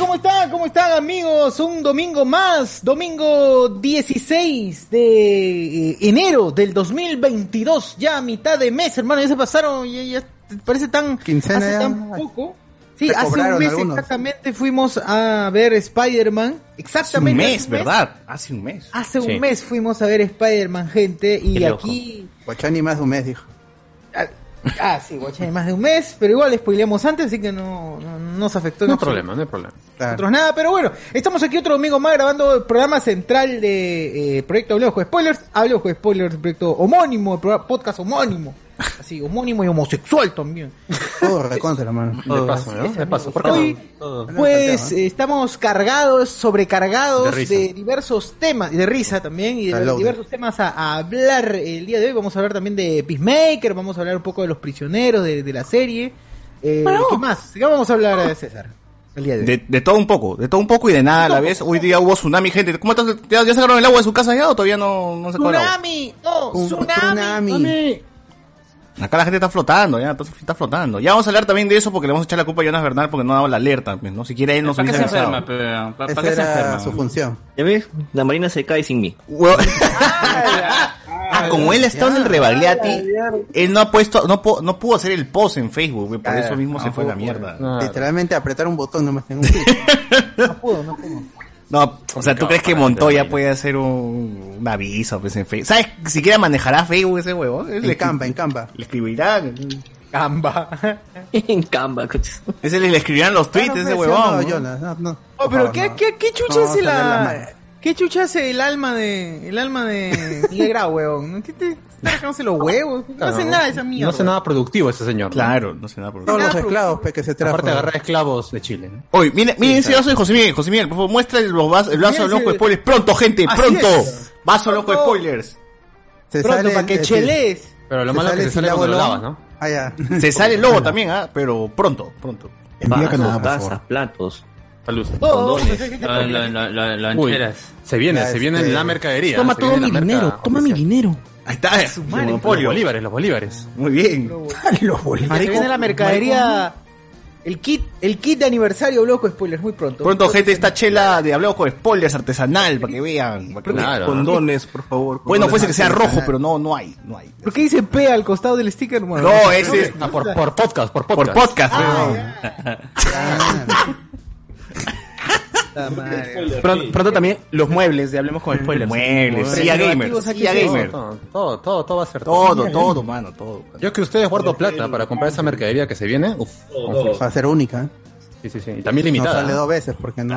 ¿Cómo están? ¿Cómo están amigos? Un domingo más, domingo 16 de eh, enero del 2022, ya a mitad de mes, hermano, ya se pasaron, ya, ya parece tan, Quincena hace ya. tan poco. Sí, hace un mes algunos. exactamente fuimos a ver Spider-Man, Hace un exactamente. mes, ¿verdad? Hace un mes. Hace un Sí. mes fuimos a ver Spider-Man, gente, y Qué aquí... Guachani más de un mes, dijo. Ah, sí, guachani, más de un mes, pero igual spoileamos antes, así que no, no, no nos afectó. No hay problema, no hay problema. Claro. Nosotros nada, pero bueno, estamos aquí otro domingo más grabando el programa central de eh, Proyecto Hablemos con Spoilers. Hablemos con Spoilers, proyecto homónimo, el programa- podcast homónimo. Así, homónimo y homosexual también. Todo recontra, hermano. De paso, ¿no? De paso. ¿Por qué Hoy, no? pues eh, estamos cargados, sobrecargados De de, diversos temas, y de risa también, y de diversos temas a, a hablar el día de hoy. Vamos a hablar también de Peacemaker, vamos a hablar un poco de los prisioneros de, de la serie. Eh, ¿Qué más? ¿Qué vamos a hablar, César? El día de hoy. De, de todo un poco, de todo un poco y de nada a la vez. Hoy día hubo tsunami, gente. ¿Cómo estás? ¿Ya, ya sacaron el agua de su casa ya o todavía no, no se sacó el agua? ¡Tsunami! ¡No! Un ¡Tsunami! tsunami. Acá la gente está flotando, ya, está, está flotando. Ya vamos a hablar también de eso porque le vamos a echar la culpa a Jonas Bernal porque no ha dado la alerta, pues, ¿no? Si quiere él nos ¿Para qué se enferma? qué se enferma? su función. ¿Ya ves? La marina se cae sin mí. Ah, como él está en el rebagliati, él no ha puesto, no, po- no pudo hacer el post en Facebook, güey, por Claro, eso mismo se no fue a la mierda. Ah, Literalmente apretar un botón nomás en un. No pudo, no pudo. No, o sea, ¿tú crees que Montoya puede hacer un, un aviso pues, en Facebook? ¿Sabes? Siquiera manejará Facebook ese huevo. Él En le, Canva, en Canva. le escribirá. Gamba. en Canva. coches. Ese le, le escribirán los tweets ese no, huevón. No, ¿no? Jonas, no, no. Oh, pero ¿qué, qué, qué chucha ver la. ¿Qué chucha hace el alma de... El alma de Miguel Grau, weón? ¿Qué te... Está sacándose los huevos? No hace nada esa mierda. No hace nada productivo ese señor. ¿no? Claro, no sé nada por Todos los esclavos pe, que se trajo. Aparte de agarrar esclavos de Chile. ¿no? Oye, miren, miren ese vaso de José Miguel. José Miguel, por favor, muestra el, vaso, el vaso de loco ese- spoilers. Pronto, gente, Así pronto. es. Vaso loco Pronto. spoilers. Se Pronto, sale para que el- chelees. Pero lo se malo es que se sale cuando lo el lavas, lobo. ¿no? Ah, ya. Se sale el logo también, ¿ah? Pero pronto, pronto. Vasos, tazas, platos. Salud. Todo. La- la- la- la- Uy, Lancheras. se viene, Ya, se viene este- la mercadería. Toma se todo mi merca dinero, toma mi dinero. Ahí está, su madre. Los bolívares, los bolívares. Muy bien. Los bolívares. Se viene la mercadería... El kit, el kit de aniversario loco spoilers muy pronto. Pronto, gente, esta chela de hablamos con spoilers artesanal, para que vean. Para que vean. Claro. Condones, por favor. Bueno, fuese que sea rojo, artesanal. pero no, no hay, no hay. ¿Por qué dice P al costado del sticker? Bueno, No, ese es Ah, por, por podcast, por por podcast. podcast. Ah, weón. Puta madre. Pronto, pronto también los muebles de Hablemos con Spoilers. Muebles, Silla Gamer, Silla. Gamer. Todo, todo, todo, todo va a ser Todo, todo, mano, todo. Yo es que ustedes guardo plata para comprar esa mercadería que se viene. Uf, Va a ser única. sí, sí, sí. Y también No limitada. sale dos veces porque no.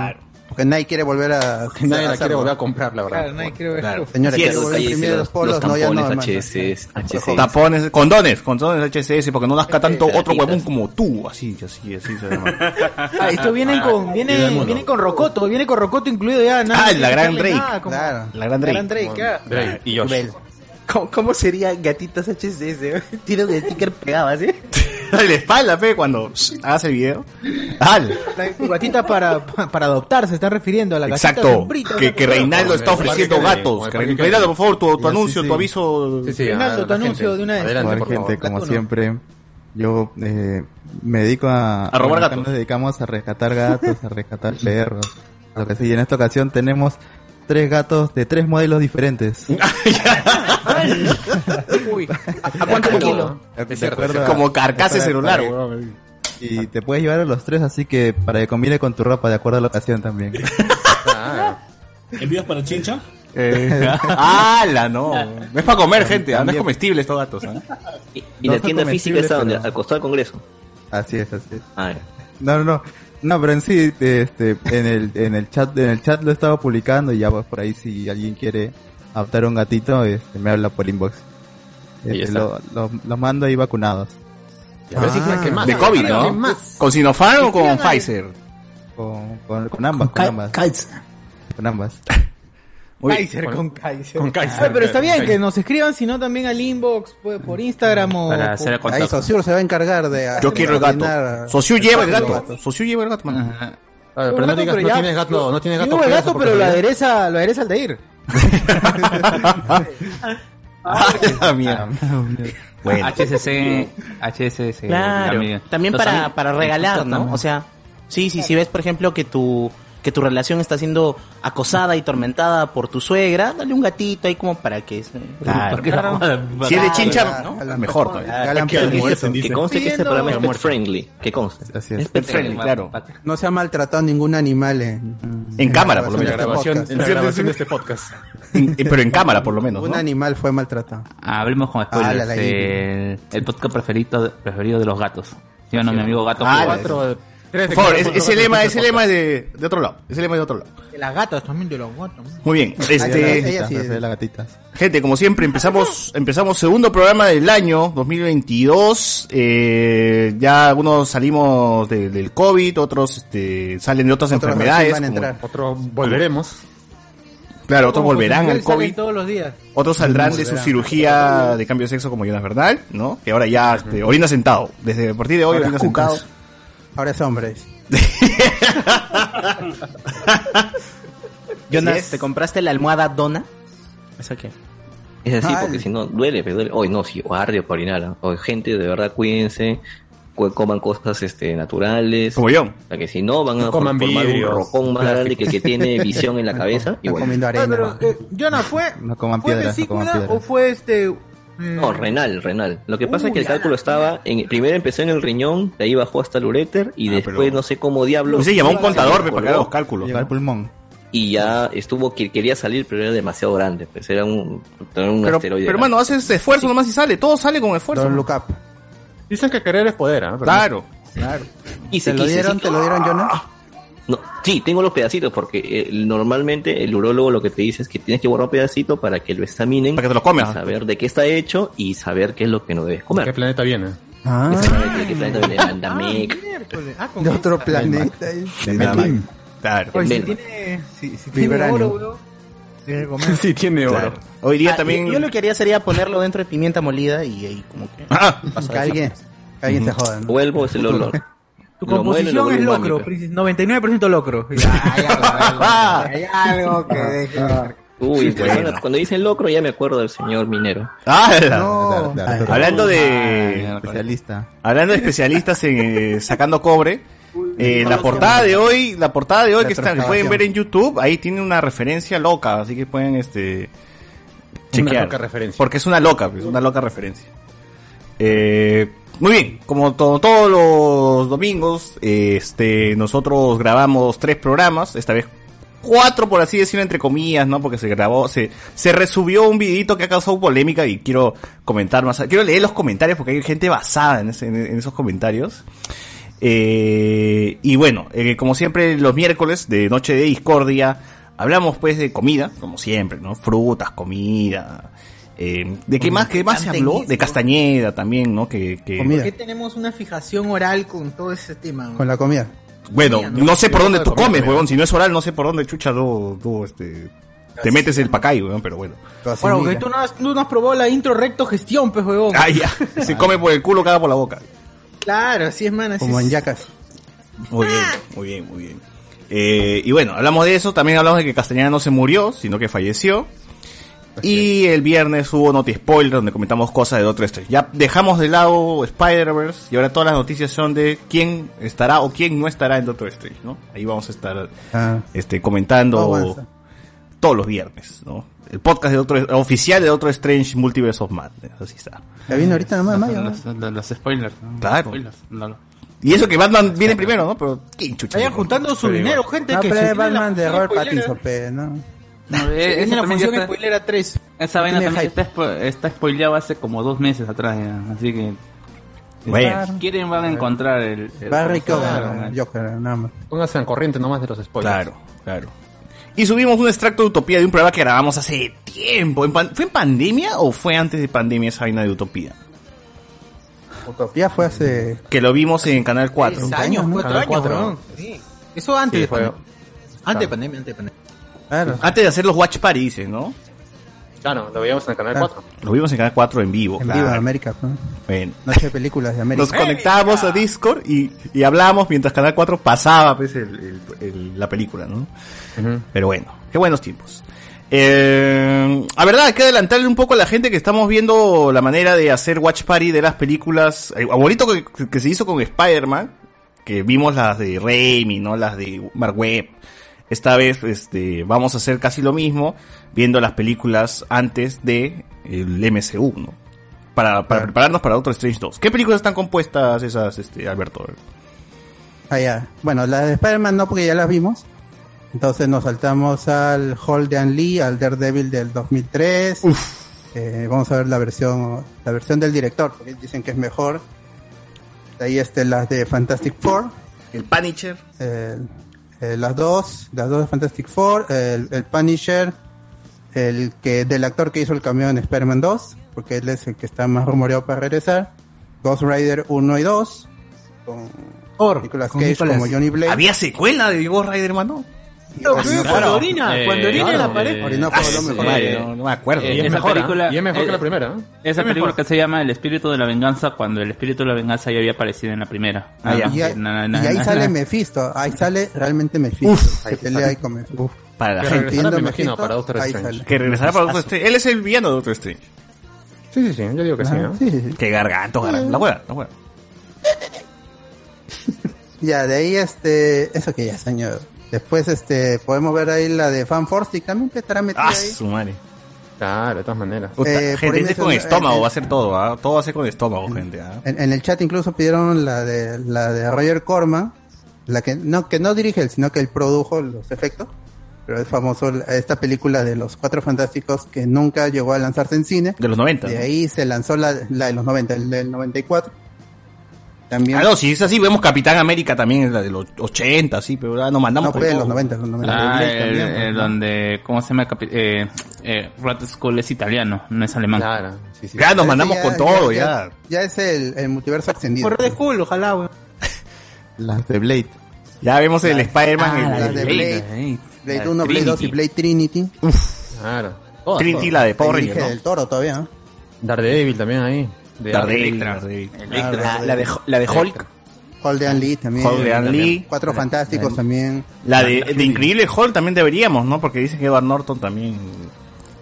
Porque nadie quiere volver a. Que nadie la hacerlo. quiere volver a comprar, la verdad. Claro, nadie quiere ver. Claro. Señores, Sí, volver a imprimir los los, polos. los No, ya no. tampones. HSS, HSS. Tapones, condones, condones HSS, porque no nazca tanto otro huevón como tú, así, así, así se llama. Ah, esto viene con, y del viene, mundo. viene con Rocoto, viene con Rocoto incluido ya. nada, Ah, la gran Drake. nada, como- Claro. La gran La Drake. gran Drake, claro. Drake y Josh. ¿Cómo, cómo sería gatitas HSS? Tiene un sticker pegado así. Dale la espalda, pe, cuando hagas el video. Dale. La tu gatita para, para adoptar, se está refiriendo a la gatita Exacto. sombrita, Que, que Reinaldo está ofreciendo gatos. Reinaldo, por favor, tu, tu anuncio, sí, tu sí. aviso. Sí, sí, Reinaldo, tu anuncio gente. de una vez. Adelante, por gente, favor. como siempre, yo eh, me dedico a... A robar gatos. Nos dedicamos a rescatar gatos, a rescatar perros. Lo que sí, y en esta ocasión tenemos tres gatos de tres modelos diferentes. Uy, ¿a cuánto kilo? Como para- celular, weón. Y te puedes llevar a los tres, así que para que combine con tu ropa, de acuerdo a la ocasión también. Ah, ¿Envíos para Chincha? ¡Hala, no! No es para comer, gente, ¿ah? no es También- comestible estos gatos. ¿ah? Y, y No la tienda física está donde? pero- Al costado del Congreso. Así es, así es. Ah. No, no, no. No, pero en sí, este, en el, en el chat, en el chat lo estaba publicando y ya pues por ahí si alguien quiere adoptar un gatito, este, me habla por inbox. Este, lo, lo- los mando ahí vacunados. ¿qué más? De COVID, ¿Qué ¿no? más? ¿Con Sinopharm o con. Pfizer? Con, con, con ambas, con, ambas, Kites. con ambas. Uy, Kaiser con Kaiser. con Kaiser. Pero está bien que nos escriban, sino también al inbox, pues, por Instagram o... Para hacer el Ahí contacto. Saussure se va a encargar de. yo quiero el gato. Socio lleva el gato. Socio lleva el gato, mano. Ajá. Pero no gato, digas, pero no ya- tienes gato, no tienes gato. Tengo el preso gato, por pero lo adereza, lo adereza Altair. Ah, mierda. Bueno. HCC, HCC. Claro, también para, para regalar, ¿no? O sea, sí, sí, si ves, por ejemplo, que tu que tu relación está siendo acosada y tormentada por tu suegra, dale un gatito ahí como para que... Claro, Si es de chincha, Claro, Galán mejor todavía. Galán Que, Pepón. que conste que este programa es pet friendly. Que conste. Así es. Es pet Friendly, claro. No se ha maltratado ningún animal en, En cámara, por lo En menos. la grabación, podcast. en la grabación de este podcast. Pero en cámara, por lo menos. Un ¿no? animal fue maltratado. Hablemos con spoilers. Ah, la- la- el, el podcast preferido, preferido de los gatos. ¿Sí o no, mi amigo gato? Ah, Por favor, ese, ese lema, de ese lema es de, de otro lado. Ese lema es de otro lado. De las gatas, también de los gatos. Muy bien. Este, ella sí. De las gatitas. gente, como siempre, empezamos, empezamos segundo programa del año 2022. Eh, ya algunos salimos de- del COVID, otros este, salen de otras Otros enfermedades. recién van a como-. Otro volveremos. claro, otros volverán al COVID. todos los días. Otros saldrán de su cirugía de cambio de sexo como Jonas Bernal, ¿no? Que ahora ya este, orina sentado. Desde a partir de hoy Ahora orina cucas. sentado. Ahora es hombre. Jonas, es. ¿te compraste la almohada Dona? ¿Eso qué? Es así, Ay. porque si no, duele, pero duele. Hoy no, si o arde por orinar. ¿ah? Oye, gente, de verdad, cuídense. cu- Coman cosas este, naturales. Como yo. Para que si no, van a Coman formar un rocón más grande que el que tiene visión en la cabeza. Y bueno. comiendo Ah, arena. pero, eh, Jonah, ¿fue, No coman ¿fue piedras, no coman vesícula piedras. o fue este...? Eh, No, renal, renal. Lo que pasa es que el cálculo estaba, en, primero empezó en el riñón, de ahí bajó hasta el uréter y Ah, después pero- no sé cómo diablos. Se llamó un contador colgó, para que haga los cálculos. Llega al pulmón. Y ya estuvo, que quería salir, pero era demasiado grande. Pues era un, era un Pero, asteroide. pero hermano, haces esfuerzo nomás y sale. Todo sale con esfuerzo. Don't look up. Dicen que querer es poder, ¿ah? Pero Claro. Quise, ¿Te lo quise, dieron? sí. ¿Te lo dieron, Jonas? No, sí, tengo los pedacitos porque eh, normalmente el urólogo lo que te dice es que tienes que guardar un pedacito para que lo examinen, Para que te lo comas. saber de qué está hecho y saber qué es lo que no debes ¿De qué comer. planeta viene? Ah, de qué planeta viene miércoles. Ah, con de otro planeta. De. Claro. Oye, si tiene, si, si tiene oro, weón, tiene que comer. sí, tiene oro. Claro. Hoy día Ah, también. Yo, yo lo que haría sería ponerlo dentro de pimienta molida y ahí como que... Ah, pasa Que alguien, que alguien se joda. ¿no? Vuelvo, es el olor. Tu Lo composición es locro, mámica. princi- 99% locro. Ya, hay algo, hay algo, hay algo que. Uy, Bueno. cuando- dicen locro ya me acuerdo del señor minero. ah, No. De- de Arturo. Ay, Hablando de. Especialista. Hablando de especialistas en eh, sacando cobre. eh, la portada de hoy, la portada de hoy que, están, que pueden ver en YouTube, ahí tiene una referencia loca, así que pueden este chequear. loca referencia. Porque es una loca, pues, una loca referencia. Eh, muy bien, como to- todos los domingos, este, nosotros grabamos tres programas, esta vez cuatro por así decirlo entre comillas, ¿no? Porque se grabó, se, se resubió un videito que ha causado polémica y quiero comentar más, quiero leer los comentarios porque hay gente basada en esos comentarios. Eh, y bueno, eh, como siempre los miércoles de Noche de Discordia hablamos pues de comida, como siempre, ¿no? Frutas, comida. Eh, ¿De qué más, qué más se habló? De Castañeda también, ¿no? Que, que-. ¿Por qué tenemos una fijación oral con todo ese tema? weón? Con la comida. Bueno, no sé por dónde tú comes, comida. huevón. Si no es oral, no sé por dónde chucha tú, tú, este, te metes el pacay, weón, pero bueno. Bueno, asimila. que tú no has, tú no has probado la intro recto gestión, pues, huevón. Ah, ya. Se come por el culo, caga por la boca. Claro, así es, man. Así Como es. en Yacas. Muy bien, muy bien, muy bien. Eh, y bueno, hablamos de eso. También hablamos de que Castañeda no se murió, sino que falleció. Y el viernes hubo Noti Spoiler donde comentamos cosas de Doctor Strange. Ya dejamos de lado Spider-Verse y ahora todas las noticias son de quién estará o quién no estará en Doctor Strange, ¿no? Ahí vamos a estar Ah. este comentando todos los viernes, ¿no? El podcast de Doctor, oficial de Doctor Strange Multiverse of Madness, así está. Ya vino ahorita nomás. Los, los- los spoilers. ¿no? Claro. Spoilers, no, no. Y eso que Batman viene primero, ¿no? Pero ¿quién chucha? Vayan juntando su Pero dinero, igual. gente. No, que pero se Batman de Robert. Pattinson, ¿no? No, también ya función está- spoilera 3. Esa vaina también está, spo- está spoileado hace como dos meses atrás ya, así que... Bueno. Quieren van a encontrar el... el- Kogan, Joker, nada más. Pónganse en corriente nomás de los spoilers. Claro, claro. Y subimos un extracto de Utopía de un programa que grabamos hace tiempo. ¿En pan- ¿Fue en pandemia o fue antes de pandemia esa vaina de Utopía? Utopía fue hace... Que lo vimos en Canal 4. Tres años, ¿no? cuatro Canal años, weón. Sí. Eso antes Sí, de fue- pandemia. Antes de pandemia, antes de pandemia. Claro. Antes de hacer los Watch Parties, ¿no? Claro, lo veíamos en el canal Ah. 4. Lo vimos en Canal 4 en vivo. En claro. vivo de América. ¿no? Bueno. Noche de películas de América. Nos conectábamos a Discord y, y hablábamos mientras Canal 4 pasaba pues, el- el- el- la película, ¿no? Pero bueno, qué buenos tiempos. Eh, a verdad, hay que adelantarle un poco a la gente que estamos viendo la manera de hacer watch party de las películas. Bonito que, que se hizo con Spider-Man, que vimos las de Raimi, ¿no? Las de Mark Webb. Esta vez, este, vamos a hacer casi lo mismo, viendo las películas antes de el MCU, ¿no? Para, para prepararnos para Doctor Strange 2. ¿Qué películas están compuestas esas, este, Alberto? Ah, ya. Bueno, la de Spider-Man no, porque ya las vimos. Entonces nos saltamos al Hall de Ann Lee, al Daredevil del 2003. Eh, vamos a ver la versión la versión del director, porque dicen que es mejor. De ahí este, las de Fantastic Four. El Punisher. Eh, eh, las dos, las dos de Fantastic Four. El, el Punisher, el que del actor que hizo el cameo en Spider-Man 2, porque él es el que está más rumoreado para regresar. Ghost Rider 1 y 2. Con Nicolas con Cage Nicolas. como Johnny Blade. ¿Había secuela de Ghost Rider, Cuando orina, Eh, cuando orina en la pared. Orinó por lo mejor. Madre, no, no me acuerdo. Eh, Y es esa mejor, ¿ah? película, Y es mejor que eh, la primera. ¿eh? Esa Es película mejor. que se llama El Espíritu de la Venganza, cuando el Espíritu de la Venganza ya había aparecido en la primera. Ah. Y, ahí- Na- na- y ahí na- sale Mephisto, ahí sale realmente Mephisto. pelea ahí con Mephisto. Para la Que gente. regresará, me Entiendo, imagino, Mephisto, para Doctor ahí Strange. Que regresará para Doctor Strange. Él es el villano de Doctor Strange. Sí, sí, sí, yo digo que sí. Ah. Que garganto, garganto. La hueá, la hueá. Ya, de ahí este, eso que ya, señor. Después este, podemos ver ahí la de Fan Force también que estará metida Ah, ahí. su madre. Claro, de todas maneras. Eh, gente, este con menciona- estómago, eh, va a ser todo, ¿ah? Todo va a ser con estómago, gente, ¿ah? En, en el chat incluso pidieron la de la de Roger Corman, la que no que no dirige él, sino que él produjo los efectos. Pero es famoso la- esta película de los Cuatro Fantásticos que nunca llegó a lanzarse en cine. De los 90. De ahí se lanzó la, la de los 90, el del 94. También. Ah, no, si es así, vemos Capitán América también, la de los 80, sí, pero ah, nos mandamos no, con fue de todo. los 90, los 90. Ah, Blade el, también, el ¿no? donde, ¿cómo se llama? el Eh, eh, Rat School es italiano, no es alemán. Claro, sí, sí. Ya nos mandamos con todo, ya. Ya, es el, el multiverso extendido. Por de culo, ojalá, weón. Las de Blade. Ya vemos el Spider-Man, Ah, el- la el- de el- Blade. Blade La 1, Blade 2 y. Blade Trinity. Claro. Todas, Trinity, todas. la de Power Ahí Ranger, dije ¿no? del toro todavía, ¿no? Daredevil también ahí. De Daredevil, Electra. Daredevil. La, la de, la de Hulk. Hall de Lee también. Hall de Lee. Cuatro Fantásticos también. La de, de Increíble Hulk también deberíamos, ¿no? Porque dicen que Edward Norton también...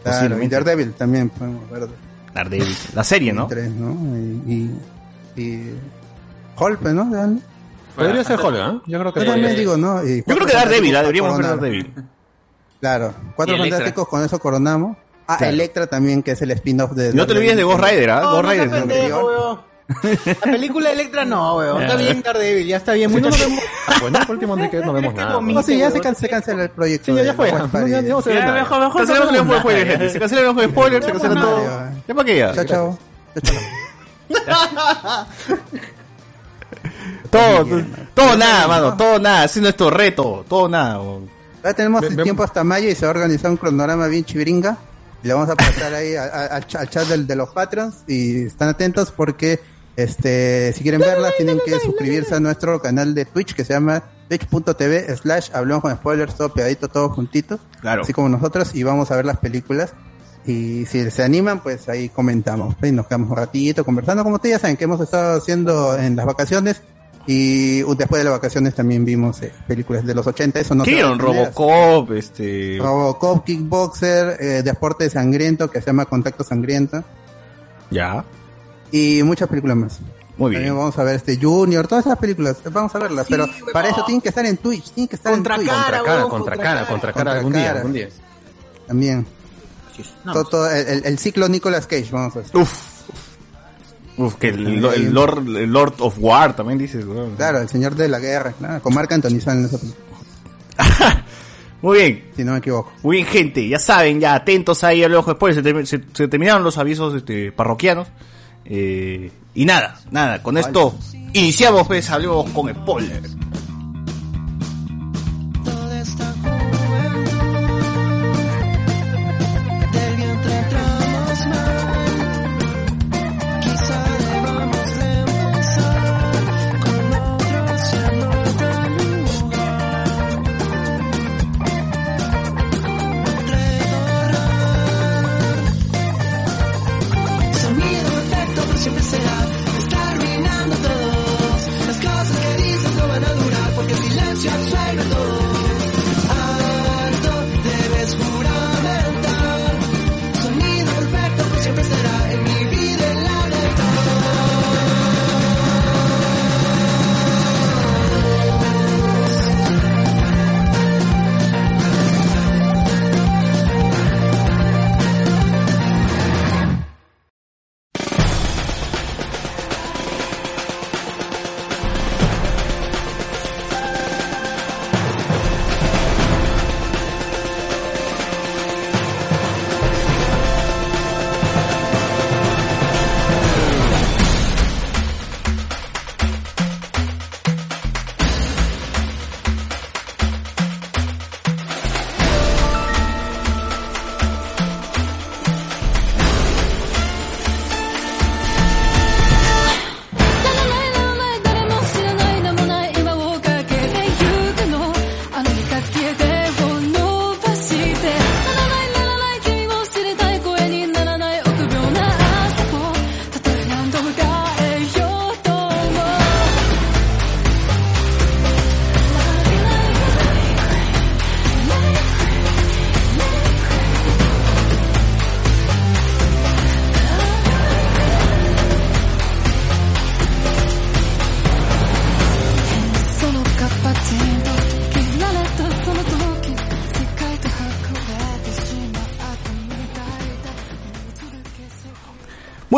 Claro, y. Daredevil también podemos ver. Daredevil. La serie, ¿no? Tres, ¿no? Y, y, y Hulk, ¿no? Podría ser Hulk, ¿eh? Yo creo que Yo también digo, ¿no? Y Yo creo que Daredevil, deberíamos ver coronar. Daredevil. Claro, Cuatro. Fantásticos con eso coronamos. Ah, Claro. Electra también, que es el spin-off de... No te olvides de Ghost Rider, ¿ah? No, Ghost no seas Rider. ¿no? pendejo, weón. La película de Electra no, weón. Está bien Daredevil, ya está bien. Si no vemos, bueno, por último no no vemos nada. No, sí, ya se, can- se cancela el proyecto. Sí, ya, ya fue. Ya, ya, se Ya, mejor, mejor el de spoiler, gente. Se cancela el de spoiler, se cancela todo. ¿Ya para qué ya? Chao, chao. Todo, todo nada, mano, todo nada. Ese es nuestro reto, todo nada. weón. Ya tenemos el tiempo hasta mayo y se va a organizar un cronograma bien chiviringa. Y le vamos a pasar ahí a- a- al, ch- al chat del- de los patrons. Y están atentos porque este si quieren verla tienen que suscribirse a nuestro canal de Twitch que se llama twitch.tv slash hablamos con spoilers, todo pegadito, todo juntito. Claro. Así como nosotros y vamos a ver las películas. Y si se animan, pues ahí comentamos. Y nos quedamos un ratito conversando, como ustedes ya saben, que hemos estado haciendo en las vacaciones. Y uh, después de las vacaciones también vimos eh, películas de los 80. Eso no detener. Robocop, este... Robocop, Kickboxer, eh, Deporte Sangriento, que se llama Contacto Sangriento, Ya, y muchas películas más. muy También bien. vamos a ver este Junior, todas esas películas, vamos a verlas, pero para eso tienen que estar en Twitch, tienen que estar Contra en Twitch. cara, Contra cara, huevón, contra contra cara, cara. contra cara Contra algún día, cara. algún día. También. No, Todo- todo el, el- el ciclo Nicolas Cage, vamos a ver. Uf. Uf, que el, el Lord, el Lord of War también dices, weón. Claro, el señor de la guerra, claro, con Marc Anthony en esa película, Muy bien, si no me equivoco. muy bien, gente. Ya saben, ya atentos ahí al ojo después. Se, se- se terminaron los avisos este, parroquianos. Eh, y nada, nada, con esto iniciamos, pues, hablemos con spoiler. alone.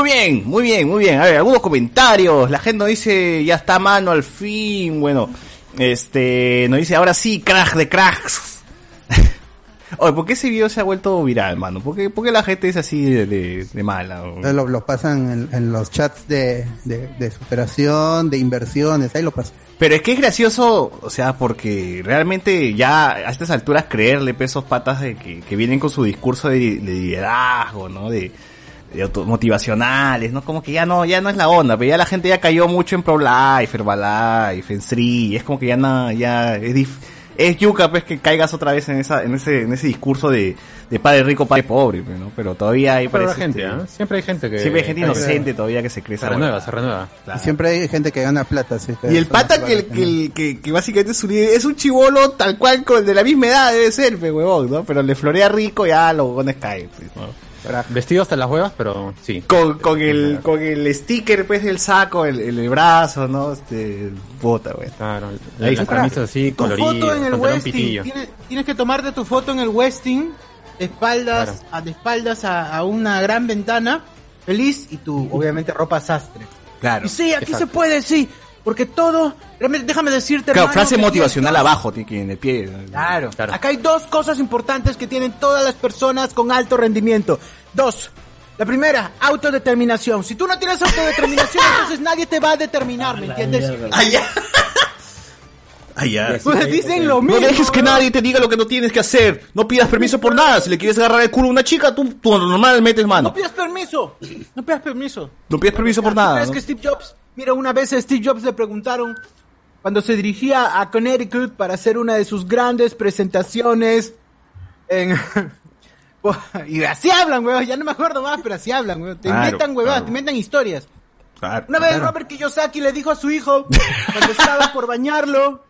Muy bien, muy bien, muy bien. A ver, algunos comentarios. La gente nos dice, ya está a mano al fin. Bueno, este, nos dice, ahora sí, crack de cracks. Oye, ¿por qué ese video se ha vuelto viral, mano? ¿Por qué, por qué la gente es así de, de- de mala? Lo, lo pasan en, en los chats de, de, superación, de inversiones, ahí lo pasan. Pero es que es gracioso, o sea, porque realmente ya a estas alturas creerle pesos patas de que, que vienen con su discurso de, de liderazgo, ¿no? De, motivacionales, ¿no? Como que ya no, ya no es la onda, pero ya la gente ya cayó mucho en ProLife, Herbalife, en Sri, es como que ya no, ya es dif- es yuca pues que caigas otra vez en esa, en ese, en ese discurso de, de padre rico, padre pobre, pues, ¿no? Pero todavía hay Pero la parece, gente, este, ¿ah? Siempre hay gente que... Siempre hay gente que- inocente todavía que se cree Se renueva, se renueva. Y siempre hay gente que gana plata. sí, Y el pata que, que, el- que, que básicamente es un, es un chivolo tal cual con de la misma edad debe ser, pe, huevón, ¿no? Pero le florea rico ya los huevones caen, pues, ¿no? Vestido hasta las huevas, pero sí. Con, con el, con el sticker, pues, del saco, el, el brazo, ¿no? Este, bota, güey. Claro, está. camisas así, coloridas, en el Westing. Tienes, tienes que tomarte tu foto en el Westing, de espaldas, a, de espaldas a, a una gran ventana, feliz, y tu, obviamente, ropa sastre. Claro. Y sí, aquí Exacto. se puede, sí. Porque todo, realmente, déjame decirte, Claro, hermano, frase motivacional abajo, tiene que ir en el pie. Claro. Acá hay dos cosas importantes que tienen todas las personas con alto rendimiento. Dos. La primera, autodeterminación. Si tú no tienes autodeterminación, entonces nadie te va a determinar, ¿me entiendes? Ah, ya. Pues dicen lo No mismo. dejes que nadie te diga lo que no tienes que hacer. No pidas permiso por nada. Si le quieres agarrar el culo a una chica, tú, tú normal metes mano. No pidas permiso. No pidas permiso. No pidas permiso por ¿Tú nada. crees ¿no? que Steve Jobs, mira, una vez a Steve Jobs le preguntaron cuando se dirigía a Connecticut para hacer una de sus grandes presentaciones en y así hablan, weón, ya no me acuerdo más, pero así hablan, weón. Te Claro, inventan huevadas, claro. te inventan historias. Claro, Una vez claro. Robert Kiyosaki le dijo a su hijo cuando estaba por bañarlo,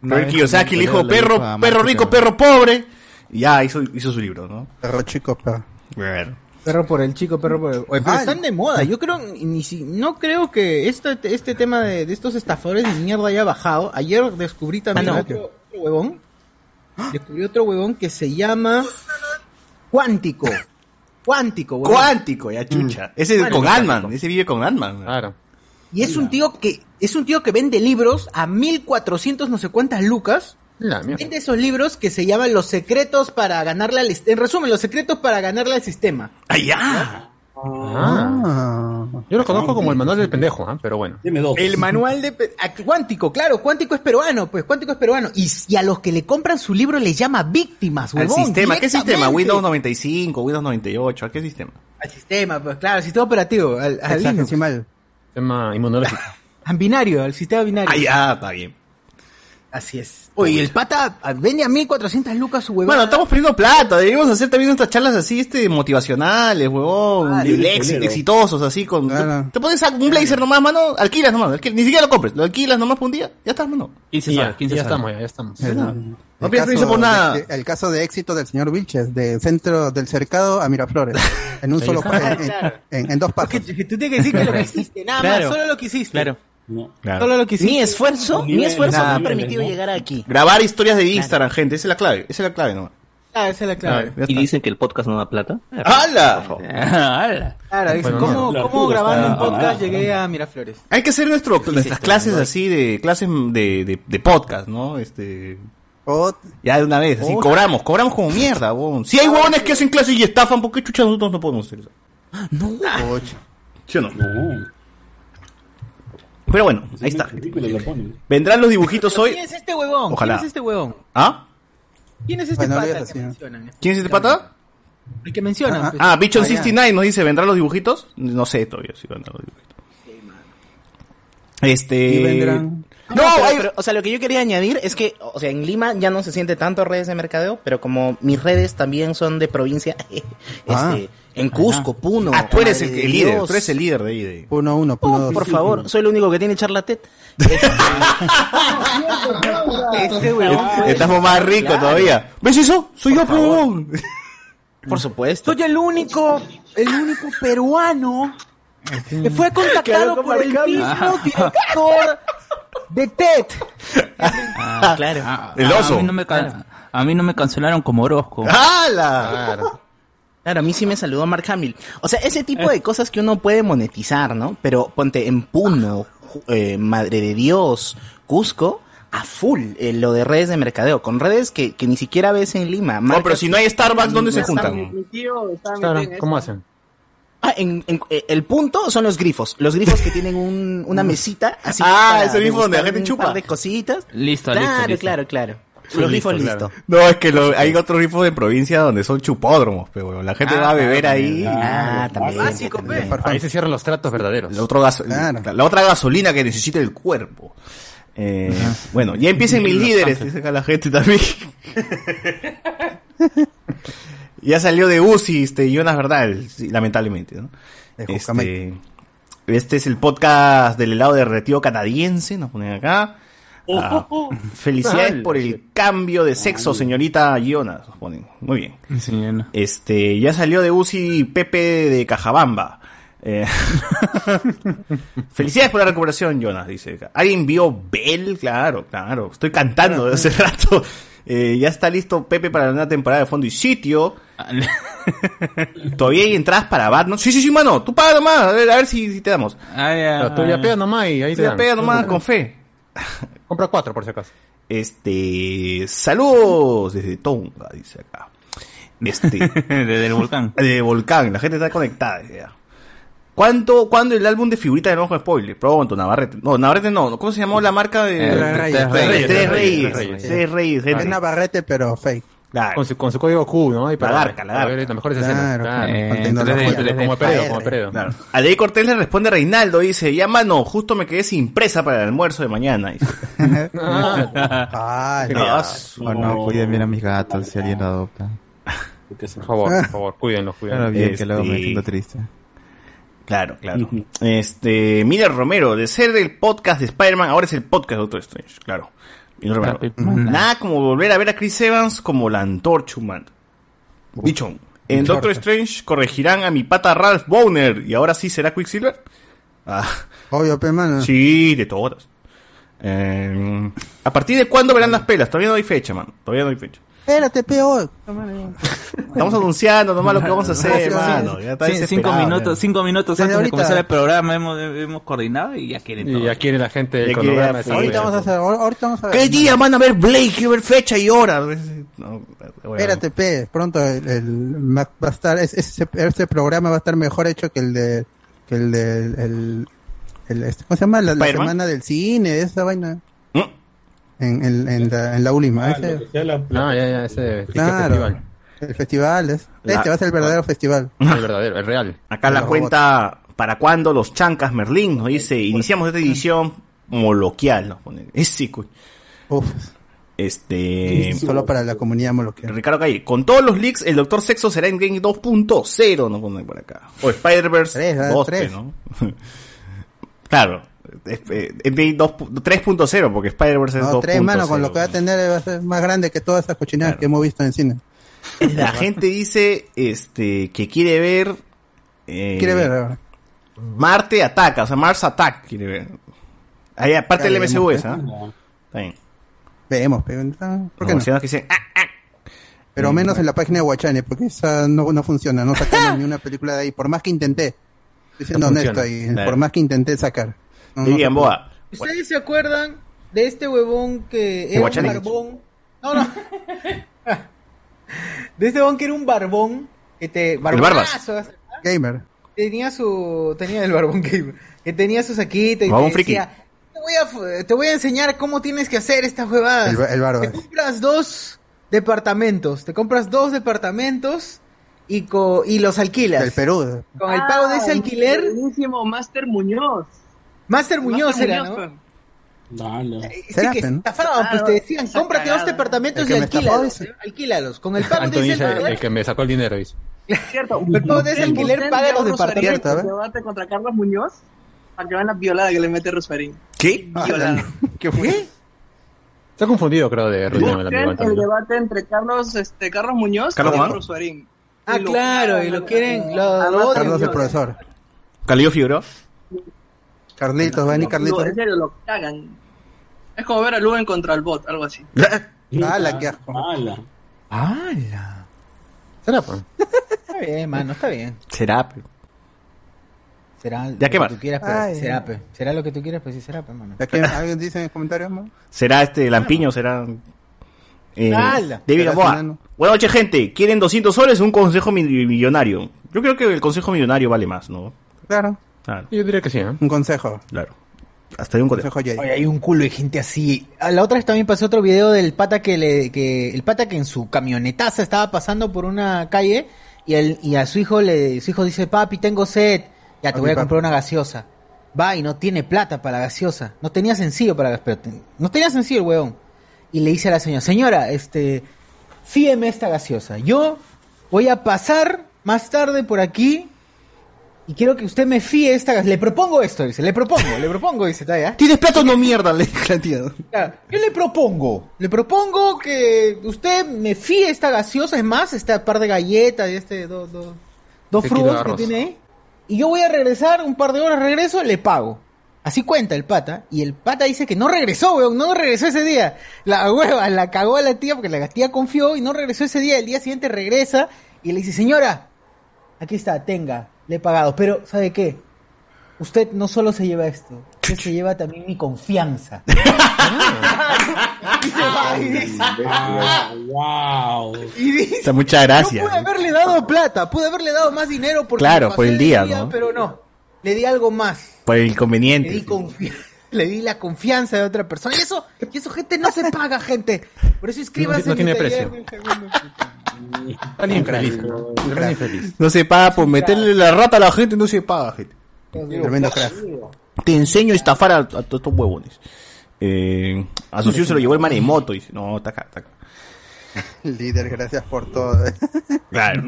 Robert Kiyosaki le dijo, perro, perro rico, perro pobre. Y ya hizo, hizo su libro, ¿no? Perro chico, perro. Perro por el chico, perro por el... Oye, pero Ah, están de moda. Yo creo, ni si, no creo que este, este tema de, de estos estafadores de mierda haya bajado. Ayer descubrí también Ah, no. otro, otro huevón. Descubrí otro huevón que se llama Cuántico. Cuántico, huevón. Cuántico, ya chucha. Ese Cuántico, con Ant-Man, ese vive con Ant-Man. Claro. Y es un tío que, es un tío que vende libros a 1400 no sé cuántas lucas. La mierda. Vende esos libros que se llaman Los secretos para ganarle al... En resumen, Los secretos para ganarle al sistema. ¡Ah, ya! Ah. Yo lo conozco como el manual del pendejo, ¿ah? pero bueno. El manual de pe- a- Cuántico, claro, Cuántico es peruano, pues Cuántico es peruano. Y, y a los que le compran su libro les llama víctimas, Al huevón. sistema, ¿qué sistema? Windows 95, Windows 98, ¿a qué sistema? Al sistema, pues claro, al sistema operativo, al, al Linux. Hexadecimal. Tema inmunológico. Al binario, al sistema binario. Ah, ya, está bien. Así es. Oye, el pata ah, vende a 1400 lucas su huevón. Bueno, estamos perdiendo plata, deberíamos hacer también nuestras charlas así, este, motivacionales, huevón, Ah, ex- exitosos, así, con... Claro. Te pones un blazer nomás, mano, alquilas nomás, alquil- ni siquiera lo compres, lo alquilas nomás por un día, ya está, mano. ¿Quién se Y sabe? ya, ¿Quién ya se sabe? estamos, ya, ya estamos. No permiso por nada. de- el caso de éxito del señor Vilches, de centro del cercado a Miraflores, en un solo en, en- en- en dos pasos. Que, que tú tienes que decir que lo que hiciste, nada Claro. más, solo lo que hiciste. Claro. Claro. Solo lo que hiciste. Mi esfuerzo, mi esfuerzo me ha permitido llegar aquí. Grabar historias de Instagram, gente, esa es la clave, esa es la clave nomás. Ah, esa es la clave. Y dicen que el podcast no da plata. ¡Hala! ¡Hala! Claro, dice, Bueno, ¿cómo, cómo grabando un podcast llegué a Miraflores? Hay que hacer nuestro, nuestras clases así de, clases de, de, de podcast, ¿no? Este, ya de una vez, así, cobramos, cobramos como mierda, huevón. Si hay huevones que hacen clases y estafan, ¿por qué chucha nosotros no podemos hacer eso? o- ¿Sí o no? No. Pero bueno, ahí está. Ridículo lo ponen. Vendrán los dibujitos hoy. ¿Quién es este huevón? Ojalá. ¿Quién es este huevón? ¿Ah? ¿Quién es este Bueno, pata que mencionan? ¿Quién es este pata? El que mencionan. Ah, pues. Ah, Bichon Ah, ya. 69 nos dice, ¿vendrán los dibujitos? No sé todavía si vendrán los dibujitos. Este... y vendrán. No, pero, hay- pero, o sea, lo que yo quería añadir es que, o sea, en Lima ya no se siente tanto redes de mercadeo, pero como mis redes también son de provincia, este, Ah. En Cusco, Puno. Ah, tú eres el, líder, Dios. tú eres el líder de ahí. De... Uno uno, uno Oh, dos. por favor, soy el único que tiene charlatet. Este huevón. Estamos más ricos todavía. ¿Ves eso? Soy yo, huevón. Por supuesto. Soy el único, el único peruano que fue contactado por el mismo director de TED. Ah, claro. Ah, El oso. A mí no me, can- a mí no me cancelaron como Orozco. ¡Hala! Claro, a mí sí me saludó Mark Hamill. O sea, ese tipo de cosas que uno puede monetizar, ¿no? Pero ponte en Puno, eh, Madre de Dios, Cusco, a full eh, lo de redes de mercadeo, con redes que, que ni siquiera ves en Lima. No, pero si no hay Starbucks, ¿dónde se juntan? Mi tío estaba Claro, ¿cómo hacen? Ah, en, en- eh, el punto son los grifos. Los grifos que tienen un- una mesita así. Ah, ese grifo donde la gente un chupa. par de cositas. Listo, claro, listo, listo. claro, claro. Los grifos listo, listo. claro. No, es que lo- hay otros rifos de provincia donde son chupódromos, pero bueno, la gente va a beber ahí. Ah, también. Básico, pe. Ahí se cierran los tratos verdaderos. La, otro gaso- Claro. la otra gasolina que necesita el cuerpo. Eh, bueno, ya empiecen mis líderes, dice acá la gente también. ya salió de UCI, este, Jonas Verdad, sí, lamentablemente, ¿no? Este, este es el podcast del helado derretido canadiense, nos ponen acá. Ah, felicidades por el cambio de sexo, señorita ponen. Muy bien. Sí, ya no. Este, ya salió de UCI Pepe de Cajabamba. Eh, Felicidades por la recuperación, Jonas, dice. ¿Alguien vio Bell? Claro, claro. Estoy cantando desde hace rato. Eh, ya está listo Pepe para la nueva temporada de fondo y sitio. Todavía hay entradas para ¿no? Sí, sí, sí, mano. Tú paga nomás. A ver, a ver si, si te damos. Ah, ya. Tú ya pega nomás y ahí Tú te pega nomás con fe. Compra cuatro por si acaso. Este, saludos desde Tonga, dice acá. Este, Desde el volcán. de Volcán, la gente está conectada. ya. ¿Cuánto, ¿Cuándo el álbum de figuritas de Ojo Spoiler? Pronto, Navarrete. No, Navarrete no. ¿Cómo se llamó la marca de Tres Reyes. Tres Reyes. Tres Reyes. Es Navarrete, pero fake. Claro. Con su, con su código Q, ¿no? Y para, La garca, la para garca. ver las mejores Claro. escenas. Claro. Eh, de como Peredo, como Peredo. Claro. A Ley Cortés le responde Reinaldo, dice, ya mano, justo me quedé sin presa para el almuerzo de mañana. Ah, Ah, Oh, no, cuiden bien a mis gatos si alguien lo adopta. Por favor, por favor, cuídenlos, Claro, cuídenlos. bien, que luego me Este- siento triste. Claro, claro. Este, Miller Romero, de ser del podcast de Spider-Man, ahora es el podcast de Doctor Strange, claro. Miller Romero. Nada como volver a ver a Chris Evans como la antorcha humana. Bichón. En Doctor Strange corregirán a mi pata Ralph Bowner y ahora sí será Quicksilver. Ah, Obvio, pe, mano. sí, de todas. Eh, ¿A partir de cuándo verán las pelas? Todavía no hay fecha, man. Todavía no hay fecha. Espérate, peor. Estamos anunciando nomás lo que vamos a hacer, Sí, mano. Ya está Sí, cinco minutos, cinco minutos Desde antes de ahorita. comenzar el programa hemos, hemos coordinado y ya quieren todo. Y ya quiere la gente Ya el quiere cronograma. ya, esa pues. Ahorita vamos a hacer, ahorita vamos a ver. ¿Qué día van a ver Blake? Quiero ver fecha y hora. No, Espérate, pe, pronto el, el- va a estar, es- ese, ese programa va a estar mejor hecho que el de, que el de, el, el- este, ¿cómo se llama? La, semana del cine, esa vaina. En, en, en la, en la última. ese- No, ya, ya, ese claro, festival. el festival es, La- este va a ser el verdadero festival. El verdadero, el real. Acá la cuenta para cuándo los chancas Merlín nos dice, iniciamos esta edición moloquial, nos pone. Ese cu- Uf, Este solo para la comunidad moloquial. Ricardo Calle, con todos los leaks, el Doctor Sexo será en Game 2.0, nos pone por acá. O Spider-Verse Tres, ¿verdad? 2, Tres. ¿no? claro, es- eh, en Game 2 3.0, porque Spider-Verse es No, 2.0. tres manos con lo que va a tener va a ser más grande que todas esas cochinadas que hemos visto en cine. La gente dice este que quiere ver... eh, Quiere ver, ahora. Marte ataca, o sea, Mars Attack quiere ver. Ahí, aparte del MCU esa. ¿eh? ¿ah? Está bien. Veremos, pero, ah, ¿por qué Los no? marcianos que dicen, "Ah, Pero menos en la página de Guachane, porque esa no, no funciona, no sacamos ni una película de ahí, por más que intenté. Estoy siendo No honesto funciona. ahí, Claro. por más que intenté sacar. No, no puede. Boa. ¿Ustedes se acuerdan de este huevón que era un barbón? No, no. De este huevón que era un barbón. Que te, barbonazo, Gamer. Tenía su. Tenía el barbón gamer. Que tenía su saquito y te decía. Te voy, a, te voy a enseñar cómo tienes que hacer esta huevada. El, el Barbas. Te compras dos departamentos. Te compras dos departamentos y, co- y los alquilas. Del Perú. Con el pago de ese Ah, alquiler. Buenísimo, Master Muñoz. Master Muñoz Master era, Muñoz, ¿no? pues. Sí, Será, que pe, ¿no? estafaban, pues te decían, cómprate dos departamentos y que alquílalos. ¿eh? Alquílalos. Con el pago de ese dice, el que me sacó el dinero, dice. Cierto. el pago de ese alquiler paga los departamentos. El debate contra Carlos Muñoz para que vean la violada que le mete Rosferín. ¿Qué? Violada. ¿Qué fue? Se ha confundido, creo, de reunión el el debate entre Carlos, este, Carlos Muñoz ¿Carlos y Juan? Rosferín. Ah, Y lo claro, y lo ¿no? quieren, lo. Carlos el profesor. Calillo Figueroa. Carlitos, venir Lo- Carlitos. En serio, lo cagan. Es como ver a Luen contra el bot, algo así. ¡Hala, qué asco! ¡Hala! ¿Será, pues? Está bien, mano, está bien. Será, pe. Será ¿Ya que más? tú quieras, pero Ay. será, pe. Será lo que tú quieras, pues sí será, pe, mano. ¿Ya que ¿Alguien dice en los comentarios, man? ¿Será este Lampiño? ¿Será...? Eh, ¡Hala! David ¿Será Gamboa. Buenas noches, gente. ¿Quieren 200 soles o un consejo mi- millonario? Yo creo que el consejo millonario vale más, ¿no? Claro, Claro, Yo diría que sí, ¿eh? un consejo. claro. Hasta hay un consejo. Oye, hay un culo de gente así. A la otra vez también pasó otro video del pata que le, que, el pata que en su camionetaza estaba pasando por una calle y, el, y a su hijo le, su hijo dice, papi, tengo sed, ya te voy a papi. comprar una gaseosa. Va y no tiene plata para la gaseosa. No tenía sencillo para la pero te- no tenía sencillo el huevón. Y le dice a la señora, señora, este, fíeme esta gaseosa. Yo voy a pasar más tarde por aquí y quiero que usted me fíe esta gaseosa. Le propongo esto, dice, le propongo, le propongo, dice, está ya. ¿Tienes plato no mierda? Le dijo la tía. Ya, ¿Qué le propongo? Le propongo que usted me fíe esta gaseosa, es más, esta par de galletas y este dos de frutos que tiene ahí. Y yo voy a regresar, un par de horas regreso, le pago. Así cuenta el pata. Y el pata dice que no regresó, weón, no regresó ese día. La hueva la cagó a la tía porque la tía confió y no regresó ese día. El día siguiente regresa y le dice, señora, aquí está, tenga, le he pagado. Pero, ¿sabe qué? Usted no solo se lleva esto, usted se lleva también mi confianza. Y se va y dice- wow. y dice, muchas gracias. Yo pude haberle dado plata, pude haberle dado más dinero porque Claro, por el día, ¿no? Pero no, le di algo más. Por el Le di, inconveniente. confi- le di la confianza de otra persona. Y eso, y eso, gente, no se paga, gente. Por eso inscríbanse No en tiene taller, infeliz, ¿no? Se paga por meterle la rata a la gente, no se paga, gente. Tremendo crack. Te enseño a estafar a, a todos estos huevones. Eh, a Socio se lo llevó el maremoto y dice, no, está acá, está acá. Líder, gracias por todo. Claro.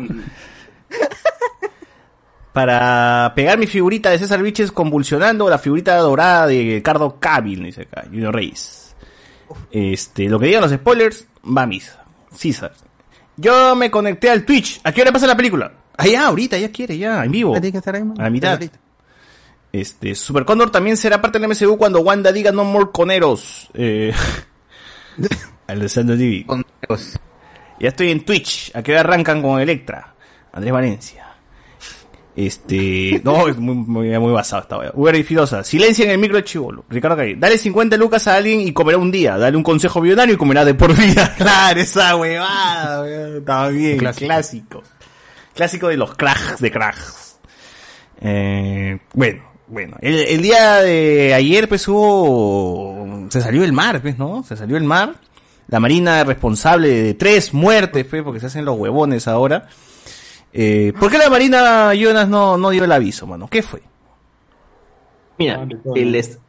Para pegar mi figurita de César Viches convulsionando la figurita dorada de Ricardo Cabil, dice acá, Junior Reyes. Este, lo que digan los spoilers, va a misa. César. Yo me conecté al Twitch. ¿A qué hora pasa la película? Ah, ya, ahorita, ya quiere, ya, en vivo. Tiene que estar ahí, man. A la mitad. Este, Super Condor también será parte del MCU cuando Wanda diga no more coneros. Eh, Alessandro Divi. Ya estoy en Twitch. ¿A qué hora arrancan con Electra? Andrés Valencia. Este, no, es muy, muy, muy basado esta wea. Uber y Filosa, silencia en el micro de chivolo. Ricardo Calle, dale 50 lucas a alguien y comerá un día. Dale un consejo millonario y comerá de por vida. Claro, esa huevada, weón. Estaba bien, clásico. clásico. de los cracks de cracks. Eh, bueno, bueno. El, el día de ayer, pues hubo, se salió el mar, pues, ¿no? Se salió el mar. La marina es responsable de tres muertes, pues, porque se hacen los huevones ahora. Eh, ¿Por qué la Marina Jonas no, no dio el aviso, mano? ¿Qué fue? Mira, el est-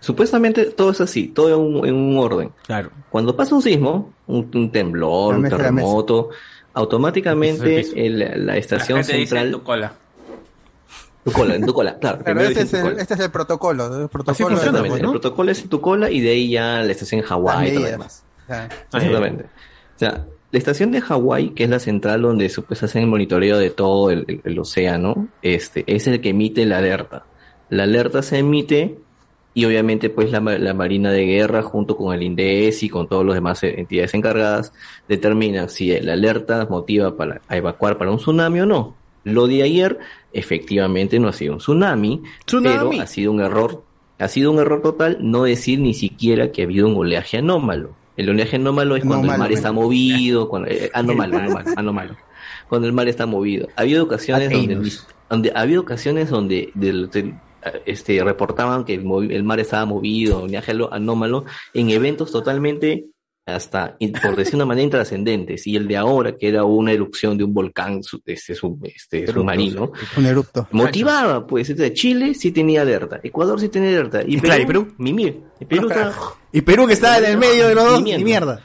supuestamente todo es así, todo en un, en un orden. Claro. Cuando pasa un sismo, un, un temblor, un terremoto, automáticamente Ese es el- la estación La gente dice central... tu cola. Tu cola, en tu cola, claro. Primero este es, tu el, cola. este es el protocolo. El protocolo Exactamente, el protocolo es en tu cola y de ahí ya la estación en Hawái y todo lo demás. Ah. Exactamente. O sea, la estación de Hawái, que es la central donde se pues, hacen el monitoreo de todo el, el- el océano, este, es el que emite la alerta. La alerta se emite y obviamente pues la, la Marina de Guerra junto con el INDES y con todos los demás eh, entidades encargadas determinan si la alerta motiva para a evacuar para un tsunami o no. Lo de ayer efectivamente no ha sido un tsunami, Tsunami. pero ha sido un error, ha sido un error total no decir ni siquiera que ha habido un oleaje anómalo. El oleaje anómalo es cuando el mar está bueno. movido, cuando, eh, anómalo, anómalo, anómalo. Cuando el mar está movido. Ha habido ocasiones donde, donde ha habido ocasiones donde del- del- este reportaban que el, mar estaba movido, oleaje alo- anómalo, en eventos totalmente hasta, por decir una manera, intrascendentes. Y el de ahora, que era una erupción de un volcán su- este, sub- este, submarino, Un erupto. motivaba, pues, entonces, Chile sí tenía alerta, Ecuador sí tenía alerta, y Perú, claro, ¿y Perú? Mimir. Y Perú está- Y Perú que está en el medio de los dos, ni mierda.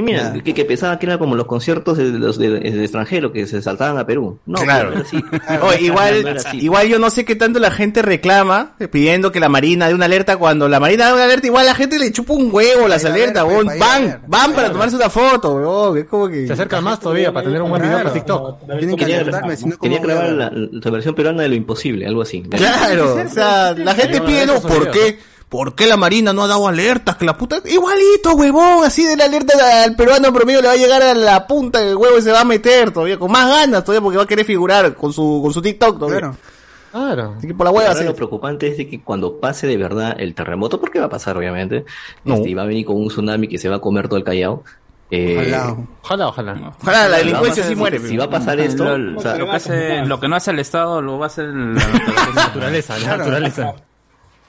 Y mira, que, que pensaba que era como los conciertos de los de, de extranjero que se saltaban a Perú. No, Claro. así. Oye, igual, No igual yo no sé qué tanto la gente reclama eh, pidiendo que la Marina dé una alerta cuando la Marina da una alerta igual la gente le chupa un huevo las alertas, ver, van, van para tomarse una foto, weón. Es como que Se acercan más todavía para tener un buen video para TikTok. Tienen que Quería, alertarme, si no, ¿cómo quería voy a grabar la, la versión peruana de lo imposible, algo así. Claro, o sea, la gente pide, no, ¿por qué? ¿Por qué la Marina no ha dado alertas? Que la puta, igualito, huevón, así de la alerta al peruano promedio le va a llegar a la punta del huevo y se va a meter todavía, con más ganas todavía porque va a querer figurar con su, con su TikTok todavía. Claro. Claro. Así que por la hueva sí. lo preocupante es de que cuando pase de verdad el terremoto, porque va a pasar obviamente, No. este, y va a venir con un tsunami que se va a comer todo el Callao. eh, Ojalá. Ojalá, ojalá. Ojalá la delincuencia sí muere. Si va a pasar esto, Lo, o sea, lo que hace- lo que no hace el Estado lo va a hacer la. Naturaleza, la naturaleza.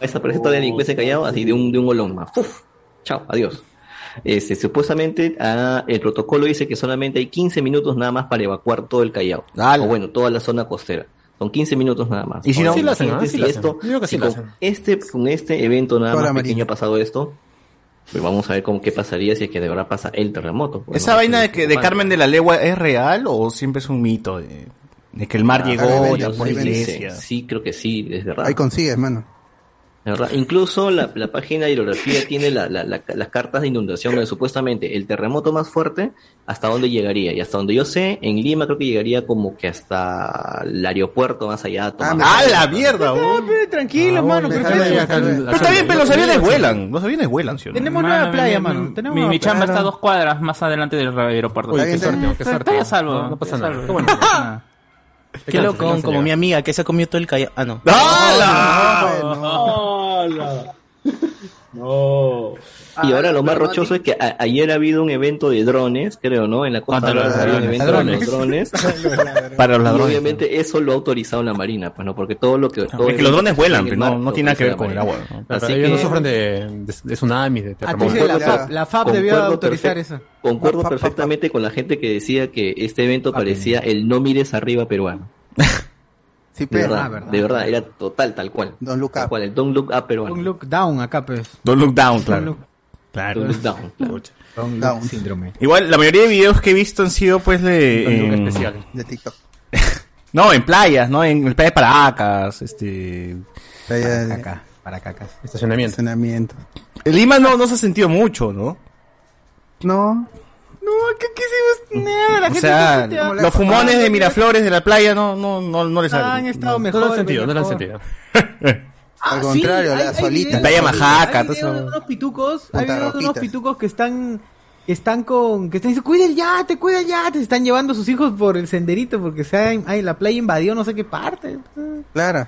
Desaparecer toda la delincuencia Callao así de un, de un golón más. ¡Puf! Chao, adiós. Este, supuestamente ah, el protocolo dice que solamente hay 15 minutos nada más para evacuar todo el Callao. Ala. O bueno, toda la zona costera. Son 15 minutos nada más. ¿Y si no? Sí lo hacen. Sí esto, sí con este, con este evento nada Toda más pequeño marina. ha pasado esto, pues vamos a ver cómo qué pasaría si es que de verdad pasa el terremoto. pues, ¿Esa ¿no? vaina de que de. Carmen de la Legua es real o siempre es un mito? De, de que el mar Ah, llegó la iglesia. Sí, creo que sí, es verdad. Ahí consigues, mano. De verdad. Incluso la, la página de hidrografía tiene la- la- la- las cartas de inundación donde supuestamente el terremoto más fuerte, hasta dónde llegaría. Y hasta donde yo sé, en Lima creo que llegaría como que hasta el aeropuerto más allá. Ah. ¡Ah, la mierda! weón! Pero tranquilo, mano, acá el- Pero está bien, pero los aviones vuelan. Los aviones vuelan, ¿sí o no? Tenemos Mano, nueva playa, mi- mano. mi- Tenemos Mi, chamba playa. está a dos cuadras más adelante del aeropuerto. Uy, qué suerte, qué suerte. está a salvo. No, no pasa nada. Qué. Ah. Loco, como mi amiga que se ha comido todo el callao. Ah, no. No. Y ahora lo más rochoso es que a- ayer ha habido un evento de drones, creo, ¿no? En la costa Contra los ha habido un ladrones. evento de los drones. Para los Y ladrones. obviamente eso lo ha autorizado la Marina, pues no, porque todo lo que... todo Es que los drones vuelan, en el pero no, mar no lo tiene nada que ver con autoriza el la agua. ¿no? Así ellos no que- sufren de, de, de tsunamis, de Ah, terremotos. entonces la, Concuerdo- la, la FAP debió autorizar eso. Concuerdo perfectamente con la gente que decía que este evento parecía el no mires arriba peruano. Sí, De pero. verdad, ah, verdad. de verdad, era total, tal cual. Don't look Tal up. cual, el don't look up peruano. Un look down acá, pues. Don't look down, claro. look- Claro. Don't look down. claro. Don't Down. look síndrome. Igual, la mayoría de videos que he visto han sido, pues, de... Look en- especial. De TikTok. No, en playas, ¿no? En el playa de Paracas, este... Playa de Acá, para cacas. Estacionamiento. estacionamiento. En Lima no, no se ha sentido mucho, ¿no? No. No, ¿qué quisimos? Nada, la O gente sea, se los fumones de Miraflores de la playa no, no, no, no les han ha... estado No mejor. lo han sentido, no lo han sentido. Ah, Al contrario, la hay- hay solita, videos- la Playa Majaca, Hay videos de unos pitucos, hay videos de unos pitucos que están que están con, que están diciendo, cuida el yate, cuida el yate, se están llevando a sus hijos por el senderito porque se ha- ay, la playa invadió no sé qué parte. Claro.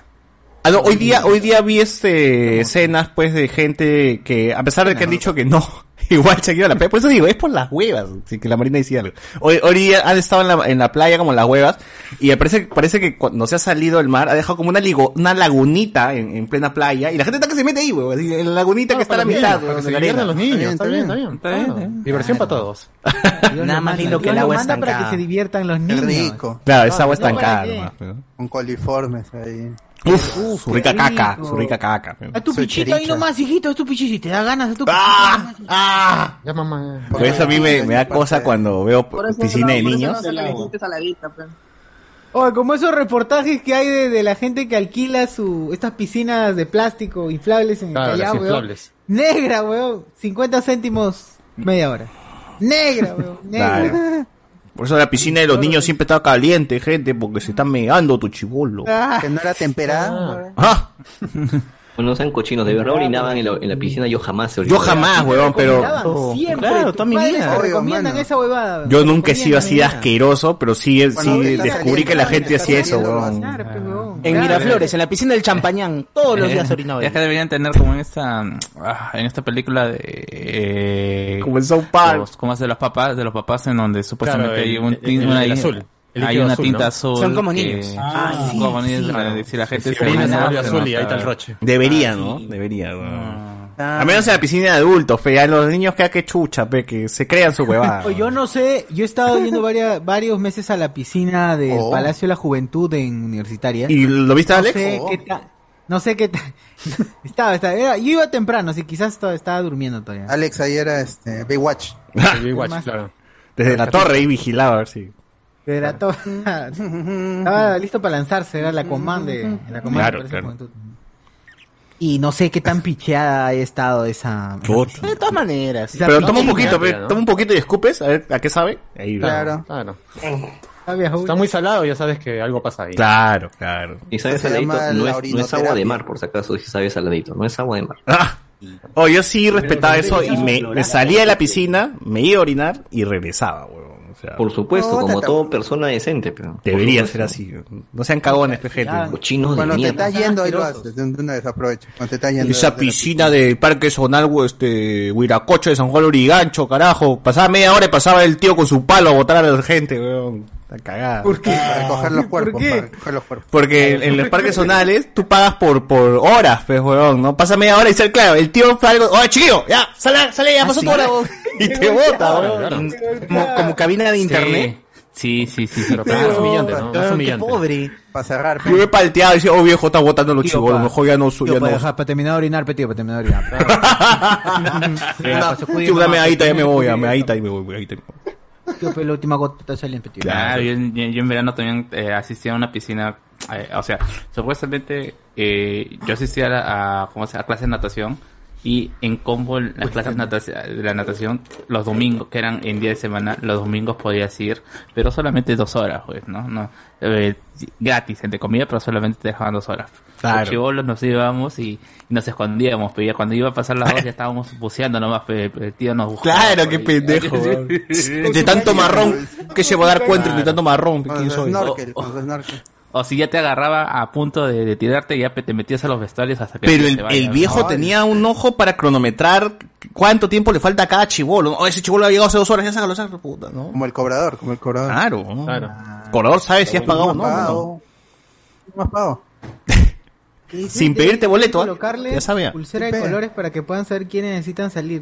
Ah, no, hoy día, hoy día vi este escenas pues de gente que, a pesar de que han dicho que no, igual se han ido a la playa. Por eso digo, es por las huevas, sí, que la marina decía algo. Hoy, hoy han estado en la, en la playa como las huevas, y parece, parece que cuando se ha salido el mar, ha dejado como una ligo, una lagunita en, en plena playa, y la gente está que se mete ahí, huevón, así, en la lagunita que está a la para mitad, que huevón, se los niños. Está bien, está bien. claro. Diversión para todos. Nada más lindo que el agua manda para estancada. que se diviertan los niños. rico. Claro, esa agua No, ¿para estancada Con coliformes ahí. Uf, su rica qué caca, rico. su rica caca. A tu Su pichito ahí chericha. nomás, hijito, es tu pichito, si te da ganas, es tu ¡Ah! pichito. ¡Ah! Ya, mamá. Por eso a mí me, me da cosa cuando veo Por piscina no- de por niños. no pues. Oye, como esos reportajes que hay de, de la gente que alquila su estas piscinas de plástico inflables en el Claro, Callao, weón. Negra, weón. 50 céntimos media hora. Negra, weón. Negra. Claro. Por eso la piscina de los niños siempre está caliente, gente, porque se están megando tu chibolo. Ah, Que no era temperada. Ah, no sean cochinos, de verdad orinaban en la, en la piscina, yo jamás yo jamás, huevón, pero recomendaban siempre. Claro, toda mi vida. recomiendan esa huevada. yo nunca he sido así de asqueroso, pero sí, sí descubrí que la gente hacía eso, huevón. Pues, weón. En. Miraflores, en la piscina del Champañán, todos los días orinaba Ya ahí. que deberían tener como en esta, ah, en esta película de, eh, Como en South Park. ¿cómo hace los papás? De los papás en donde supuestamente Claro, hay un, el- tin- el- una el tin- azul. El hay una azul, tinta ¿no? azul. Son como que- niños. Ah, sí, como niños, sí. para- si la gente orina se vuelve se azul y ahí está el roche. Debería, ¿no? Debería, weón. Ah, A menos en la piscina de adultos, fe, ya los niños queda que chucha, pe, que se crean su huevada. Yo no sé, yo he estado yendo varias, varios meses a la piscina del Oh. Palacio de la Juventud en Universitaria. ¿Y lo viste, no Alex? sé Oh. qué ta- no sé qué ta- estaba, estaba, era- yo iba temprano, así quizás estaba, estaba durmiendo todavía. Alex ahí era este, Baywatch. El Baywatch, claro. Desde la torre ahí vigilaba, a ver si. Era todo- estaba listo para lanzarse, era la comanda de la comanda Claro, claro. Y no sé qué tan picheada ha estado esa. Puta. De todas maneras. esa Pero toma un poquito, toma un poquito y escupes, a ver a qué sabe. Ahí, Claro. Claro. Sabe a Está muy salado, ya sabes que algo pasa ahí. Claro, claro. Y sabes saladito, no es, no es agua de mar, por si acaso, si sabes saladito, no es agua de mar. Ah. Oh, yo sí respetaba eso y me, me salía de la piscina, me iba a orinar y regresaba, huevón. Por supuesto, No, como tata- toda persona decente, pero. debería ser así. No sean cagones, pe, gente. Cochinos de Cuando te mierda. estás yendo, ahí lo haces. De una vez aprovecha. Cuando te estás yendo. Esa de piscina del Parque Zonal, este, Huiracocho de San Juan Lurigancho, carajo. Pasaba media hora y pasaba el tío con su palo a botar a la gente, weón. La cagada. ¿Por qué? Para recoger los ¿Por cuerpos. qué? Para recoger los cuerpos. Porque en, en los parques zonales tú pagas por, por horas, pues, weón, ¿no? Pasa media hora y sale, claro, el tío fue algo, oye, chiquillo, ya, sale, sale, ya Ah, pasó sí. tu hora, weón. Y te bota, weón. Como, como cabina de internet. Sí, sí, sí, sí. Pero claro, es humillante, ¿no? Es Claro, qué pobre. Para cerrar. Yo me he palteado y decía, oh viejo, está botando los Tío, chivolos, pa. mejor ya no, su- Tío, ya para, no. dejar- para terminar de orinar, pe, tío, para terminar de orinar. Una- Tío, una medallita, ya me voy, a medallita y me voy, medallita y me voy. Tío, pe, la última gota tío. Claro, yo, en- verano también eh, asistía a una piscina, eh, o sea, supuestamente eh, yo asistía a, a, ¿cómo a clases de natación y en combo en las clases nataci- de la natación los domingos, que eran en día de semana, los domingos podías ir, pero solamente dos horas, pues, ¿no? no eh, gratis, entre comillas, pero solamente te dejaban dos horas. Claro. Los chibolos nos íbamos y, y nos escondíamos, pero ya cuando iba a pasar las dos ya estábamos buceando nomás, pe- pe- el tío nos buscaba. Claro, qué ahí. pendejo. De tanto marrón, que se va a dar cuenta de tanto marrón, ¿quién soy? snorkel. O si ya te agarraba a punto de, de tirarte, ya te metías a los vestuarios hasta que Pero el, te el viejo Ay. tenía un ojo para cronometrar cuánto tiempo le falta a cada chivolo. Oh, ese chivolo ha llegado hace dos horas, ya sácalo, sácalo, puta, ¿no? Como el cobrador. Como el cobrador. Claro, ¿no? Claro. Corador sabe si has pagado o ¿Cómo no, pagado? ¿Cómo has pagado? Sin pedirte boleto, ¿ah? Colocarle Ya sabía. pulsera de colores para que puedan saber quiénes necesitan salir.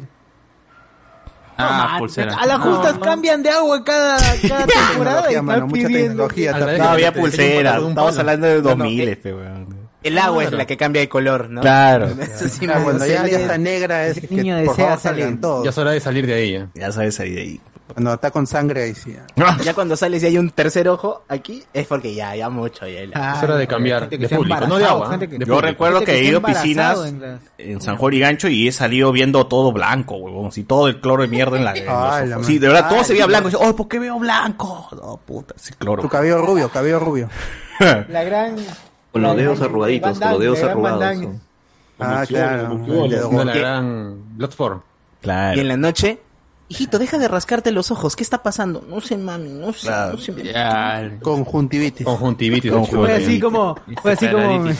Ah, pulsera. A las justas cambian de agua cada, cada temporada y mano, están mucha pidiendo. tecnología. No había pulsera, estamos hablando de No, no, 2000, eh, este, weón. El agua es la que cambia de color, ¿no? Claro. Eso sí cuando ya, ya está negra es el que niño por desea salir. Ya es hora de salir de ahí. ¿eh? Ya sabes salir de ahí. Cuando está con sangre ahí sí. ya. Cuando sales y hay un tercer ojo aquí, es porque ya, ya mucho. Ya, Ah, Es hora de cambiar de público, no de agua. Yo recuerdo que que he ido a piscinas en las- en San Juan y Gancho y he salido viendo todo blanco, huevón. Así todo el cloro de mierda en la. Ay, la sí, de verdad, todo Ay, se veía sí, blanco. Y yo, oh, ¿por qué veo blanco? No, puta, ese cloro. Tu cabello rubio, cabello rubio. La gran. Con los la dedos arrugaditos, con los dedos la arrugados. Ah, claro. La gran Bloodsport. Y Claro. en la noche, Hijito, deja de rascarte los ojos. ¿Qué está pasando? No sé, mami, no sé. No sé Conjuntivitis. Conjuntivitis. Fue así como, fue así como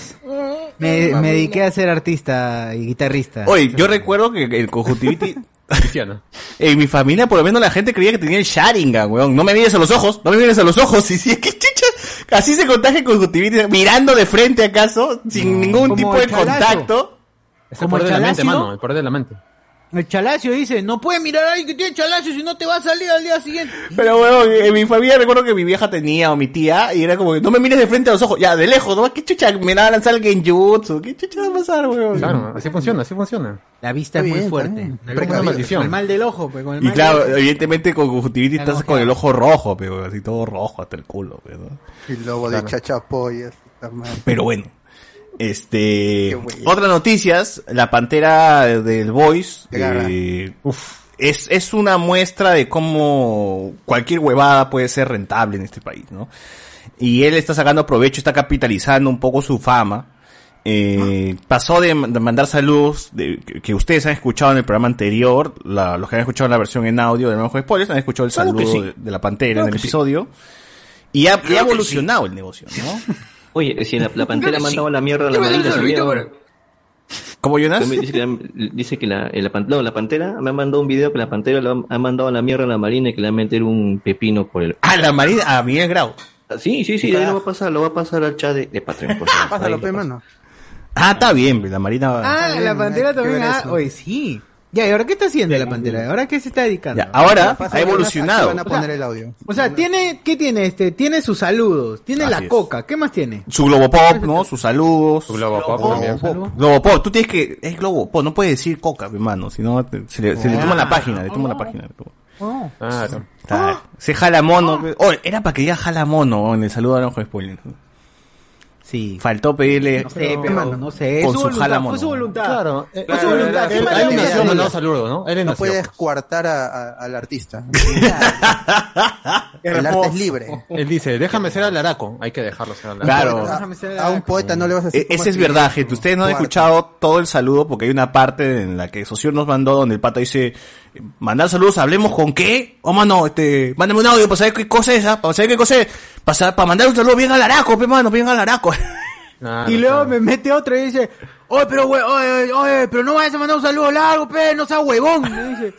me, dediqué a ser artista y guitarrista. Oye, yo recuerdo que el conjuntivitis... en mi familia, por lo menos la gente creía que tenía el Sharingan, weón. No me mires a los ojos, no me mires a los ojos. Y si, ¿qué chucha? Así se contagia el conjuntivitis, mirando de frente acaso, sin ningún tipo de contacto. Es Como el poder de la mente, mano. El poder de la mente. El chalacio dice, no puede mirar a alguien que tiene chalacio si no te va a salir al día siguiente. Pero weón, en mi familia recuerdo que mi vieja tenía o mi tía, y era como que no me mires de frente a los ojos, ya, de lejos, ¿no? ¿Qué chucha? Me va a lanzar el genjutsu, ¿qué chucha va a pasar, weón? Claro, así funciona, así funciona. La vista es muy bien, fuerte. Precavido. el- maldición. con el mal del ojo, pues, con el Y mal claro, del ojo. evidentemente con conjuntivitis estás con el ojo rojo, pero así todo rojo hasta el culo, pero, ¿no? El lobo de chachapoyas. Pero bueno. Este, otras noticias, la pantera del Voice, eh, uf, es, es una muestra de cómo cualquier huevada puede ser rentable en este país, ¿no? Y él está sacando provecho, está capitalizando un poco su fama. Eh, pasó de, de mandar saludos de, que, que ustedes han escuchado en el programa anterior, la- los que han escuchado la versión en audio de Nuevo Spoilers han escuchado el Claro saludo sí. de, de la pantera Claro en el sí. episodio. Y ha, ha evolucionado el negocio, ¿no? Oye, si la, la pantera ha Sí. mandado la mierda a la marina, ¿Cómo, Jonas? Dice que, la, dice que la, la, pan- no, la pantera me ha mandado un video que la pantera le ha, ha mandado a la mierda a la marina y que le va a meter un pepino por el. Ah, la marina, a Miguel Grau. Sí, sí, sí, de ahí lo va a pasar, lo va a pasar al chat de, de Patreon. por favor. Pásalo, pe, mano. Ah, está bien, la marina. Ah, la pantera hay que también. Ah, oye, sí. Ya, ¿y ahora qué está haciendo la pantera? ¿Ahora qué se está dedicando? Ya, ahora ha evolucionado. Van a poner el audio. O sea, tiene, ¿qué tiene este? Tiene sus saludos, tiene Así la es. coca, ¿qué más tiene? Su Globopop, ¿no? Sus saludos. Su Globopop también. Globopop, tú tienes que. Es Globopop, no puedes decir coca, hermano. Si no, te- se le, se le toma la página, le toma la página. Oh. Claro. Claro. Se jala mono. Oh, era para que ya jala mono en el saludo de Ojo Spoiler. Sí. Faltó pedirle. No sé, pero no sé. Con es su voluntad, jala Fue su voluntad. Claro. eh, Fue su voluntad. él- saludos, ¿no? Él No puedes coartar a- a- al artista. el arte es libre. Él dice, déjame ser al araco. Hay que dejarlo ser al araco. Claro. Déjame ser A un poeta no le vas a decir. E- Esa es verdad, gente. Ustedes no han escuchado todo el saludo porque hay una parte en la que Socio nos mandó donde el pata dice, mandar saludos, hablemos con qué. Oh, mano, este, mándame un audio para saber qué cosa es, ¿ah? para saber qué cosa es. Para, para mandar un saludo bien al araco, pe, mano, bien al araco. Claro, Y luego claro. me mete otra y dice, oye, pero hue- oye, oye, pero no vayas a mandar un saludo largo, pe, no seas huevón. Dice.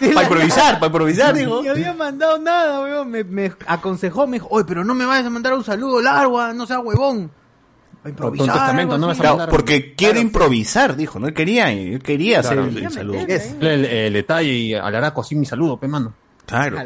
para improvisar, para improvisar, digo. Ni había mandado nada, weón. Me, me aconsejó, me dijo, oye, pero no me vayas a mandar un saludo largo, ah, no seas huevón. A improvisar, Con testamento, algo no así. vas a Claro, porque quiere improvisar, dijo, ¿no? Él quería, él quería Claro. hacer el, el saludo. El, el detalle y al araco, sí, mi saludo, pe mano. Claro.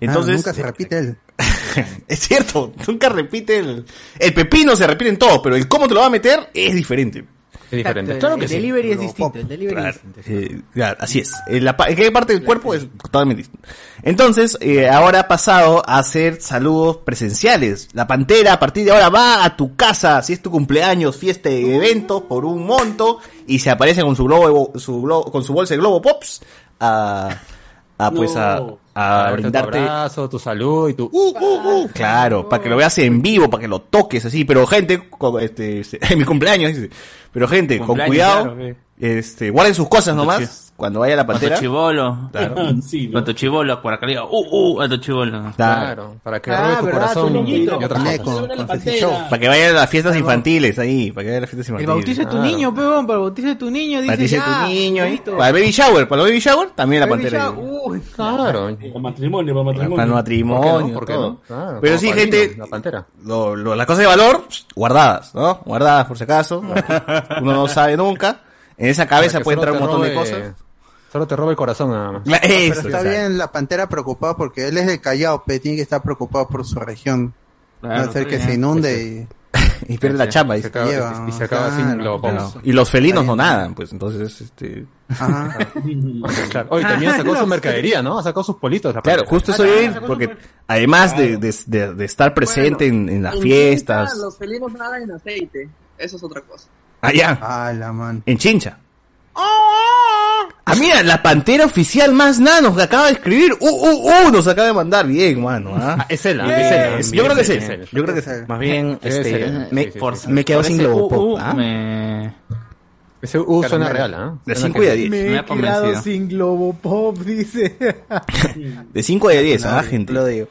Entonces, Ah, nunca se repite él. es cierto, nunca repite el, el pepino se repite en todo, pero el cómo te lo va a meter es diferente. Es diferente. Exacto, Claro el que sí. delivery es distinto, el delivery Claro, es distinto. eh, claro, así es. En la, qué parte del cuerpo es totalmente distinto. Entonces, eh, ahora ha pasado a hacer saludos presenciales. La pantera a partir de ahora va a tu casa, si es tu cumpleaños, fiesta, evento, por un monto, y se aparece con su globo, su globo, con su bolsa de globo pops, a, a pues a, No. a Darte tu brindarte. abrazo, tu salud y tu... Claro, para que lo veas en vivo, para que lo toques así, pero gente, este, este, en mi cumpleaños, dice, pero gente, con cuidado, claro, este, guarden sus cosas nomás, cuando vaya a la Con tu pantera. chivolo. Claro. Sí, Con tu chivolo, por acá le digo, uh, uh, a tu chivolo. Claro. Claro, para que Ah, robe tu ¿verdad? corazón Tu y, niñito. con, con Show. Para que vayan a las fiestas infantiles ahí, para que vayan a las fiestas El infantiles. bautizo de tu Claro. niño, peón, para el bautizo de tu niño, dice Para ya. tu niño listo. Para el baby shower, para el baby shower, también la Baby pantera. Uy, Claro. Para matrimonio, para matrimonio. Para el matrimonio, ¿Por qué no? Claro, Pero sí, gente, La pantera. lo, lo- las cosas de valor, guardadas, ¿no? Guardadas por si acaso. Uno no sabe nunca. En esa cabeza puede entrar un montón de cosas. Solo te roba el corazón nada más. La- Pero eso, está bien la pantera preocupada porque él es de Callao, pero tiene que estar preocupado por su región. Claro, no hacer que bien. se inunde Y pierde la chamba. Se dice. acaba, lleva, y se acaba claro, sin globopop. Claro. Y los felinos no nadan, pues entonces, este... y. Ajá. Claro. Oye, también sacó su mercadería, ¿no? Ha sacado sus politos. la Claro, justo eso iba a ir, porque además de, de, de- de estar presente en, en las En fiestas, Chincha, Los felinos nadan en aceite. Eso es otra cosa. allá, Ah, la man. en Chincha. Ah, mira, la pantera oficial más nanos que acaba de escribir. Uh, uh, uh, nos acaba de mandar. Bien, mano. ¿ah? Ah, es él, ah, Bien, es él, es- ah, yo creo que es bien. Yo creo que es él. Más bien, este, ser, me, sí, sí, sí. me quedo sin ese, Globopop. uh, uh, ¿ah? me... Ese U suena real, ¿ah? De Suena 5 y a que- 10. Me Me he quedado convencido. sin Globo Pop, dice. De 5 y a 10, ¿ah, gente? Lo digo.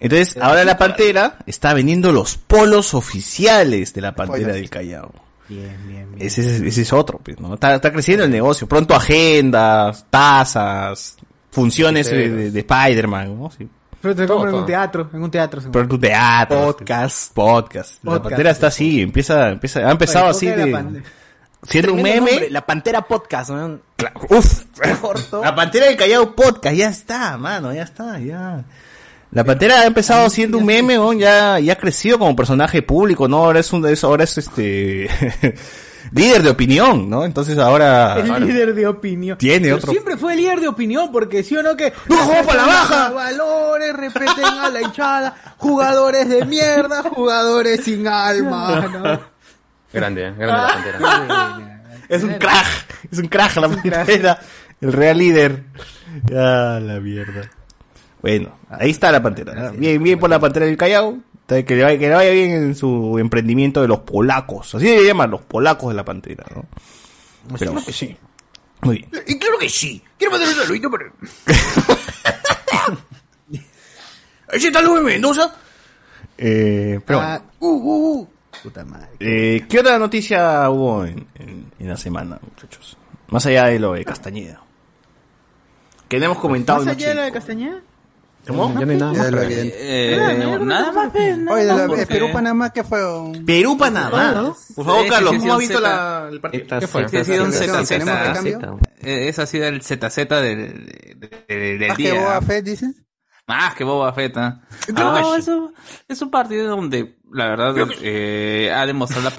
Entonces, ahora la Pantera está vendiendo los polos oficiales de la Pantera del Callao. Bien, bien, bien. Ese es, ese es otro, pues, ¿no? Está, está creciendo el negocio. Pronto agendas, tazas, funciones de, de- de Spider-Man, ¿no? Sí. Pero te Todo, compran en un teatro, en un teatro. seguro. Pronto teatro. Podcast. Podcast. La Pantera está así, empieza, empieza, ha empezado Oye, así de, siendo un meme. nombre, La Pantera Podcast, ¿no? Claro, Uf, Corto. La Pantera del Callao Podcast, ya está, mano, ya está, ya. La Pantera ha empezado siendo un meme, ¿no? ya, ya ha crecido como personaje público, ¿no? Ahora es un, es- ahora es este, líder de opinión, ¿no? Entonces ahora... El ahora- líder de opinión. Tiene Pero otro- Siempre fue líder de opinión, porque sí o no que. ¡No jugó para la baja! Valores, respeten a la hinchada. Jugadores de mierda, jugadores sin alma, ¿no? Grande, ¿eh? Grande la pantera. Es un crack, es un crack la Pantera, el real líder. Ya, la mierda. Bueno, ahí está la Pantera. ¿no? Bien, bien por la Pantera del Callao. Que le, vaya, que le vaya bien en su emprendimiento de los polacos. Así se llaman los polacos de la Pantera, ¿no? Pero, Claro que sí. muy bien. Y claro que sí. Quiero mandar un saludito para... ¿Ese tal Luis Mendoza? Eh, pero bueno. Ah, uh, uh, uh. Puta madre. Eh, ¿Qué otra noticia hubo en, en- en la semana, muchachos? Más allá de lo de Castañeda. Que no hemos comentado ¿Más allá de la de. Castañeda? ¿Cómo? Ya no hay nada más. Eh, nada más, Oye, de más la, porque- Perú-Panamá, ¿qué fue? Perú Panamá. Por favor, Carlos, ¿cómo sí, visto la, el partido? ¿Qué fue? Ha sido un ¿Tenemos ZZ. Eh, Eso ha sido el ZZ del, del, del ¿Más que día. Boba Fett, dices? Más que Boba Fett. ¿ah? No, es un, es un partido donde, la verdad, eh, ha demostrado la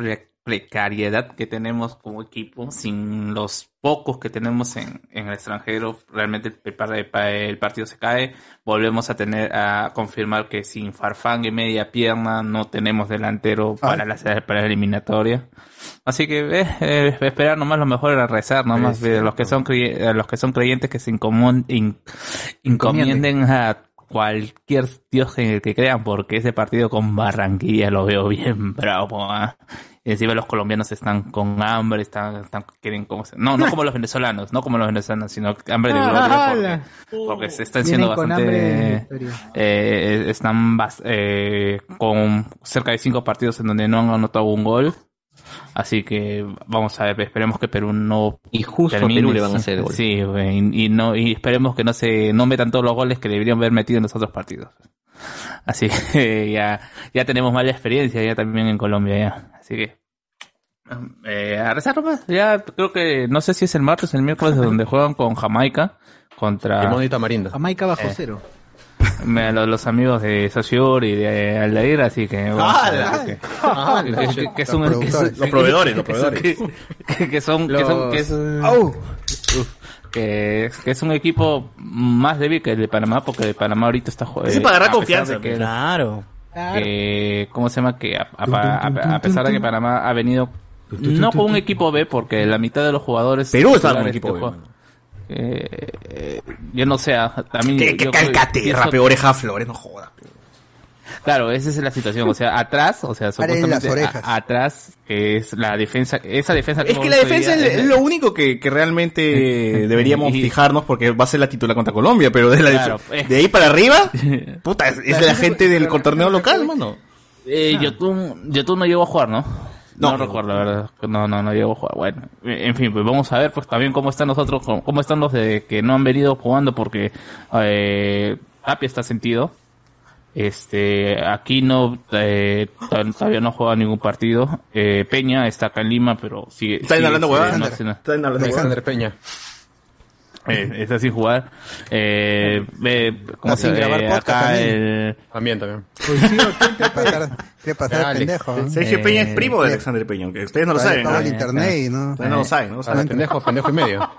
precariedad que tenemos como equipo, sin los pocos que tenemos en, en el extranjero. Realmente el, el par- el pa- el partido se cae. Volvemos a tener a confirmar que sin Farfán y media pierna no tenemos delantero para la, para la eliminatoria. Así que eh, eh, esperar nomás lo mejor era rezar nomás de los que son a los que son creyentes que se incomon- in- encomienden a cualquier dios en el que crean porque ese partido con Barranquilla lo veo bien bravo ¿ah? Y encima los colombianos están con hambre están, están quieren como se- no no como los venezolanos no como los venezolanos sino hambre de gloria ¡Hala! porque, porque se están siendo bastante eh, están bas- eh, con cerca de cinco partidos en donde no han anotado un gol. Así que vamos a ver, esperemos que Perú no Y justo termine. Perú le van a hacer el gol. Sí, güey, y, y no y esperemos que no se no metan todos los goles que deberían haber metido en los otros partidos. Así que ya ya tenemos mala experiencia ya también en Colombia ya. Así que eh, a rezar nomás. Ya creo que no sé si es el martes o el miércoles donde juegan con Jamaica contra Limón y tamarindo. Jamaica bajo Eh. cero. me- los, los amigos de Sociur y de Aldair, así que... vamos a ver ¡Hala! que- Ah, que- es un- Los que es- productores. Los proveedores, los que- proveedores. que- que son que son que es Au. que, que es un equipo más débil que el de Panamá porque el de Panamá ahorita está jugando Ese para agarrar confianza, pues. Claro. Que ¿cómo se llama? que a, a- a- a pesar de que Panamá ha venido no con un equipo B porque la mitad de los jugadores Perú estaba con un equipo que B, eh, eh, yo no sé, a a mí Que, que yo- calcate, rape oreja flores, no jodas. Claro, esa es la situación. O sea, atrás, o sea, supuestamente las orejas. a- atrás, que es la defensa, esa defensa Es que la defensa es lo único que, que realmente deberíamos Y- fijarnos porque va a ser la titular contra Colombia, pero de, la Claro, eh. de ahí para arriba, puta, es, es La de la defensa- gente del torneo local, mano. Eh, Yotun, Yotun no llegó a jugar, ¿no? No. No, recuerdo, la verdad. No, no, no llegó a jugar. Bueno, en fin, pues vamos a ver pues también cómo están nosotros, cómo, cómo están los de que no han venido jugando porque eh, Tapia está sentido. Este, aquí no, eh, to- todavía no juega ningún partido. Eh, Peña está acá en Lima, pero sigue. Están sigue- hablando huevadas. no. Están hablando. Alexander Peña. Eh, está sin jugar. Eh, ve, ¿cómo Está se grabar eh, podcast acá también. el, También, también. Quiere pasar, quiere pasar el Alex. pendejo. ¿no? Sergio Peña es Eh, primo de Alexander Peña, aunque ustedes no lo saben. ¿no? el internet y no. Ustedes no lo saben, no lo O sea, saben. pendejo, pendejo y medio.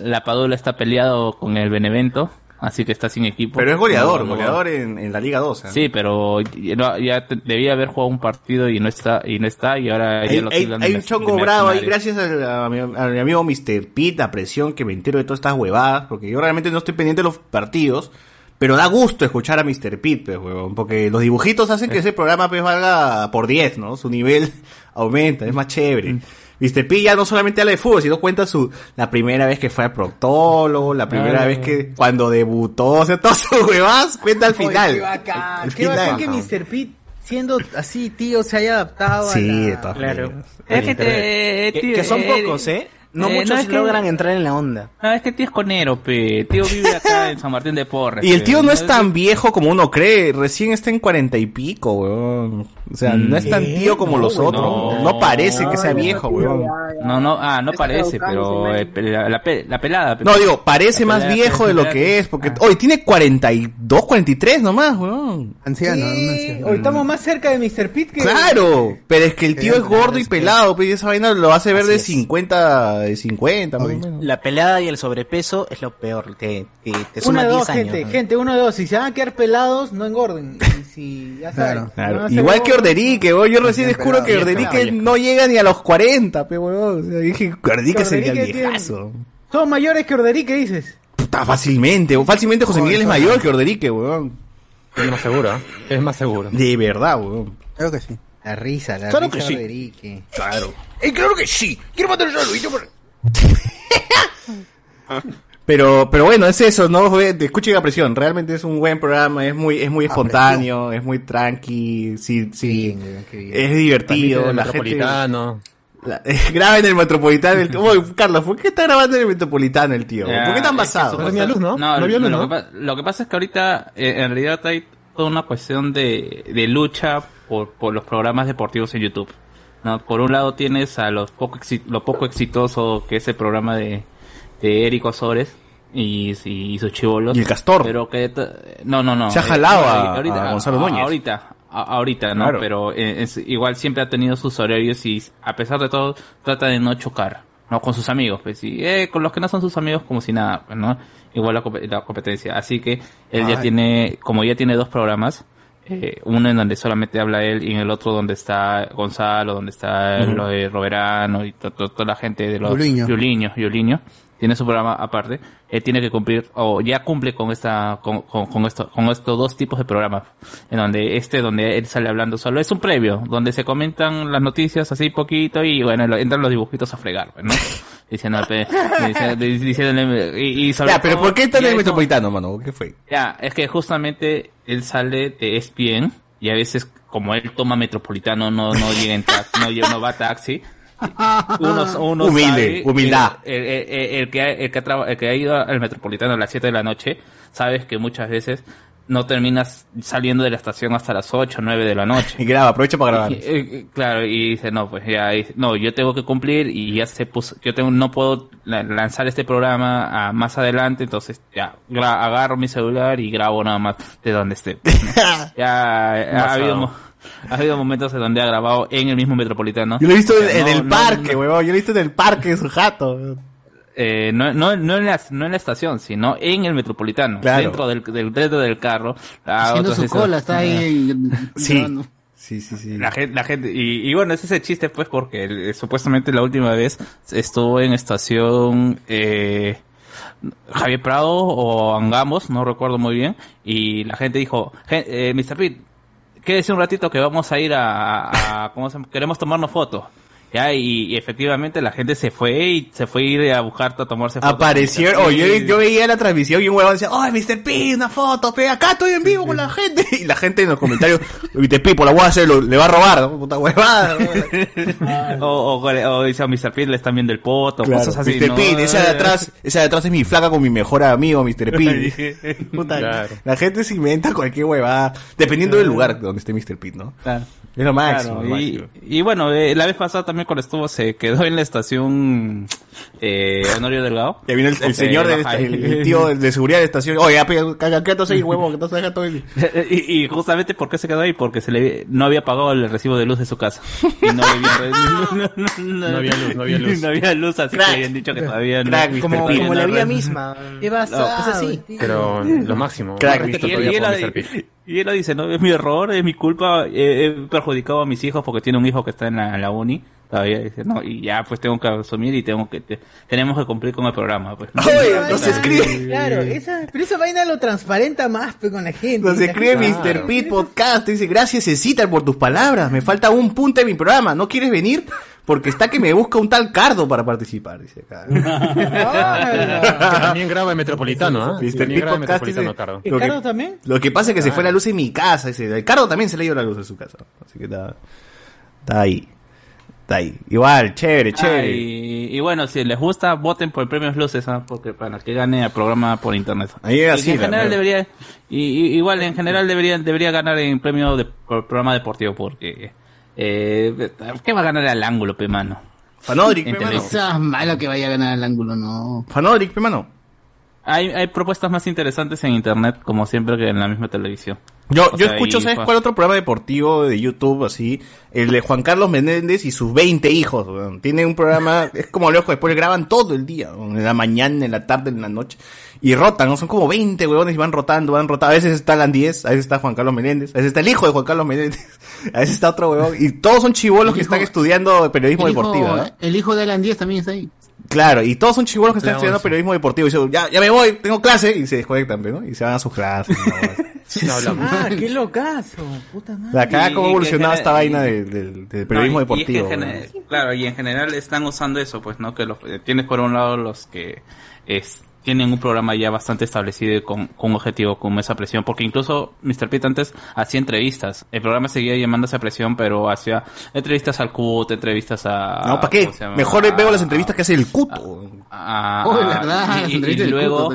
la Padula está peleado con el Benevento, así que está sin equipo. Pero es goleador, No, no- goleador en, en la Liga 2. ¿eh? Sí, pero ya, ya te- debía haber jugado un partido y no está y no está y ahora ya Hay, lo hay- un chongo bravo ahí, gracias a, a mi, a mi amigo Mr. Presión que me entero de todas estas huevadas, porque yo realmente no estoy pendiente de los partidos, pero da gusto escuchar a Mr. Pete, pues, huevón, porque los dibujitos hacen que ese programa pues valga por 10, ¿no? Su nivel aumenta, es más chévere. Mr. P ya no solamente habla de fútbol, sino cuenta su, la primera vez que fue al proctólogo, la primera vez que, cuando debutó, o sea, todas sus huevas, cuenta al final. qué bacán, Al qué final. bacán que Mr. Pete, siendo así, tío, se haya adaptado Sí, a la... de todas Claro. Es que, te, Que, tío, que son eh, pocos, ¿eh? No eh, muchos es que- logran entrar en la onda. Ah, es que tío es conero, pe. Tío vive acá en San Martín de Porres. Y el pe. tío no es tan viejo como uno cree, recién está en cuarenta y pico, weón. O sea, no es tan tío como los otros. No, no. parece que sea viejo, weón. No, no, ah, no parece, pero eh, la, la, pe- la pelada. pe. No, digo, parece La más pelada viejo de lo pelada que es, porque hoy tiene 42, 43 nomás, weón. Anciano, Sí, hoy estamos más cerca de Mr. Pete que... Claro, pero es que el tío es gordo y pelado, pero esa vaina lo hace ver de es. 50, de 50, más o menos. La pelada y el sobrepeso es lo peor, te, te, te Uno suma de 10 dos, años. gente, ¿no? gente, uno de dos. Si se van a quedar pelados, no engorden. Y si, ya saben. Claro, igual que Orderique. Yo recién descubro que Orderique pelado. no llega ni a los 40, pe, weón. O sea, dije, Orderique sería tiene- viejazo. Son mayores que Orderique, dices. Puta, fácilmente, fácilmente José Miguel es mayor que Orderique, weón. Es más seguro, ¿eh? Es más seguro. De verdad, weón. Creo que sí. La risa, la Claro risa que sí. de Orderique. Claro. ¡Eh, claro que sí! ¡Quiero matar a Luis por... Pero, pero bueno, es eso, ¿no? Escuchen la presión, realmente es un buen programa, es muy, es muy espontáneo, es muy tranqui, sí, sí, es divertido, la gente... Metropolitano. la- graba en el Metropolitano el tío. Uy, Carlos, ¿por qué está grabando en el Metropolitano el tío? Ya, ¿Por qué tan es que basado? No luz, ¿no? Lo que pasa es que ahorita eh, en realidad hay toda una cuestión de, de lucha por, por los programas deportivos en YouTube. ¿No? Por un lado tienes a los poco lo poco exitoso que es el programa de, de Eric Osores y, y, y sus chivolos. Y el Castor. Pero que no, no, no. Se ha Eh, jalado bueno, a- a Gonzalo Núñez. Ahorita, ahorita, ¿no? Claro. Pero eh, es- igual siempre ha tenido sus horarios y a pesar de todo trata de no chocar, ¿no? Con sus amigos, pues, y eh, con los que no son sus amigos como si nada, pues, ¿no? Igual la, compe- la competencia. Así que él ya tiene, como ya tiene dos programas, eh, uno en donde solamente habla él y en el otro donde está Gonzalo, donde está Ujú. lo de Roberano y to- to- toda la gente de los. Yuliño, Yuliño. Tiene su programa aparte. Él tiene que cumplir, o ya cumple con esta, con, con, con esto, con estos dos tipos de programas. En donde este, donde él sale hablando solo, es un previo, donde se comentan las noticias así poquito y bueno, lo- entran los dibujitos a fregar, pues, ¿no? Diciendo, diciéndole, y, y sobre Ya, pero ¿por qué está en el Metropolitano, mano? ¿Qué fue? ya, es que justamente él sale de ESPN y a veces como él toma metropolitano no no llega en taxi, no, no va a taxi. Uno, uno Humilde, sabe- humildad. El, el- el- el que, ha- el, que ha el que ha ido al metropolitano a las 7 de la noche, sabes que muchas veces no terminas saliendo de la estación hasta las 8 o 9 de la noche. Y graba, aprovecha para grabar. Y, eh, claro, y dice, no, pues ya, no, yo tengo que cumplir y ya se puso, yo tengo, no puedo la- lanzar este programa a más adelante, entonces ya, agarro mi celular y grabo nada más de donde esté. ya, ha habido, ha habido momentos en donde ha grabado en el mismo metropolitano. Yo lo he visto O sea, en no- el parque, no- huevón. Yo lo he visto en el parque su jato. eh, no, no, no, en la, no en la estación, sino en el metropolitano, Claro. dentro del, del, dentro del carro. Ah, Haciendo su cola, está ahí. Sí. Sí, sí, sí. La gente, la gente, y, y bueno, es ese chiste pues porque eh, supuestamente la última vez estuvo en estación eh, Javier Prado o Angamos, no recuerdo muy bien, y la gente dijo, "Gen- eh, Mr. Pitt, quédese un ratito que vamos a ir a, a- a- queremos tomarnos fotos. Ya, y, y efectivamente la gente se fue y se fue a ir a buscar a tomarse fotos. Aparecieron, oh, yo, yo veía la transmisión y un huevón decía, ¡ay, Mr. P, una foto, pe, acá estoy en vivo con la gente! Y la gente en los comentarios, Mr. P, por la voy a hacer, lo- le va a robar, ¿no? puta huevada. o, o, o dice a Mr. Pitt le están viendo el poto, Claro, cosas así. Mr. ¿no? P, esa de atrás, esa de atrás es mi flaca con mi mejor amigo, Mr. P. Puta, Claro. La gente se inventa cualquier huevada, dependiendo del lugar donde esté Mr. P, ¿no? Claro. Es lo y, máximo. y bueno, eh, la vez pasada también cuando estuvo se quedó en la estación eh, Honorio Delgado. Ya vino el, el Eh, señor, del- baja- el, el tío de seguridad de la estación. Oye, quédate ahí, huevón, que te deja todo el... y, y justamente ¿por qué se quedó ahí? Porque se le no había pagado el recibo de luz de su casa. Y no había, no, no- no- No había luz, no había luz. No había luz, así Crack. que habían dicho que todavía no. Crack, Mr. Como, como la no, vida no. misma. ¿Qué pasa? Es así. Pero lo máximo. Crack, él, todavía por Mr. P. y él lo dice, ¿no? Es mi error, es mi culpa, eh, he perjudicado a mis hijos porque tiene un hijo que está en la, en la uni. Todavía dice, no, y ya pues tengo que asumir y tengo que, te- tenemos que cumplir con el programa, pues. Oye, nos Claro, escribe, Claro, esa, pero esa vaina lo transparenta más pues, con la gente. nos escribe gente- Mr. P Podcast, dice, gracias Cecitar por tus palabras, me falta un punto de mi programa, ¿no quieres venir? Porque está que me busca un tal Cardo para participar, dice acá. Que también graba en Metropolitano, ¿ah? También graba en Metropolitano, dice- Cardo. Lo que- ¿Cardo también? Lo que pasa es que se fue la luz en mi casa. Dice. El Cardo también se le dio la luz en su casa. Así que está, está ahí. Está ahí. Igual, chévere, Ah, chévere. y, y bueno, si les gusta, voten por el premio Luces, ¿ah? porque para que gane el programa por internet. Ahí Y así, en general debería, y, y- igual en general debería, debería ganar en premio de por programa deportivo, porque eh, ¿qué va a ganar al ángulo, pe mano? Fanodric, pe, mano. es malo que vaya a ganar el ángulo, no. Fanodric, pe, mano. Hay, hay propuestas más interesantes en internet, como siempre, que en la misma televisión. Yo, O yo sea, escucho, ¿sabes fa- cuál otro programa deportivo de YouTube así? El de Juan Carlos Menéndez y sus 20 hijos. weón. Tiene un programa, es como loco, después graban todo el día, en la mañana, en la tarde, en la noche. Y rotan, ¿no? Son como 20 huevones y van rotando, van rotando. A veces está Alan 10, a veces está Juan Carlos Menéndez, a veces está el hijo de Juan Carlos Menéndez, a veces está otro huevón. Y todos son chivolos que están estudiando periodismo El hijo, deportivo, ¿no? el hijo de Alan Díaz también está ahí. Claro, y todos son chivolos que están Claro, estudiando sí. periodismo deportivo. Y dicen, ya, ya me voy, tengo clase, y se desconectan, ¿no? Y se van a sus clases. ¿no? Ah, qué locazo. Puta madre. La acá Y- cómo y ha evolucionado que esta vaina y- del, del- del periodismo No, y- y es que deportivo. claro, y en general están usando eso, pues, ¿no? Que los, eh, tienes por un lado los que es, tienen un programa ya bastante establecido y con, con un objetivo como esa presión, porque incluso Mr. Pitt antes hacía entrevistas. El programa seguía llamándose a presión, pero hacía entrevistas al CUT, entrevistas a... No, ¿para qué? Mejor A- veo las entrevistas que hace el cuto. a- Oh, verdad, y- luego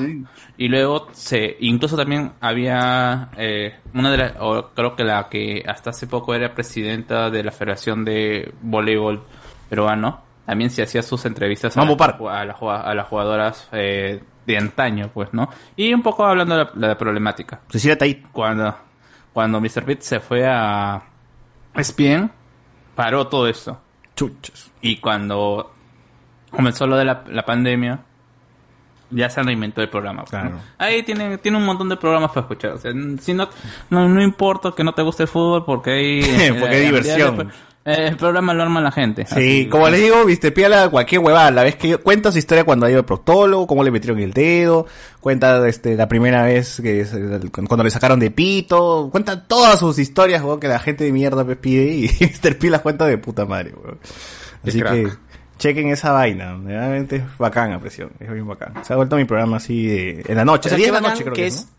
y luego se incluso también había eh, una de las o creo que la que hasta hace poco era presidenta de la Federación de Voleibol peruano también se hacía sus entrevistas a, a, a las jugadoras eh, de antaño pues no y un poco hablando de la, la problemática Cecilia Tait cuando cuando Mr. Pitt se fue a ESPN paró todo esto Chuchos. y cuando comenzó lo de la, la pandemia, ya se reinventó el programa. pues, ¿no? Claro. Ahí tiene, tiene un montón de programas para escuchar. O sea, si no, no, no importa que no te guste el fútbol porque hay... Porque hay diversión. El programa lo arma la gente. Sí, Así, como les digo, viste, píala cualquier huevada. La vez que cuenta su historia cuando ha ido al proctólogo, cómo le metieron el dedo, cuenta este, la primera vez que cuando le sacaron de pito, cuenta todas sus historias, weón, que la gente de mierda pues, pide y Mr. P las cuenta de puta madre, weón. Así que chequen esa vaina, realmente es bacán a presión, es bien bacán. Se ha vuelto mi programa así de, en la noche, O sea, a 10 qué de la bacán noche creo que que es, es, ¿no?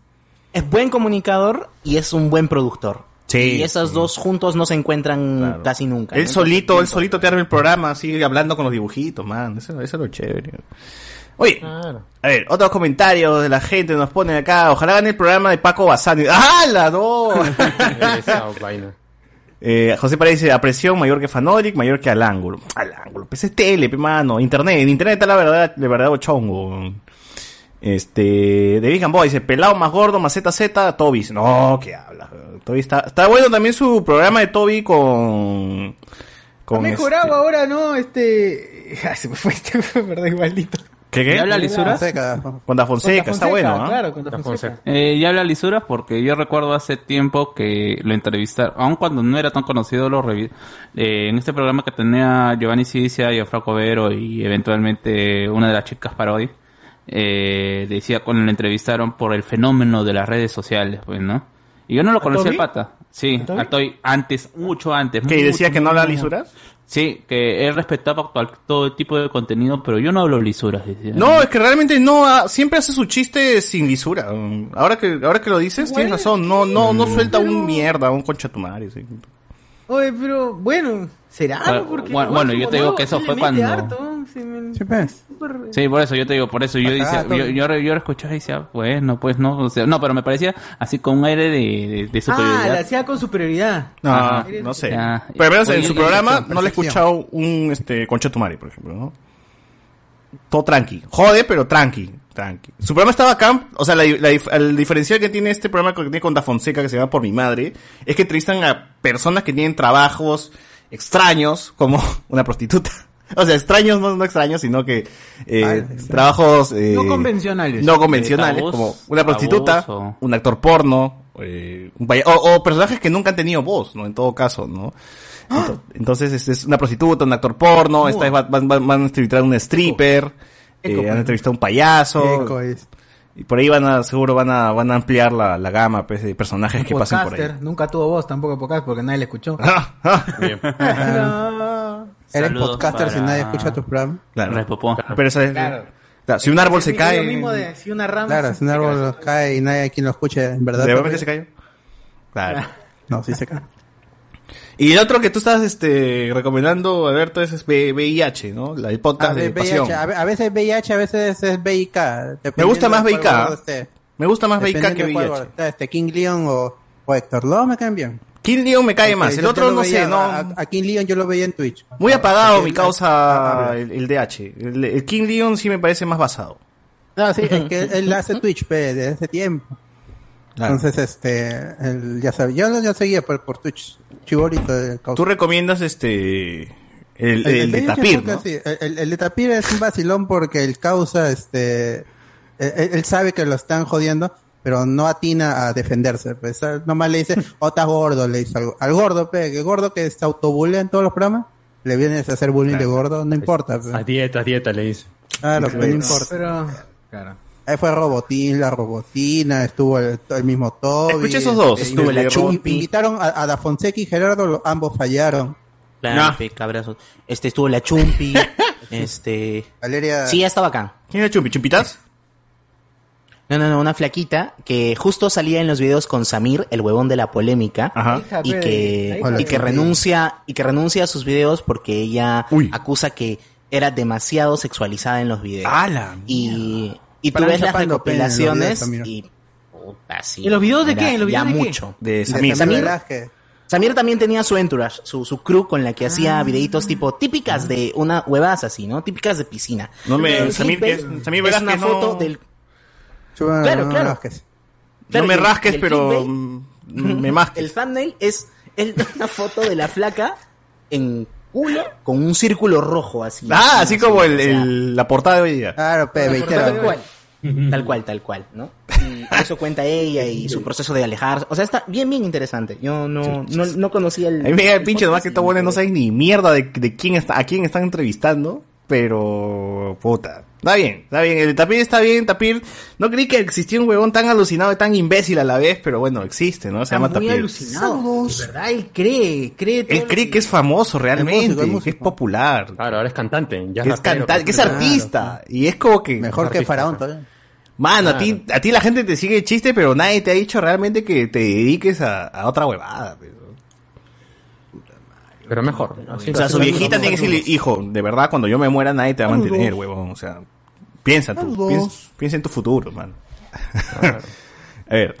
es buen comunicador y es un buen productor. Sí, y esos dos juntos no se encuentran casi nunca. Él ¿no? solito, él solito te arma el programa, así hablando con los dibujitos, man. Eso, eso es lo chévere. Oye, a ver, otros comentarios de la gente nos ponen acá. Ojalá gane el programa de Paco Basani. ¡Ah, la no! Eh, José Paredes dice, a presión mayor que Fanoric, mayor que al ángulo. Al ángulo, pues es tele, mano, internet, en internet está la verdad, de verdad chongo. Este, de Big Gamboa dice, pelado más gordo, más ZZ, Toby. No, ¿qué habla? Toby está, está bueno también su programa de Toby con, Ha con mejorado este- ahora, ¿no? Este. Ay, se me fue este, verdad, igualito. ¿Qué, qué? ¿Ya habla lisuras? Con Da Fonseca, está bueno, ¿ah? Claro, con Da Fonseca. Eh, ya habla lisuras porque yo recuerdo hace tiempo que lo entrevistaron, aun cuando no era tan conocido, lo revi- eh, en este programa que tenía Giovanni Cicia y Franco Vero y eventualmente una de las chicas parodi, eh, decía cuando lo entrevistaron por el fenómeno de las redes sociales, pues, ¿no? Y yo no lo conocía el pata. Sí, ¿A Toby? a Toy antes, mucho antes. ¿Que mucho, decía que no habla lisuras? Sí, que él respetaba todo tipo de contenido, pero yo no hablo lisuras. decía. No, es que realmente no, siempre hace su chiste sin lisura. Mm, Ahora que, ahora que lo dices, tienes razón, no, no, no suelta un mierda, un concha tu madre, sí. Oye, pero bueno, será Bueno, porque bueno, igual bueno, como yo te digo que eso sí fue cuando- harto, sí, me- súper- Sí, por eso yo te digo, por eso yo decía, yo, yo, yo lo escuchaba y decía, bueno, pues no, o sea, no, pero me parecía así con un aire de, de, de Ah, superioridad. la hacía con superioridad. No, Ajá. no sé. Ya. Pero menos en su programa no le he escuchado un este concha tu madre, por ejemplo, ¿no? Todo tranqui. Jode, pero tranqui. Tranqui. Su programa estaba acá, o sea, la, el diferencial que tiene este programa que tiene con Da Fonseca, que se llama Por mi madre, es que entrevistan a personas que tienen trabajos extraños, como una prostituta. O sea, extraños, no, no extraños, sino que eh, trabajos... eh, No convencionales. No convencionales, como una prostituta, o- un actor porno, eh, un o, o personajes que nunca han tenido voz, ¿no? En todo caso, ¿no? Ento- Entonces es, es una prostituta, un actor porno, esta vez va- van, van, van a entrevistar a un stripper, Eco, eh, pues. han entrevistado a un payaso. Eco es. Y por ahí van a, seguro van a, van a ampliar la, la gama pues, de personajes que pasen por ahí. Podcaster, nunca tuvo voz tampoco podcast porque nadie le escuchó. Ah, No. Eres Saludos podcaster si nadie escucha tus programas. Claro. Pero eso es- Claro. claro, si un árbol se Es cae. lo mismo de si una rama. Claro, si un árbol cae y nadie hay quien lo escuche, en verdad. ¿De se cayó? Claro. No, sí se cae. Y el otro que tú estás este, recomendando, Alberto, es es VIH, ¿no? La, el podcast A, de ver, Pasión. VIH, a ve- a veces es VIH, a veces es VIK. Me gusta más VIK. Me gusta más VIK que VIH. Este, King Leon o, o Héctor Love me caen bien. King Leon me cae más. El otro no veía- sé, no. A, a King Leon yo lo veía en Twitch. Muy apagado mi Ah, causa ah, el, el DH. El, el King Leon sí me parece más basado. No, sí, es que él hace Twitch pe, desde hace tiempo. Claro. Entonces, este, él ya sabía, yo lo ya seguía por, por Twitch. Chibolito de causa. Tú recomiendas este. El, el, de Tapir, ¿no? sí, el, el- el de Tapir es un vacilón porque el causa, este, él, él sabe que lo están jodiendo, pero no atina a defenderse. Pues él nomás le dice, estás gordo, le dice algo. Al gordo, pe, que gordo que se autobulea en todos los programas, le vienes a hacer bullying de gordo, no importa. pe. A dieta, a dieta, le dice. Claro, pero no importa. Pero, claro. Ahí fue Robotín, la Robotina, estuvo el, el mismo Toby. Escuché esos dos, estuvo la Chumpi. Invitaron a, a Da Fonseca y Gerardo, lo- ambos fallaron. Claro, cabrazos. Este estuvo la Chumpi. este. Valeria. Sí, ya estaba acá. ¿Quién es Chumpi? ¿Chumpitas? No, no, no, una flaquita que justo salía en los videos con Samir, el huevón de la polémica, Ajá. Y que, y que renuncia, y que renuncia a sus videos porque ella Uy. acusa que era demasiado sexualizada en los videos. ¡Hala! Y, y tú ves las recopilaciones y puta, sí, ¿En los videos de qué? ¿En los ya videos de qué? mucho. De Samir, Samir. Samir. También tenía su entourage, su, su crew con la que hacía Ah. videitos tipo típicas de una huevadas así, ¿no? Típicas de piscina. No me- El Samir, clickbait que es- Samir es una no- foto del Claro, no, claro. No me el- rasques, el pero mm, me masques. El thumbnail es, es una foto de la flaca en culo con un círculo rojo así. Ah, así como el, la portada de hoy día. Claro, pe, veintero. Tal cual. Tal cual, tal cual, ¿no? Y eso cuenta ella y su proceso de alejarse. O sea, está bien, bien interesante. Yo no, no, no conocía el... A mí me llega el pinche nomás que estos buenos no saben ni mierda de, de quién está, a quién están entrevistando, pero puta. Está bien, está bien, el Tapir está bien, Tapir. No creí que existía un huevón tan alucinado y tan imbécil a la vez, pero bueno, existe, ¿no? Se Está llama muy Tapir. alucinado. De verdad, él cree, cree todo Él cree que es famoso realmente, que es popular, Claro, ahora es cantante. Ya que es cantante, que es claro. artista. Y es como que... Mejor que Faraón claro. todavía. Mano, a ti, a ti la gente te sigue chiste, pero nadie te ha dicho realmente que te dediques a, a otra huevada. pero- Pero mejor. O sea, su viejita tiene que decirle, hijo, de verdad, cuando yo me muera nadie te va a mantener, huevón. O sea, piensa tú, piensa, piensa en tu futuro, man. a ver,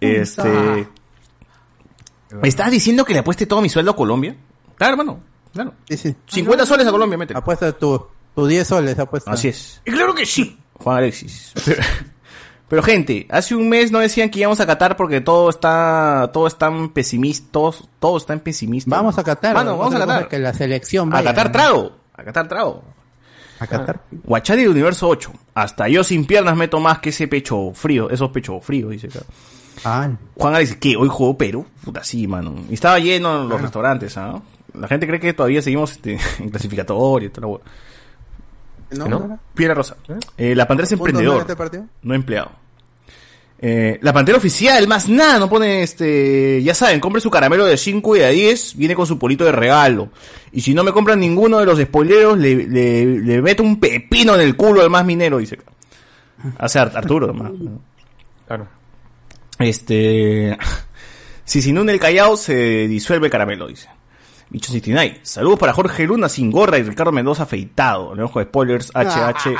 este... ¿Me estás diciendo que le apueste todo mi sueldo a Colombia? Claro, hermano, claro. Sí, sí. 50 soles a Colombia, métele. Apuesta tu, tu 10 soles, apuesta. Así es. Y claro que sí. Juan Alexis. Pero, pero, gente, hace un mes no decían que íbamos a Qatar porque todo está, todo están pesimistas, todo está en pesimista. Vamos a Qatar. Mano, vamos a Qatar. Que la selección A vaya. Qatar trago. A Qatar trago. A Qatar. Guachari del universo 8. Hasta yo sin piernas meto más que ese pecho frío, esos pechos fríos, dice acá. Ah, Juan Alex, ¿qué? ¿Hoy jugó Perú? Puta, sí, mano. Y estaba lleno en los restaurantes, ¿ah? La gente cree que todavía seguimos este, en clasificatorio y toda la ¿no? ¿No? Piedra Rosa. Eh, la Pantera es ¿Puntos emprendedor. en este partido? No empleado. Eh, la Pantera oficial, más nada, no pone este... Ya saben, compre su caramelo de 5 y de 10, viene con su polito de regalo. Y si no me compran ninguno de los spoileros, le, le, le meto un pepino en el culo al más minero, dice. Hace Ar- Arturo, más. Claro. Este... Si sin un el Callao se disuelve el caramelo, dice. Bicho 69. Saludos para Jorge Luna sin gorra y Ricardo Mendoza afeitado. Al ojo de spoilers, HH.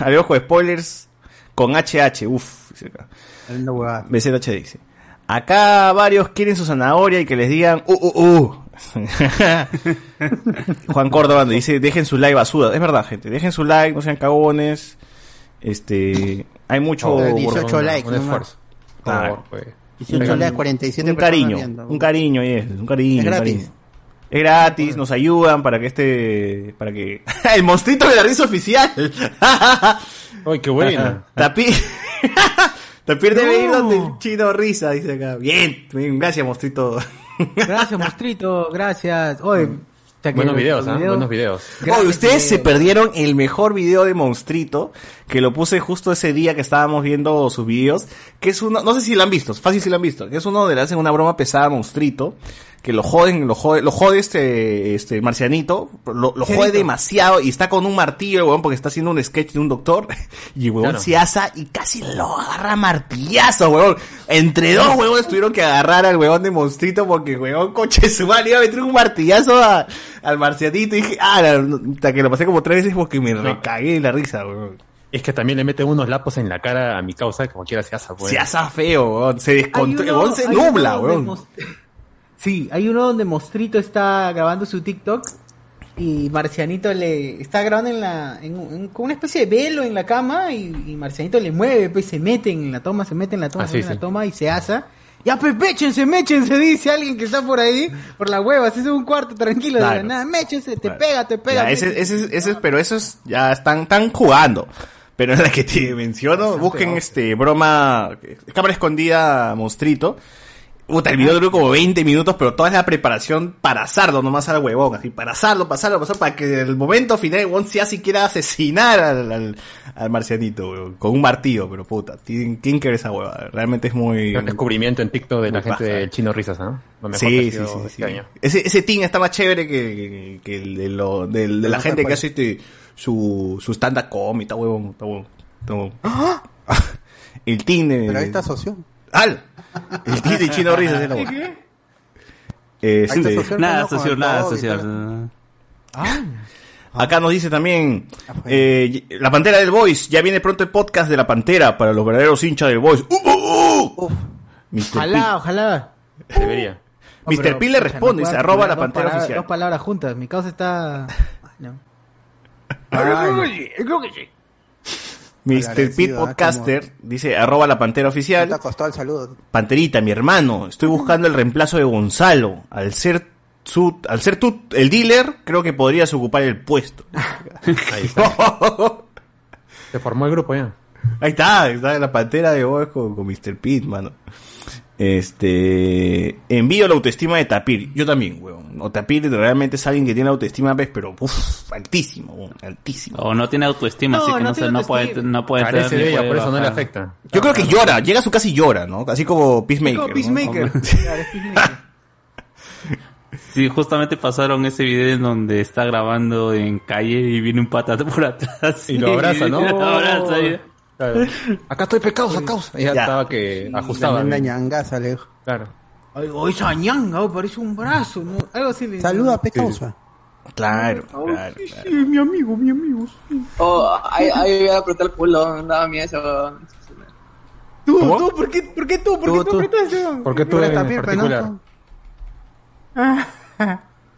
Al ojo de spoilers con HH. Uf. dice acá. Tremenda huevada. BZH dice. Acá varios quieren su zanahoria y que les digan uh uh uh. Juan Córdoba dice, dejen su like basura. Es verdad, gente, dejen su like, no sean cagones. Este, hay mucho Oh, 18 por- likes, Un esfuerzo. Por Claro. favor, pues. 18 likes, 47 un cariño, viendo. un cariño, yes, un cariño, Es un gratis. cariño. Es gratis, nos ayudan para que este, para que el monstruito de la risa oficial. Ay, qué bueno. Tapir, Tapir debe ir donde el chino risa, dice acá. Bien, bien, gracias monstruito. Gracias, monstruito, gracias. Oye, sea que Buenos videos, ¿ah? videos- Buenos videos. Ustedes se perdieron el mejor video de Monstrito, que lo puse justo ese día que estábamos viendo sus videos, que es uno, no sé si lo han visto, fácil si lo han visto, que es uno donde le hacen una broma pesada a Monstrito, que lo joden, lo jode, lo jode este, este marcianito, lo, lo jode demasiado y está con un martillo, huevón, porque está haciendo un sketch de un doctor, y Claro. se asa y casi lo agarra martillazo, huevón. Entre dos huevones tuvieron que agarrar al huevón de Monstrito porque huevón coche su madre iba a meter un martillazo a- al marcianito y dije, ah, hasta que lo pasé como tres veces porque me recagué de la risa, huevón. Es que también le mete unos lapos en la cara a mi causa, como quiera se asa, pues. Se asa feo, huevón. Se descontrola, se nubla. Mos- Sí, hay uno donde Mostrito está grabando su TikTok y Marcianito le está grabando en la en, en- con una especie de velo en la cama y, y Marcianito le mueve, pues se mete en la toma, se mete en la toma, Ah, se sí, mete en sí. la toma y se asa. Ya, pues méchense, méchense, dice alguien que está por ahí, por la hueva, se hace un cuarto tranquilo, de la Claro. nada, méchense, te Claro. pega, te pega. Ya, ese, ese, ese, pero esos ya están, están jugando. Pero en la que te menciono, busquen este broma, cámara escondida, monstrito. Puta, el video duró como 20 minutos, pero toda la preparación para asarlo nomás al huevón, así, para asarlo, pasarlo, pasarlo, para que el momento final el huevón sea siquiera asesinar al, al, al marcianito, huevón, con un martillo, pero puta, ¿quién quiere esa hueva? Realmente es muy... Un descubrimiento en TikTok de la gente del Chino Risas, ¿no? Lo mejor que Sí, sí, sí, este sí. Ese, ese team está más chévere que, que, que el de, lo, del- de la gente que hace este, su, su stand-up comedy, está huevón, está huevón. está huevón. El team de... Pero ahí está socio. ¡Al! El team de Chino Risas es la huevón. Eh, sí. socio. Nada ¿no? Nada COVID, social. Acá nos dice también, eh, la Pantera del Voice, ya viene pronto el podcast de la Pantera para los verdaderos hinchas del Voice. ¡Uh, uh, uh! Ojalá, ojalá. Debería. Mr. P le responde, dice, arroba la Pantera palabras, oficial. Dos palabras juntas, mi causa está... Ay, no. Mr. Agradecido, Pete ¿eh? Podcaster dice arroba la pantera ¿Te oficial. costó el saludo? Panterita, mi hermano, estoy buscando el reemplazo de Gonzalo. Al ser su, al ser tú el dealer, creo que podrías ocupar el puesto. Ahí está. Se formó el grupo ya. Ahí está, está la pantera de con, con Mr. Pete, mano. Este, envío la autoestima de Tapir. Yo también, weón. O Tapir realmente es alguien que tiene autoestima, pues, pero uf, altísimo, weón, altísimo. O no tiene autoestima, No, así que no no, no puede, no puede tener puede por eso no le afecta. Yo creo que llora, llega a su casa y llora, ¿no? Así como Peacemaker. Como. Peacemaker. Sí, justamente pasaron ese video en donde está grabando en calle y viene un pata por atrás. Y lo abraza, ¿no? Y lo abraza, y- Claro. Acá estoy pecado, a causa. Y ya, Ya. estaba que ajustaba. Tremenda bien. ñangaza, le dijo. Claro. Ay, oh, esa ñanga, oh, parece un brazo, ¿no? Algo así le Saluda, Pecausa. Claro, claro, claro. mi amigo, mi amigo. sí. Oh, ahí, ahí voy a apretar el culo, no daba miedo eso. Tú, ¿Cómo? tú, ¿por qué, por qué tú? ¿Por qué tú tú. apretaste? ¿Por qué tú en también, pero no, particular?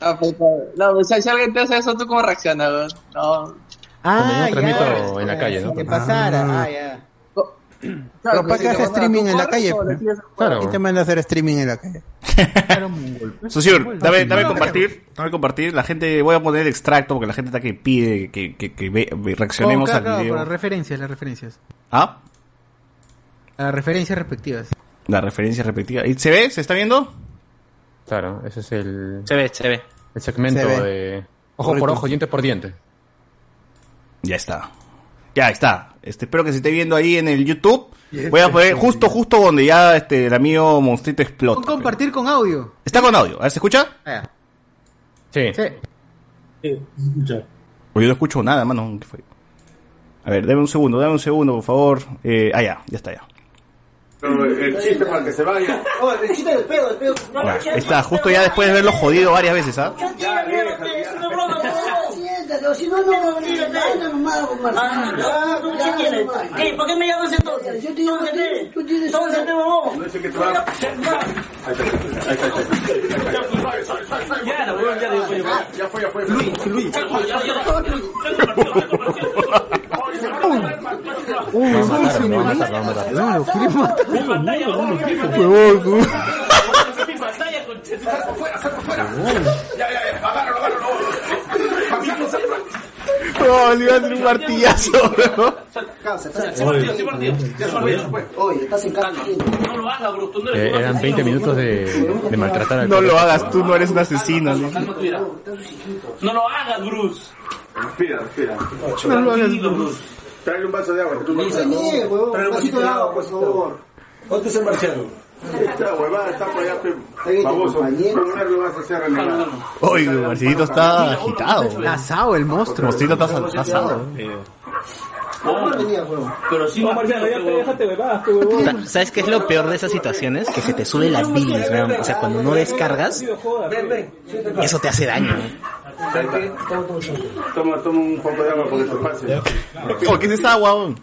Ah, pues, no, o sea, si alguien te hace eso, ¿tú cómo reaccionas? No. Ah, yo transmito en la calle, ¿no? te pasara, Ah. ah, ya. Claro, Pero ¿para si qué te hace mandas a streaming en la calle? le pues? Claro. ¿Quién te manda a hacer streaming en la calle? Susur, dame, dame compartir, dame compartir. La gente, voy a poner el extracto porque la gente está que pide que, que, que reaccionemos Oh, claro, al video. las referencias, las referencias. Ah, Las referencias respectivas. la referencia respectiva. ¿Y se ve? ¿Se está viendo? Claro, ese es el, Se ve, se ve. el segmento Se ve. de ojo por ojo, diente por diente. Ya está. Ya está. Este, espero que se esté viendo ahí en el YouTube. Voy a poner justo, justo donde ya este, el amigo Monstrito Con explota. compartir con audio. Está con audio. A ver, ¿se escucha? Ah. Sí. Sí. Sí, ya. O yo no escucho nada, mano. ¿Qué fue? A ver, dame un segundo, dame un segundo, por favor. Eh, ah, ya, ya está, ya. El chiste para que se vaya. Oh, el chiste del pedo, el pedo. No, está, justo ya después de verlo jodido varias veces, ¿ah? Tranquila, mira, es una broma, no. Siéntate, si no, no, no, anda nomás, Marcelo. Ah, ¿tú qué tienes? ¿Qué? ¿Por qué me llamas entonces? Yo te digo que Tómate, tú tienes tómate, una- huevón. No sé qué te va a... Ya, la huevón, ya le digo, Ya fue, ya matar. Claro, quiere matar. Ya, ya, ya. Agárralo, agárralo. No, le iba a hacer un martillazo, weón. Oye, estás en casa. No lo hagas, bro. Tú no Eh, eres un eran 20 asesino, minutos de, maltratar al No lo hagas, tú no eres un asesino. ¿no? Lo hagas, Bruce. Respira, respira. No lo hagas, Bruce. Tráele un vaso de agua. Tráele un vasito de agua, por favor. ¿Dónde es el marciano? Esta huevada está por allá, pe- baboso. ¿Cómo no lo vas a hacer renegar? Oye, Marcelito está agitado. Asado el monstruo. Monstruito está está asado. Pero sí, Marciano, ya déjate huevadas, Sa- ¿Sabes qué es lo peor de esas situaciones? Que se te sube la bilis, weón. O sea, cuando no descargas, eso te hace daño. Toma, toma un poco de agua porque te pase. Oh, ¿qué es esa agua? weón?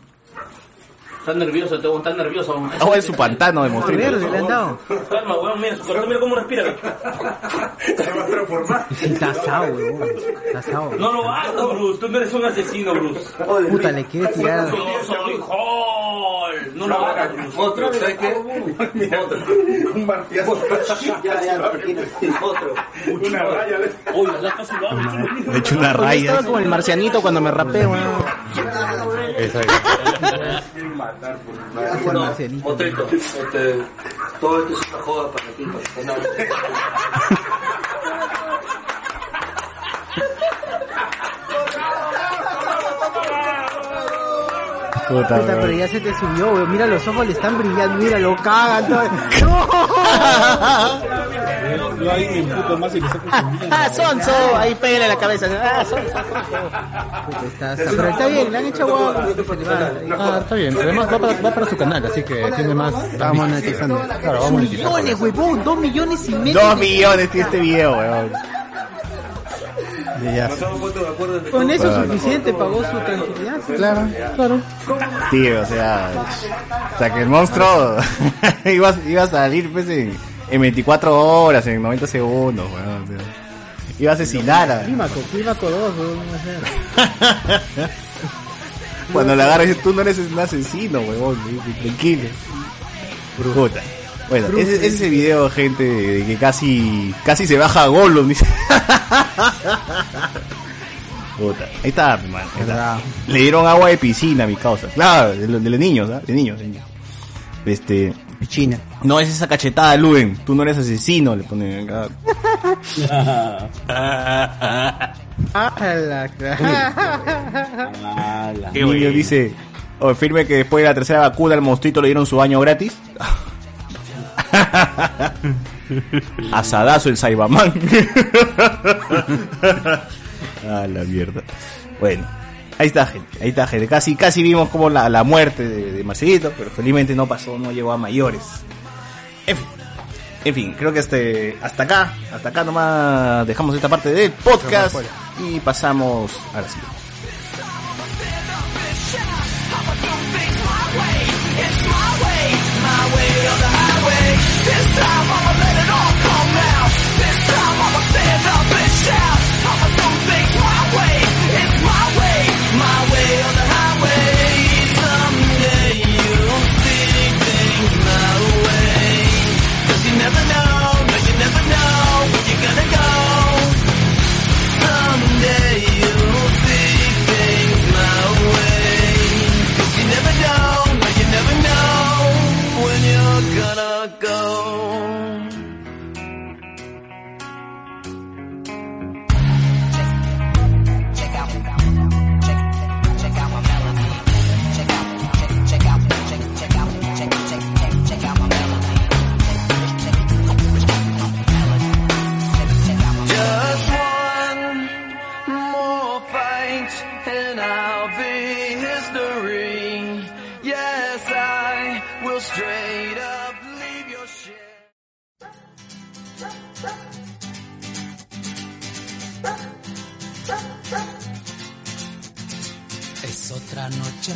Estás nervioso, te estás nervioso. Agua de su pantano de monstruito. Verde le han dado. Calma, weón, mira, su corazón, mira cómo respira. Se va a transformar. Está asado, weón. Está asado. No lo hagas, Bruce. Tú no eres un asesino, Bruce. Puta, le quiere tirar. Yo soy Hall. No lo hagas. Otro, ¿sabes qué? Mira, Un martillazo. Ya, ya. Otro. Una raya. le- Oye, lo hago. Le he hecho una raya. estaba como el marcianito cuando me rapé, weón. Quieren matar por No, Motrito, este, todo esto es una joda para ti. Puta, Puta, pero ya se te subió, weón. Mira, los ojos le están brillando. Mira, lo cagan. todo. Yo ahí me imputo más y le saco Ah, sonso. Ahí pégale la cabeza. Ah, sonso. Puta, está- está- Pero está bien, le han hecho guau. Ah, está bien. Además va para, va para su canal, así que tiene más... Estaba monetizando. Claro, vamos a monetizar. Millones, huevón. Dos millones y medio. Dos millones tiene este video, weón. Nos hemos puesto de acuerdo en Con eso Bueno. suficiente pagó su tranquilidad. Claro, claro. Tío, o sea. O sea, que el monstruo iba, iba a salir pues, en, en 24 horas, en 90 segundos, weón. o sea, iba a asesinar a. Clímaco, Clímaco 2, weón. va a ser. Cuando le agarras, tú no eres un asesino, weón. Tranquilo. Puta. Bueno, ese, ese es el video, gente, de que casi casi se baja a Gollum. dice. Puta. Ahí está, mi man. ahí está. Le dieron agua de piscina a mi causa. Claro, de, los- de los niños, ¿ah? De niños, de niños. Este. Piscina. No es esa cachetada, Luen. Tú no eres asesino, le ponen acá. La El niño dice, o firme que después de la tercera vacuna al monstruito le dieron su baño gratis. Asadazo el Saibaman. ah, la mierda. Bueno, ahí está gente, ahí está gente. Casi, casi vimos como la, la muerte de, de Marcelito, pero felizmente no pasó, no llegó a mayores. En fin. En fin, creo que este, hasta acá, hasta acá nomás dejamos esta parte del podcast y pasamos a la siguiente. This time I'ma let it all come out. This time I'ma stand up and shout.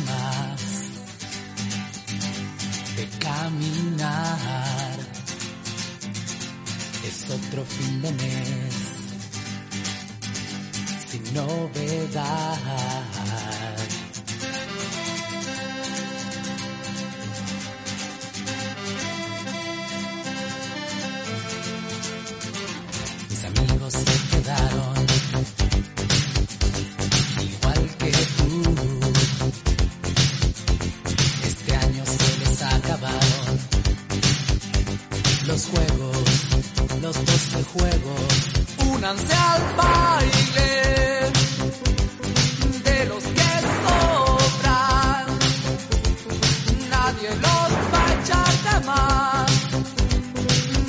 Más de caminar. Es otro fin de mes sin novedad. Mis amigos se quedaron juego, únanse al baile de los que sobran. Nadie los va a echar de más,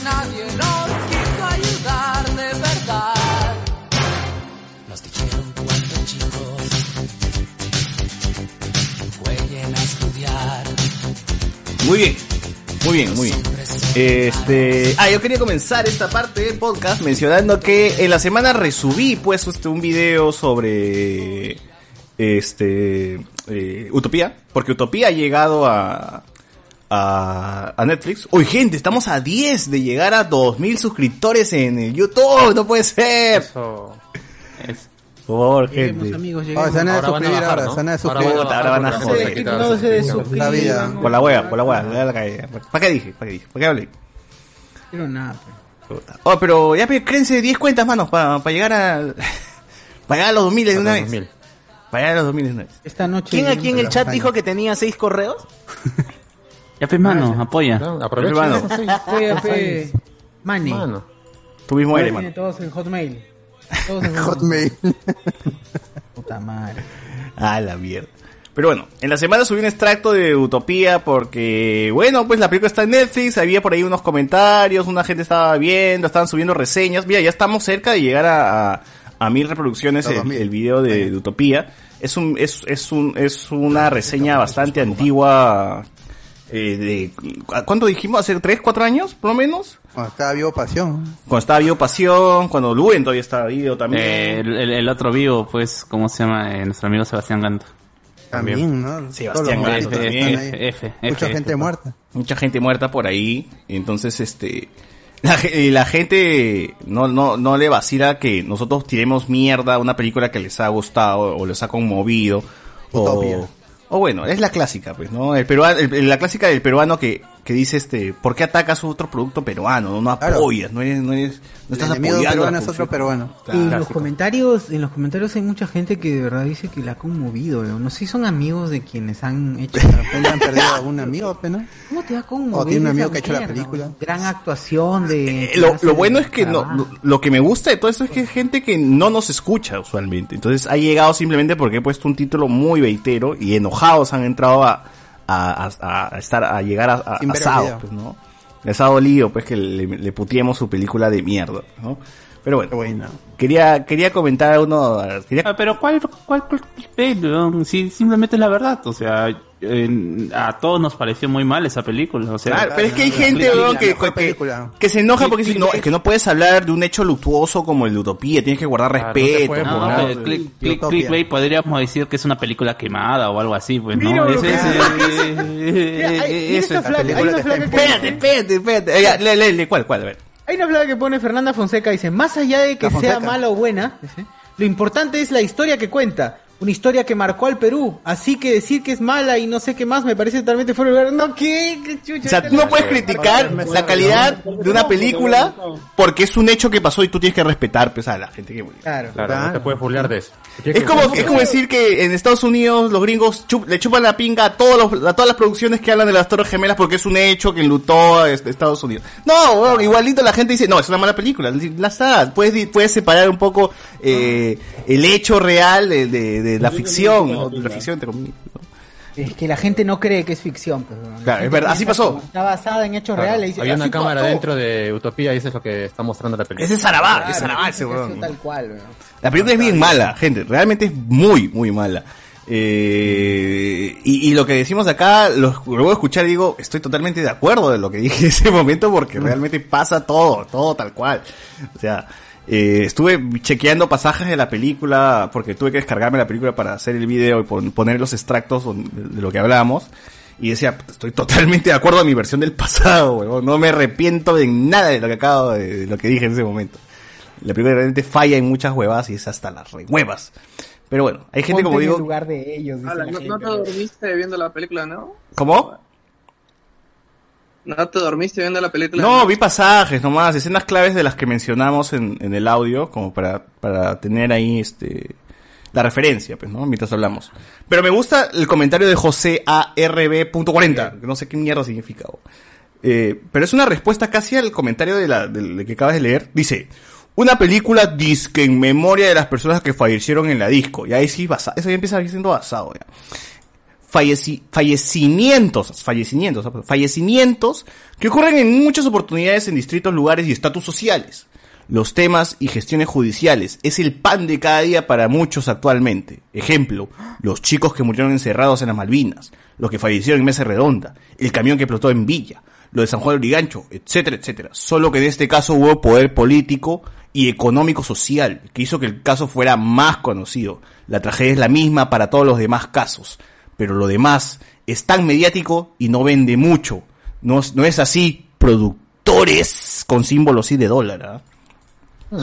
nadie los quiso ayudar de verdad. Nos dijeron cuando chicos jueguen a estudiar. Muy bien, muy bien, muy bien. Este, ah, yo quería comenzar esta parte del podcast mencionando que en la semana resubí pues este, un video sobre este eh, Utopía, porque Utopía ha llegado a a, Netflix. Uy, gente, estamos a 10 de llegar a 2000 suscriptores en el YouTube, no puede ser. Por favor, gente. amigos, lleguemos. Oh, se van a suscribir ahora, se van a suscribir. Ahora, ahora van a joder. No se. La vida. Por la wea, por la wea, le da la. ¿Para qué dije? ¿Para qué dije? ¿Para qué hablé? Pero nada, Oh, pero ya pe, créense 10 cuentas, manos, para llegar a. Para llegar a los 2000 de una vez. Para llegar a los 2000 de una vez. Esta noche. ¿Quién aquí en el chat dijo que tenía seis correos? Ya, pues, mano, apoya. aprovecha fue. Money. Mano. Tú mismo eres, tiene mano. todos en Hotmail. Hotmail. Puta madre. Ah, la mierda. Pero bueno, en la semana subí un extracto de Utopía porque, bueno, pues la película está en Netflix, había por ahí unos comentarios, una gente estaba viendo, estaban subiendo reseñas. Mira, ya estamos cerca de llegar a, a, a mil reproducciones el, el video de, de Utopía. Es un, es, es un, es una reseña bastante antigua, eh, de, ¿cuánto dijimos? ¿Hace tres, cuatro años, por lo menos? Cuando estaba vivo pasión. Cuando estaba Vivo Pasión, cuando Luen todavía estaba vivo también. Eh, el, el- el otro vivo, pues, ¿cómo se llama? Eh, nuestro amigo Sebastián Ganto. También, ¿no? Sebastián Ganto también. F, Mucha F, gente F. muerta. mucha gente muerta por ahí entonces este la, la gente no no no le vacila que nosotros tiremos mierda a una película que les ha gustado o les ha conmovido o o bueno es la clásica pues no el peruano el- la clásica del peruano que que dice este ¿por qué atacas otro producto peruano no, no Claro. apoyas no eres no eres no estás apoyando peruano la es otro peruano. Y en los comentarios, en los comentarios hay mucha gente que de verdad dice que la ha conmovido. No sé si son amigos de quienes han hecho De repente han perdido a un amigo, ¿no? ¿Cómo te va a conmover? O tiene un amigo que ha hecho la película. Gran actuación de... Eh, lo, lo bueno es que no, lo, lo que me gusta de todo esto es que es gente que no nos escucha usualmente. Entonces ha llegado simplemente porque he puesto un título muy veitero y enojados han entrado a, a, a- a estar, a llegar a, a, Sao, pues, ¿no? Les ha dolido pues que le, le su película de mierda, ¿no? Pero bueno, quería, quería comentar uno, quería Ah, pero ¿cuál, cuál, cuál weón? Si simplemente es la verdad, o sea, a todos nos pareció muy mal esa película, o sea. Claro, pero es que hay gente, weón, que, que, que se enoja porque dice, no, es que no puedes hablar de un hecho luctuoso como el de Utopía, tienes que guardar respeto. No, ¿no? pero click- click- clickbait podríamos decir que es una película quemada o algo así, pues, ¿no? Mira es está que Espérate, espérate, espérate. Lee, lee, lee, ¿cuál, cuál? A ver. Hay una flaca que pone Fernanda Fonseca, dice, más allá de que sea mala o buena, lo importante es la historia que cuenta. Una historia que marcó al Perú. Así que decir que es mala y no sé qué más me parece totalmente fuera de lugar. No, ¿qué? ¿Qué chucha? O sea, tú no puedes criticar la calidad de una película porque es un hecho que pasó y tú tienes que respetar pues, a la gente que murió. Claro. Claro, no te puedes burlar de eso. Es como, es como decir que en Estados Unidos los gringos chup- le chupan la pinga a, todos los- a todas las producciones que hablan de las Torres Gemelas porque es un hecho que enlutó a este- Estados Unidos. No, weón, igualito la gente dice, no, es una mala película. La está, puedes, di- puedes separar un poco eh, el hecho real de, de- de la ficción, ¿no? De la ficción, entre comillas. Es que la gente no cree que es ficción. La Claro, es verdad, así pasó. Está basada en hechos Claro, reales. y dice, Hay una "Así cámara pasó". dentro de Utopía y eso es lo que está mostrando la película. Ese es Sarabá, Claro, es Sarabá ese weón. tal cual, weón. La película es bien mala, gente. Realmente es muy, muy mala. Eh, y, y lo que decimos acá, lo, lo voy a escuchar y digo, estoy totalmente de acuerdo de lo que dije en ese momento porque realmente pasa todo, todo tal cual. O sea, eh, estuve chequeando pasajes de la película porque tuve que descargarme la película para hacer el video y pon- poner los extractos de, lo que hablamos. Y decía, estoy totalmente de acuerdo a mi versión del pasado, huevón. No me arrepiento de nada de lo que acabo de, de lo que dije en ese momento. La película realmente falla en muchas huevas y es hasta las re huevas. Pero bueno, hay gente Ponte como en el digo, lugar de ellos. dice Ala, la no, gente, no te weón. dormiste viendo la película, ¿no? ¿cómo? No te dormiste viendo la película. No, vi pasajes nomás, escenas claves de las que mencionamos en, en el audio, como para, para tener ahí este la referencia, pues, ¿no? Mientras hablamos. Pero me gusta el comentario de José ARB.40, que no sé qué mierda significa. Eh, pero es una respuesta casi al comentario de la, del que acabas de leer. Dice, una película disque en memoria de las personas que fallecieron en la disco. Y ahí sí, basa, eso ya empieza siendo basado. Ya. Falleci- fallecimientos, fallecimientos, fallecimientos que ocurren en muchas oportunidades en distintos lugares y estatus sociales. Los temas y gestiones judiciales es el pan de cada día para muchos actualmente. Ejemplo, los chicos que murieron encerrados en las Malvinas, los que fallecieron en Mesa Redonda, el camión que explotó en Villa, lo de San Juan de Origancho, etcétera, etcétera. Solo que en este caso hubo poder político y económico social, que hizo que el caso fuera más conocido. La tragedia es la misma para todos los demás casos, pero lo demás es tan mediático y no vende mucho. No, es- no es así, productores con símbolos y de dólar. ¿ah?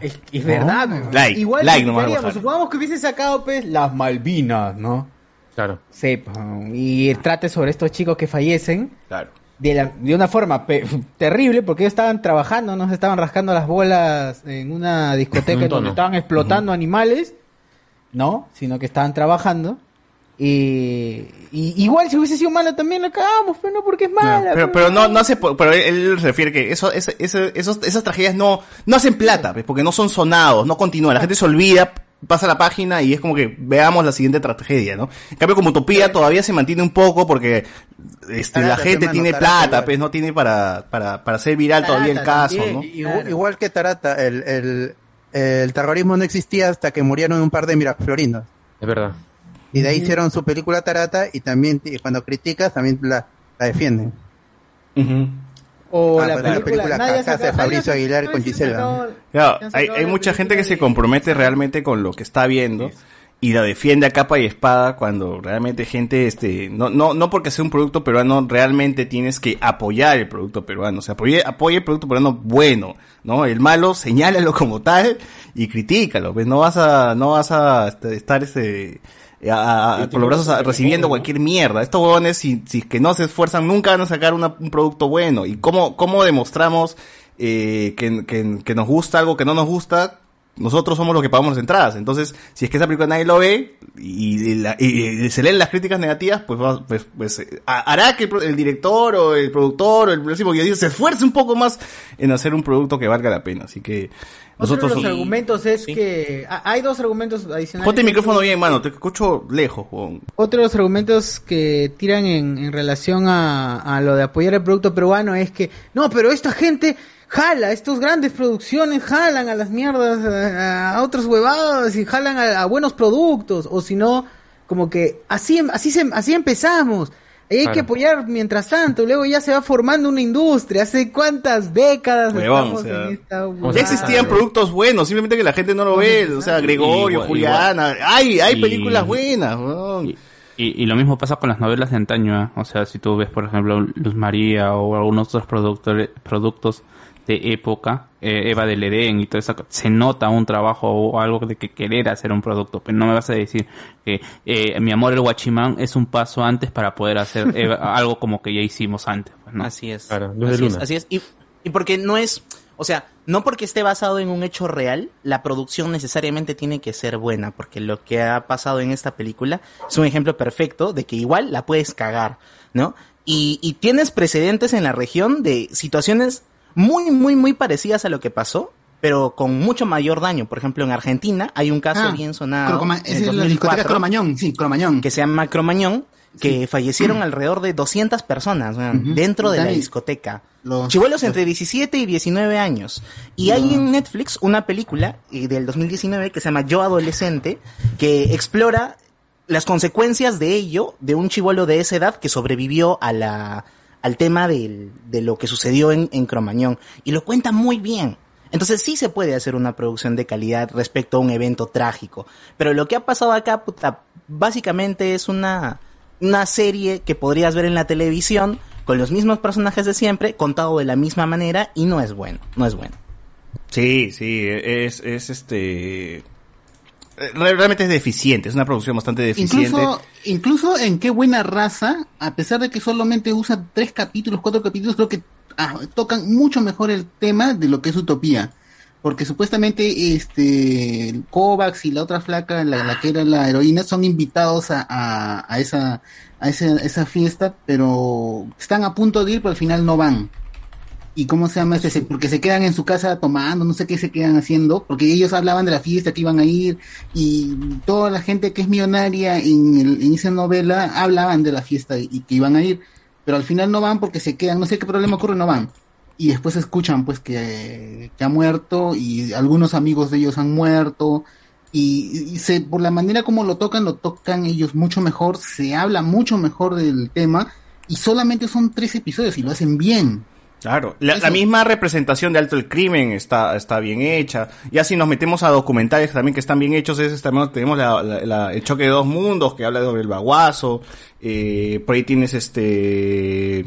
Es, es verdad. Like, Igual like Gonzalo. supongamos que hubiese sacado pues las Malvinas, ¿no? Claro. Sepa. Y trate sobre estos chicos que fallecen. Claro. De, la- de una forma pe- terrible, porque ellos estaban trabajando, no se estaban rascando las bolas en una discoteca un donde estaban explotando animales, ¿no? Sino que estaban trabajando. Y, y igual si hubiese sido mala también la cagamos, pero no porque es mala. Pero, pero no, no hace, po- pero él, refiere que eso, ese- ese- esos, esas tragedias no, no hacen plata, pues, porque no son sonados, no continúan, la gente se olvida, pasa la página y es como que veamos la siguiente tragedia, ¿no? En cambio, como Utopía todavía se mantiene un poco porque este, la gente hermano, tiene Tarata plata, igual. pues no tiene para, para, para hacer viral todavía el caso, ¿no? Igual, igual que Tarata, el, el, el terrorismo no existía hasta que murieron un par de miraflorinos. Es verdad. Y de ahí hicieron su película Tarata y también y cuando criticas también la, la defienden. O Ah, la pues, la película, película Cacas de Fabricio nadie Aguilar con Gisela. Claro, hay, hay mucha gente que se película. compromete realmente con lo que está viendo y la defiende a capa y espada cuando realmente gente, este, no, no, no porque sea un producto peruano, realmente tienes que apoyar el producto peruano, o sea, apoye, apoye el producto peruano bueno, ¿no? El malo, señálalo como tal y critícalo, pues no vas a, no vas a estar, este, a- a- con los brazos recibiendo cualquier mierda. Estos huevones, si, si es que no se esfuerzan, nunca van a sacar una- un producto bueno. ¿Y cómo, cómo demostramos eh, que, que- que nos gusta algo que no nos gusta? Nosotros somos los que pagamos las entradas. Entonces, si es que esa película nadie lo ve y, y la- y- y se leen las críticas negativas, pues, va- pues, pues, eh, ha- hará que el, el director o el productor o el próximo guionista se esfuerce un poco más en hacer un producto que valga la pena. Así que Otro nosotros de los somos- argumentos es que ah, hay dos argumentos adicionales. Ponte el micrófono bien, mano, te escucho lejos. Otro de los argumentos que tiran en, en relación a, a lo de apoyar el producto peruano es que, no, pero esta gente jala, estos grandes producciones jalan a las mierdas, a, a otros huevados y jalan a, a buenos productos, o si no, como que así, así, se, así empezamos. Hay Claro. que apoyar mientras tanto, luego ya se va formando una industria. ¿Hace cuántas décadas Huevón, estamos o sea, en esta Ya existían productos buenos, simplemente que la gente no lo ve. O sea, Gregorio, Igual- Juliana. igual. Hay, hay Y- películas buenas, weón. Y, y lo mismo pasa con las novelas de antaño, ¿eh? o sea, si tú ves, por ejemplo, Luz María o algunos otros productores, productos de época, eh, Eva del Edén y todo eso, se nota un trabajo o algo de que querer hacer un producto, pero no me vas a decir que eh, Mi Amor el Guachimán es un paso antes para poder hacer Eva- algo como que ya hicimos antes. pues, ¿no? Así es. Claro, Luz de así es, así es. Y, y porque no es, o sea, no porque esté basado en un hecho real, la producción necesariamente tiene que ser buena, porque lo que ha pasado en esta película es un ejemplo perfecto de que igual la puedes cagar, ¿no? Y, y tienes precedentes en la región de situaciones muy, muy, muy parecidas a lo que pasó, pero con mucho mayor daño. Por ejemplo, en Argentina hay un caso Ah, bien sonado. Crocoma- en es la discoteca 2004, Cromañón, sí, Cromañón. Que se llama Cromañón, que fallecieron alrededor de 200 personas dentro de la discoteca. los- Chivuelos entre 17 y 19 años. Y hay en Netflix una película eh, del 2019 que se llama Yo Adolescente, que explora las consecuencias de ello, de un chivolo de esa edad que sobrevivió a la, al tema de lo que sucedió en, en Cromañón. Y lo cuenta muy bien. Entonces sí se puede hacer una producción de calidad respecto a un evento trágico. Pero lo que ha pasado acá, puta, básicamente es una, una serie que podrías ver en la televisión con los mismos personajes de siempre, contado de la misma manera y no es bueno, no es bueno. Sí, sí, es, es este... eh, Realmente es deficiente, es una producción bastante deficiente. Incluso, incluso en qué buena raza, a pesar de que solamente usa tres capítulos, cuatro capítulos, creo que ah, tocan mucho mejor el tema de lo que es Utopía. porque supuestamente este Kovacs y la otra flaca, la, que era la heroína, son invitados a, esa a esa fiesta, pero están a punto de ir, pero al final no van. ¿Y cómo se llama este? Porque se quedan en su casa tomando, no sé qué se quedan haciendo, porque ellos hablaban de la fiesta que iban a ir y toda la gente que es millonaria en, el- en esa novela hablaban de la fiesta y que iban a ir, pero al final no van porque se quedan, no sé qué problema ocurre, no van. Y después escuchan pues que, que ha muerto y algunos amigos de ellos han muerto y, y se, por la manera como lo tocan, lo tocan ellos mucho mejor, se habla mucho mejor del tema y solamente son tres episodios y lo hacen bien. Claro, la, la misma representación de alto el crimen está, está bien hecha. Ya si nos metemos a documentales también que están bien hechos, es, también tenemos la- la- la- el choque de dos mundos que habla sobre el baguazo. Eh, por ahí tienes este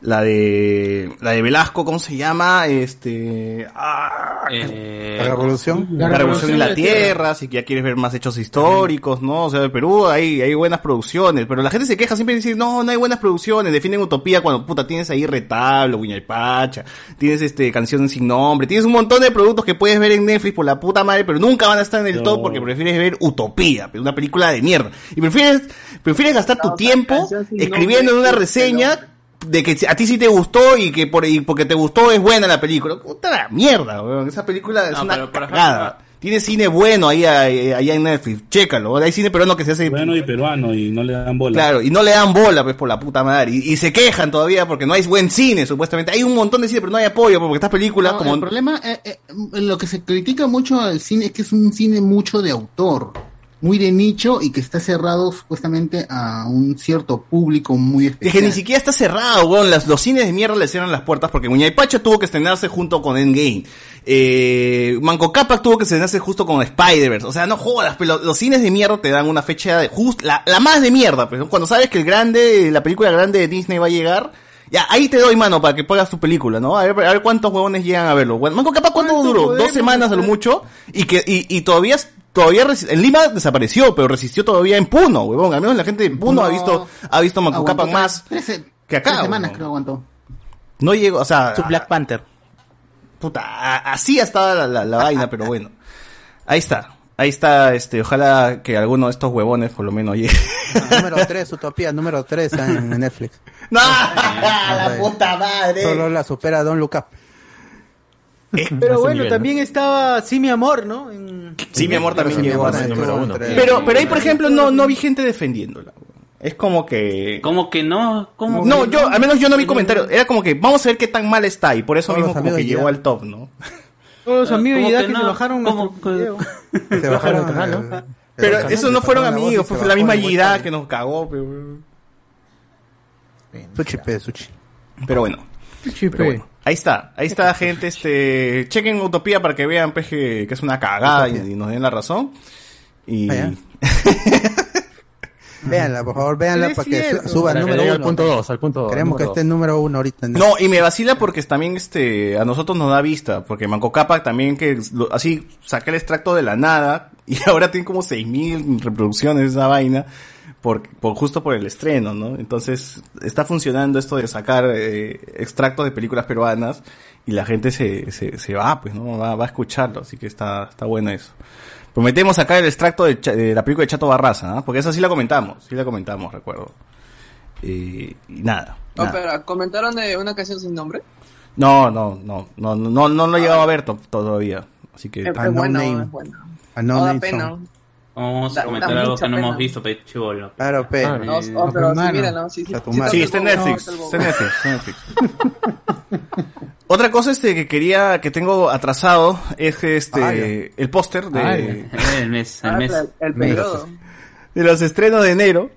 la de la de Velasco, ¿cómo se llama? Este ah, Eh, La revolución. la, revolución en la tierra, si ya quieres ver más hechos históricos, ¿no? O sea, de Perú hay, hay buenas producciones, pero la gente se queja siempre dice, no, no hay buenas producciones, defienden utopía cuando puta tienes ahí retablo, Pacha, tienes este canción sin nombre, tienes un montón de productos que puedes ver en Netflix por la puta madre, pero nunca van a estar en el No. top porque prefieres ver Utopía, una película de mierda. Y prefieres, prefieres gastar tu tiempo escribiendo en una reseña de que a ti sí te gustó y que por y porque te gustó es buena la película. Puta la mierda, weón. Esa película es No, una cagada. Tiene cine bueno ahí, ahí- allá en Netflix. Chécalo. Hay cine peruano que se hace. Bueno y peruano y no le dan bola. Claro, y no le dan bola, pues, por la puta madre. Y, y se quejan todavía porque no hay buen cine, supuestamente. Hay un montón de cine, pero no hay apoyo, porque estas películas, No, como... El problema, eh, eh, lo que se critica mucho al cine es que es un cine mucho de autor, muy de nicho y que está cerrado supuestamente a un cierto público muy Es especial. que ni siquiera está cerrado, weón. Las, los cines de mierda le cierran las puertas porque Muñaypacha tuvo que estrenarse junto con Endgame. Eh, Manco Cápac tuvo que estrenarse justo con Spider-Verse. O sea, no jodas, pero los, los cines de mierda te dan una fecha de just, la, la más de mierda. Pues, ¿no? cuando sabes que el grande, la película grande de Disney va a llegar, ya, ahí te doy mano para que pongas tu película, ¿no? A ver, a ver cuántos huevones llegan a verlo. Bueno, Manco Cápac, ¿cuánto duró? Dos semanas a lo mucho. Y que, y, y todavía, todavía, en Lima desapareció, pero resistió todavía en Puno, huevón. Al menos la gente de Puno ha visto, ha visto Cápac más trece- que acá. tres semanas huevón. creo aguantó. No llegó, o sea. Su Black Panther. Puta, así estaba la, la, la vaina, pero bueno. Ahí está. Ahí está, este, ojalá que alguno de estos huevones por lo menos llegue. número 3, Utopía, número 3 en Netflix. ¡No! ¡La puta madre! Solo la supera Don Look Up. Pero bueno, también estaba Sí, mi amor, ¿no? En- Sí, mi amor también llegó. a ser número uno. Pero, pero ahí, por ejemplo, no, no vi gente defendiéndola. Es como que... Como que no, como No, que yo, al menos yo no vi comentarios. Era como que vamos a ver qué tan mal está y por eso Todos mismo los como que amigos llegó al top, ¿no? Todos los amigos de Ida que que se no, bajaron. Se bajaron canal, el- ¿no? el Pero canal, esos no fueron amigos, y fue la misma vuelta. que nos cagó, pero... Sushi, pe, sushi. Pero bueno. Pero bueno, ahí está, ahí está gente, este, chequen Utopía para que vean pues, que, que es una cagada y, y nos den la razón. Y Véanla, por favor, véanla para que cierto. suba al número uno. al punto dos, al punto Queremos que esté en número uno ahorita. en no, y me vacila porque también este a nosotros nos da vista, porque Manco Cápac también que lo- así saqué el extracto de la nada y ahora tiene como 6000 reproducciones esa vaina por, por justo por el estreno, ¿no? Entonces, está funcionando esto de sacar eh, extractos de películas peruanas y la gente se, se, se va, pues, ¿no? Va, va a escucharlo, así que está, está bueno eso. Prometemos sacar el extracto de, Cha- de la película de Chato Barraza, ¿ah? Porque esa sí la comentamos, sí la comentamos, recuerdo. Y, y nada. Oh, nada. pero, ¿comentaron de una canción sin nombre? No, no, no, no, no, no, no lo he llegado a ver to- todavía. Así que. Es, es Unknown bueno, Name. bueno. A No no da name pena. song. Vamos Da- a comentar da algo que no pena. hemos visto, pe chivolo. Claro, pe. Ah, No, Eh, oh, pero sí, no, sí, sí. Está en Netflix. Está en Netflix, está en Netflix. Otra cosa este que quería, que tengo atrasado es este, Ah, el póster de, Ah, el mes, el Ah, mes. el, el periodo. de los estrenos de enero,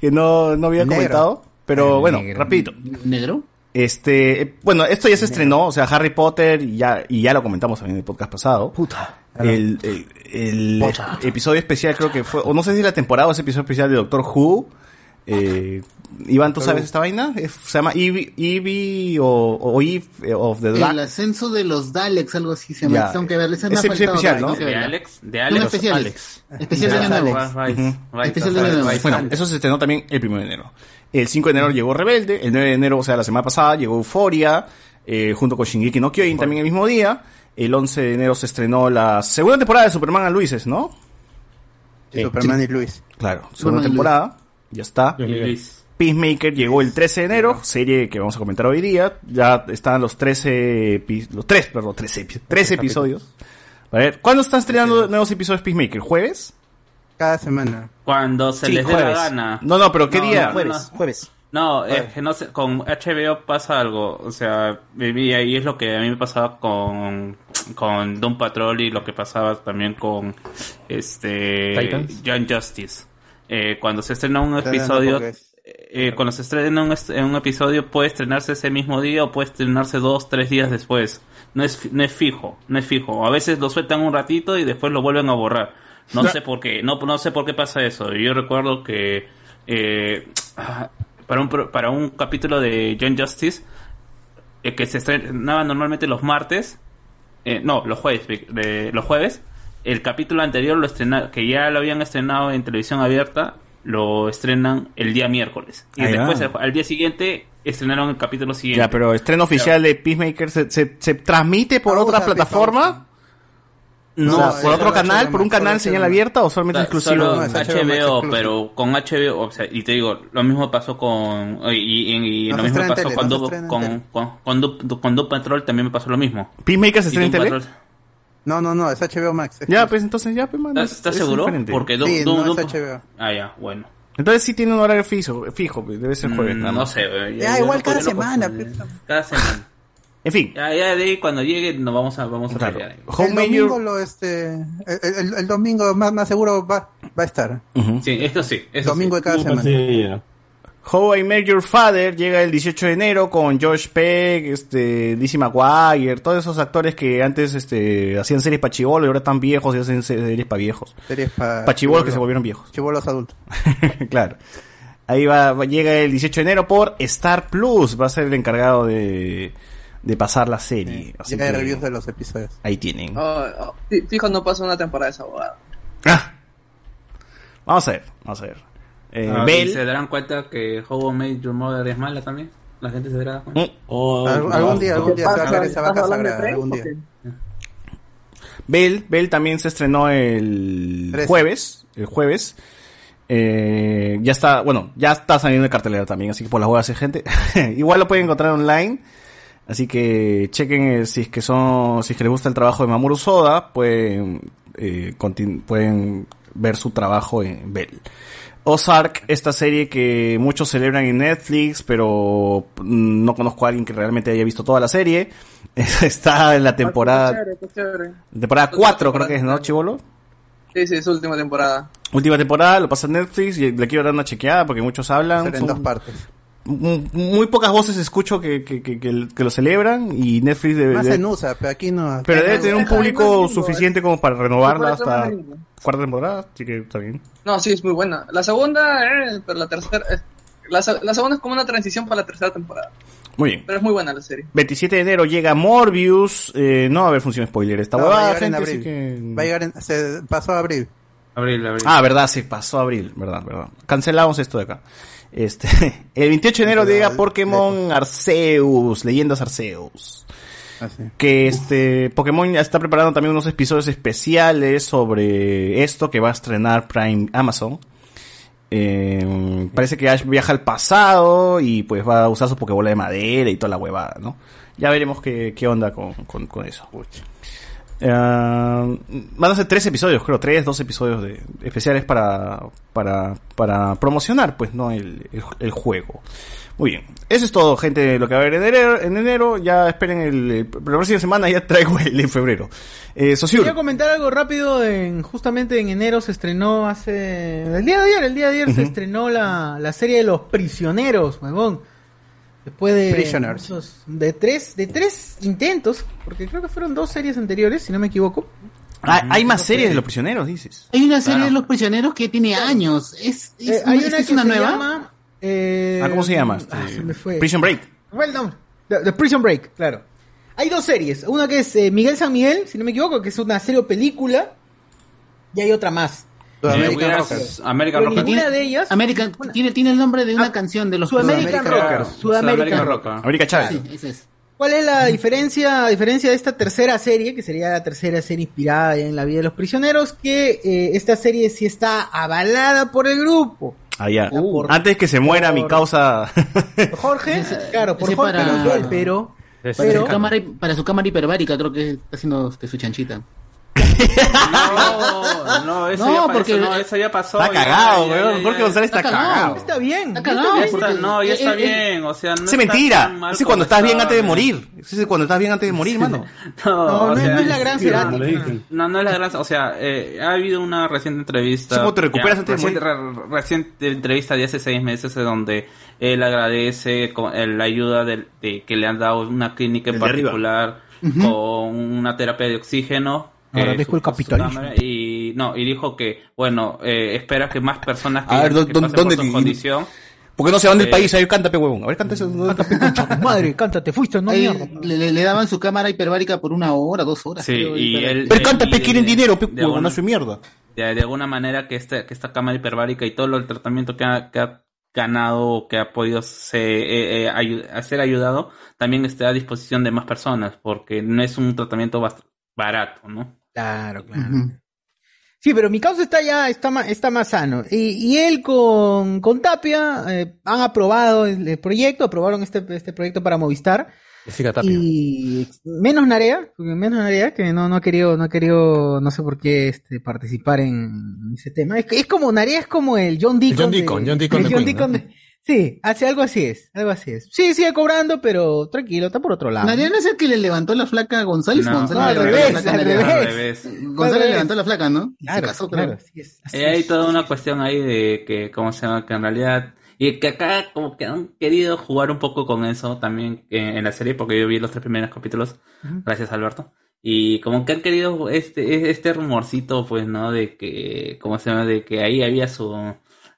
que no, no había Negro. comentado, pero El bueno, negro. rapidito. ¿Negro? Este, eh, bueno, esto ya se estrenó, o sea, Harry Potter, y ya, y ya lo comentamos también en el podcast pasado. Puta. El, el, el Puta. episodio especial creo que fue, o no sé si la temporada o ese episodio especial de Doctor Who. Eh, Iván, ¿tú sabes esta vaina? Se llama Eevee, Eevee o, o Eve eh, of the Dark. El ascenso de los Daleks, algo así se llama. Tengo que Ese faltado, especial, ¿no? De. Alex, de Alex. especiales. Alex. Especial de right, Especial de right. Bueno, eso se estrenó también el 1 de enero. El 5 de enero llegó Rebelde, el 9 de enero, o sea, la semana pasada, llegó Euforia, eh, junto con Shingeki no Kyojin también el mismo día. El 11 de enero se estrenó la segunda temporada de Superman a Luises, ¿no? Superman y Luis. Claro, segunda temporada. Ya está. Y Luis. Peacemaker llegó el 13 de enero, serie que vamos a comentar hoy día. Ya están los 13, epi- los 3, perdón, 13, epi- 13 episodios. A ver, ¿cuándo están estrenando nuevos episodios Peacemaker? ¿Jueves? Cada semana. Cuando se Sí, les dé jueves. la gana. No, no, pero ¿qué día? no, Jueves, no. jueves. No, es que no sé, con HBO pasa algo, o sea, y ahí es lo que a mí me pasaba con, con Doom Patrol y lo que pasaba también con este Titans. Young Justice. Eh, cuando se estrena un episodio, eh, cuando se estrena un, est- un episodio puede estrenarse ese mismo día o puede estrenarse dos, tres días después. No es, no es fijo, no es fijo. A veces lo sueltan un ratito y después lo vuelven a borrar. No sé por qué, no, no sé por qué pasa eso. Yo recuerdo que eh, para un pro- para un capítulo de John Justice eh, que se estrenaba normalmente los martes, eh, no, los jueves, de, los jueves, el capítulo anterior lo estrena, que ya lo habían estrenado en televisión abierta, lo estrenan el día miércoles. Y después, al, al día siguiente, estrenaron el capítulo siguiente. Ya, pero estreno oficial de Peacemaker se, se, se transmite por Pausa, otra plataforma. No, O sea, es por otro canal, HBO por un Max, canal señal HBO abierta o solamente exclusivo. solo No, es HBO, exclusivo. pero con HBO, o sea, y te digo, lo mismo pasó con. Y, y- y lo se mismo pasó tele, con, en con, con, con, Doom- con Patrol también me pasó lo mismo. ¿Peacemaker se estrena en tele? Patrol- No, no, no, es HBO Max. Ya, pues entonces ya, pues, mano, ¿Estás, es- estás es seguro? diferente. Porque Doom, Sí, no es HBO. Ah, ya, bueno. Entonces sí tiene un horario fijo, fijo pues, debe ser jueves. Mm, no sé. Ya, igual cada semana. Cada semana. En fin. Ya, ya de ahí cuando llegue nos vamos a, vamos a pelear. El domingo lo este el, el- el domingo más, más seguro va, va a estar. Sí, esto sí. Eso domingo sí. de cada semana. How I Met Your Father llega el 18 de enero con Josh Peck, este, Lizzie McGuire, todos esos actores que antes este, hacían series para chivolos y ahora están viejos y hacen series para viejos. Series pa- Para chivolos que se volvieron viejos. Chivolos adultos. claro. Ahí va, va- llega el 18 de enero por Star Plus, va a ser el encargado de, de pasar la serie. Así Ya hay que reviews de los episodios. ahí tienen. Oh, oh, fi- Fijo, no pasa una temporada de esa abogada. Vamos a ver, vamos a ver. Eh, Ah, Bell- ¿y ¿Se darán cuenta que How I Made Your Mother es mala también? ¿La gente se dará cuenta? Mm. Algún- algún día, algún día se va a caer esa vaca ¿Estás hablando de sagrada. Algún día. Bell, Bell también se estrenó el jueves, el jueves. Eh, ya está, bueno, ya está saliendo de cartelera también, así que por las huevas hay gente. Igual lo pueden encontrar online. Así que chequen eh, si es que son, si es que les gusta el trabajo de Mamoru Soda, pueden, eh, pueden ver su trabajo en Bell. Ozark, esta serie que muchos celebran en Netflix, pero mm, no conozco a alguien que realmente haya visto toda la serie. Está en la temporada, Qué chévere, qué chévere. temporada 4 creo que es, ¿no, Chivolo? Sí, sí, es su última temporada. Última temporada, lo pasa en Netflix y le quiero dar una chequeada porque muchos hablan. Será en son- dos partes. Muy pocas voces escucho que, que, que, que- que lo celebran y Netflix debe, Más en USA, pero aquí no. pero aquí debe no. tener un de público gringo, suficiente como para renovarla hasta cuarta temporada, así que está bien. No, sí, es muy buena. La segunda, eh, pero la tercera... eh, la, la segunda es como una transición para la tercera temporada. Muy bien. Pero es muy buena la serie. 27 de enero llega Morbius, eh, no va a haber función spoiler esta No, va a llegar en gente, abril. que... Va a llegar en, se pasó a abril. Abril, abril. Ah, verdad, se pasó abril, verdad, verdad. Cancelamos esto de acá. Este, el 28 de enero llega Pokémon Arceus, Leyendas Arceus. Que este Pokémon ya está preparando también unos episodios especiales sobre esto que va a estrenar Prime Amazon. Eh, parece que Ash viaja al pasado y pues va a usar su Pokébola de madera y toda la huevada, ¿no? Ya veremos qué, qué onda con, con, con eso. Eh, van a ser tres episodios, creo, tres, dos episodios de, especiales para, para, para promocionar, pues, ¿no? El, el, el juego. Muy bien. Eso es todo, gente, lo que va a haber en enero. En enero ya esperen el, el- la próxima semana, ya traigo el en febrero. Eh, Sociur. Quería comentar algo rápido. En, justamente en enero se estrenó hace. El día de ayer, el día de ayer se estrenó la, la serie de los prisioneros, huevón. Después de. Prisoners. esos- de tres, de tres intentos, porque creo que fueron dos series anteriores, si no me equivoco. Ah, hay más series de los prisioneros, dices. Hay una serie Claro. de los prisioneros que tiene años. Es, es, Eh, hay una es que una se nueva. llama, eh, Ah, ¿cómo se llama? ah, Este, se me fue. Prison Break. ¿Cuál es el nombre? The, The Prison Break, claro. Hay dos series. Una que es eh, Miguel San Miguel, si no me equivoco, que es una serie o película. Y hay otra más. American Rockers. American Rockers. ninguna de ellas. American, tiene, tiene el nombre de una canción de los Sudamerican Rockers. Sudamerican Rockers. América Chávez. Sí, ese es. ¿Cuál es la diferencia, a diferencia de esta tercera serie, que sería la tercera serie inspirada en la vida de los prisioneros, que eh, esta serie sí está avalada por el grupo? Allá. Uh. Antes que se muera mi causa. Jorge, claro, por Jorge para- pero, Para, su cámara, para su cámara hiperbárica creo que está haciendo este, su chanchita. No, no, eso, No, ya, porque- eso, no, eso ya pasó. Está cagado, weón. Jorge. González está cagado. está bien. Está cagado, Ya bien. está, porque no, ya está bien, o sea, no Es mentira. Ese como cuando estás bien antes de morir. Ese cuando estás bien antes de morir, mano. No, No, o no, sea, no es la gran Cerati. No, no es la gran, o sea, eh, ha habido una reciente entrevista. Sí, como te recuperas ya, antes de reciente, re- reciente entrevista de hace seis meses en donde él agradece con, eh, la ayuda que le han dado una clínica en particular con una terapia de oxígeno. Agradezco su- el su capitalismo. Y no, y dijo que, bueno, eh, espera que más personas que, A ver, que ¿dó- pasen por dónde su te- condición. ¿Por qué no se van del Eh, país? A ver, cántame, huevón. A ver, cántame eso. Madre, cántate, fuiste, no Ahí mierda. le, le- daban su cámara hiperbárica por una hora, dos horas. Sí, creo, y él. Pero cántame, y- quieren dinero, pe, de huevón, alguna- no soy mierda. de, de alguna manera que este, que esta cámara hiperbárica y todo lo- el tratamiento que ha, que ha ganado, que ha podido se, eh, eh, ayu- a ser ayudado, también esté a disposición de más personas, porque no es un tratamiento barato, ¿no? Claro, claro. Sí, pero mi causa está ya, está más, está más sano. Y, y él con, con Tapia eh, han aprobado el, el proyecto, aprobaron este, este proyecto para Movistar. Jessica Tapia. Y menos Narea, menos Narea, que no, no ha querido, no ha querido, no sé por qué este, participar en ese tema. Es, como, Narea es como el John Deacon. John de- Deacon, John Deacon el de John Queen, Deacon ¿no? de- sí, hace algo así es, algo así es. Sí, sigue cobrando, pero tranquilo, está por otro lado. Nadie no es el que le levantó la flaca a González. No. González No, al revés, la flaca a al revés. Al revés. González Al revés. levantó la flaca, ¿no? Y Claro, se casó, claro, sí es, así hay es. toda una cuestión ahí de que, ¿cómo se llama? Que en realidad, y que acá como que han querido jugar un poco con eso también eh, en la serie, porque yo vi los tres primeros capítulos, gracias Alberto. Y como que han querido este, este rumorcito, pues, ¿no? De que, ¿cómo se llama? De que ahí había su,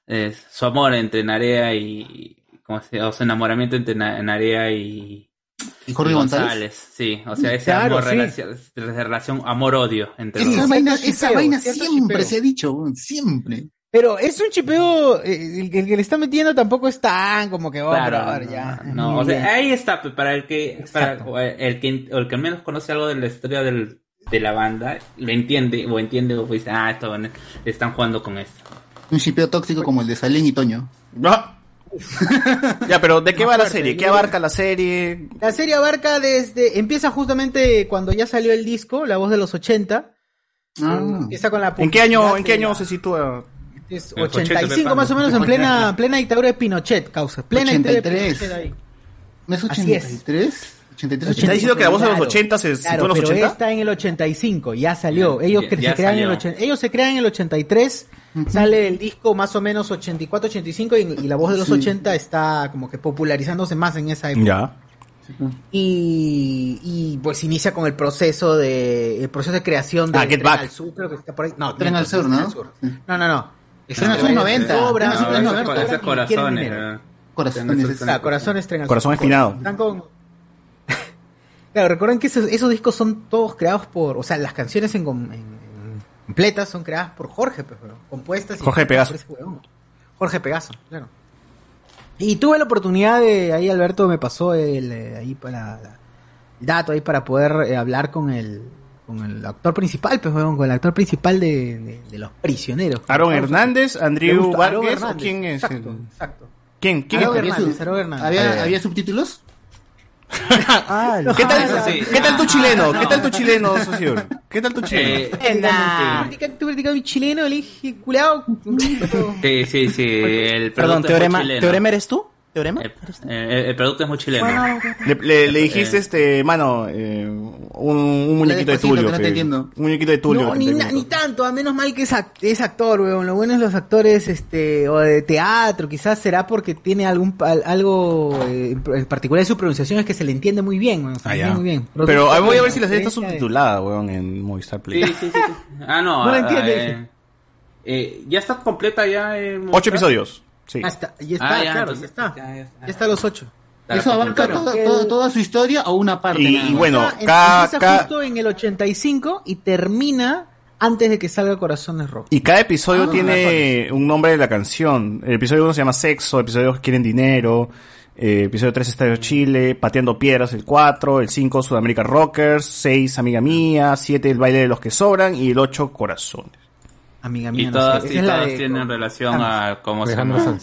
eh, su amor entre Narea y, ¿cómo se llama? O su enamoramiento entre Na- Narea y, ¿Y Jorge y González? Sí, o sea, ese Claro, amor, sí. relación, relación amor-odio entre Esa los vaina, esa chipeo, vaina siempre chipeo. se ha dicho, siempre. Pero es un chipeo, eh, el, que- el que le está metiendo tampoco es tan como que, oh, Claro, brother, ya. No, o sea, ahí está, pues, para el que, para el que, o el que al menos conoce algo de la historia del, de la banda, lo entiende, o entiende, o dice, ah, esto, están jugando con esto. Un chipeo tóxico como el de Salén y Toño. Ah. ya, pero ¿de qué va la serie? ¿Qué abarca la serie? La serie abarca desde, empieza justamente cuando ya salió el disco, La Voz de los 80. Ah. Empieza con la ¿En qué año, en qué año la- se sitúa? es El 85 80, más o menos en plena, plena dictadura de Pinochet, causa. Plena dictadura de 83. Pinochet ahí. ¿No es Así es. 83? 83, ¿Está diciendo que la voz de los Claro, 80 se en los pero 80? está en el 85, ya salió. Ellos, Ya- que ya se crean en el salió. 80 ellos se crean en el 83, sale el disco más o menos 84, 85 y, y la voz de los Sí. 80 está como que popularizándose más en esa época. Ya. Y, y pues inicia con el proceso de el proceso de creación de Ah, Get Tren Back. al Sur, creo que está por ahí. No, Tren al Sur, ¿no? No, no, no. Tren al Sur 90. Cobra, Tren al Sur cobran, 90. cobran Ese y corazones, quieren dinero. eh. Corazones. Ah, corazones Tren al Corazón Sur. espinado. Están con- claro, recuerden que esos, esos discos son todos creados por, o sea, las canciones en, com- en- en completas son creadas por Jorge, pues, compuestas y Jorge Pegaso. Jorge Pegaso, claro. Y tuve la oportunidad de, ahí Alberto me pasó el, eh, ahí para, el dato ahí para poder eh, hablar con el, con el actor principal, pues, weón, con el actor principal de, de- de Los Prisioneros. ¿Aaron. Hernández? ¿Andrew Vargas? ¿O Hernández, quién es? Exacto, el- exacto. ¿Quién? ¿Quién Aaron es? ¿Había, Hernández, Hernández. ¿Había, Eh. ¿Había subtítulos? Ah, ¿Qué tal, Eso sí. ¿Qué tal tu chileno? ¿Qué tal tu chileno, socio? ¿Qué tal tu Eh, chileno? Tú criticas mi chileno, el hijo culeado. sí, sí, sí, el Perdón, teorema, chileno. ¿teorema eres tú? ¿Teorema? El, eh, el producto es muy chileno. Le, le- le dijiste, este, mano, eh, un, un muñequito de Tulio. que no. Un muñequito de Tulio. No, que ni, na- ni tanto, a menos mal que es, act- es actor, weón. Lo bueno es los actores, este, o de teatro, quizás será porque tiene algún algo eh, en particular de su pronunciación es que se le entiende muy bien, weón. Se Ah, entiende muy bien. Pero a ver, voy a ver si la serie está subtitulada, weón, en Movistar Play. Sí, sí, sí. sí. Ah, no. No lo entiende. eh, eh, ya está completa ya. en Ocho episodios. Sí. Ah, está, ya está, Ah, ya, claro, entonces, ya está. ya, ya Ya está a los ocho. Claro, ¿Eso abarca claro. toda, toda- toda su historia o una parte? Y- y bueno, Empieza- cada- empieza cada- justo en el 85 y termina antes de que salga Corazones Rojos. Y cada episodio Ah, tiene un nombre de la canción. El episodio 1 se llama Sexo, el episodio 2 Quieren Dinero, Eh, episodio 3, Estadio Chile. Pateando Piedras, el 4. El 5, Sudamérica Rockers. 6, Amiga Mía. 7, El Baile de los que Sobran. Y el 8, Corazones. Amiga Y mía, no todas, sé. y todas de- tienen relación a cómo se llama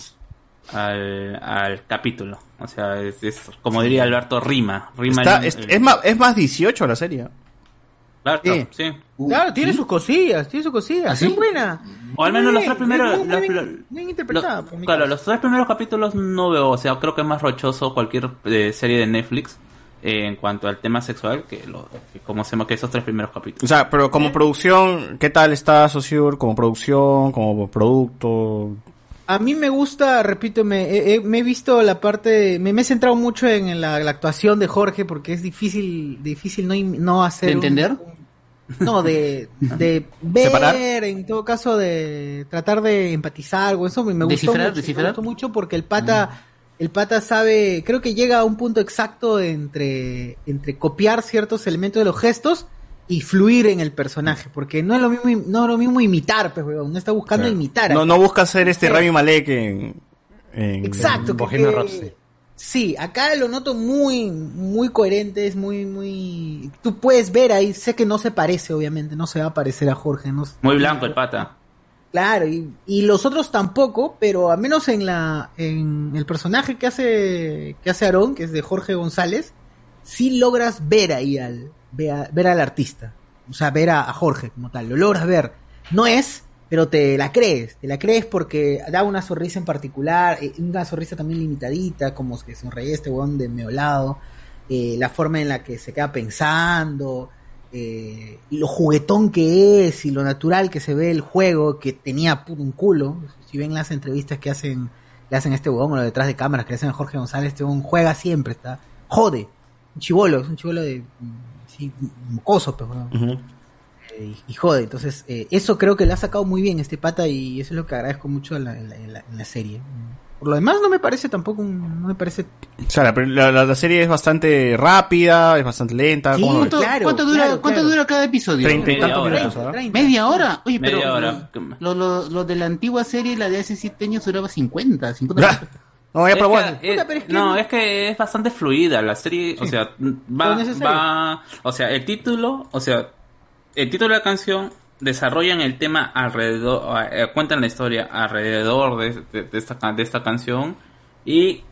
al, al capítulo. O sea, es, es- como diría Alberto, rima. rima Está- es, más, es más 18 la serie. Claro, Sí. sí. Claro, tiene sus cosillas, tiene sus cosillas. Es buena. O al menos los tres primeros. Los- bien, interpretada. Claro, caso. los tres primeros capítulos no veo, o sea, creo que es más rochoso cualquier eh, serie de Netflix eh, en cuanto al tema sexual que, lo, que como se llama que esos tres primeros capítulos. O sea, pero como producción, ¿qué tal está Sociur? Como producción, como producto. A mí me gusta, repito, me, he- he- me he visto la parte, me, me he centrado mucho en la, la actuación de Jorge porque es difícil, difícil no, no hacer... ¿De un- entender? no, de, de ver, ¿Separar? en todo caso, de tratar de empatizar o eso me, me gustó ¿Descifrar? mucho, ¿Descifrar? me gustó mucho porque el pata, el pata sabe, creo que llega a un punto exacto entre, entre copiar ciertos elementos de los gestos y fluir en el personaje, porque no es lo mismo, no es lo mismo imitar, pues, weón, no está buscando Claro. imitar. No, no busca ser este Sí. Rami Malek en. en Exacto, en que- Bohemian que- Rhapsody. Sí, acá lo noto muy, muy coherente, es muy, muy... Tú puedes ver ahí, sé que no se parece, obviamente, no se va a parecer a Jorge, no Muy blanco el pata. Claro, y, y los otros tampoco, pero al menos en la en el personaje que hace que hace Aarón, que es de Jorge González, sí logras ver ahí al ver, ver al artista, o sea, ver a, Jorge como tal, lo logras ver. No es, pero te la crees, te la crees porque da una sonrisa en particular, eh, una sonrisa también limitadita, como que sonreía este weón de medio lado, eh, la forma en la que se queda pensando, eh, lo juguetón que es y lo natural que se ve el juego, que tenía un culo. Si ven las entrevistas que hacen, le hacen a este huevón o lo detrás de cámaras que le hacen a Jorge González, este huevón juega siempre, está, jode, un chivolo, es un chivolo de, sí, mocoso, pues, huevón. Eh, y, y jode, entonces eh, eso creo que lo ha sacado muy bien este pata y eso es lo que agradezco mucho en la, en la- en la- en la serie. Por lo demás no me parece tampoco, un- no me parece... O sea, la, la- la- la serie es bastante rápida, es bastante lenta. ¿Cuánto, cuánto dura, claro, ¿cuánto claro. dura cada episodio? Treinta y Media tantos hora. minutos, ¿ah? ¿Media hora? Oye, pero Media hora. Lo, lo, lo de la antigua serie, la de hace 7 años, duraba 50, 50 No, ya, Es pero que- bueno. pero es que no, no- es que es bastante fluida la serie, o sea, va, va, o sea, el título, o sea, el título de la canción desarrollan el tema alrededor, eh, cuentan la historia alrededor de, de- de esta, de esta canción y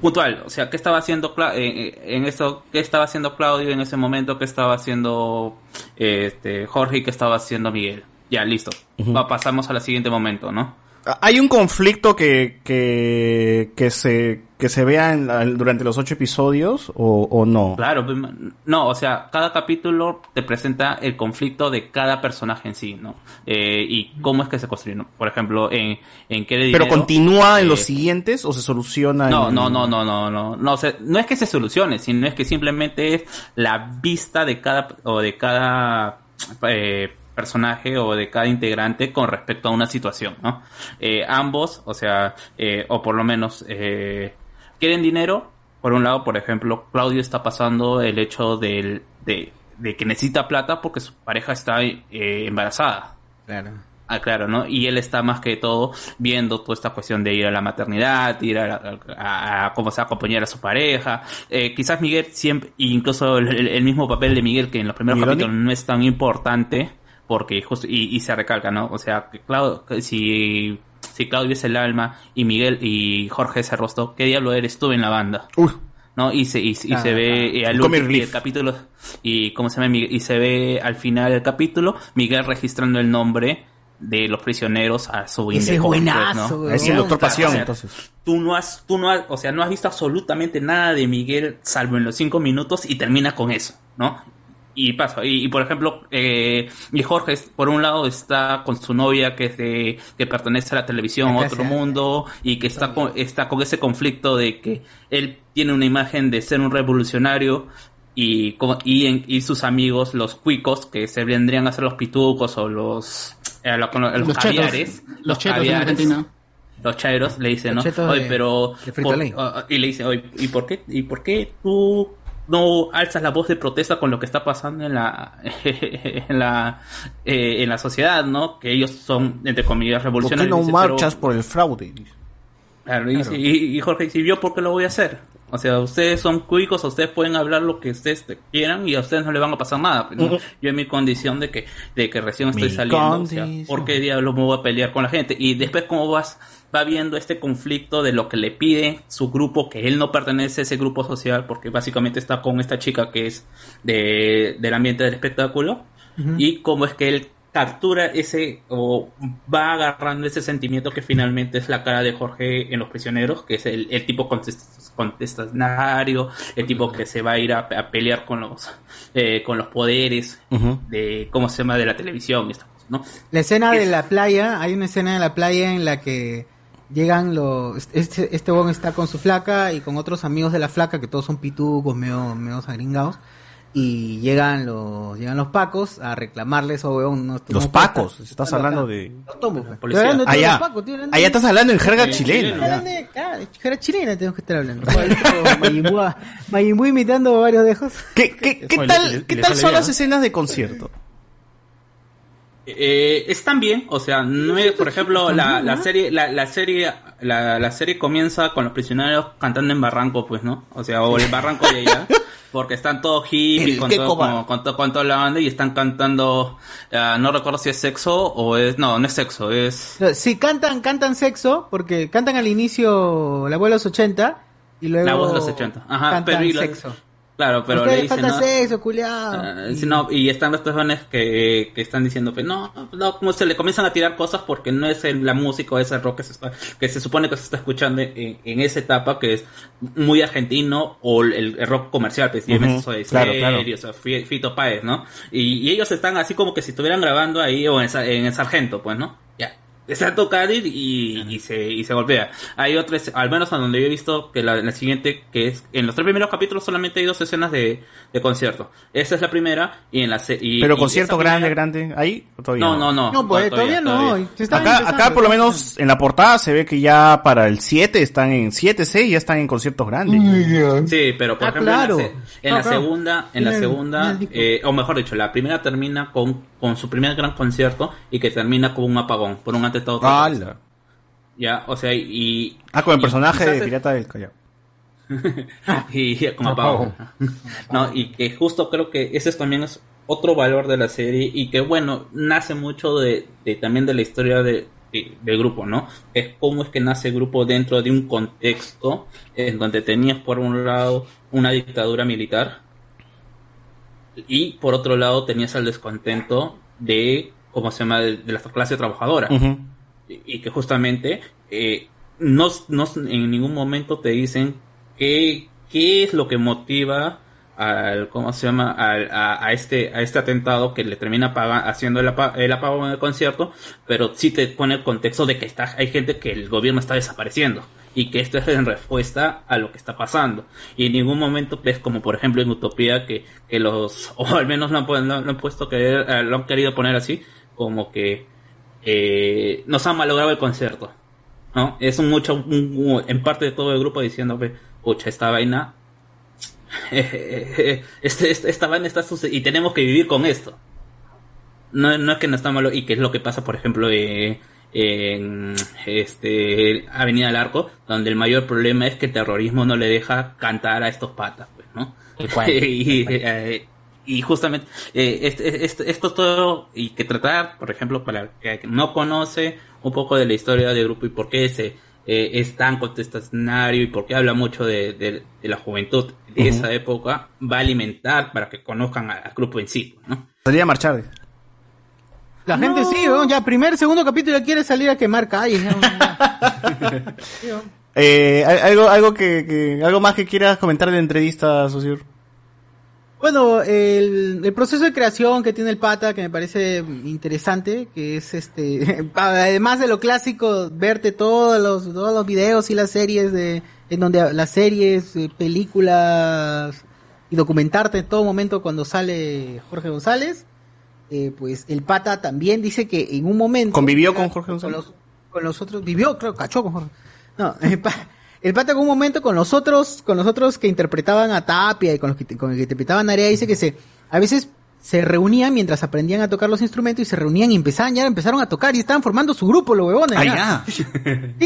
puntual, o sea, qué estaba haciendo Cla- eh, eh, en esto, qué estaba haciendo Claudio en ese momento, qué estaba haciendo este Jorge y qué estaba haciendo Miguel. Ya, listo. Va, pasamos al siguiente momento, ¿no? ¿Hay un conflicto que, que, que se, que se vea en la- durante los ocho episodios o, o no? Claro, pues, no, o sea, cada capítulo te presenta el conflicto de cada personaje en sí, ¿no? Eh, y cómo es que se construye, ¿no? Por ejemplo, en, en qué de ¿Pero dinero, continúa en eh, los siguientes o se soluciona? No, en- no, no, no, no, no, no, o sea, no es que se solucione, sino es que simplemente es la vista de cada, o de cada, eh, personaje o de cada integrante con respecto a una situación, ¿no? Eh, ambos, o sea, eh, o por lo menos, eh, quieren dinero. Por un lado, por ejemplo, Claudio está pasando el hecho del, de, de que necesita plata porque su pareja está eh, embarazada. Claro. Ah, claro, ¿no? Y él está más que todo viendo toda esta cuestión de ir a la maternidad, ir a, la- a- a cómo se va a acompañar a su pareja. Eh, quizás Miguel siempre, incluso el, el- mismo papel de Miguel que en los primeros capítulos no es tan importante, porque justo, y, y se recalca, ¿no? O sea, que Claudio, que si, si Claudio es el alma y Miguel y Jorge es el rostro, ¿qué diablo eres tú en la banda? ¿no? Y se, y, y Ah, se ve eh, al último del capítulo y cómo se llama Miguel? y se ve al final del capítulo Miguel registrando el nombre de los prisioneros a su Ese pues, buenazo, ¿no? Es el Doctor Pasión, O sea, entonces. Tú no has, tú no has, o sea, no has visto absolutamente nada de Miguel salvo en los cinco minutos y termina con eso, ¿no? Y pasa, y, y, por ejemplo, eh, y Jorge, por un lado, está con su novia que es de, que pertenece a la televisión, Acá otro mundo, y que está con, está con ese conflicto de que él tiene una imagen de ser un revolucionario y, como- y, en- y sus amigos, los cuicos, que se vendrían a ser los pitucos o los, eh, lo- los, Los chetos. caviares, Los chetos en caviares, Argentina. los chairos le dicen, ¿no? Los chetos Oye, de- pero de Frito por- Lay. ah, y le dicen, oye, ¿y por qué y por qué tú no alzas la voz de protesta con lo que está pasando en la en la eh, en la sociedad, ¿no? Que ellos son entre comillas ¿Por qué revolucionarios. no Dice, marchas pero- por el fraude? Claro, y, Claro. y- y Jorge, si yo, ¿por qué lo voy a hacer? O sea, ustedes son cuicos, ustedes pueden hablar lo que ustedes te quieran y a ustedes no le van a pasar nada. Yo en mi condición de que, de que recién estoy Mi saliendo, o sea. ¿por qué diablos me voy a pelear con la gente? Y después, ¿cómo vas? Va viendo este conflicto de lo que le pide su grupo, que él no pertenece a ese grupo social, porque básicamente está con esta chica que es de, del ambiente del espectáculo, y cómo es que él captura ese o va agarrando ese sentimiento que finalmente es la cara de Jorge en Los Prisioneros, que es el, el tipo contest- contestatario, el tipo que se va a ir a, a pelear con los eh, con los poderes de cómo se llama de la televisión ¿no? La escena de la playa, hay una escena de la playa en la que llegan los... Este, este bon está con su flaca y con otros amigos de la flaca, que todos son pitucos, medio, medio agringados. Y llegan los, llegan los pacos a reclamarles, oh, weón, no, tú Los pacos, estás estar hablando acá. de... Los tomos, pues. Hablando Allá. los pacos, hablando Allá estás hablando en jerga chilena. de- claro, jerga chilena tenemos que estar hablando. Mayimbu, imitando varios dejos. ¿Qué, qué, qué tal, qué tal son las escenas de concierto? Eh, están bien, o sea, no es, por ejemplo, la, la serie, la, la serie, la, la serie comienza con los prisioneros cantando en barranco, pues, ¿no? O sea, o el barranco de ella, porque están todos hippies con, todo, Bar. con, to- con toda la banda y están cantando, ah, no recuerdo si es sexo o es, no, no es sexo, es, Sí, cantan, cantan sexo, porque cantan al inicio la voz de los 80 y luego la voz de los 80. Ajá, cantan pero y sexo. Claro, pero le dicen, cantan ¿no? sexo, culiao. Ah, sí, no, y están los jóvenes que, que están diciendo, pues no, no, como se le comienzan a tirar cosas porque no es el- la música o ese rock que se, está- que se supone que se está escuchando en, en esa etapa que es muy argentino o el, el rock comercial, pues, y Ujú, Soda claro, Stereo, o sea, Fi- Fito Páez, ¿no? Y, y ellos están así como que si estuvieran grabando ahí o en, en el sargento, pues, ¿no? Ya. Está tocando y, y, y se, y se golpea. Hay otras, al menos a donde yo he visto que la, la siguiente, que es, en los tres primeros capítulos solamente hay dos escenas de, de concierto. Esa es la primera y en la y- Pero y concierto grande, primera- grande, ¿ahí? ¿O todavía No, no, no. No, pues todavía, no. se están Acá, acá por lo menos en la portada se ve que ya para el 7 están en 7, 6 ya están en conciertos grandes. Sí, pero por Ah, ejemplo claro. en la, en Ah, la claro. segunda, en la el- segunda, eh, o mejor dicho, la primera termina con, con su primer gran concierto y que termina con un apagón, por un Ya, o sea, y... Ah, con el y personaje de Pirata del Callao. y como apagón. No, y que justo creo que ese es también es otro valor de la serie y que bueno, nace mucho de, de también de la historia de, de- del grupo, ¿no? Es cómo es que nace el grupo dentro de un contexto en donde tenías por un lado una dictadura militar y por otro lado tenías el descontento de, ¿cómo se llama?, de, de la clase trabajadora. Y y que justamente eh, no, no en ningún momento te dicen qué, qué es lo que motiva al cómo se llama al- a, a este a este atentado que le termina paga- haciendo el, apa- el apagón en el concierto pero sí te pone el contexto de que está hay gente que el gobierno está desapareciendo y que esto es en respuesta a lo que está pasando. Y en ningún momento ves como por ejemplo en Utopía que, que los o al menos lo han, lo han puesto que eh, lo han querido poner así como que eh, nos han malogrado el concierto. ¿no? Es un mucho, un- un- en parte de todo el grupo diciendo, "Ve, pucha, esta vaina, este, este- esta vaina está sucediendo y tenemos que vivir con esto. No, no es que no está malo, y que es lo que pasa, por ejemplo, eh, en este Avenida del Arco, donde el mayor problema es que el terrorismo no le deja cantar a estos patas, pues, ¿no? y, eh, y justamente eh, este- este- esto todo y que tratar por ejemplo para el que no conoce un poco de la historia del grupo y por qué se eh, es tan contestacionario y por qué habla mucho de, de- de la juventud de esa época va a alimentar para que conozcan al grupo en sí ¿no? Salía a marchar. La gente sí, weón, ya primer, segundo capítulo quiere salir a quemar calles. Eh, ¿al- algo, algo que, que- algo más que quieras comentar de entrevista, Socio. Bueno, el, el proceso de creación que tiene el pata, que me parece interesante, que es este, además de lo clásico, verte todos los, todos los videos y las series de, en donde las series, eh, películas y documentarte en todo momento cuando sale Jorge González, eh, pues el pata también dice que en un momento ¿Convivió con Jorge González? los, con los otros, vivió, creo, cachó con Jorge. No, el, pa- el pata en un momento con los otros, con los otros que interpretaban a Tapia y con los que, con el que interpretaban a Narea, dice que se, a veces se reunían mientras aprendían a tocar los instrumentos y se reunían y empezaban ya empezaron a tocar y estaban formando su grupo los huevones. Ah, ya. Sí,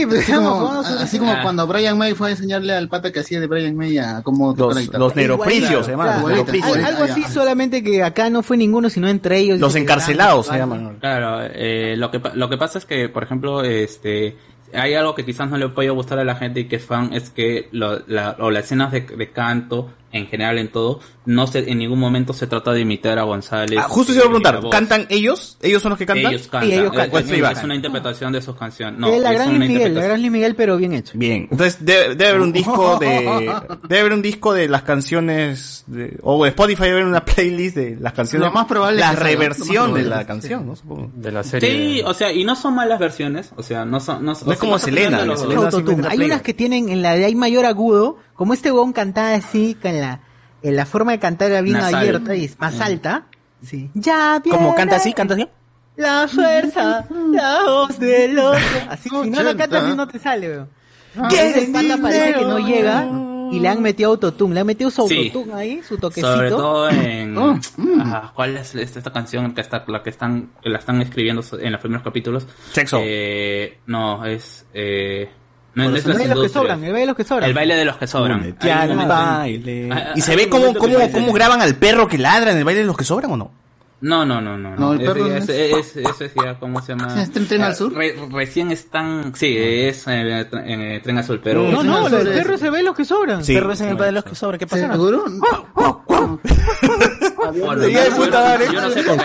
pues, Así como, así como cuando Brian May fue a enseñarle al pata que hacía de Brian May a cómo tocar los neuropricios se llaman, Claro, los al- algo así, solamente que acá no fue ninguno, sino entre ellos. Los encarcelados se llaman. Claro, eh, lo que lo que pasa es que, por ejemplo, este hay algo que quizás no le puede gustar a la gente y que es fan es que lo- la, o las escenas de, de canto en general en todo no se en ningún momento se trata de imitar a González. Ah, justo se iba a eh, preguntar. ¿cantan ellos? ¿Ellos son los que cantan? Ellos cantan. Sí, ellos Es- cantan, es, ellos es una interpretación de sus canciones. No, es la es gran Miguel, la gran Luis Miguel, pero bien hecho. Bien, entonces debe, debe haber un disco de debe haber un disco de las canciones de, o Spotify debe haber una playlist de las canciones Lo más probable la reversión de la canción, ¿no? Supongo. De la Sí, o sea, y no son malas versiones, o sea, no son no, No es como Selena, Selena Autotune. Hay unas que tienen en la de hay mayor agudo, como este huevón cantaba así, con la, en la forma de cantar era bien Nasal. abierta y es más alta. Sí. Ya viene ¿Cómo canta así? ¿Canta así? La fuerza, la voz del otro. Así, si no lo cantas así no te sale, weón. Ah. Que ese pata parece que no llega y le han metido autotune, le han metido su Sí. autotune ahí, su toquecito. Sobre todo en Oh, ah, ¿cuál es esta canción que está la que están la están escribiendo en los primeros capítulos? Sexo. Eh, no, es eh no, El no es baile de los que sobran, el baile de los que sobran. El baile de los que sobran. Ya Hay un el momento- baile. Ah, Y se ve cómo, cómo, cómo graban al perro que ladra en el baile de los que sobran o no? No, no, no, no. No, el perro no es, es- es- es ya, ¿cómo se llama? ¿Es Tren al Eh, Sur? re- recién están, sí, es eh, en el Tren Azul, pero... No, no, del perro el baile de los que sobran. Sí. Perro es en el baile de los que sobran. ¿Qué pasa? ¿Seguro? Bueno, Sería de puta madre. Yo no sé por qué.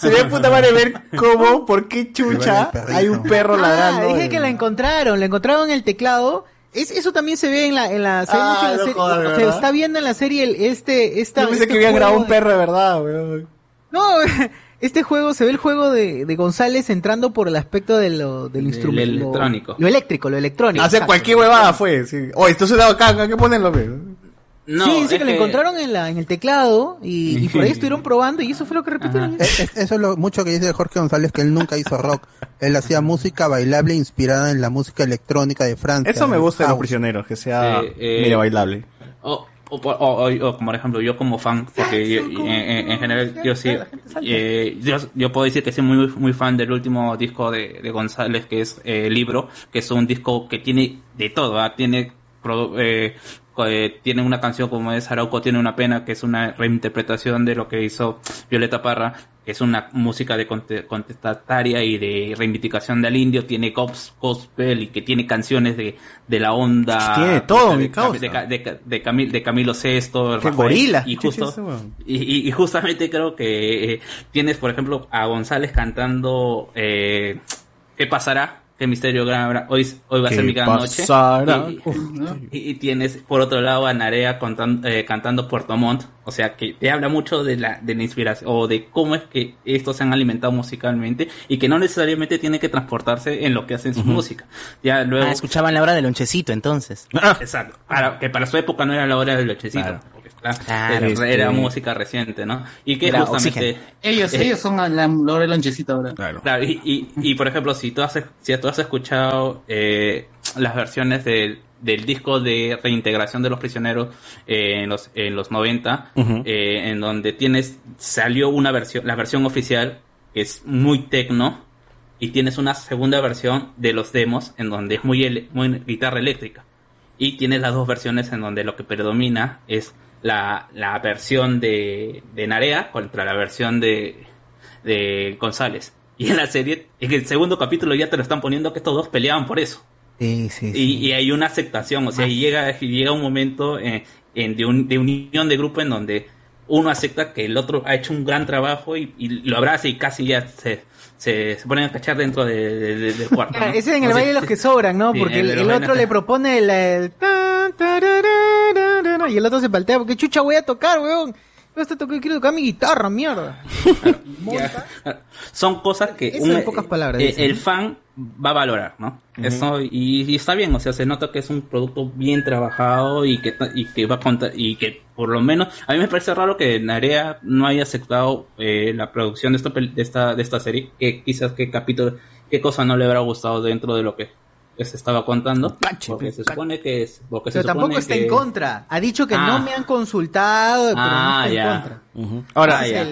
Sería de puta madre ver cómo, por qué chucha hay un perro Ah, ladrando. dije en- que la encontraron, la encontraron en el teclado. Es, eso también se ve en la, en la serie. Ah, en la serie- se está viendo en la serie el, este, esta, Yo pensé este que habían grabado un perro de verdad, weón. No, este juego, se ve el juego de, de González entrando por el aspecto de lo, del instrumento. lo- electrónico. Lo, eléctrico, lo electrónico. Exacto. cualquier huevada fue. Sí. Oye, esto se da acá, acá, ¿qué ponerlo? ve? No, sí, dice que lo encontraron en, la, en el teclado y, y por ahí estuvieron probando y eso fue lo que repitieron. Es- es- eso es lo mucho que dice Jorge González, que él nunca hizo rock. Él hacía música bailable inspirada en la música electrónica de Francia. Eso me gusta de los House. prisioneros, que sea Sí, eh, medio bailable. O, o, o- o- o, como por ejemplo, yo como fan, porque yo- en, en- en general yo sí, eh, yo, yo puedo decir que soy muy muy fan del último disco de, de González, que es eh, Libro, que es un disco que tiene de todo, ¿ah? tiene produ- eh, co- eh, tiene una canción como es Arauco tiene una pena, que es una reinterpretación de lo que hizo Violeta Parra, que es una música de conte- contestataria y de reivindicación del indio, tiene gos- gospel y que tiene canciones de, de la onda Tiene de todo, de, mi de, causa. de, de, de Camil- de Camilo Sesto, gorila. y justo y, y- y justamente creo que eh, tienes, por ejemplo, a González cantando eh, ¿Qué pasará? ¿Qué misterio gran habrá? Hoy, hoy va a ¿Qué ser mi gran pasará? noche. Y, y- y tienes, por otro lado, a Narea contan- eh, cantando Puerto Montt. O sea, que te habla mucho de la, de la inspiración o de cómo es que estos se han alimentado musicalmente y que no necesariamente tiene que transportarse en lo que hacen su música. Ya luego... Ah, escuchaban la hora del lonchecito entonces. Exacto. Para, que para su época no era la hora del lochecito. Claro. Claro, era, era este- música reciente, ¿no? Y que Era justamente... Ellos, eh, ellos son la, del lonchecito ahora. Claro, y, y, y, por ejemplo, si tú has, si tú has escuchado eh, las versiones del, del disco de reintegración de los prisioneros eh, en los en los 90, Ujú. eh, en donde tienes salió una versión, la versión oficial que es muy tecno y tienes una segunda versión de los demos en donde es muy ele- muy guitarra eléctrica y tienes las dos versiones en donde lo que predomina es la, la versión de, de Narea contra la versión de, de González. Y en la serie, en el segundo capítulo ya te lo están poniendo que estos dos peleaban por eso. Sí, sí, Y, y hay una aceptación, o sea, y llega, y llega un momento eh, en- de, un- de unión de grupo en donde uno acepta que el otro ha hecho un gran trabajo y, y lo abraza y casi ya se, se, se ponen a cachar dentro de- de- de- del cuarto. ¿no? Ese es en el sea, baile de los que sobran, ¿no? sí, Porque el otro le propone el, y el otro se paltea porque chucha voy a tocar, weón. Hasta toco- quiero tocar mi guitarra, mierda. son cosas que Eso un- en pocas palabras, eh, el fan va a valorar, ¿no? Eso y, y está bien, o sea, se nota que es un producto bien trabajado y que y que va a contar y que por lo menos a mí me parece raro que Narea no haya aceptado eh, la producción de esta de esta de esta serie, que quizás qué capítulo qué cosa no le habrá gustado dentro de lo que que se estaba contando. Porque se supone que es. Porque se Pero tampoco supone está que- en contra. Ha dicho que Ah. no me han consultado, pero Ah, no está ya. en contra. Ahora, Ah, ya.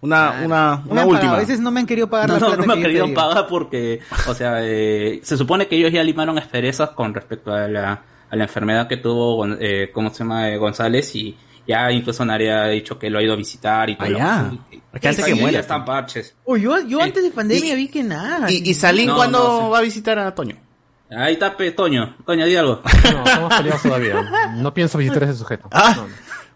una, una, una pagado. última. A veces no me han querido pagar No, la no, plata no me han querido pagar porque, o sea, eh, se supone que ellos ya limaron asperezas con respecto a la, a la enfermedad que tuvo, eh, ¿cómo se llama? Eh, González y ya incluso Nadie ha dicho que lo ha ido a visitar y todo. Ah, ya. Que antes que muera. ya están parches. Oh, yo, yo antes de pandemia vi que nada. ¿Y, y Salín No, cuándo no, sí. va a visitar a Toño? Ahí está, pe, Toño. Toño, di algo. No, estamos peleados todavía. No pienso visitar a ese sujeto. Ah,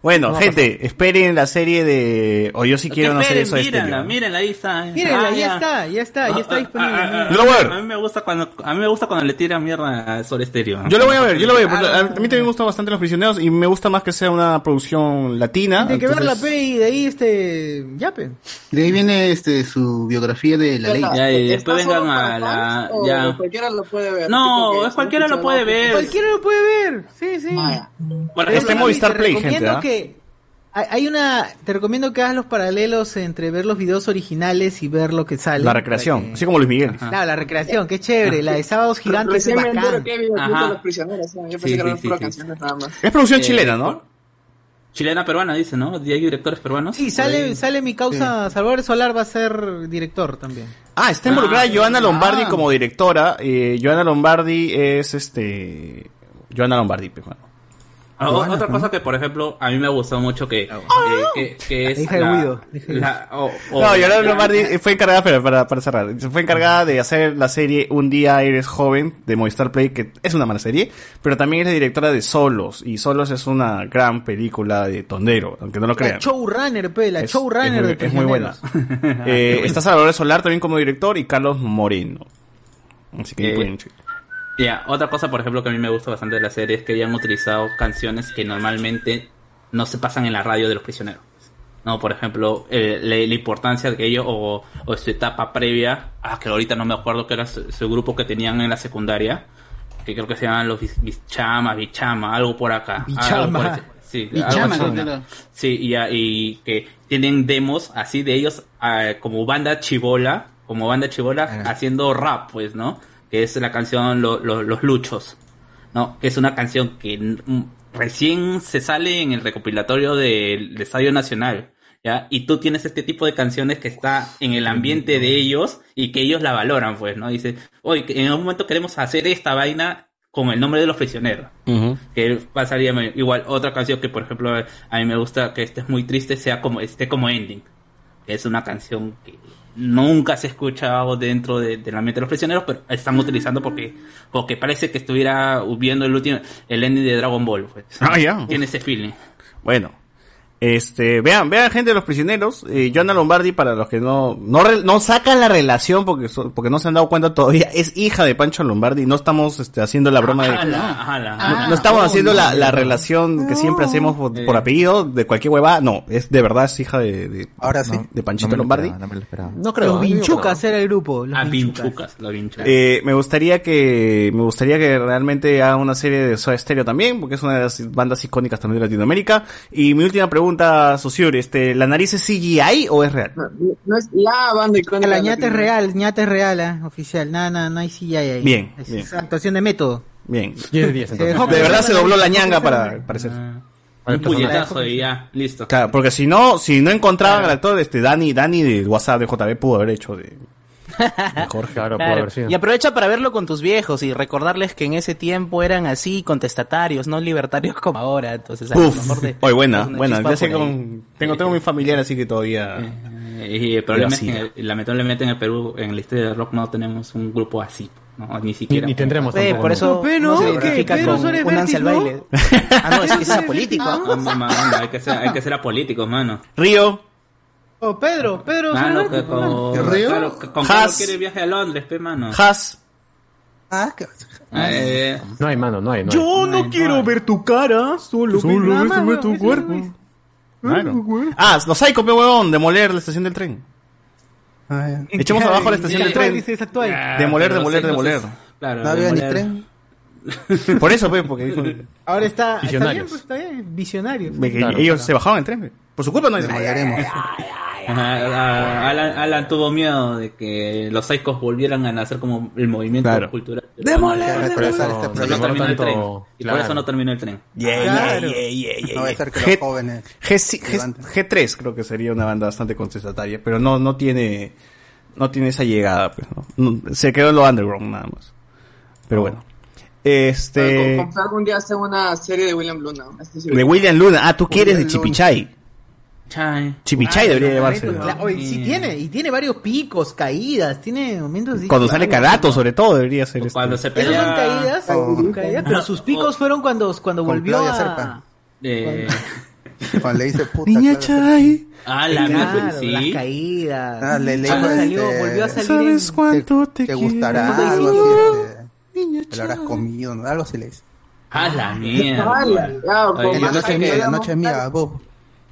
bueno, No, gente, esperen la serie de... O yo sí quiero no sé Esperen, eso. mírenla, mírenla, ahí está. Mírenla, Ah, ya está, ya está, ya está disponible. Ah, ah, Yo lo voy a ver. A mí me gusta cuando, a mí me gusta cuando le tiran mierda a Sol Estéreo. Yo lo voy a ver, yo lo voy a ver. Ah, A mí también me gustan bastante Los Prisioneros y me gusta más que sea una producción latina. Tiene que ver la entonces- pe y de ahí este. Ya, pe. De ahí viene este su biografía de la ley. Ya, y después ¿Está vengan a la... Ya. Cualquiera lo puede ver. No, cualquiera lo puede ver. Cualquiera lo puede ver. Sí, sí. Está sí, Movistar Play, gente, ¿ah? Que hay- una te recomiendo que hagas los paralelos entre ver los videos originales y ver lo que sale La recreación, que- así como Luis Miguel. Claro, la recreación, qué chévere, la de sábados gigantes es Recién me entero bacán. que los prisioneros. ¿no? Yo pensé Sí, que eran sí, sí, canciones nada más. Es producción Eh, chilena, ¿no? Chilena peruana, dice, ¿no? ¿Y hay directores peruanos? Sí, sale sale mi causa Salvador Solar va a ser director también. Ah, está involucrada Joana Lombardi ah. como directora. Eh, Joana Lombardi es este... Joana Lombardi, pues, bueno. Ah, otra cosa que, por ejemplo, a mí me gustó mucho que, eh, que, que es de la, Guido, la- o- o- No, la- Lombardi fue encargada, espera, para, para cerrar, fue encargada de hacer la serie Un día eres joven de Movistar Play, que es una mala serie, pero también es la directora de Solos, y Solos es una gran película de tondero, aunque no lo La crean. showrunner, pe, la Es- showrunner es de muy, es muy buena. Eh, está Salvador Solar también como director y Carlos Moreno. Así que Eh, pueden- Ya, otra cosa, por ejemplo, que a mí me gusta bastante de la serie es que ya han utilizado canciones que normalmente no se pasan en la radio de los prisioneros. No, por ejemplo, eh, la, la importancia de ello o, o su etapa previa, ah, que ahorita no me acuerdo que era su, su grupo que tenían en la secundaria, que creo que se llaman los Bichamas, Bichama, algo por acá. Bichama. algo por sí, Bichama, algo. Sí, y, que tienen demos así de ellos ah, como banda chivola, como banda chivola haciendo rap, pues, ¿no? Que es la canción Lo- Lo- Los Luchos, ¿no? Que es una canción que recién se sale en el recopilatorio del Estadio Nacional, ¿ya? Y tú tienes este tipo de canciones que está en el ambiente de ellos y que ellos la valoran, pues, ¿no? Dice, oye, que en algún momento queremos hacer esta vaina con el nombre de los prisioneros que pasaría igual otra canción que por ejemplo a mí me gusta que esté muy triste sea como esté como ending que es una canción que nunca se ha escuchado dentro de, del ambiente de los prisioneros pero están utilizando porque porque parece que estuviera viendo el último el ending de Dragon Ball pues. Ah, ya. tiene ese feeling Bueno, este, vean, vean gente de los prisioneros, eh, Joana Lombardi para los que no, no, re- no sacan la relación porque, so- porque no se han dado cuenta todavía, es hija de Pancho Lombardi, no estamos este, haciendo la broma de... Ala. No, no estamos haciendo la, la relación que siempre hacemos por, por apellido, de cualquier hueva, no, es de verdad es hija de, de, Ahora sí. de Panchito No me lo Lombardi. esperaba, no me lo esperaba. No creo. Los ¿eh? Vinchucas era el grupo. Los ah Vinchucas. pinchucas los pinchucas Eh, me gustaría que me gustaría que realmente haga una serie de Soda Stereo también, porque es una de las bandas icónicas también de Latinoamérica. Y mi última pregunta, Sociur, este, ¿la nariz es CGI o es real? No, no es la banda icónica. La ñata es real, ñata es real, ah, oficial. Nada, nada, no hay CGI ahí. Bien, Es, bien. actuación de método. Bien. 10 de 10 Se entonces. dejó De verdad se dobló la ñanga para crecer. parecer. un puñetazo y ya listo Claro, porque si no, si no encontraban al actor, este, Dani, Dani de WhatsApp de JB pudo haber hecho de, de Jorge. Claro, puede Claro. haber sido. Y aprovecha para verlo con tus viejos y recordarles que en ese tiempo eran así, contestatarios, no libertarios como ahora. Entonces, a mejor Uf, te- hoy buena, buena. Ya sé con, tengo, tengo mi familiar así que todavía. Eh, y el problema es que lamentablemente en el Perú en la historia del rock no tenemos un grupo así no ni Ni, siquiera ni tendremos Eh, por eso no ¿no? se ¿Qué? identifica Pedro con Suárez un al baile. Ah, no, es que es apolítico. ¿ah? Hay que ser hay que ser apolíticos mano Río, Oh, Pedro, Pedro. mano que con ¿El río? claro, que con Has. Carlos quiere viaje a Londres pe mano Has, Ah, ¿qué Eh, No hay mano, no hay. No hay. Yo no quiero ver tu cara, solo, Solo ves tu- cuerpo. Claro. Ah, los Psycho, pe huevón, demoler la estación del tren. Ah. Echemos abajo la estación Es del tren. dice, ah, Demoler, demoler, demoler. Claro, No había ni tren. Por eso, pe, porque dijo Ahora está, está bien, Visionarios. pues está bien, visionario. que Claro, ellos claro. se bajaban el tren. Por su culpa no. Ajá, Alan, Alan tuvo miedo de que los Psychos volvieran a nacer como el movimiento Claro. cultural. ¡Demoler! Por eso no terminó el tren. Y por claro. eso no terminó el tren. Yeah, Claro. yeah, yeah, yeah, No va a yeah. ser que G- los jóvenes G, se G, levanten. G3 creo que sería una banda bastante contestataria, pero no, no tiene, no tiene esa llegada, pues, ¿no? No, se quedó en lo underground nada más. Pero bueno. Este, con- algún día hacen una serie de William Luna. De William Luna, ah, tú quieres de. Chipichay. Chai. Chipichay debería llamarse. Claro, ¿no? oye, sí tiene, y tiene varios picos, caídas, tiene momentos así. Cuando sale Carato, sobre todo, debería ser este. Cuando se Esas son pelea... caídas, son caídas, pero sus picos fueron cuando, cuando volvió Claudia a... Serpa. Eh, Cuando le dice puta. Niña. Chay. Ah, la Claro, sí. las caídas. Ah, le- le Cuando salió, este, volvió a salir ¿Sabes cuánto te, Te gustará Cuando algo así. Este, te lo habrás comido, ¿no? Algo así le dice. Ah, la mierda. La noche mía, la noche mía. Vos,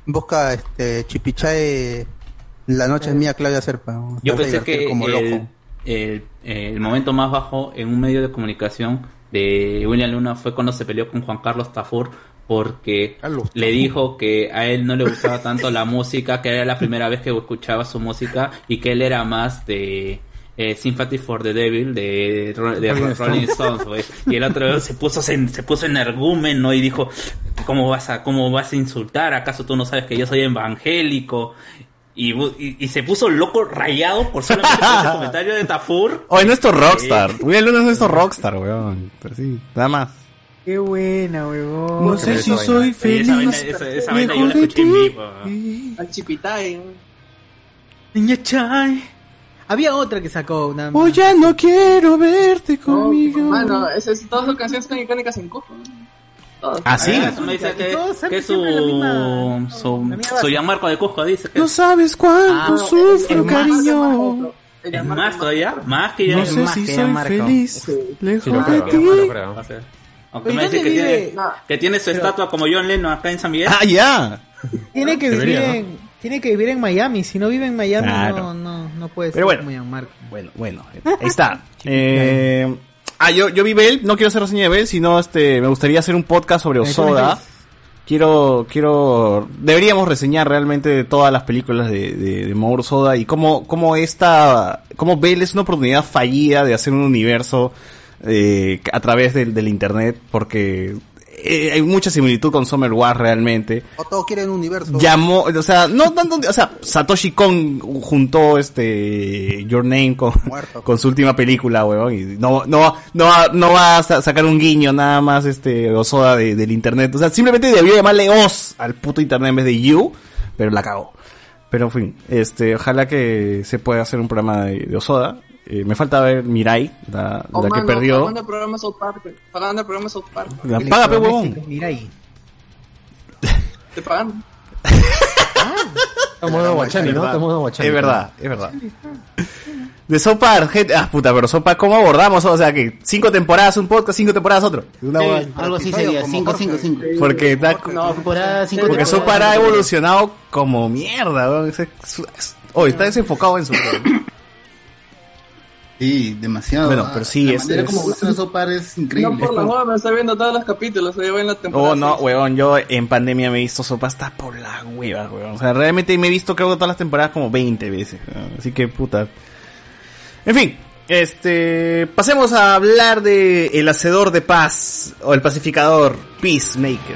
busca este Chipichay. La noche es mía, Claudia Serpa. Yo pensé que como el, loco. el, el momento más bajo en un medio de comunicación de William Luna fue cuando se peleó con Juan Carlos Tafur porque Carlos le dijo que a él no le gustaba tanto la música, que era la primera vez que escuchaba su música y que él era más de eh, Sympathy for the Devil de, Ro- de Rolling Stones, güey. Y el otro se puso se, se puso energúmeno y dijo, ¿cómo vas a cómo vas a insultar? ¿Acaso tú no sabes que yo soy evangélico? Y, y, y se puso loco rayado por solamente por ese comentario de Tafur. Oye, nuestro rockstar. William Luna es nuestro rockstar, weón. Pero sí, nada más. Qué buena, huevón. No sé si soy Oye, esa vaina, feliz. esa, esa vaina yo la escuché en vivo. Al Chipitay. Niña Chay. Había otra que sacó una... Oh, ya no quiero verte conmigo. Mano, esas, todas sus canciones son icónicas en Cujo. Todas. ¿Ah, sí? Eso me dice que, su, misma- su, su. Gianmarco de Cusco dice que No sabes cuánto Ah, sufro, es más, cariño. es más todavía, más que ya No sé más si que soy Marco. feliz. Sí, Lejos lo de ti. Aunque me dice que ¿dónde tiene, que tiene su estatua como John Lennon acá en San Miguel. Ah, ya. Tiene que vivir en... Tiene que vivir en Miami. Si no vive en Miami, Claro. no, no, no puede ser bueno. Gianmarco. Bueno, bueno, ahí está. Eh, ah, yo, yo vi Bell, no quiero hacer reseña de Bell, sino este, me gustaría hacer un podcast sobre Osoda. Quiero, quiero, deberíamos reseñar realmente todas las películas de, de, de Soda y cómo, cómo esta, cómo Bell es una oportunidad fallida de hacer un universo eh, a través del, del internet, porque eh, hay mucha similitud con Summer Wars realmente O todos quieren un universo. llamó, o sea, no tanto, o sea, Satoshi Kon juntó este Your Name con, Muerto. con su última película, weón, y no, no, no, va- no va a sa- sacar un guiño nada más este Osoda de- del internet, o sea, simplemente debió llamarle Oz al puto internet en vez de You, pero la cagó. Pero en fin, este, ojalá que se pueda hacer un programa de, de Osoda. Eh, me falta ver Mirai, la, Oh, la que mano, perdió. Pagando el programa South Park. Pagando el programa South Park. La paga, pe, huevón. Mira ahí. Te pagan. Está modo Guachani, ¿no? Está modo Guachani. Es verdad, es verdad. De Sopa, gente, ah, puta, pero Sopa, ¿cómo abordamos? O sea, que cinco temporadas un podcast, cinco temporadas otro. Una Sí, algo así sería, 5, 5, 5. Porque, da- temporada, cinco porque temporadas. Sopa ha evolucionado como mierda, weón. Oh, está desenfocado en su... Sí, demasiado. Bueno, pero sí, La es- manera es- como increíble. No por la me está viendo todos los capítulos. Yo voy en la temporada. Oh, no, seis. weón, yo en pandemia me he visto Sopa hasta por la hueva, weón. O sea, realmente me he visto creo que todas las temporadas como 20 veces. weón. Así que, puta. En fin, este... Pasemos a hablar de El Hacedor de Paz, o El Pacificador, Peacemaker.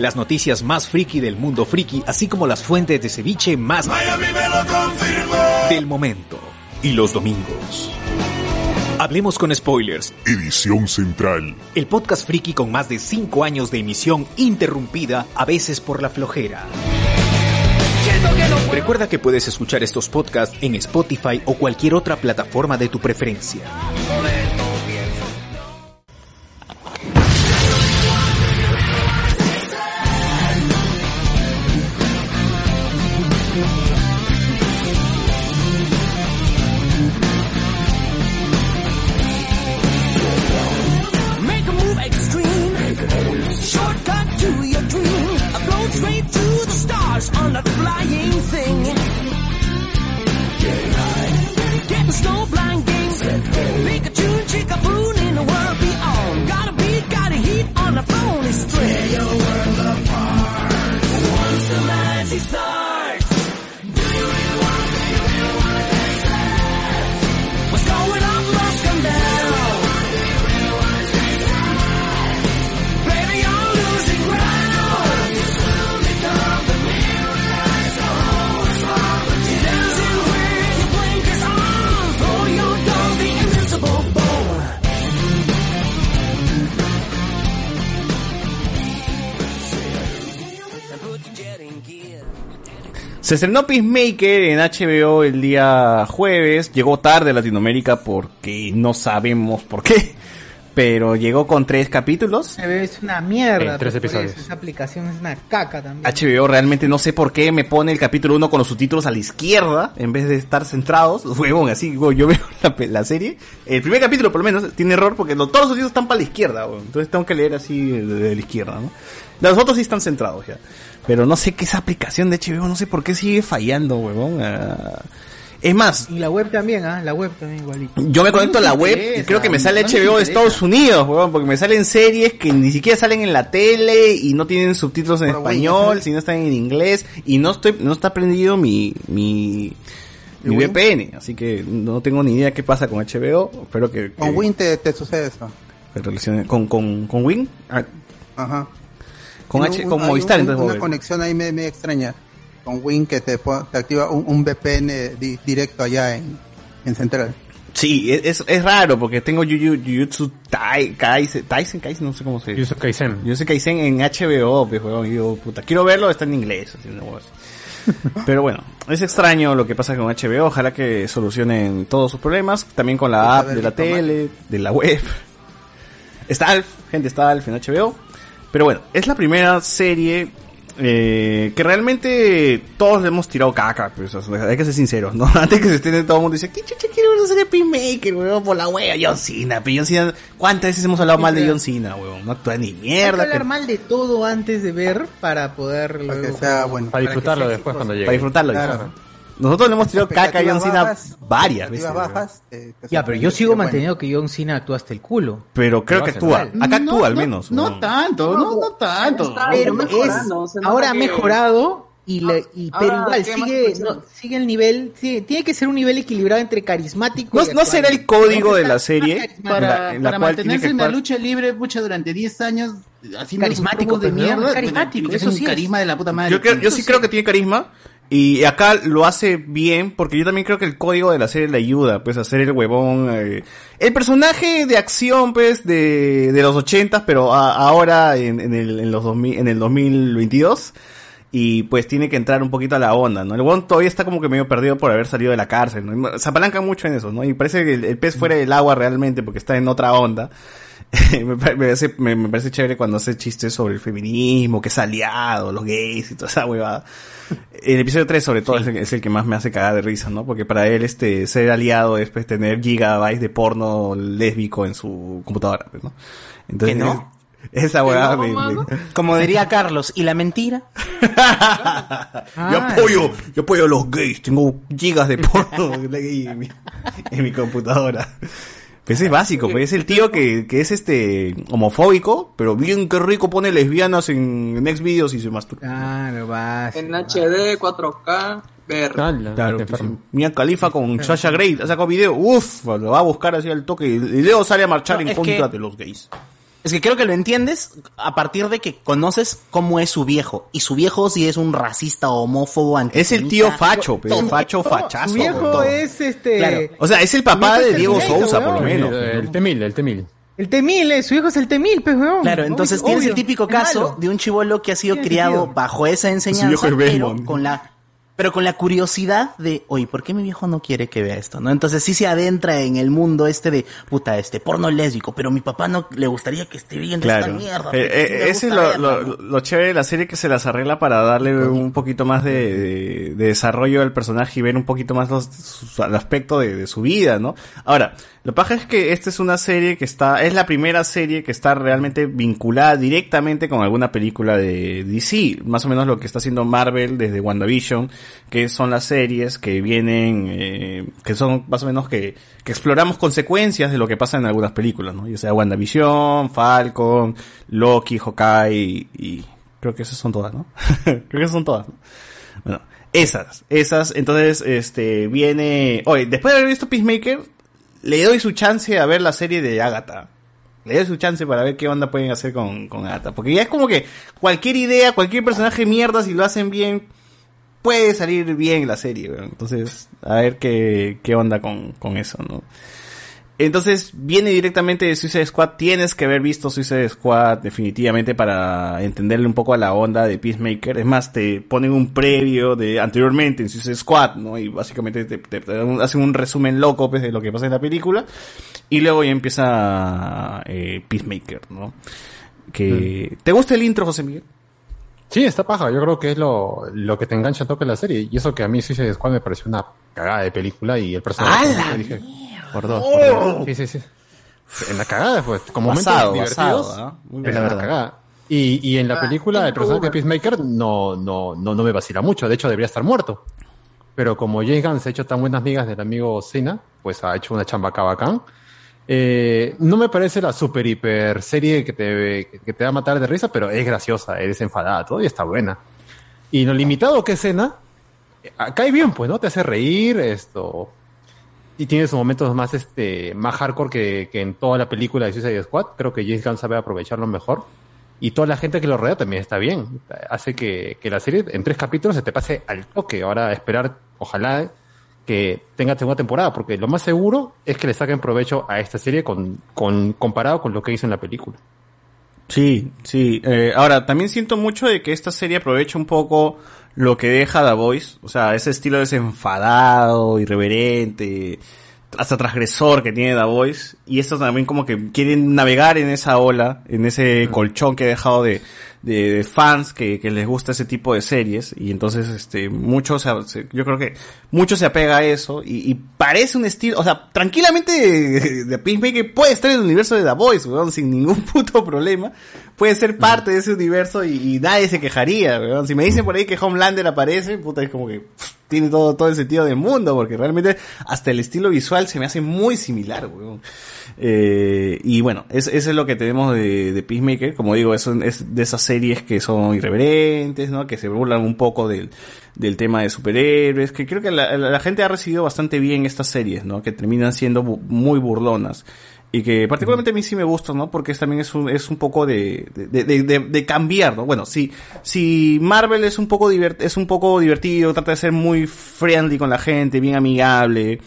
las noticias más friki del mundo friki, así como las fuentes de ceviche más del momento. Y los domingos. Hablemos con spoilers. Edición central. El podcast friki con más de 5 años de emisión interrumpida, a veces por la flojera. Recuerda que puedes escuchar estos podcasts en Spotify o cualquier otra plataforma de tu preferencia. Se estrenó Peacemaker en HBO el día jueves. Llegó tarde a Latinoamérica porque no sabemos por qué. Pero llegó con tres capítulos. Es una mierda. Eh, tres episodios. Esa aplicación es una caca también. HBO realmente no sé por qué me pone el capítulo 1 con los subtítulos a la izquierda en vez de estar centrados. Huevón, así, huevón, yo veo la, la serie. El primer capítulo, por lo menos, tiene error porque lo- todos los subtítulos están para la izquierda, huevón. Entonces tengo que leer así de, de la izquierda, ¿no? Los otros sí están centrados ya. Pero no sé qué esa aplicación de HBO, no sé por qué sigue fallando, huevón. Ah, Es más, Y la web también, ¿ah? La web también igualito. yo me conecto a la web y creo que me sale HBO de Estados Unidos, huevón, porque me salen series que ni siquiera salen en la tele y no tienen subtítulos en español, sino están en inglés y no estoy no está prendido mi mi mi Win? VPN, así que no tengo ni idea qué pasa con HBO, espero que, Con Win te, te sucede eso. con con con Win, Ah, Ajá. Con H, un- con Movistar, un- entonces Una conexión ahí medio extraña. Con Win que te, te activa un, un VPN di- directo allá en, en Central. Sí, es, es, es raro porque tengo Jujutsu Tai- Kaisen, Taisen, Kaisen, no sé cómo se dice. Jujutsu Kaisen. Jujutsu Kaisen en HBO, pues, weón, y digo, puta, quiero verlo, está en inglés, así, así. Pero bueno, es extraño lo que pasa con HBO, ojalá que solucionen todos sus problemas, también con la app de la tele, de la web. Está Alf, gente, está Alf en HBO. Pero bueno, es la primera serie eh, que realmente todos le hemos tirado caca, pues, o sea, hay que ser sinceros, ¿no? Antes que se estén todo el mundo dice, ¿qué chucha quiero ver una serie de Peacemaker, weón? Por la wea, John Cena, pero John Cena, ¿cuántas veces hemos hablado mal de John Cena, weón? No actúa ni Hay que mierda. hablar que- mal de todo antes de ver para poder luego- sea bueno. Para disfrutarlo que sea después cuando llegue. Para disfrutarlo. Claro. Nosotros le hemos tirado caca a John Cena bajas, varias veces. bajas, te Ya, pero yo sigo bueno. manteniendo que John Cena actúa hasta el culo. Pero creo Lo que actúa. mal. Acá No, actúa al no, menos. No weón. tanto, no, no tanto. Pero es, ahora ha mejorado y, le, y pero Ah, igual ¿qué más sigue, no, sigue el nivel, sí, tiene que ser un nivel equilibrado entre carismático ¿No, y no será el código de la serie en Para, la, en la para cual tiene mantenerse que en la lucha libre, pucha, durante 10 años, haciendo Carismático, de mierda, ¿no? Carismático, eso ser un sí es. carisma de la puta madre. Yo, creo- yo sí creo que tiene carisma. Y acá lo hace bien, porque yo también creo que el código de la serie le ayuda, pues, a hacer el huevón. eh, el personaje de acción, pues, de, de los ochentas, pero ahora en, en el, en, los 2000, en el 2022. Y pues tiene que entrar un poquito a la onda, ¿no? El huevón todavía está como que medio perdido por haber salido de la cárcel, ¿no? Se apalanca mucho en eso, ¿no? Y parece que el, el pez fuera del agua realmente, porque está en otra onda. me, pare- me parece, me, me parece chévere cuando hace chistes sobre el feminismo, que es aliado, los gays y toda esa huevada. El episodio 3 sobre todo es, el, es el que más me hace cagar de risa, ¿no? Porque para él este ser aliado es pues tener gigabytes de porno lésbico en su computadora, pues, ¿no? Entonces, ¿Que no? Esa weá me- me- Como diría Carlos, ¿y la mentira? Yo apoyo, yo apoyo a los gays, tengo gigas de porno en mi, en mi computadora. Pues es básico, pues es el tío que, que es este homofóbico, pero bien que rico pone lesbianas en, en Xvideos y se masturba. Claro, vas. En HD, 4K, ver. Claro, pues, Mia Khalifa con Sasha Grey, ha sacado video, uff, lo va a buscar así al toque y luego sale a marchar No, en contra que- de los gays. Es que creo que lo entiendes a partir de que conoces cómo es su viejo. Y su viejo sí es un racista, homófobo, Es el tío facho, pero facho fachazo. Su viejo es este. Claro. O sea, es el papá de Diego Terminator, Sousa, por lo weón. menos. El Temil, el Temil. El Temil, eh, su hijo es el Temil, pues, weón. Claro, entonces Obvio, tienes el típico caso de un chivolo que ha sido criado sentido. bajo esa enseñanza, viejo es pero con la pero con la curiosidad de, oye, ¿por qué mi viejo no quiere que vea esto? ¿No? Entonces sí se adentra en el mundo este de, puta, este, porno lésbico, pero mi papá no le gustaría que esté viendo Claro. esta mierda. Eh, eh, ese es lo, verla, lo, lo chévere de la serie que se las arregla para darle un poquito más de, de- de desarrollo al personaje y ver un poquito más los, su- el aspecto de, de su vida, ¿no? Ahora, lo paja es que esta es una serie que está, es la primera serie que está realmente vinculada directamente con alguna película de DC, más o menos lo que está haciendo Marvel desde WandaVision, que son las series que vienen, eh, que son más o menos que, que exploramos consecuencias de lo que pasa en algunas películas, ¿no? Ya sea WandaVision, Falcon, Loki, Hawkeye y, y creo que esas son todas, ¿no? creo que esas son todas, ¿no? Bueno, esas, esas, entonces, este, viene, oye, después de haber visto Peacemaker, le doy su chance a ver la serie de Agatha. Le doy su chance para ver qué onda pueden hacer con, con Agatha. Porque ya es como que cualquier idea, cualquier personaje mierda, si lo hacen bien, puede salir bien la serie, weón. Entonces, a ver qué, qué onda con, con eso, ¿no? Entonces, viene directamente de Suicide Squad. Tienes que haber visto Suicide Squad definitivamente para entenderle un poco a la onda de Peacemaker. Es más, te ponen un previo de anteriormente en Suicide Squad, ¿no? Y básicamente te, hacen un resumen loco pues, de lo que pasa en la película. Y luego ya empieza eh, Peacemaker, ¿no? Que... ¿Te gusta el intro, José Miguel? Sí, está paja. Yo creo que es lo, lo que te engancha a toque la serie. Y eso que a mí Suicide Squad me pareció una cagada de película y el personaje. ¡A la dije, Por dos. por dos. Sí, sí, sí. En la cagada, pues. Como Basado, momentos basado, divertidos. ¿ah? Muy en bien. la La verdad. cagada. Y, y en la Ah, película, el personaje de. Peacemaker no, no, no, no me vacila mucho. De hecho, debería estar muerto. Pero como James Gunn se ha hecho tan buenas amigas del amigo Cena, pues ha hecho una chamba acá bacán. Eh, no me parece la super hiper serie que te, que te va a matar de risa, pero es graciosa, es desenfadada, todavía está buena. Y lo limitado que es Cena, eh, cae bien, pues, ¿no? Te hace reír, esto. Y tiene sus momentos más, este, más hardcore que, que en toda la película de Suicide Squad. Creo que James Gunn sabe aprovecharlo mejor. Y toda la gente que lo rodea también está bien. Hace que, que la serie en tres capítulos se te pase al toque. Ahora esperar, ojalá, que tenga segunda temporada, porque lo más seguro es que le saquen provecho a esta serie con, con, comparado con lo que hizo en la película. Sí, sí. Eh, ahora, también siento mucho de que esta serie aprovecha un poco lo que deja The Voice. O sea, ese estilo desenfadado, irreverente, hasta transgresor que tiene The Voice. Y estos también como que quieren navegar en esa ola, en ese colchón que ha dejado de, de, fans que, les gusta ese tipo de series. Y entonces, este, muchos, yo creo que mucho se apega a eso. Y, parece un estilo, o sea, tranquilamente de, Peacemaker puede estar en el universo de The Voice, weón, sin ningún puto problema. Puede ser parte de ese universo y, nadie se quejaría, weón. Si me dicen por ahí que Homelander aparece, puta, es como que tiene todo, todo el sentido del mundo, porque realmente hasta el estilo visual se me hace muy similar, weón. Eh, y bueno, es- eso es lo que tenemos de, de Peacemaker. Como digo, eso es de esas series que son irreverentes, ¿no? Que se burlan un poco del, del tema de superhéroes. Que creo que la, la- gente ha recibido bastante bien estas series, ¿no? Que terminan siendo muy burlonas. Y que particularmente a mí sí me gusta, ¿no? Porque también es un, es un poco de, de, de, de- de cambiar, ¿no? Bueno, si, si Marvel es un poco divert, es un poco divertido, trata de ser muy friendly con la gente, bien amigable,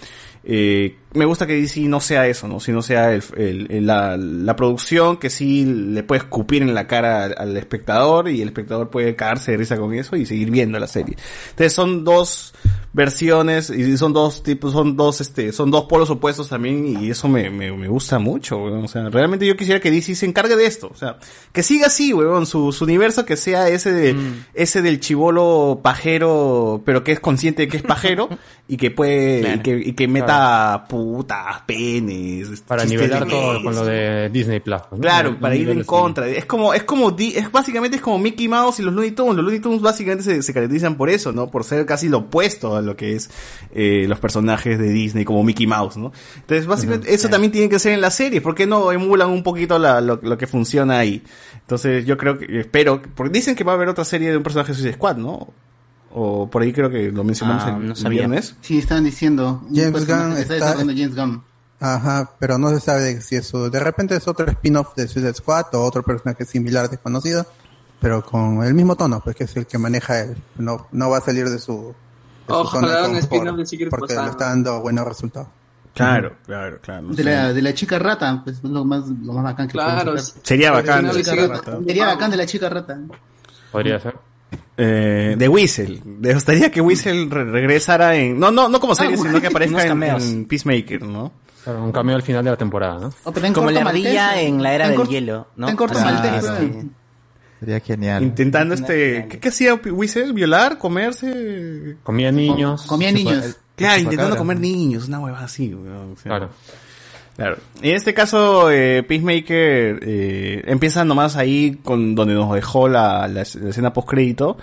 eh, me gusta que DC no sea eso, ¿no? Sino sea el, el- el- la, la producción que sí le puede escupir en la cara al, al espectador y el espectador puede cagarse de risa con eso y seguir viendo la serie. Entonces son dos versiones y son dos tipos, son dos, este, son dos polos opuestos también y eso me, me, me gusta mucho, weón. O sea, realmente yo quisiera que DC se encargue de esto. O sea, que siga así, weón, su, su universo que sea ese de, Mm. ese del chivolo pajero, pero que es consciente de que es pajero y que puede, y que, y que meta putas, penes, Para nivelar todo con lo de Disney Plus. ¿no? Claro, para ir en contra. Es como, es como, es básicamente es como Mickey Mouse y los Looney Tunes. Los Looney Tunes básicamente se, se caracterizan por eso, ¿no? Por ser casi lo opuesto a lo que es eh, los personajes de Disney como Mickey Mouse, ¿no? Entonces, básicamente, eso también tiene que ser en la serie. ¿Por qué no emulan un poquito la- lo, lo que funciona ahí? Entonces, yo creo que, espero, porque dicen que va a haber otra serie de un personaje de Suicide Squad, ¿no? O por ahí creo que lo mencionamos Ah, el, no viernes. Sí, estaban diciendo. James personaje Gunn está James Gunn. Ajá, pero no se sabe si eso, de repente es otro spin-off de Suicide Squad o otro personaje similar desconocido, pero con el mismo tono, pues que es el que maneja él. No, no va a salir de su, de su Ojalá zona de un spin-off de Secret porque le está dando buenos resultados. Claro, claro, claro. De la, de la chica rata, pues es lo más, lo más bacán que Claro. Sería bacán. Sería bacán de la chica rata. Podría ser. Eh, de Whistle. Me gustaría que Whistle re- regresara en... No, no, no como serie, Ah, sino que aparezca en, en Peacemaker, ¿no? Claro, un cambio al final de la temporada, ¿no? Como la ardilla en la era del hielo, ¿no? en corto Ah, maltés, sí. Sería genial. Intentando este... ¿Qué, qué hacía Whistle? ¿Violar? ¿Comerse? Comía niños. Comía niños. Claro, Chupacabra. intentando comer niños, una hueva así, weón. O sea, Claro. Claro. En este caso, eh, Peacemaker eh, empieza nomás ahí con donde nos dejó la, la, la escena post crédito.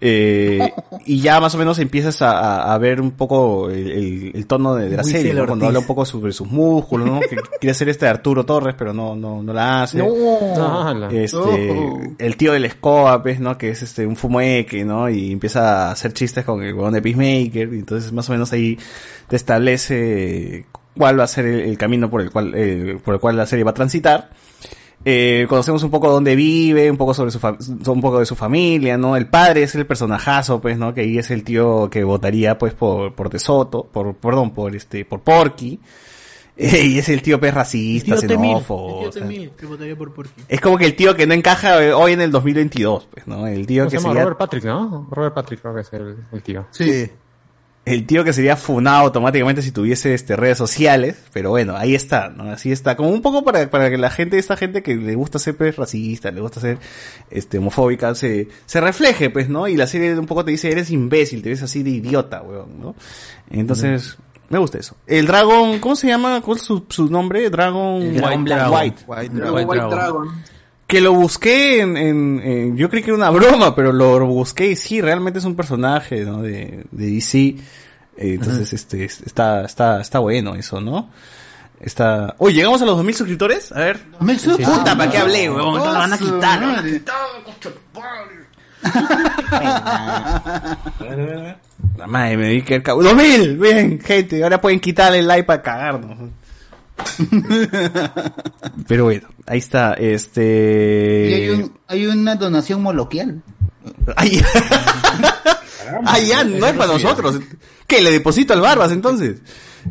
y ya más o menos empiezas a, ver un poco el, el- el tono de, de la serie, ¿no? cuando habla un poco sobre sus músculos, ¿no? que quiere ser este Arturo Torres, pero no, no, no la hace. No. Este, Oh. el tío del escoba, pues, ¿no? Que es este, un fumeque, ¿no? Y empieza a hacer chistes con el huevón de Peacemaker. Y entonces, más o menos ahí te establece cuál va a ser el, el camino por el cual, eh, por el cual la serie va a transitar. Eh, conocemos un poco dónde vive, un poco sobre su fa- un poco de su familia, ¿no? El padre es el personajazo, pues, ¿no? Que ahí es el tío que votaría, pues, por, por De Soto, por, perdón, por este, por Porky. Eh, y es el tío, pues, racista, Tío Temil, xenófobo. el tío o sea, Temil, que votaría por Porky. es como que el tío que no encaja eh, hoy en el 2022, pues, ¿no? El tío ¿Cómo se que llama? sería, Robert Patrick, ¿no? Robert Patrick creo que es el, el tío. Sí. El tío que sería funado automáticamente si tuviese este redes sociales, pero bueno, ahí está, ¿no? Así está, como un poco para, para que la gente, esta gente que le gusta ser pues racista, le gusta ser este homofóbica, se, se refleje, pues, ¿no? Y la serie un poco te dice, eres imbécil, te ves así de idiota, weón, ¿no? Entonces, me gusta eso. El dragón, ¿cómo se llama? ¿Cuál es su, su nombre? Dragon. White. White White. Dragon. Que lo busqué en, en- en- yo creí que era una broma, pero lo busqué y sí, realmente es un personaje, ¿no? De, de DC. Eh, entonces, este, es- está, está, está bueno eso, ¿no? Está, oye, llegamos a los 2000 suscriptores, a ver. Puta, ¿para qué hablé, weón? Entonces lo van a quitar, lo van a quitar. La madre me di que el cabo. ¡2000! Bien, gente, ahora pueden quitarle el like para cagarnos. Pero bueno, ahí está, Y hay, este... un, hay una donación moloquial. Ay, ah, ya, no es para nosotros. ¿Qué? ¿Le deposito al Barbas entonces?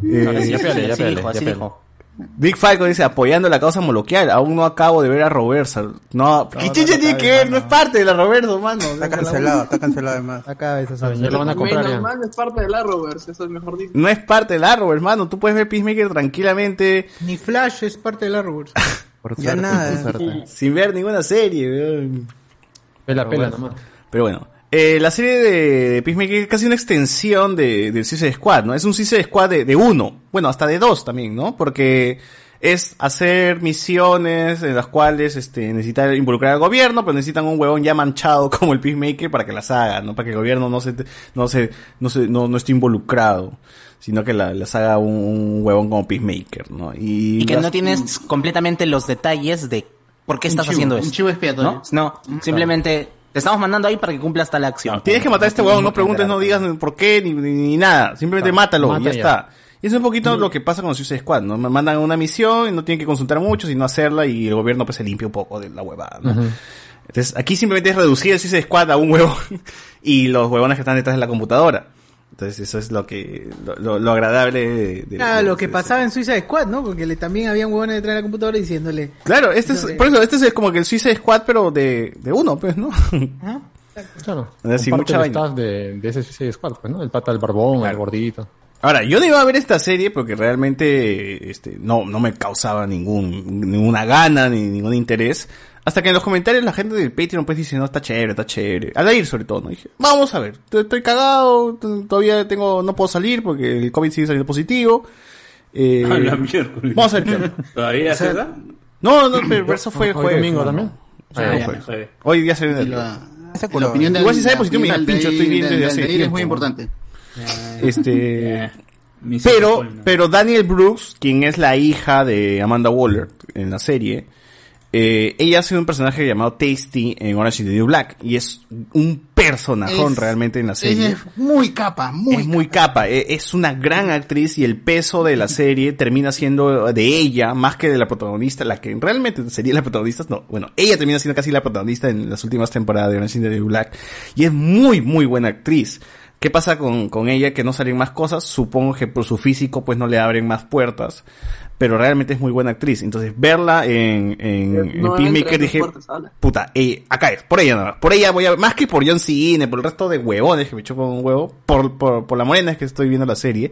Eh, ya pele, ya ya. Big Falco dice apoyando la causa moloquial. Aún no acabo de ver a Roberto. No, ¿qué tiene que ver? No es parte de la Roberto, mano. Está cancelado, está cancelado además. Acá eso ya lo van a comprar Menos ya. mal es parte de la Rovers, eso es mejor dicho. No es parte del árbol, hermano. Tú puedes ver Peacemaker tranquilamente Ni Flash es parte del Arrowverse. Por Ya suerte, nada. sin ver ninguna serie. weón. Pela, pela bueno. nomás. Pero bueno, eh, la serie de, de Peacemaker es casi una extensión de, del Suicide Squad, ¿no? Es un Suicide Squad de, de uno, bueno, hasta de dos también, ¿no? Porque es hacer misiones en las cuales este, necesitan involucrar al gobierno, pero necesitan un huevón ya manchado como el Peacemaker para que las haga, ¿no? Para que el gobierno no se, no se, no se, no, no esté involucrado, sino que la- las haga un, un huevón como Peacemaker, ¿no? Y, Y que las- no tienes completamente los detalles de por qué Un estás chivo, haciendo un eso. chivo expiatorio. ¿No? No, simplemente te estamos mandando ahí para que cumplas tal acción. Tienes que matar a este huevón, no preguntes, no digas por qué, ni, ni, ni nada. Simplemente Claro, mátalo y ya ya. está. Y eso es un poquito lo que pasa con Suicide Squad, ¿no? Me Mandan una misión y no tienen que consultar mucho, sino hacerla y el gobierno pues se limpia un poco de la huevada. Entonces, aquí simplemente es reducir el Suicide Squad a un huevón y los huevones que están detrás de la computadora. Entonces, eso es lo que, lo, lo- lo agradable de, de- Ah, de- lo que de- pasaba en Suicide Squad, ¿no? Porque le, también habían huevones detrás de la computadora diciéndole. Claro, este es, por eso, este es como que el Suicide Squad, pero de, de uno, pues, ¿no? Claro. Así, mucha el vaina. de, de ese Suicide Squad, pues, ¿no? El pata del barbón, el gordito. Ahora, yo no iba a ver esta serie porque realmente este, no, no me causaba ningún, ninguna gana ni ningún interés. Hasta que en los comentarios la gente del Patreon pues dice, no, está chévere, está chévere. Al ir sobre todo, ¿no? dije, vamos a ver, estoy cagado, todavía tengo, no puedo salir porque el COVID sigue saliendo positivo. Eh, A la miércoles. Vamos a ver. ¿Todavía O sea, se da? No, no, pero eso fue Hoy jueves. domingo también. Sí, Ah, fue ya, jueves. jueves. Hoy día se el- la, la opinión de Igual si sale positivo, mira, pincho, estoy viendo de- desde de- hace de- Es tiempo. muy importante. Este, pero, pero Daniel Brooks, quien es la hija de Amanda Waller en la serie, eh, ella hace un personaje llamado Tasty en Orange is the New Black y es un personajón Es- realmente en la serie. Es muy capa, muy es muy capa, e- es una gran actriz y el peso de la serie termina siendo de ella más que de la protagonista, la que realmente sería la protagonista, no, bueno, ella termina siendo casi la protagonista en las últimas temporadas de Orange is the New Black y es muy muy buena actriz. ¿Qué pasa con, con ella? Que no salen más cosas. Supongo que por su físico pues no le abren más puertas. Pero realmente es muy buena actriz. Entonces verla en, en, Peacemaker dije, puta, eh, acá es, por ella nada más. Por ella voy a más que por John Cena, por el resto de huevones que me chupan un huevo, por, por, por la morena es que estoy viendo la serie.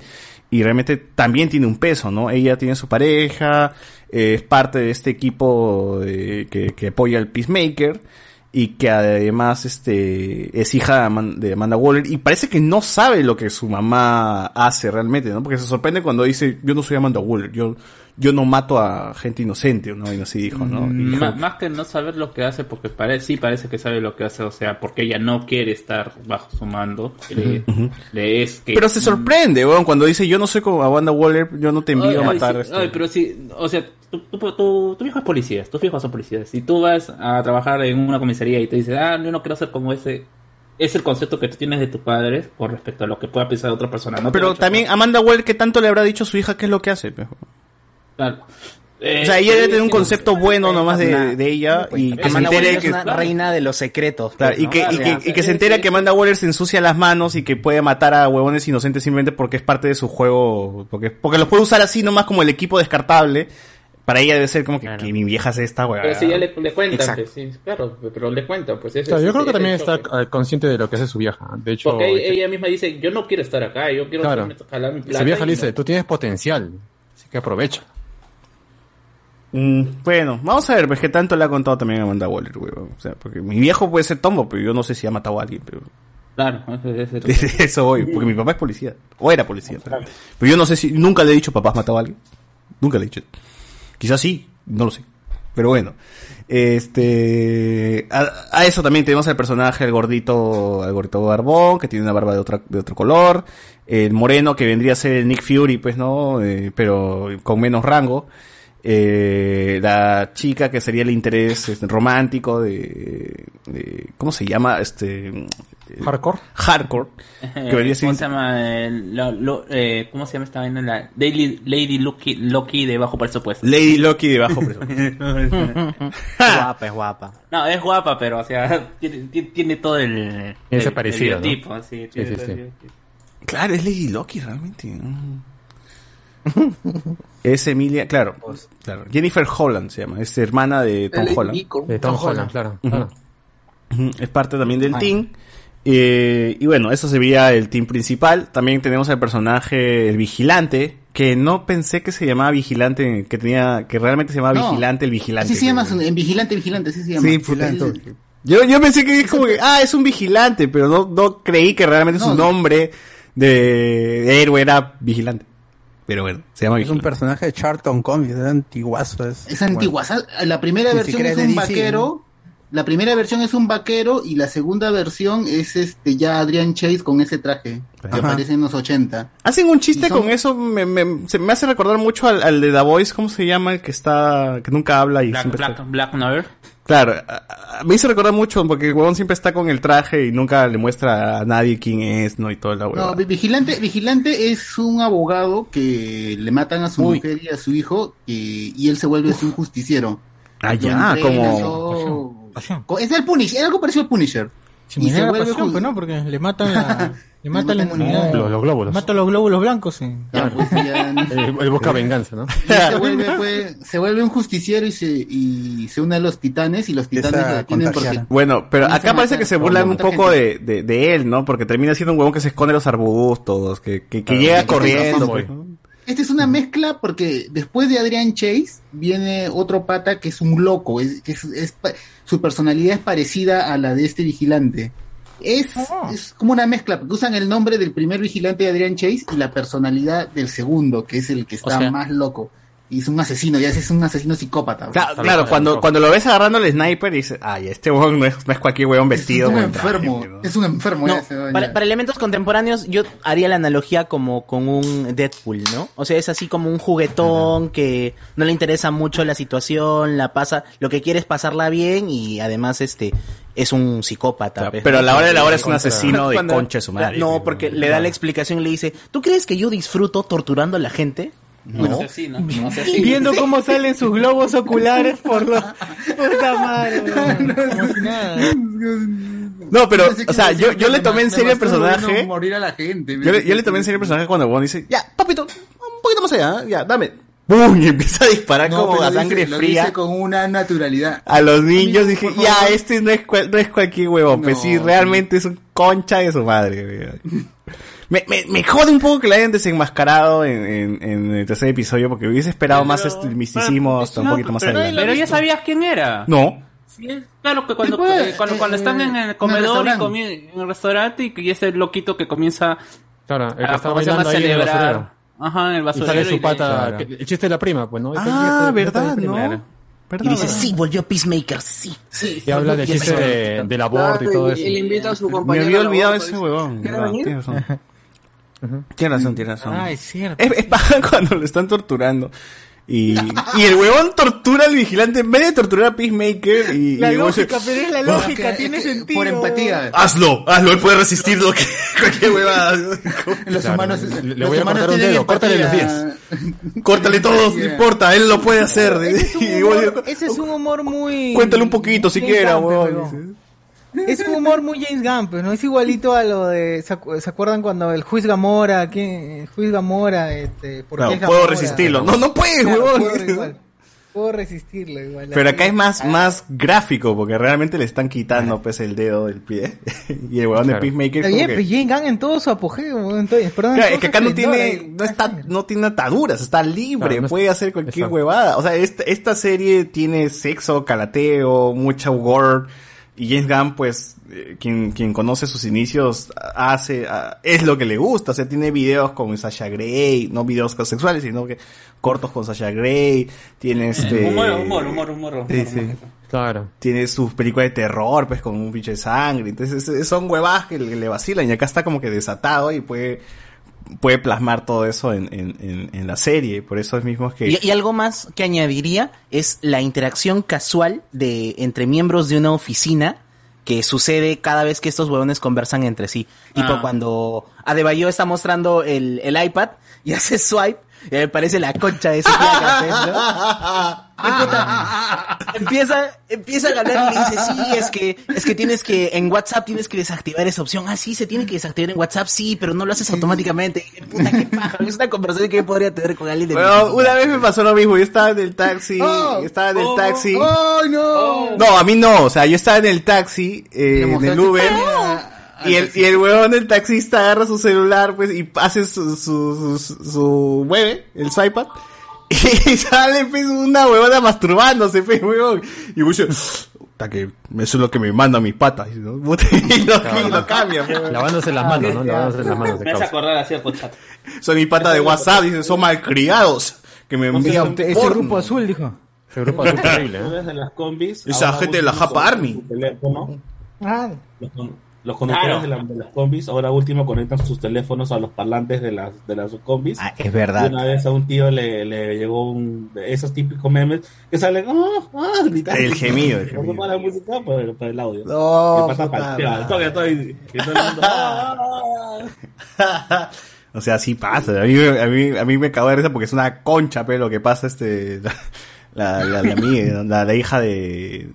Y realmente también tiene un peso, ¿no? Ella tiene su pareja, eh, es parte de este equipo de- que, que apoya al Peacemaker y que además este es hija de Aman- de Amanda Waller y parece que no sabe lo que su mamá hace realmente, ¿no? Porque se sorprende cuando dice, yo no soy Amanda Waller, yo yo no mato a gente inocente, ¿no? Y así dijo, ¿no? Y dijo, Ma- más que no saber lo que hace, porque parece, sí parece que sabe lo que hace, o sea, porque ella no quiere estar bajo su mando. Le, Ujú. le es que... Pero se sorprende, weón, cuando dice, yo no soy como Amanda Waller, yo no te envío Ay, a ay, matar. sí, este". ay, pero sí, o sea, tu, tu, tu, tu hijo es policía, tus hijos son policías. Si tú vas a trabajar en una comisaría y te dices, ah, yo no quiero ser como ese, es el concepto que tú tienes de tus padres con respecto a lo que pueda pensar otra persona. No Pero también Amanda Waller, ¿qué tanto le habrá dicho a su hija qué es lo que hace? Claro. o sea, ella debe tener un concepto bueno nomás de, de ella y que se Amanda entere Waller que... es una reina de los secretos. Claro, pues, y ¿no? que, y que, y que se entera que Amanda Waller se ensucia las manos y que puede matar a huevones inocentes simplemente porque es parte de su juego, porque, porque los puede usar así nomás como el equipo descartable. Para ella debe ser como que, que mi vieja hace esta huevada. Pero si ya le, le cuentan, Exacto. pues, sí, claro, pero le cuentan, pues Claro, ese- yo creo que también es está eh, consciente de lo que hace su vieja. De hecho, Porque ella, ella misma dice, yo no quiero estar acá, yo quiero jalar mi plata. su vieja le dice, no- tú tienes potencial, así que aprovecha. Mm, bueno, vamos a ver, pues qué tanto le ha contado también a Amanda Waller, huevón. O sea, porque mi viejo puede ser tombo, pero yo no sé si ha matado a alguien, pero... Claro, ese- De eso voy, porque mi papá es policía, o era policía. Pero, pero yo no sé si, nunca le he dicho papás matado a alguien. Nunca le he dicho. Quizás sí, no lo sé. Pero bueno. Este, a, a eso también tenemos al personaje, el gordito, el gordito barbón, que tiene una barba de otra, de otro color. El moreno que vendría a ser el Nick Fury, pues no, Eh, pero con menos rango. Eh, la chica que sería el interés este, romántico de, de- ¿cómo se llama? Este, Hardcore. Hardcore. Que vendría Eh, ¿Cómo siendo- se llama? Eh, lo- lo- eh, ¿Cómo se llama esta vaina? La Daily, Lady Loki, Loki de bajo presupuesto. Lady Loki de bajo presupuesto. Es guapa, es guapa. No, es guapa, pero, o sea, tiene, tiene- tiene todo el... Ese parecido, el ¿no? biotipo, sí, tiene Sí, sí, todo sí. el biotipo. Claro, es Lady Loki realmente. mm. es Emilia, claro, claro. Jennifer Holland se llama, es hermana de Tom Holland. Nico. De Tom Holland, claro. Es parte también del team. Eh, y bueno, eso sería el team principal. También tenemos al personaje, el vigilante, que no pensé que se llamaba vigilante, que tenía, que realmente se llamaba No, vigilante el vigilante. Así se llama, en Vigilante, Vigilante, así se llama. Sí, puta. Yo, yo pensé que es como que, ah, es un vigilante, pero no, no creí que realmente su No, no. nombre de, de héroe era vigilante. Pero bueno, se llama Es un personaje de Charlton Comics, es antiguazo. Es, Es antigua. Sa- La primera Ni versión es un DC, vaquero. La primera versión es un vaquero y la segunda versión es este ya Adrian Chase con ese traje que Ajá. aparece en los 80. Hacen un chiste son- con eso, me, me- se me hace recordar mucho al, al de The Voice, ¿cómo se llama? El que está, que nunca habla y Black, siempre Black, está... Black Noir. Claro, me hizo recordar mucho porque el huevón siempre está con el traje y nunca le muestra a nadie quién es, ¿no? Y toda la No, huevada. Vi- Vigilante, Vigilante es un abogado que le matan a su Uy. mujer y a su hijo y, y él se vuelve un justiciero. Ah, ya, como... Es el Punisher, es algo parecido al Punisher. Se a la vuelve pasión, pues, ¿no? Porque le matan la, le matan la inmunidad. Los- los glóbulos. Matan los glóbulos blancos, sí. Él, él busca venganza, ¿no? Y se vuelve, pues, se vuelve un justiciero y se, y se une a los titanes y los titanes lo contagiar. porque Bueno, pero acá parece matar- que se burlan un poco de, de, de él, ¿no? Porque termina siendo un huevón que se esconde en los arbustos, que, que, que llega corriendo. Esta es una mezcla porque después de Adrian Chase viene otro pata que es un loco, es, que es, es su personalidad es parecida a la de este vigilante. Es, es como una mezcla, porque usan el nombre del primer vigilante de Adrian Chase y la personalidad del segundo, que es el que está sea- más loco. Y es un asesino, ya es un asesino psicópata. Claro, claro, cuando, cuando lo ves agarrando el sniper y dices, ay, este huevón no es, no es cualquier huevón vestido. es un traje, enfermo, es un enfermo. No, para, elementos contemporáneos, yo haría la analogía como con un Deadpool, ¿no? O sea, es así como un juguetón que no le interesa mucho la situación, la pasa, lo que quiere es pasarla bien y además este es un psicópata. pero a la hora de la hora es un asesino de Cuando- concha de su madre. No, porque le da la explicación y le dice, ¿tú crees que yo disfruto torturando a la gente? No. No sea así. Viendo cómo salen sus globos oculares por los... Puta madre. Como si nada. No, pero, o sea, yo, yo le tomé en serio el personaje. viendo morir a la gente. Yo le, yo le tomé en serio el personaje cuando Bond dice, ya, papito, un poquito más allá, ¿eh? ya, dame. ¡Pum! Y empieza a disparar No, como a sangre dice- lo fría. dice con una naturalidad. A los niños dije, ya, favor. este no es, cual- no es cualquier huevón, pues No, sí, realmente es un concha de su madre. Me, me, me jode un poco que la hayan desenmascarado en, en, en el tercer episodio porque hubiese esperado más este misticismo hasta un poquito más pero, adelante. pero ya sabías quién era. No. Sí, es claro que cuando, Después, eh, cuando, cuando están en en el el comedor y restaurante. comi- en el restaurante y que es el loquito que comienza Claro, el que a, bailando ahí en el celebrar. basurero. Ajá, en el Y sale su y pata, el chiste de la prima, pues, ¿no? Ah, verdad, ¿no? Y dice, sí, volvió Peacemaker, sí. sí Y habla del Y chiste de- del aborto y todo eso. Y le invita a su Me compañero. había al olvidado ese huevón. ¿Quiere verdad, venir? Tienes razón. Tienes razón, tienes razón. Ah, es cierto. Es, es paja cuando lo están torturando. Y, y el huevón tortura al vigilante en vez de torturar a Peacemaker y, La y lógica, pero es la lógica, tiene sentido. Por empatía. hazlo, hazlo, él puede resistir lo que cualquier huevada. Los Claro, humanos, le- le los voy a humanos cortar un dedo, córtale los empatía. Córtale todos, no importa, él lo puede hacer. Ese es un humor, ese es un humor muy... Cuéntale un poquito siquiera, huevón. Es un humor muy James Gunn, pues, ¿no? Es igualito a lo de... ¿Se, acu- se acuerdan cuando el Juiz Gamora, ¿quién? Juiz Gamora, este... ¿por Claro, qué puedo Gamora? resistirlo. No, no puedes, Claro, huevón. Puedo, igual. Puedo resistirlo igual. Pero acá es más, más gráfico, porque realmente le están quitando pues el dedo del pie. y el huevón de. Peacemaker Está como bien, que- pero James Gunn en todo su apogeo, entonces, perdón. Claro, en es que acá no tiene, no está, no tiene ataduras, está libre, Claro, no puede hacer cualquier exacto. huevada. O sea, esta, esta serie tiene sexo, calateo, mucha gore, y James Gunn, pues, eh, quien, quien conoce sus inicios, hace, ah, es lo que le gusta, o sea, tiene videos con Sasha Grey, no videos sexuales, sino que cortos con Sasha Grey, tiene este... Humor, humor, humor, humor. Sí, humor, sí. humor. Claro. Tiene sus películas de terror, pues, con un pinche de sangre. Entonces, es- son que le, que le vacilan. Y acá está como que desatado y puede, puede plasmar todo eso en, en, en, en la serie. Por eso es mismo que... Y, y algo más que añadiría es la interacción casual de entre miembros de una oficina que sucede cada vez que estos huevones conversan entre sí. Tipo Ah. cuando Adebayo está mostrando el, el iPad y hace swipe y me parece la concha de flaca, pues, ¿no? Puta, empieza, empieza a hablar y le dice, sí, es que, es que tienes que, en WhatsApp tienes que desactivar esa opción. Ah, sí, se tiene que desactivar en WhatsApp, sí, pero no lo haces automáticamente. Y, Puta, qué paja. Es una conversación que yo podría tener con alguien de Bueno, una vez me pasó lo mismo. Yo estaba en el taxi. Oh, estaba en el oh, taxi. ¡Ay, no! No, a mí no. O sea, yo estaba en el taxi, eh, en el Uber. Y el, y el huevón del taxista agarra su celular, pues, y hace su, su, su, su mueve, el swipe up, y sale, pues, una huevona masturbándose, pues, huevón. Y dice, puta que eso es lo que me manda mis patas, ¿no? Y lo, y lo cambia, pues. Lavándose las manos, ¿no? Lavándose las manos de Me hace acordar así. Son mis patas de WhatsApp, dice, son malcriados, que me envían Ese porno. grupo azul, dijo. Ese grupo azul terrible, ¿eh? Esa gente de la Japa Army. teléfono. Ah, Los, con- los conductores Claro. de, la- de las combis ahora último conectan sus teléfonos a los parlantes de las de las combis. Ah, es Y verdad. una vez a un tío le, le llegó un de esos típicos memes que salen ah, ah, gritando. El gemido, el No gemido. para la música para, para el audio. No, Y pasa puta palteado, madre. todo, todo, y- y todo el mundo, ah, ah. O sea, sí pasa. A mí, a mí, a mí me cago de risa porque es una concha, pero lo que pasa este, la, la, la, la, la, la hija de,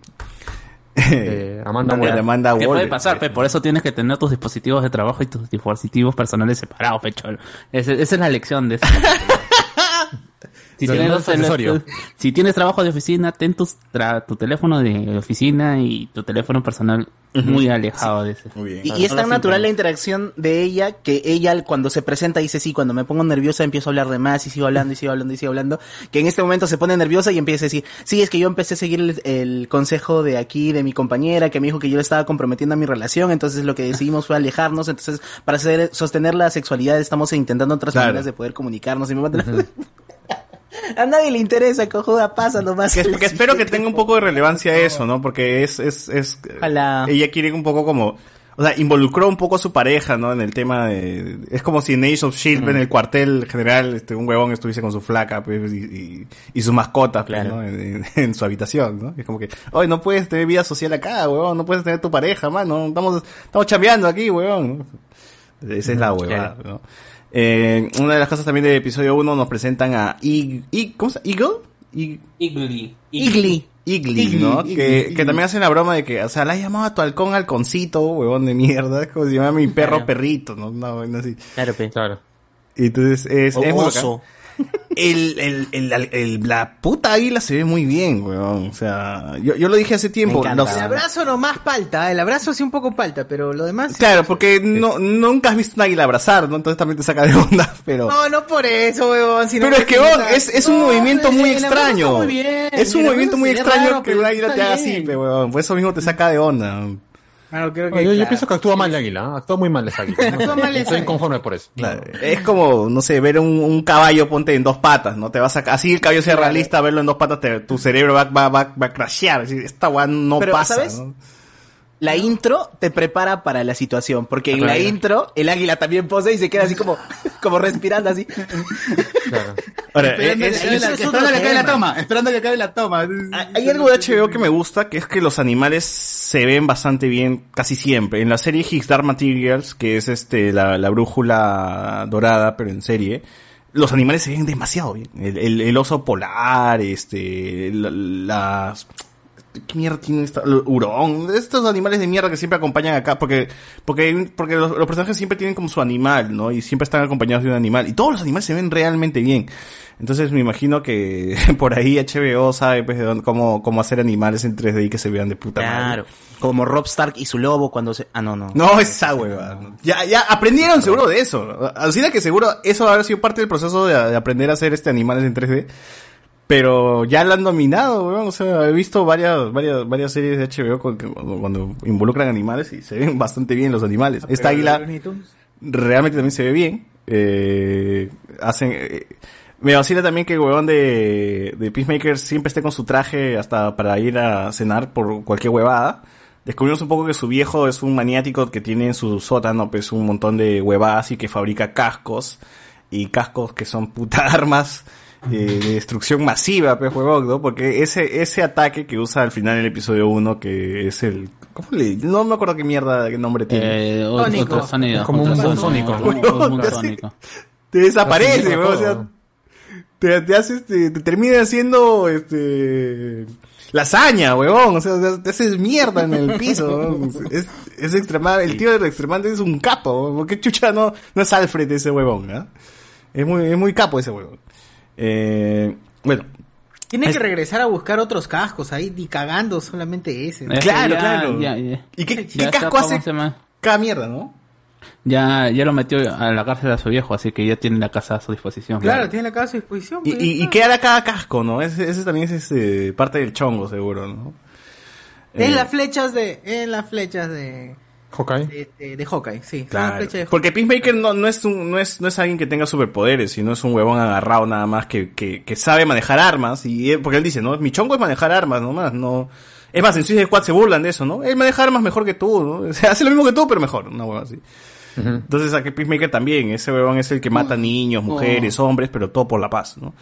Eh, Amanda de Waller. Amanda ¿Qué puede pasar? pe? Por eso tienes que tener tus dispositivos de trabajo y tus dispositivos personales separados, pecho. Esa, es la lección de eso. Si tienes, si trabajo de oficina, ten tus tra- tu teléfono de oficina y tu teléfono personal muy alejado de ese. Y, y es tan natural la interacción de ella que ella cuando se presenta dice sí, cuando me pongo nerviosa empiezo a hablar de más y sigo hablando y sigo hablando y sigo hablando, que en este momento se pone nerviosa y empieza a decir, sí, es que yo empecé a seguir el, el consejo de aquí, de mi compañera, que me dijo que yo le estaba comprometiendo a mi relación, entonces lo que decidimos fue alejarnos, entonces para hacer- sostener la sexualidad estamos intentando otras Claro. maneras de poder comunicarnos y me manda- A nadie le interesa, cojuda, pasa nomás. Que, que espero que tenga un poco de relevancia eso, ¿no? Porque es, es, es, Ojalá. ella quiere un poco como, o sea, involucró un poco a su pareja, ¿no? En el tema de, es como si en Age of Shield, en el cuartel general, este, un huevón estuviese con su flaca, pues, y, y, y sus mascotas, pues, ¿no? En, en- en su habitación, ¿no? Es como que, oye, no puedes tener vida social acá, huevón, no puedes tener tu pareja, mano, estamos, estamos chambeando aquí, huevón. Esa es la huevada, ¿no? Eh, una de las cosas también del episodio 1 nos presentan a Ig, Ig- ¿cómo se llama? Eagle? Ig- Igly. Igly. Igly, ¿no? Igly, que, Igly. que también hacen la broma de que, o sea, la has llamado a tu halcón halconcito, huevón de mierda, es como si llamara a mi perro Claro. perrito, ¿no? Una vaina así. Claro, pe. Claro. Y entonces es, O es oso. bacán. El, el, el, el- la puta águila se ve muy bien, weón. O sea, yo, yo lo dije hace tiempo. los- El abrazo nomás palta, el abrazo sí un poco palta, pero lo demás... Claro, porque no, nunca has visto un águila abrazar, ¿no? Entonces también te saca de onda, pero... No, no por eso, weón. sino Pero es que, weón, es, es un No, movimiento muy extraño. está muy bien, es un el movimiento muy extraño raro, que un águila te haga bien. así, weón. Por eso mismo te saca de onda. Claro, creo No, que... yo, yo claro. pienso que actúa mal el águila, ¿ah? actúa muy mal esa águila. No mal Estoy inconforme por eso. Claro, Es como, no sé, ver un, un caballo ponte en dos patas, ¿no? Te vas a, así el caballo sea realista, verlo en dos patas, te- tu cerebro va, va, va, va a crashear. Es decir, Esta weá no Pero, pasa, ¿sabes? ¿no? La intro te prepara para la situación, porque en la Claro. intro el águila también pose y se queda así como, como respirando así. Claro. Ahora, Esperando, es- que- es- esperando que acabe la toma, esperando que acabe la toma. Hay algo de HBO que me gusta, que es que los animales se ven bastante bien casi siempre. En la serie Higgs Dark Materials, que es este la, la brújula dorada, pero en serie, los animales se ven demasiado bien. El, el- el oso polar, este, la- las... ¿Qué mierda tiene esta? Hurón, estos animales de mierda que siempre acompañan acá, porque, porque, porque los, los personajes siempre tienen como su animal, ¿no? Y siempre están acompañados de un animal. Y todos los animales se ven realmente bien. Entonces me imagino que por ahí HBO sabe pues de dónde- cómo, cómo hacer animales en 3D y que se vean de puta madre. Claro. Como Rob Stark y su lobo cuando se... Ah, no, no. No, esa hueva. Ya, ya aprendieron seguro de eso. Así que seguro eso habrá sido parte del proceso de, de aprender a hacer este animales en 3D. Pero ya lo han dominado, weón. O sea, he visto varias, varias, varias series de HBO con cuando, cuando involucran animales y se ven bastante bien los animales. Esta águila realmente también se ve bien. Eh, hacen, eh, me vacila también que el huevón de, de Peacemaker siempre esté con su traje hasta para ir a cenar por cualquier huevada. Descubrimos un poco que su viejo es un maniático que tiene en su sótano pues un montón de huevadas y que fabrica cascos. Y cascos que son puta armas eh, de destrucción masiva, pues huevón, ¿no? Porque ese, ese ataque que usa al final del episodio 1, que es el... ¿Cómo le...? No me acuerdo qué mierda, qué nombre tiene. Eh, o- Tónico. ultrasonido, Es como un sónico. sónico. te desaparece, weón, o sea, te, te haces, te, te termina haciendo, este, lasaña, weón, o sea, te haces mierda en el piso, es, es extremado, el tío de Extremante es un capo, porque chucha no, no es Alfred ese huevón, ¿ah? Es muy, es muy capo ese huevón. Eh, bueno. Tiene Es- que regresar a buscar otros cascos ahí, ni cagando solamente ese. ¿no? Claro, ya- claro. ya- ya- ¿Y qué, casco ¿cómo hace cada mierda, no? Ya, ya lo metió a la cárcel a su viejo, así que ya tiene la casa a su disposición. Claro, tiene la casa a su disposición. Y, pues, y, qué hará cada casco, ¿no? Ese, ese también es este, parte del chongo, seguro, ¿no? En Eh, las flechas de... En las flechas de... Hawkeye. De, de, de Hawkeye, sí. Claro. Porque Peacemaker no, no es un, no es, no es alguien que tenga superpoderes, sino es un huevón agarrado nada más que, que, que sabe manejar armas. Y él- porque él dice, no, mi chongo es manejar armas nomás, no. Es más, en Suicide Squad se burlan de eso, ¿no? Él maneja armas mejor que tú, ¿no? O sea, hace lo mismo que tú, pero mejor, una hueva así. Entonces aquí Peacemaker también, ese huevón es el que mata niños, mujeres, hombres, pero todo por la paz, ¿no?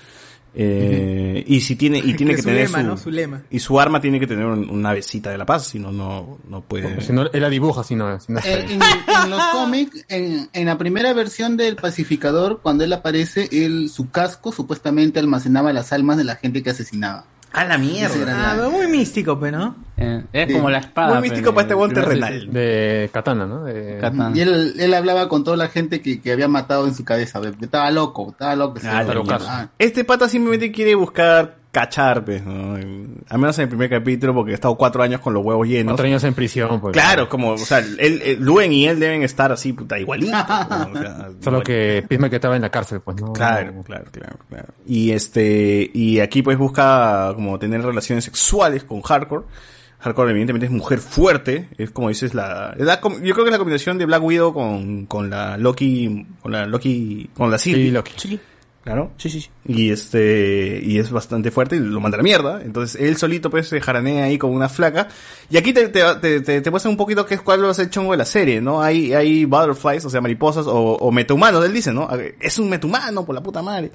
Eh, y si tiene, y tiene Que que su tener lema, su, ¿no? Su lema. y su arma tiene que tener un- una besita de la paz, si no, no, no puede. Si no, él la dibuja, si no, si no está Eh, en, en los cómics, en, en la primera versión del pacificador, cuando él aparece, él, su casco supuestamente almacenaba las almas de la gente que asesinaba. A la era Ah, muy místico, pero ¿no? Eh, es como la espada. Muy místico para este terrenal. season. De Katana, ¿no? De... Katana. Y él, él hablaba con toda la gente que, que había matado en su cabeza. Estaba loco, estaba loco. Ah, estaba loco. Ah, Este pata simplemente quiere buscar cachar, pues, ¿no? En- Al menos en el primer capítulo, porque he estado cuatro años con los huevos llenos. Cuatro años en prisión, pues. Claro, como, o sea, él, él- Luen y él deben estar así, puta, igualitos. ¿no? O sea, Solo que Pisma que estaba en la cárcel, pues, ¿no? Claro, claro, claro, claro. Y este, y aquí pues busca como tener relaciones sexuales con Hardcore. Hardcore evidentemente es mujer fuerte, es como dices la, la yo creo que es la combinación de Black Widow con, con la Loki, con la Loki, con la Sylvie. Sí, Loki. Claro. Sí, sí, sí. Y este, y es bastante fuerte y lo manda a la mierda. Entonces él solito pues se jaranea ahí con una flaca. Y aquí te, te, te, te, te muestra un poquito qué es cuál es el chongo de la serie, ¿no? Hay, hay butterflies, o sea, mariposas, o, o metahumanos, él dice, ¿no? Es un metahumano, por la puta madre.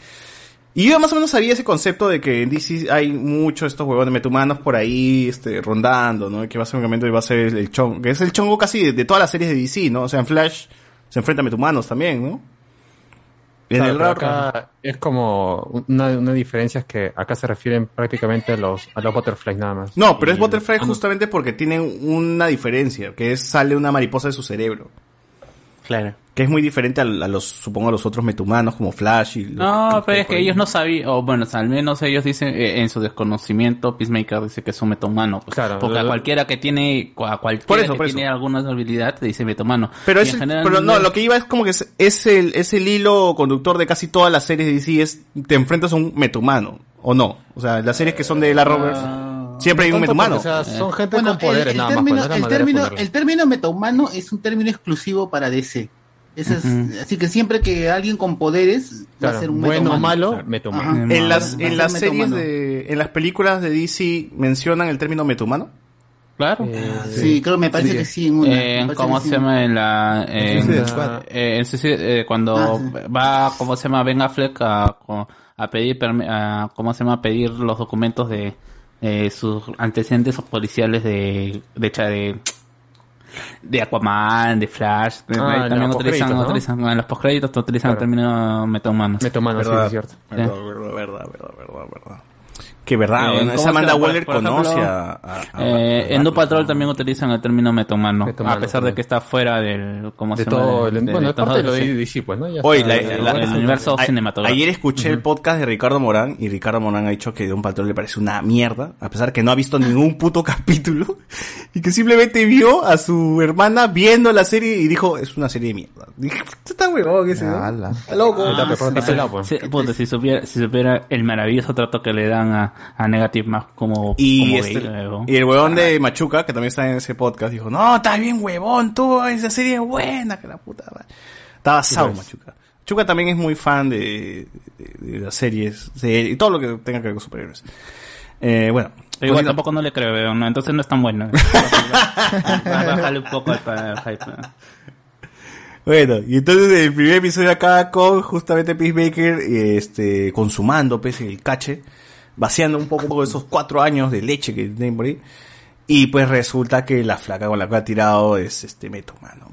Y yo más o menos sabía ese concepto de que en DC hay muchos estos de metahumanos por ahí, este, rondando, ¿no? Que básicamente va a ser el chongo, que es el chongo casi de, de todas las series de DC, ¿no? O sea, en Flash se enfrenta a metahumanos también, ¿no? En Claro, el pero acá es como una, una diferencia es que acá se refieren prácticamente a los, a los butterflies nada más. No, pero es Y- Butterfly justamente porque tienen una diferencia, que es sale una mariposa de su cerebro. Claro. Que es muy diferente a, a los, supongo, a los otros metahumanos como Flash y... los- No, pero es que ellos no sabían, o bueno, al menos ellos dicen, eh, en su desconocimiento, Peacemaker dice que es un metomano. Pues, Claro, porque a cualquiera que tiene, a cualquiera Por eso, que por tiene eso. alguna habilidad, te dice metomano. Pero, Y es general pero no, lo que iba es como que es, es el, es el hilo conductor de casi todas las series de DC, es te enfrentas a un metahumano, ¿o no? O sea, las series que son de la Rovers, siempre hay un metahumano. o sea, son gente Bueno, con poderes el, el nada más. término, pues, no es la el, término, el término metahumano es un término exclusivo para DC. Es-. Así que siempre que alguien con poderes va a ser un bueno o malo. Ajá. En las, en las series de, en las películas de DC mencionan el término metahumano. Claro. Sí, creo, me parece que sí. En una, Eh, ¿Cómo se sí. llama en la... En, eh, en Suicide- eh, cuando Ah, va, ¿cómo se llama? Ben Affleck a, a pedir, a, ¿cómo se llama? A pedir los documentos de eh, sus antecedentes policiales de, de, hecho, de, de Aquaman, de Flash. de- Ah, en también los utilizan, ¿no? utilizan, en los postcréditos utilizan el término metahumanos. Metahumanos, sí, es cierto. Verdad, verdad, verdad, verdad, verdad, verdad. Que verdad, Eh, bueno, ¿cómo esa Amanda? Por- Waller ejemplo, conoce a, a- a- eh, en Doom Patrol también utilizan el término metomano, Metomano, a pesar de que está fuera del, ¿cómo De se llama? todo el- bueno, es todo parte de lo de DC, pues, ¿no? Ya está, la- la- el la- universo a- cinematográfico. Ayer escuché el podcast de Ricardo Morán y Ricardo Morán ha dicho que de un patrón le parece una mierda, a pesar que no ha visto ningún puto capítulo y que simplemente vio a su hermana viendo la serie y dijo, es una serie de mierda. Dije, "Este está huevón ese, ¿no? Está loco. Ah, sí, puta, si supiera, si supiera el maravilloso trato que le dan a, a Negative más como, Y, como este- gay, y el huevón de Machuca, que también está en ese podcast, dijo, no, está bien huevón, tú, esa serie es buena, que la puta madre". Estaba asado pues. Machuca. Machuca también es muy fan de, de- de las series, de- y todo lo que tenga que ver con superhéroes. Eh, bueno. Pero igual continuando. tampoco no le creo, no, entonces no es tan bueno. Bájale un poco al hype. Bueno, y entonces el primer episodio acá con justamente Peacemaker, este, consumando pues el cache, vaciando un poco, esos cuatro años de leche que tienen por ahí. Y pues resulta que la flaca con la que ha tirado es este meto, mano, pues, ¿no?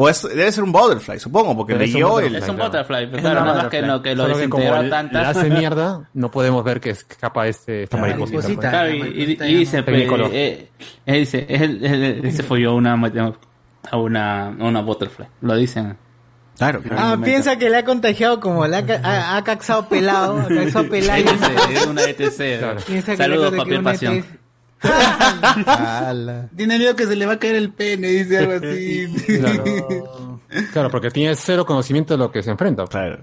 O es, debe ser un butterfly, supongo, porque Pero leyó el... Es un butterfly, pero Es claro, nada más que lo, que lo Solo que como desintegró le- tantas. le hace mierda, no podemos ver que escapa este, esta mariposita. mariposita. pues. Claro, y, y- y dice, pues, eh, eh, dice, él, él- él se folló una, a una, a una butterfly. Lo dicen. Claro, Ah, piensa que le ha contagiado como le ha, ha, ha caxado pelado, ha caxado pelado. Es una ETC. Que Saludos, una pasión. Tiene miedo que se le va a caer el pene, dice algo así. Claro. Claro, porque tiene cero conocimiento de lo que se enfrenta. Claro.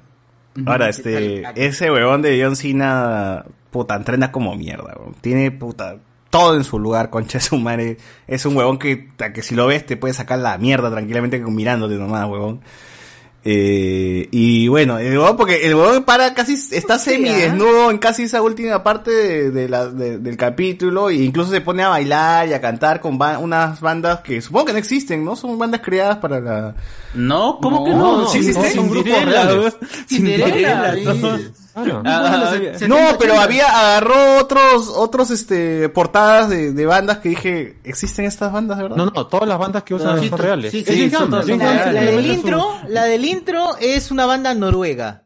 Ahora, este, ese huevón de John Cena, puta, entrena como mierda, weón. Tiene, puta, todo en su lugar, concha de su madre. Es un huevón que, que si lo ves te puede sacar la mierda tranquilamente mirándote nomás, huevón. Eh, y bueno, el huevón, porque el huevón para casi, está semi desnudo en casi esa última parte de, de la, de- del capítulo, e incluso se pone a bailar y a cantar con ba- unas bandas que supongo que no existen, ¿no? Son bandas creadas para la... No, ¿cómo que No, no? no, sí existen. Son grupos Cinderella, reales. Cinderella, Cinderella, todo. Ah, Ah, no, pero había, agarró otros, otros, este, portadas de, de bandas que dije, ¿existen estas bandas, de verdad? No, no, todas las bandas que usan Sí, son sí, reales. sí, sí, son reales. La del intro, la del intro es una banda noruega.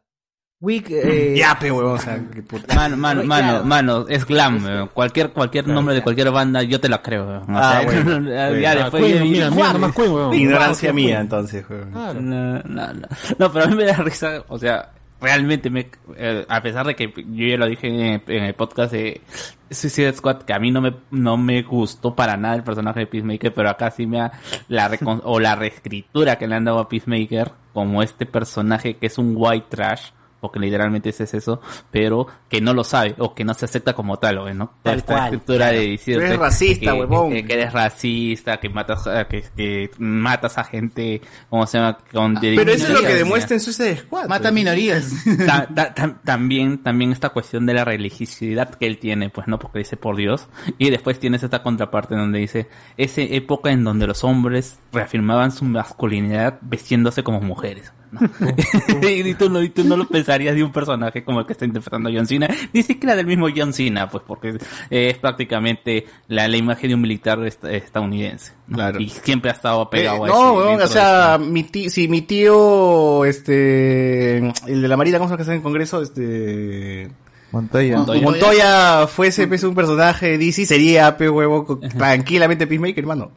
Wick, eh, Ya, pe, huevón, o sea, qué puta. Mano, mano, mano, Claro. mano, es glam, weón. Cualquier, cualquier nombre de cualquier banda, yo te la creo, weón. O Ah, sea, bueno. ya Bueno. después. Queen, mira, mira, nomás Queen, weón. Ignorancia mía, entonces, huevón. No, no, no. No, pero a mí me da risa, o sea, realmente me, eh, a pesar de que yo ya lo dije en, el podcast de Suicide Squad, que a mí no me, no me gustó para nada el personaje de Peacemaker, pero acá sí me ha, la o la reescritura que le han dado a Peacemaker, como este personaje que es un white trash, porque literalmente ese es eso, pero que no lo sabe, o que no se acepta como tal, ¿o ¿no? Tal Esta cual, escritura claro. de decirte Eres racista, que, huevón. Que, que eres racista, que matas, a- que, que matas a gente, ¿cómo se llama? Con de Pero eso es lo que demuestra en Suicide Squad. Mata pues. minorías. Ta- ta- ta- también, también esta cuestión de la religiosidad que él tiene, pues no, porque dice por Dios. Y después tienes esta contraparte donde dice, esa época en donde los hombres reafirmaban su masculinidad vestiéndose como mujeres. ¿No? y, tú no, y tú no lo pensarías de un personaje como el que está interpretando John Cena, ni siquiera del mismo John Cena, pues porque es prácticamente la, la imagen de un militar est- estadounidense. ¿no? Y siempre ha estado Eh, pegado a no, dentro o de sea, mi tío, si mi tío, este, el de la Marina, ¿cómo se llama en el Congreso? Este... Montoya. Montoya, Montoya fuese pues, un personaje de DC, sería, pe huevo, tranquilamente Peacemaker, hermano.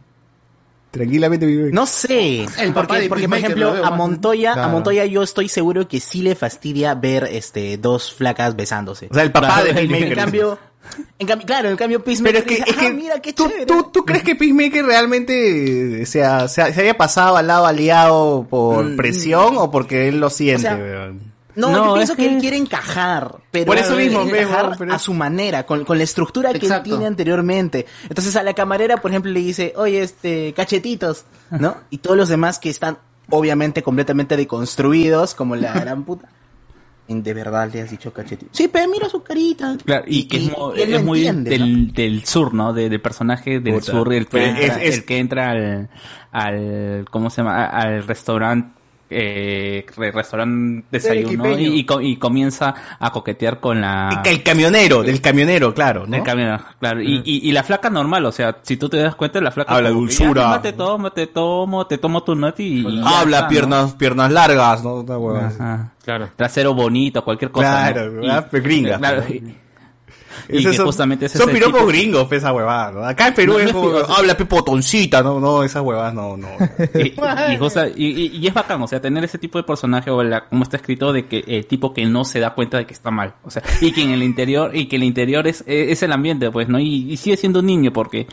Tranquilamente Peacemaker. No sé, El papá porque, de porque por ejemplo veo a. Montoya, a. Montoya yo estoy seguro que sí le fastidia ver este dos flacas besándose. O sea, el papá de en- Peacemaker. En cambio, en cambio, claro, en cambio Peacemaker Pero es que- dice, es que "Ah, mira qué ¿Tú, chévere". tú, tú crees que Peacemaker realmente se, ha- se, ha- se haya pasado al lado aliado por Mm, presión o porque él lo siente? sea, weón? No, No, yo pienso que... que- él quiere encajar, pero Por eso mismo, ves, encajar pero a su manera, con, con la estructura que él tiene anteriormente. Entonces a la camarera, por ejemplo, le dice, oye, este, cachetitos, ¿no? Y todos los demás que están obviamente completamente deconstruidos, como la gran puta. ¿De verdad le has dicho cachetitos? Sí, pero mira su carita. Claro, y, que es, y muy entiende, del, del sur, ¿no? De, del personaje del Puta. sur, el que, Pero entra, es- es- el que entra al, al, ¿cómo se llama? Al restaurante, eh, re- restaurante desayuno y, y co- y comienza a coquetear con la... El, el camionero, del camionero, claro, ¿no? El camino, claro. Y, y, y la flaca normal, o sea, si tú te das cuenta, la flaca... Habla dulzura. "Ya, mamá, te tomo, te tomo, te tomo tu noti y... Habla está, ¿no? piernas, piernas largas, ¿no? Ajá. Claro. Trasero bonito, cualquier cosa. Claro, ¿no? Pues gringa. Claro, y- que son, justamente ese son es piropos tipo- gringos, pe, esa huevada, ¿no? Acá en Perú No, es habla pe potoncita, no, no, esas huevadas no, no. y, y, justa- y- es bacán, o sea, tener ese tipo de personaje, o la, como está escrito, de que el tipo que no se da cuenta de que está mal, o sea, y que en el interior, y que el interior es, es el ambiente, pues, ¿no? Y, sigue siendo un niño, porque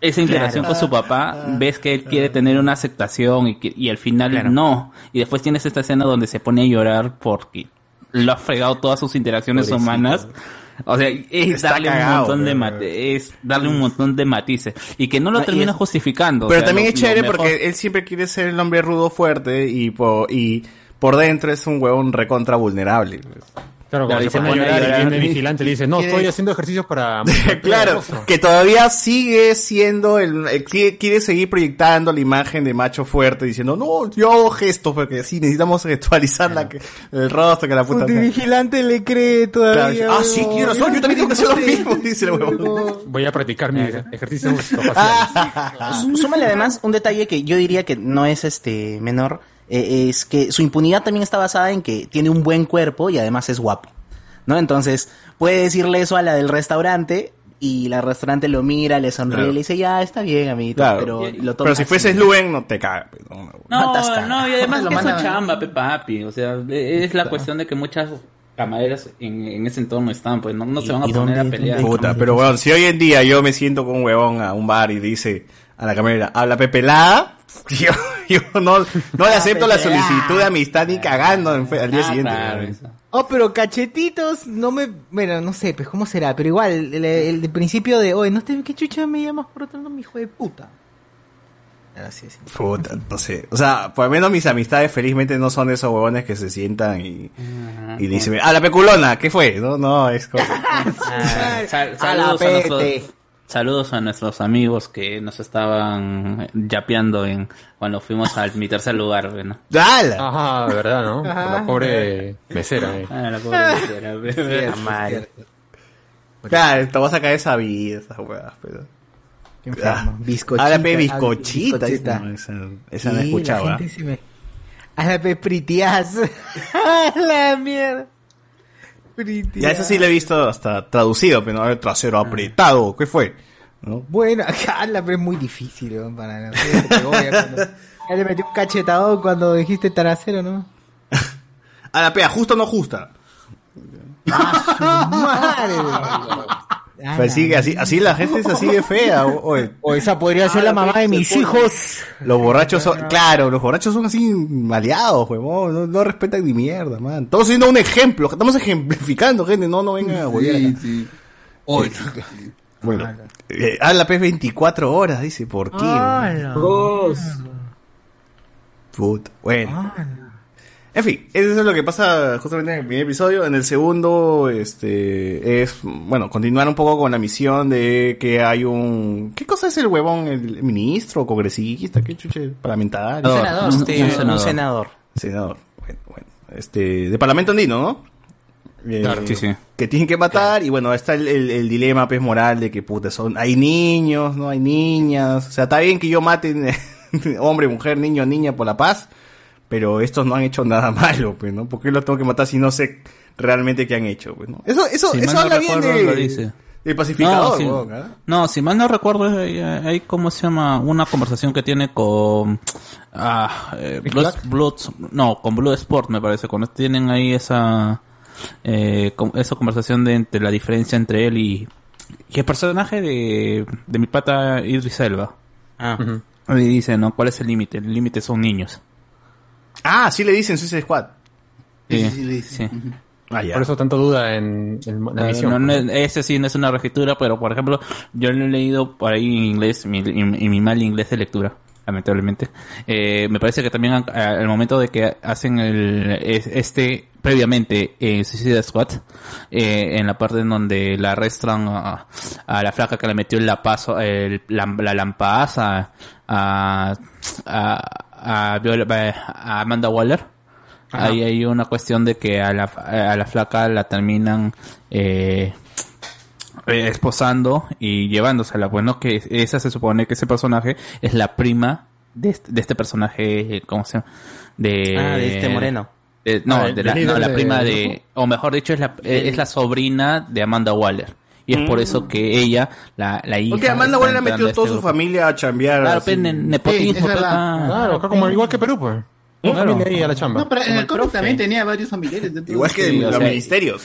esa interacción Claro. con su papá, ves que él quiere tener una aceptación y, que, y al final no. Y después tienes esta escena donde se pone a llorar porque lo ha fregado todas sus interacciones Pobrecito. humanas. O sea, es darle cagado, un montón de es darle un montón de matices y que no lo No, termina es- justificando. o Pero sea, también lo- es chévere mejor- porque él siempre quiere ser el hombre rudo fuerte y por, y por dentro es un huevón recontra vulnerable. Claro, Claro, cuando se pone a pone a llorar y llorar. viene el vigilante y le dice, no, estoy haciendo ejercicios para... claro, que todavía sigue siendo el, quiere, quiere seguir proyectando la imagen de macho fuerte diciendo, no, yo hago gestos porque sí, necesitamos actualizar la, que- el rostro que la puta. Puta, vigilante le cree Claro, todavía. dice, ah, sí, tiene razón, yo también tengo que hacer lo mismo, dice el huevón. Voy a practicar mi ejercicio Ah. Sú- Súmale además un detalle que yo diría que no es este menor, eh, es que su impunidad también está basada en que tiene un buen cuerpo y además es guapo. ¿No? Entonces, puede decirle eso a la del restaurante y la restaurante lo mira, le sonríe Claro. y le dice, ya, está bien, amiguito, Claro. pero lo toma Pero si así. fuese Luen, no te cagas. pues, no, no. No, y además Lo que es su chamba, pe papi. O sea, es la cuestión de que muchas camareras en, en ese entorno están, pues no, no se van a poner a pelear. Puta, pero weón, si hoy en día yo me siento con un huevón a un bar y dice a la camarera, habla pepelada, yo, yo no, no le acepto la solicitud de amistad ni cagando en fe- al día Ah, siguiente. weón. Oh, pero cachetitos, no me. Bueno, no sé, pues cómo será, pero igual, el, el principio de, oye, no te, ¿qué chucha me llamas por otro nombre, hijo de puta? Así es. Puta, no sé. O sea, por lo menos mis amistades felizmente no son esos huevones que se sientan y, y dicen, ah, la peculona, ¿qué fue? No, no, es como... Ah, sal- A la saludos, a nuestros, pete. Saludos a nuestros amigos que nos estaban yapeando en cuando fuimos al mi tercer lugar, bueno. ¡Dala! Ajá, de verdad, ¿no? Ajá. la pobre mesera. eh. Ah, la pobre mesera, pe. Cierto, mal. Claro, te vas a caer esa vida, esas huevas, pero... Qué enfermo. Ah, Bizcochita. Ahora pe ah, bizcochita. bizcochita. No, esa, esa no he Sí, escuchado, la ¿ah? se me- A la pepritias. Ya eso sí lo he visto hasta traducido, pero no el trasero apretado. ¿Qué fue? ¿No? Bueno, ala, pero es muy difícil, weón, para no sé, te pegó ya cuando- ya le metí un cachetado cuando dijiste trasero, ¿no? A la pea, justa o no justa. Madre. Pero así, así, así la gente es así de fea. O, o- O esa podría ser la mamá de mis hijos. los borrachos son, claro, los borrachos son así maleados, huevón. No, no respetan ni mierda, man. Estamos haciendo un ejemplo, estamos ejemplificando, gente. No, no vengan a huevear acá. Eh, Bueno, eh, ah, la PES 24 horas, dice, ¿por qué? Ala. Puta, bueno. En fin, eso es lo que pasa justamente en el primer episodio. En el segundo, este, es, bueno, continuar un poco con la misión de que hay un, ¿qué cosa es el huevón? ¿El ministro, congresista, qué chuche, parlamentario? Un senador. Este, un senador. Senador, bueno, bueno, este, de parlamento andino, ¿no? Eh, Claro, sí, sí. Que tienen que matar, y bueno, está el, el- el dilema, pues, moral de que, puta, son, hay niños, no hay niñas, o sea, está bien que yo mate hombre, mujer, niño, niña por la paz, pero estos no han hecho nada malo, pues, ¿no? ¿Por qué los tengo que matar si no sé realmente qué han hecho, pues, ¿no? Eso, eso, Si eso habla bien de, lo dice. del pacificador, no, si, no, si mal no recuerdo, hay, hay como se llama una conversación que tiene con ah, eh, Blood, Blood- no, con Blue Sport me parece, cuando tienen ahí esa eh, con- esa conversación de entre la diferencia entre él y, y el personaje de, de mi pata Idris Elba. Ah. Y dice, ¿no? ¿Cuál es el límite? El límite son niños. Ah, sí le dicen Suicide Squad. Sí, sí, sí. Ah, ya. Por eso tanto duda en, en la No, misión. no, no, ese sí no es una reescritura, pero por ejemplo, yo lo he leído por ahí en inglés, mi, y, y mi mal inglés de lectura, lamentablemente. Eh, me parece que también a- a- al momento de que hacen el, es- este, previamente, en Suicide Squad, eh, en la parte en donde la arrestan a, a la flaca que le metió el lapazo, el, la, la lampaza a, a, a, Viola- a Amanda Waller. Ajá. Ahí hay una cuestión de que a la, a la flaca la terminan eh, eh, esposando y llevándosela. Bueno, que esa se supone que ese personaje es la prima de este, de este personaje, eh, ¿cómo se llama? De, Ah, de este moreno. de- no, Ah, de la, no, la prima de, o mejor dicho, es la, eh, es la sobrina de Amanda Waller. Y es por Mm. eso que ella, la, la hija... Porque Amanda está Waller ha entrando metido a toda este su familia a chambear. Claro, así. ne- nepotismo, Sí, ah. Claro, acá como igual que Perú, pues. Una Claro. familia ahí a la chamba. No, pero en el el también tenía varios familiares. de. Igual que Sí, en o los sea, ministerios.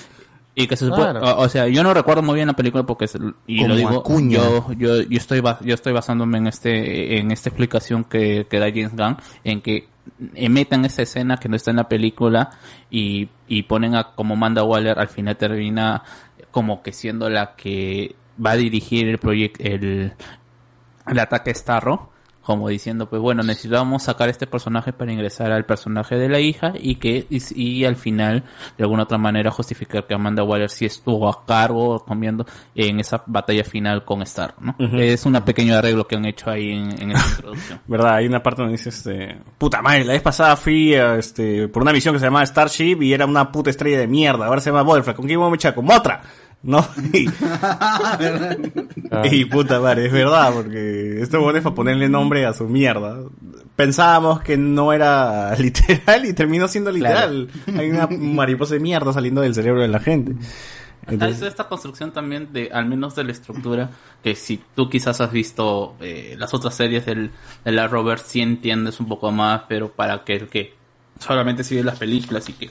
Y que se supone, Claro. o, o sea, yo no recuerdo muy bien la película porque es- y Como lo digo, Acuña. yo, yo, yo estoy yo estoy basándome en este, en esta explicación que, que da James Gunn, en que metan esa escena que no está en la película y, y ponen a como Amanda Waller al final termina como que siendo la que va a dirigir el proyecto, el, el ataque Starro, como diciendo, pues bueno, necesitamos sacar este personaje para ingresar al personaje de la hija y que y, y al final, de alguna otra manera, justificar que Amanda Waller sí estuvo a cargo comiendo en esa batalla final con Star, ¿no? Es un pequeño arreglo que han hecho ahí en, en esa introducción. ¿Verdad? Hay una parte donde dice, este, puta madre, la vez pasada fui, este, por una misión que se llamaba Starship y era una puta estrella de mierda. Ahora se llama Butterfly. ¿Con quién vamos a echar? Con otra. ¿No? Y, y puta madre, es verdad, porque esto bueno es para ponerle nombre a su mierda. Pensábamos que no era literal y terminó siendo literal. Hay una mariposa de mierda saliendo del cerebro de la gente. Entonces, esta construcción también de, al menos de la estructura, que si tú quizás has visto eh, las otras series del, de la Robert, sí entiendes un poco más, pero para que el que solamente sigue las películas y que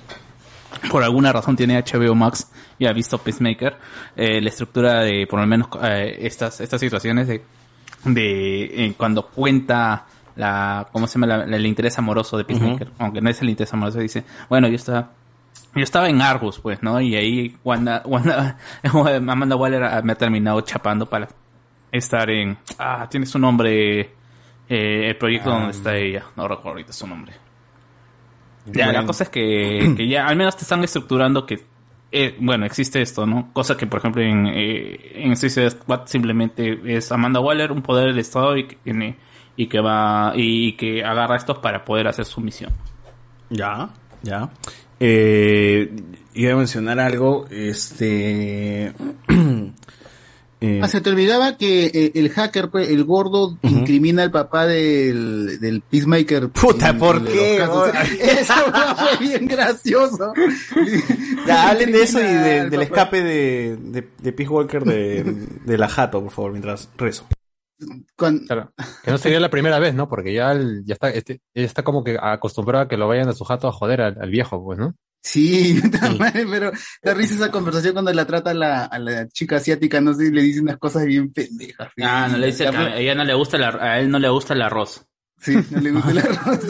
por alguna razón tiene HBO Max y ha visto Peacemaker, eh, la estructura de por lo menos eh, estas, estas situaciones de, de eh, cuando cuenta la, ¿cómo se llama? La- la- el interés amoroso de Peacemaker, aunque no es el interés amoroso, dice, bueno, yo estaba, yo estaba en Argus, pues, ¿no? Y ahí Wanda, Wanda, Amanda Waller ah, me ha terminado chapando para estar en, ah, tiene su nombre, el proyecto donde está ella, no recuerdo ahorita su nombre. Ya, la Bueno. cosa es que, que ya al menos te están estructurando que, eh, bueno, existe esto, ¿no? Cosa que, por ejemplo, en, eh, en Suicide Squad simplemente es Amanda Waller, un poder del Estado y que, tiene- y que va, y que agarra estos para poder hacer su misión. Ya, ya. Eh, iba a mencionar algo, este... eh, Ah, se te olvidaba que eh, el hacker, pues, el gordo, in- incrimina al papá del, del Peacemaker. Puta, en- ¿por en qué? Eso fue bien gracioso. Ya, hablen de eso y de- del escape de, de, de Peace Walker de, de la jato, por favor, mientras rezo. Claro, que no sería la primera vez, ¿no? Porque ya, el- ya está, este, ella está como que acostumbrada a que lo vayan a su jato a joder al, al viejo, pues, ¿no? Sí, pero da risa esa conversación cuando la trata a la, a la chica asiática, no sé, le dice unas cosas bien pendejas. Ah, no le dice que a ella no le gusta a él no le gusta el arroz. Sí, no le gusta el arroz.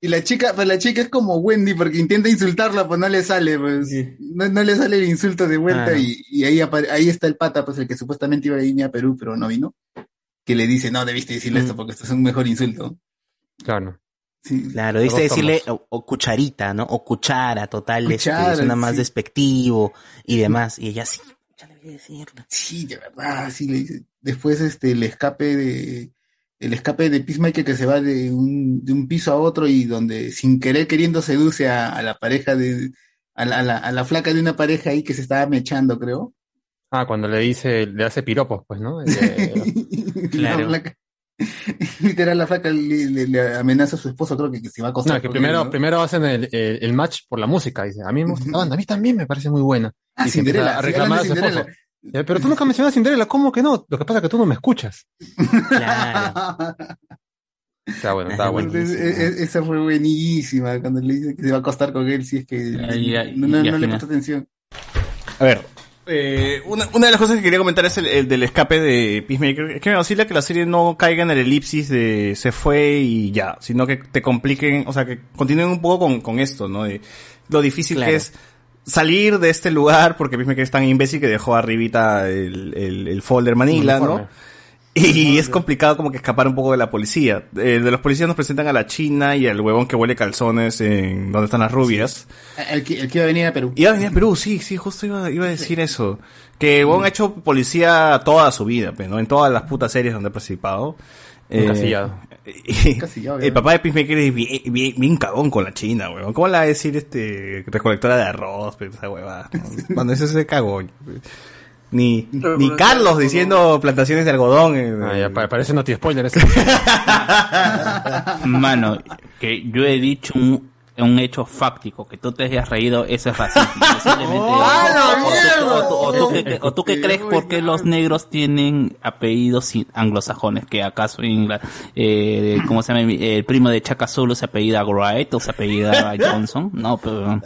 Y la chica, pues la chica es como Wendy porque intenta insultarla, pues no le sale, pues no, no le sale el insulto de vuelta Claro. y, y ahí, ahí está el pata, pues el que supuestamente iba a irme a Perú, pero no vino, que le dice, no, debiste decirle esto porque esto es un mejor insulto. Claro. Claro, dice decirle o, o cucharita, ¿no? O cuchara, total, este, Cuchara, suena más sí. despectivo y demás. Y ella sí, Sí, de verdad, sí le dice. Después este el escape de el escape de Peacemaker que se va de un, de un piso a otro y donde sin querer queriendo seduce a, a la pareja de a la, a la, a la flaca de una pareja ahí que se estaba mechando, creo. Ah, cuando le dice, le hace piropos, pues, ¿no? La flaca- literal la flaca le, le- le amenaza a su esposo, creo que, que se va a acostar. No, que con primero, él, ¿no? primero hacen el, el, el match por la música. Dice, a mí me gusta esta banda, a mí también me parece muy buena. Ah, y Cinderella, a sí, reclamar a su esposo. Cinderella. Ya, Pero tú nunca mencionas a Cinderella, ¿cómo que no? Lo que pasa es que tú no me escuchas. Está bueno, está bueno. E- e- esa fue buenísima cuando le dice que se va a acostar con él si es que Y- y- no, no- y al no le presta atención. A ver, eh, una, una de las cosas que quería comentar es el, el del escape de Peacemaker. Es que me vacila que la serie no caiga en el elipsis de se fue y ya, sino que te compliquen, o sea, que continúen un poco con, con esto, ¿no? De lo difícil Claro. que es salir de este lugar porque Peacemaker es tan imbécil que dejó arribita el, el, el folder Manila, ¿no? Y es complicado como que escapar un poco de la policía. Eh, de los policías nos presentan a la China y al huevón que huele calzones en donde están las rubias. El que, el que iba a venir a Perú. Iba a venir a Perú, sí, sí, justo iba, iba a decir eso. Que el huevón ha hecho policía toda su vida, pues, ¿no? En todas las putas series donde ha participado. Eh, Encasillado. y- Encasillado, el papá de Peacemaker es bien, bien, bien cagón con la China, huevón. ¿Cómo le va a decir este recolectora de arroz, pues, esa huevada? ¿no? Cuando ese es ese cagón. Ni, ni Carlos diciendo plantaciones de algodón. eh, Ah, ya, pa- parece noti spoiler ese. Mano, que yo he dicho un, un hecho fáctico, que tú te hayas reído, eso es racismo. O, tú, que crees por qué los negros tienen apellidos anglosajones, que acaso Ingla- eh, ¿cómo se llama? El primo de Chaka Zulu se apellida Wright o se apellida Johnson, no, pero...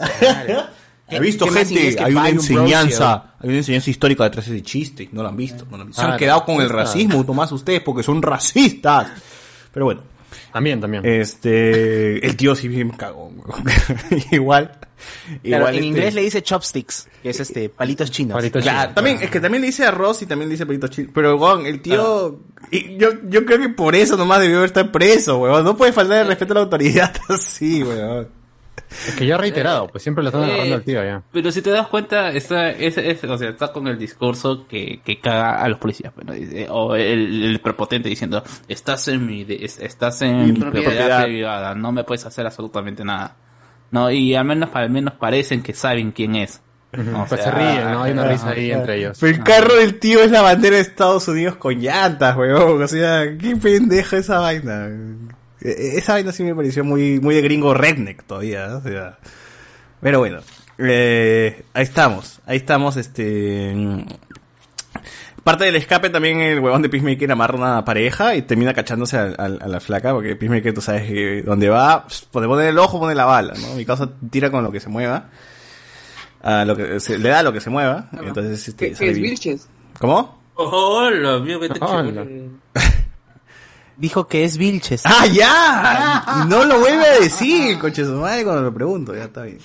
He visto ¿Qué más gente, hay una enseñanza, hay una enseñanza histórica detrás de ese chiste, no lo han visto, no lo han visto. Se han Ah, quedado con el ah. racismo, Tomás, ustedes, porque son racistas. Pero bueno. También, también. Este, el tío sí bien cagón. igual. Claro, igual, en este- inglés le dice chopsticks, que es este, palitos chinos. Claro, también, es que también le dice arroz y también le dice palitos chinos. Pero, weón, el tío, y yo, yo creo que por eso nomás debió estar preso, weón. No puede faltar el respeto a la autoridad así, weón. Es que ya ha reiterado, pues siempre lo están agarrando Eh, al tío ya. Pero si te das cuenta, está, es, es- o sea, está con el discurso que, que caga a los policías. pues, ¿no? Dice, o el, el prepotente diciendo, estás en mi, de- estás en Mi propiedad". propiedad privada, no me puedes hacer absolutamente nada. No, y al menos, al menos parecen que saben quién es. O Pues sea, se ríen, ¿no? Hay una risa ahí Ah, entre ellos. Pero el carro del tío es la bandera de Estados Unidos con llantas, weón. O sea, qué pendeja esa vaina. E- Esa vaina sí me pareció muy, muy de gringo redneck todavía, ¿no? o sea. Pero bueno, eh, ahí estamos, ahí estamos, este... Parte del escape también el huevón de Peacemaker amarra una pareja y termina cachándose a, a- a la flaca, porque Peacemaker tú sabes que donde va, pues, donde pone el ojo pone la bala, ¿no? Mi causa tira con lo que se mueva, a lo que se, le da lo que se mueva, entonces este, ¿Qué, sale qué es. Vilches? ¿Cómo? Hola, vio que te Hola. Dijo que es Vilches. ¡Ah, ya! Y no lo vuelve a decir, coche su madre, cuando lo pregunto, ya está bien.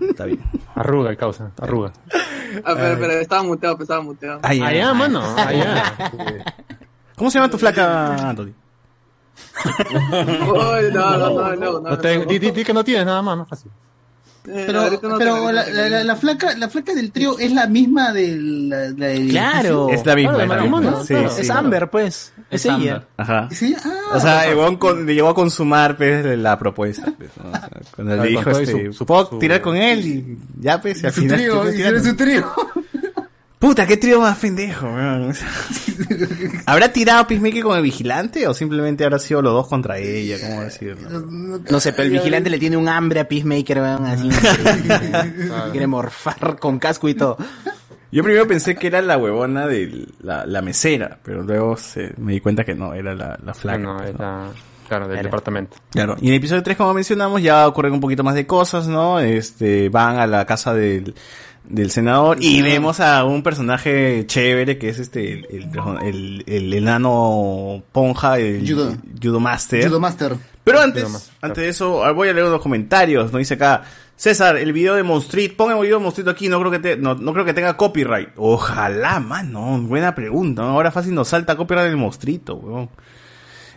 Está bien. Arruga el causa, arruga. Ah, pero, pero estaba muteado, pero estaba muteado. Allá, ay. mano, allá. ¿Cómo se llama tu flaca, Anthony? Uy, no, no, no, no, no. No te- di, di- di que no tienes nada más, más fácil. Eh, Pero, no pero la, la, la, flaca, la flaca del trío es la misma de la, la del Claro. Es la misma, Claro, es la matrimonio, misma. Sí, claro. sí. es Amber, pues. Es, Es ella. Amber. Ajá. Sí, ah, O sea, huevón con- llegó a consumar pues, la propuesta. pues, ¿no? O sea, cuando le dijo, este, su- su- ¿puedo su- tirar con él? Y ya, pues, y al final... trío, su trío. Puta, qué trío más pendejo, weón. ¿Habrá tirado Peacemaker con el vigilante o simplemente habrá sido los dos contra ella? ¿Cómo decirlo? No sé, pero el vigilante le tiene un hambre a Peacemaker, weón, así. Quiere morfar con casco y todo. Yo primero pensé que era la huevona de la, la mesera, pero luego se- me di cuenta que no, era la, la flaca. No, pues, era- claro, del Era. departamento. Claro, y en el episodio 3, como mencionamos, ya ocurren un poquito más de cosas, ¿no? Este, van a la casa del, del senador y vemos a un personaje chévere que es este, el, el, el- el enano Ponja, el Judo. judo Master. Judo Master. Pero antes, Judo Master. antes de eso, ah, voy a leer unos comentarios, ¿no? Dice acá, César, el video de Monstreet, ponga el video de Monstreet aquí, no creo que te, no, no creo que tenga copyright. Ojalá, mano, buena pregunta, ¿no? Ahora fácil nos salta copyright del Monstrito, weón.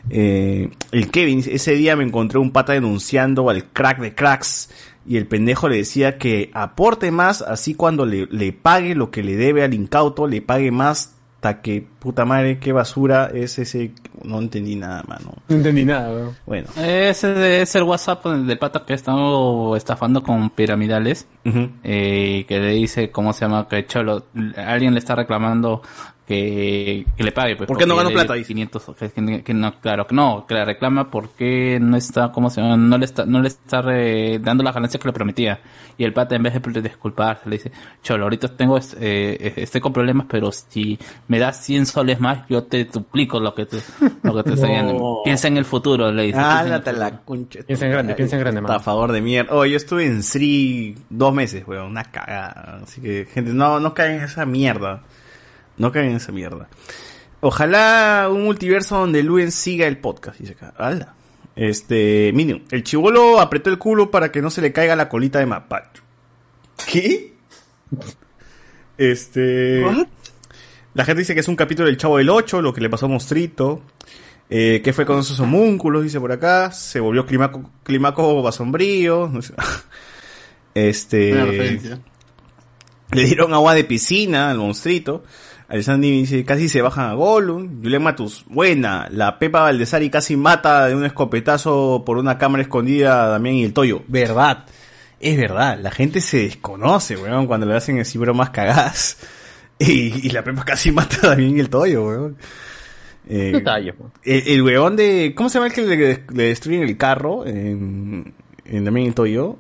Eh, el Kevin, ese día me encontré un pata denunciando al crack de cracks y el pendejo le decía que aporte más, así cuando le, le pague lo que le debe al incauto, le pague más, hasta que puta madre, qué basura es ese, no entendí nada, mano. No entendí nada, weón. Bueno. Ese es el WhatsApp del pata que estamos estafando con piramidales. eh, que le dice, ¿cómo se llama? Que Cholo, alguien le está reclamando que, que le pague. Pues, ¿Por qué no ganó plata? Dice. 500, que, que- que no, claro, que no, que le reclama porque no está, ¿cómo se llama? No le está, no le está eh, dando las ganancias que le prometía. Y el pata, en vez de disculparse, le dice, Cholo, ahorita tengo, eh, eh, estoy con problemas, pero si me das 100 soles más, yo te duplico lo que te, lo que te estoy dando. Piensa en el futuro, le dice. Ah, la, la concha. Piensa en grande, piensa en grande, Está a favor de mierda. Oh, yo estuve en Sri dos meses, weón. Una cagada. Así que, gente, no, no caen en esa mierda. No caen en esa mierda. Ojalá un multiverso donde Luen siga el podcast. Dice acá. ¡Hala! Este, Minion. El chivolo apretó el culo para que no se le caiga la colita de mapacho. ¿Qué? Este. La gente dice que es un capítulo del Chavo del 8, lo que le pasó a Mostrito. Eh, ¿Qué fue con esos homúnculos? Dice por acá. Se volvió climaco, climaco basombrío. Este. Le dieron agua de piscina al monstruito. Alessandro dice, casi se bajan a Gollum. Julián Matus, buena. La Pepa Valdesari casi mata de un escopetazo por una cámara escondida a Damián y el Toyo. Verdad. Es verdad. La gente se desconoce, weón, cuando le hacen así bromas cagadas. Y, y la Pepa casi mata a Damián y el Toyo, weón. Eh, Detalles, weón. el, el weón de... ¿Cómo se llama el que le, le destruyen el carro en, en Damián y el Toyo?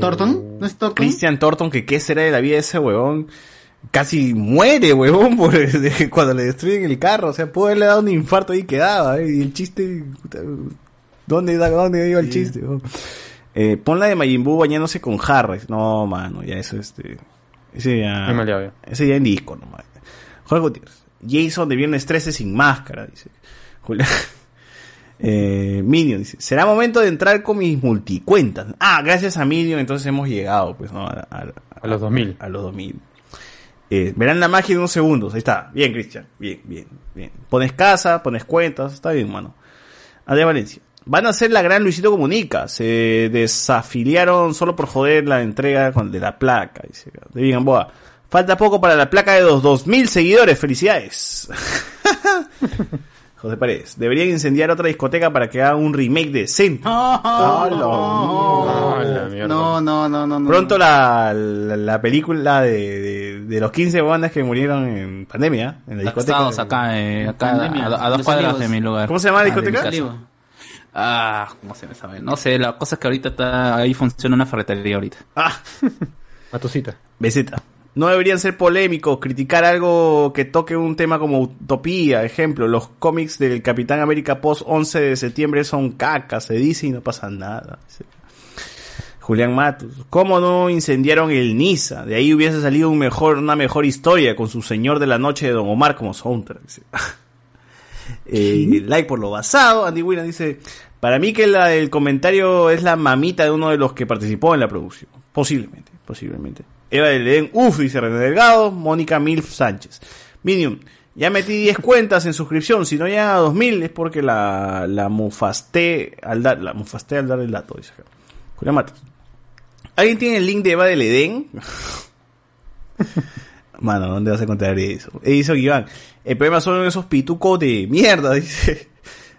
¿Torton? ¿No es Torton? Christian Thornton, que qué será de la vida de ese huevón. Casi muere, huevón, por de- cuando le destruyen el carro. O sea, pudo haberle dado un infarto ahí y quedaba. ¿eh? Y el chiste. ¿Dónde, dónde iba el chiste? huevón? Eh, pon la de Majin Buu bañándose con Harris. No, mano, ya eso este. Ese ya. Ese ya en disco nomás. Jorge Gutiérrez. Jason de viernes 13 sin máscara, dice. Julián. Eh, Minion dice, será momento de entrar con mis multicuentas. Ah, gracias a Minion entonces hemos llegado pues ¿no? a, a- A los 2000. A los 2000. Eh, verán la magia en unos segundos. Ahí está. Bien, Cristian. Bien, bien, bien. Pones casa, pones cuentas. Está bien, mano. Adrián Valencia. Van a hacer la gran Luisito Comunica. Se desafiliaron solo por joder la entrega con- de la placa. Dice Gamboa. Falta poco para la placa de los 2000 seguidores. Felicidades. José Paredes. Deberían incendiar otra discoteca para que haga un remake de Zen. No, no, no, no, no. Pronto la, la, la película de, de, de los 15 bandas que murieron en pandemia, en la discoteca. Estamos acá, eh, acá a, Pandemia, a dos cuadras de mi lugar. ¿Cómo se llama la Ah, discoteca? casa. Ah, ¿cómo se me sabe? No sé, la cosa es que ahorita está, ahí funciona una ferretería ahorita. Ah. Matusita. Beseta. No deberían ser polémicos, criticar algo que toque un tema como utopía. Ejemplo, los cómics del Capitán América post 11 de septiembre son caca, se dice y no pasa nada. Julián Matus. ¿Cómo no incendiaron el Niza? De ahí hubiese salido un mejor, una mejor historia con su señor de la noche de Don Omar como soundtrack. Eh, like por lo basado. Andy Wina dice, para mí que la, el comentario es la mamita de uno de los que participó en la producción. Posiblemente, posiblemente. Eva del Edén, uff, dice René Delgado. Mónica Milf Sánchez. Minium, ya metí 10 cuentas en suscripción. Si no llega a 2000 es porque la, la mufasté al dar, la mufasté al dar el dato, dice acá. Julián Matos. ¿Alguien tiene el link de Eva del Edén? Mano, ¿dónde vas a encontrar eso? Edison Iván. El problema son esos pitucos de mierda, dice.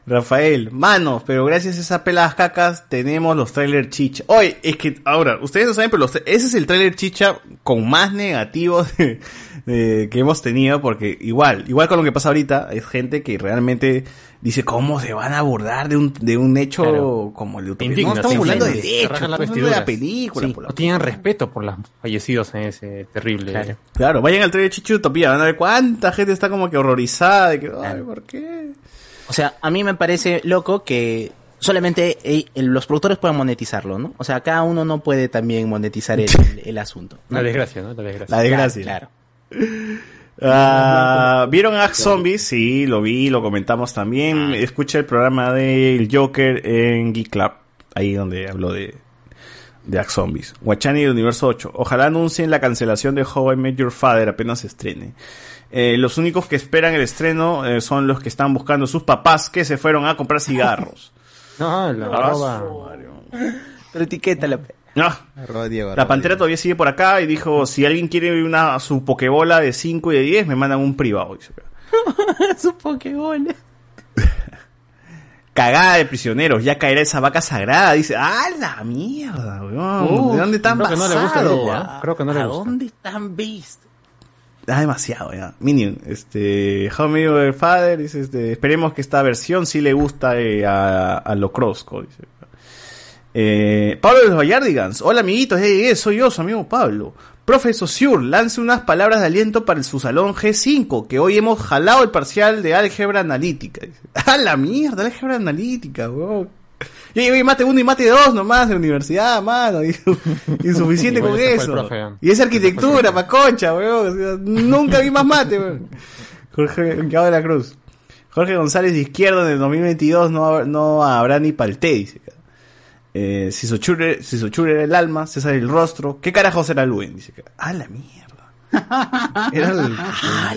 Rafael, manos, pero gracias a esas peladas cacas tenemos los trailers chicha. Oye, es que ahora, ustedes no saben, pero los- ese es el trailer chicha con más negativos de- de- que hemos tenido, porque igual, igual con lo que pasa ahorita, es gente que realmente dice cómo se van a abordar de un, de un hecho Claro. como el de Utopía. Indigna, no estamos hablando sí, de sí. hechos, Se rasgan las estamos hablando de la película. Sí, por la no tienen respeto por los fallecidos en ese terrible. Claro. vayan al trailer Chicha Utopía, van a ver cuánta gente está como que horrorizada de que, ay, ¿por qué? O sea, a mí me parece loco que solamente eh, los productores pueden monetizarlo, ¿no? O sea, cada uno no puede también monetizar el, el asunto. ¿no? La desgracia, ¿no? La desgracia. La desgracia. Claro. Ah, ¿Vieron Axe Zombies? Sí, lo vi, lo comentamos también. Escucha el programa del Joker en Geek Club, ahí donde habló de, de Axe Zombies. Guachani del Universo 8. Ojalá anuncien la cancelación de How I Met Your Father apenas se estrene. Eh, los únicos que esperan el estreno eh, son los que están buscando sus papás que se fueron a comprar cigarros. No, la Ah, arroba. Pero etiquétala. No. Arroba Diego, La pantera todavía sigue por acá y dijo, si alguien quiere una su pokebola de 5 y de 10, me mandan un privado. Su Pokémon. Cagada de prisioneros, ya caerá esa vaca sagrada. Dice, ¡ah, la mierda, weón! Uf, ¿De dónde están creo que no le gusta el basados? grupo, ¿ah? Creo que no le ¿A gusta. dónde están vistos? Ah, demasiado, ya. Minion, este, How Me Your Father, dice, este, esperemos que esta versión sí le gusta eh, a, a lo Crosco, dice. Eh, Pablo de los Vallardigans, hola amiguitos, eh, eh, soy yo, su amigo Pablo. Profesor Sur, lance unas palabras de aliento para su salón G5, que hoy hemos jalado el parcial de álgebra analítica. Dice. ¡Ah, la mierda, álgebra analítica, weón! Y y mate uno y mate dos nomás de universidad, mano. y- Insuficiente con eso. profe, y es arquitectura, pa' concha, weón. O sea, nunca vi más mate, weón. Jorge de la Cruz. Jorge González de Izquierdo en el 2022 no, no habrá ni palté, dice. Eh, si Sochur si era el alma, César el rostro. ¿Qué carajo será Luen? Dice. ¡Ah, la mierda! Era el,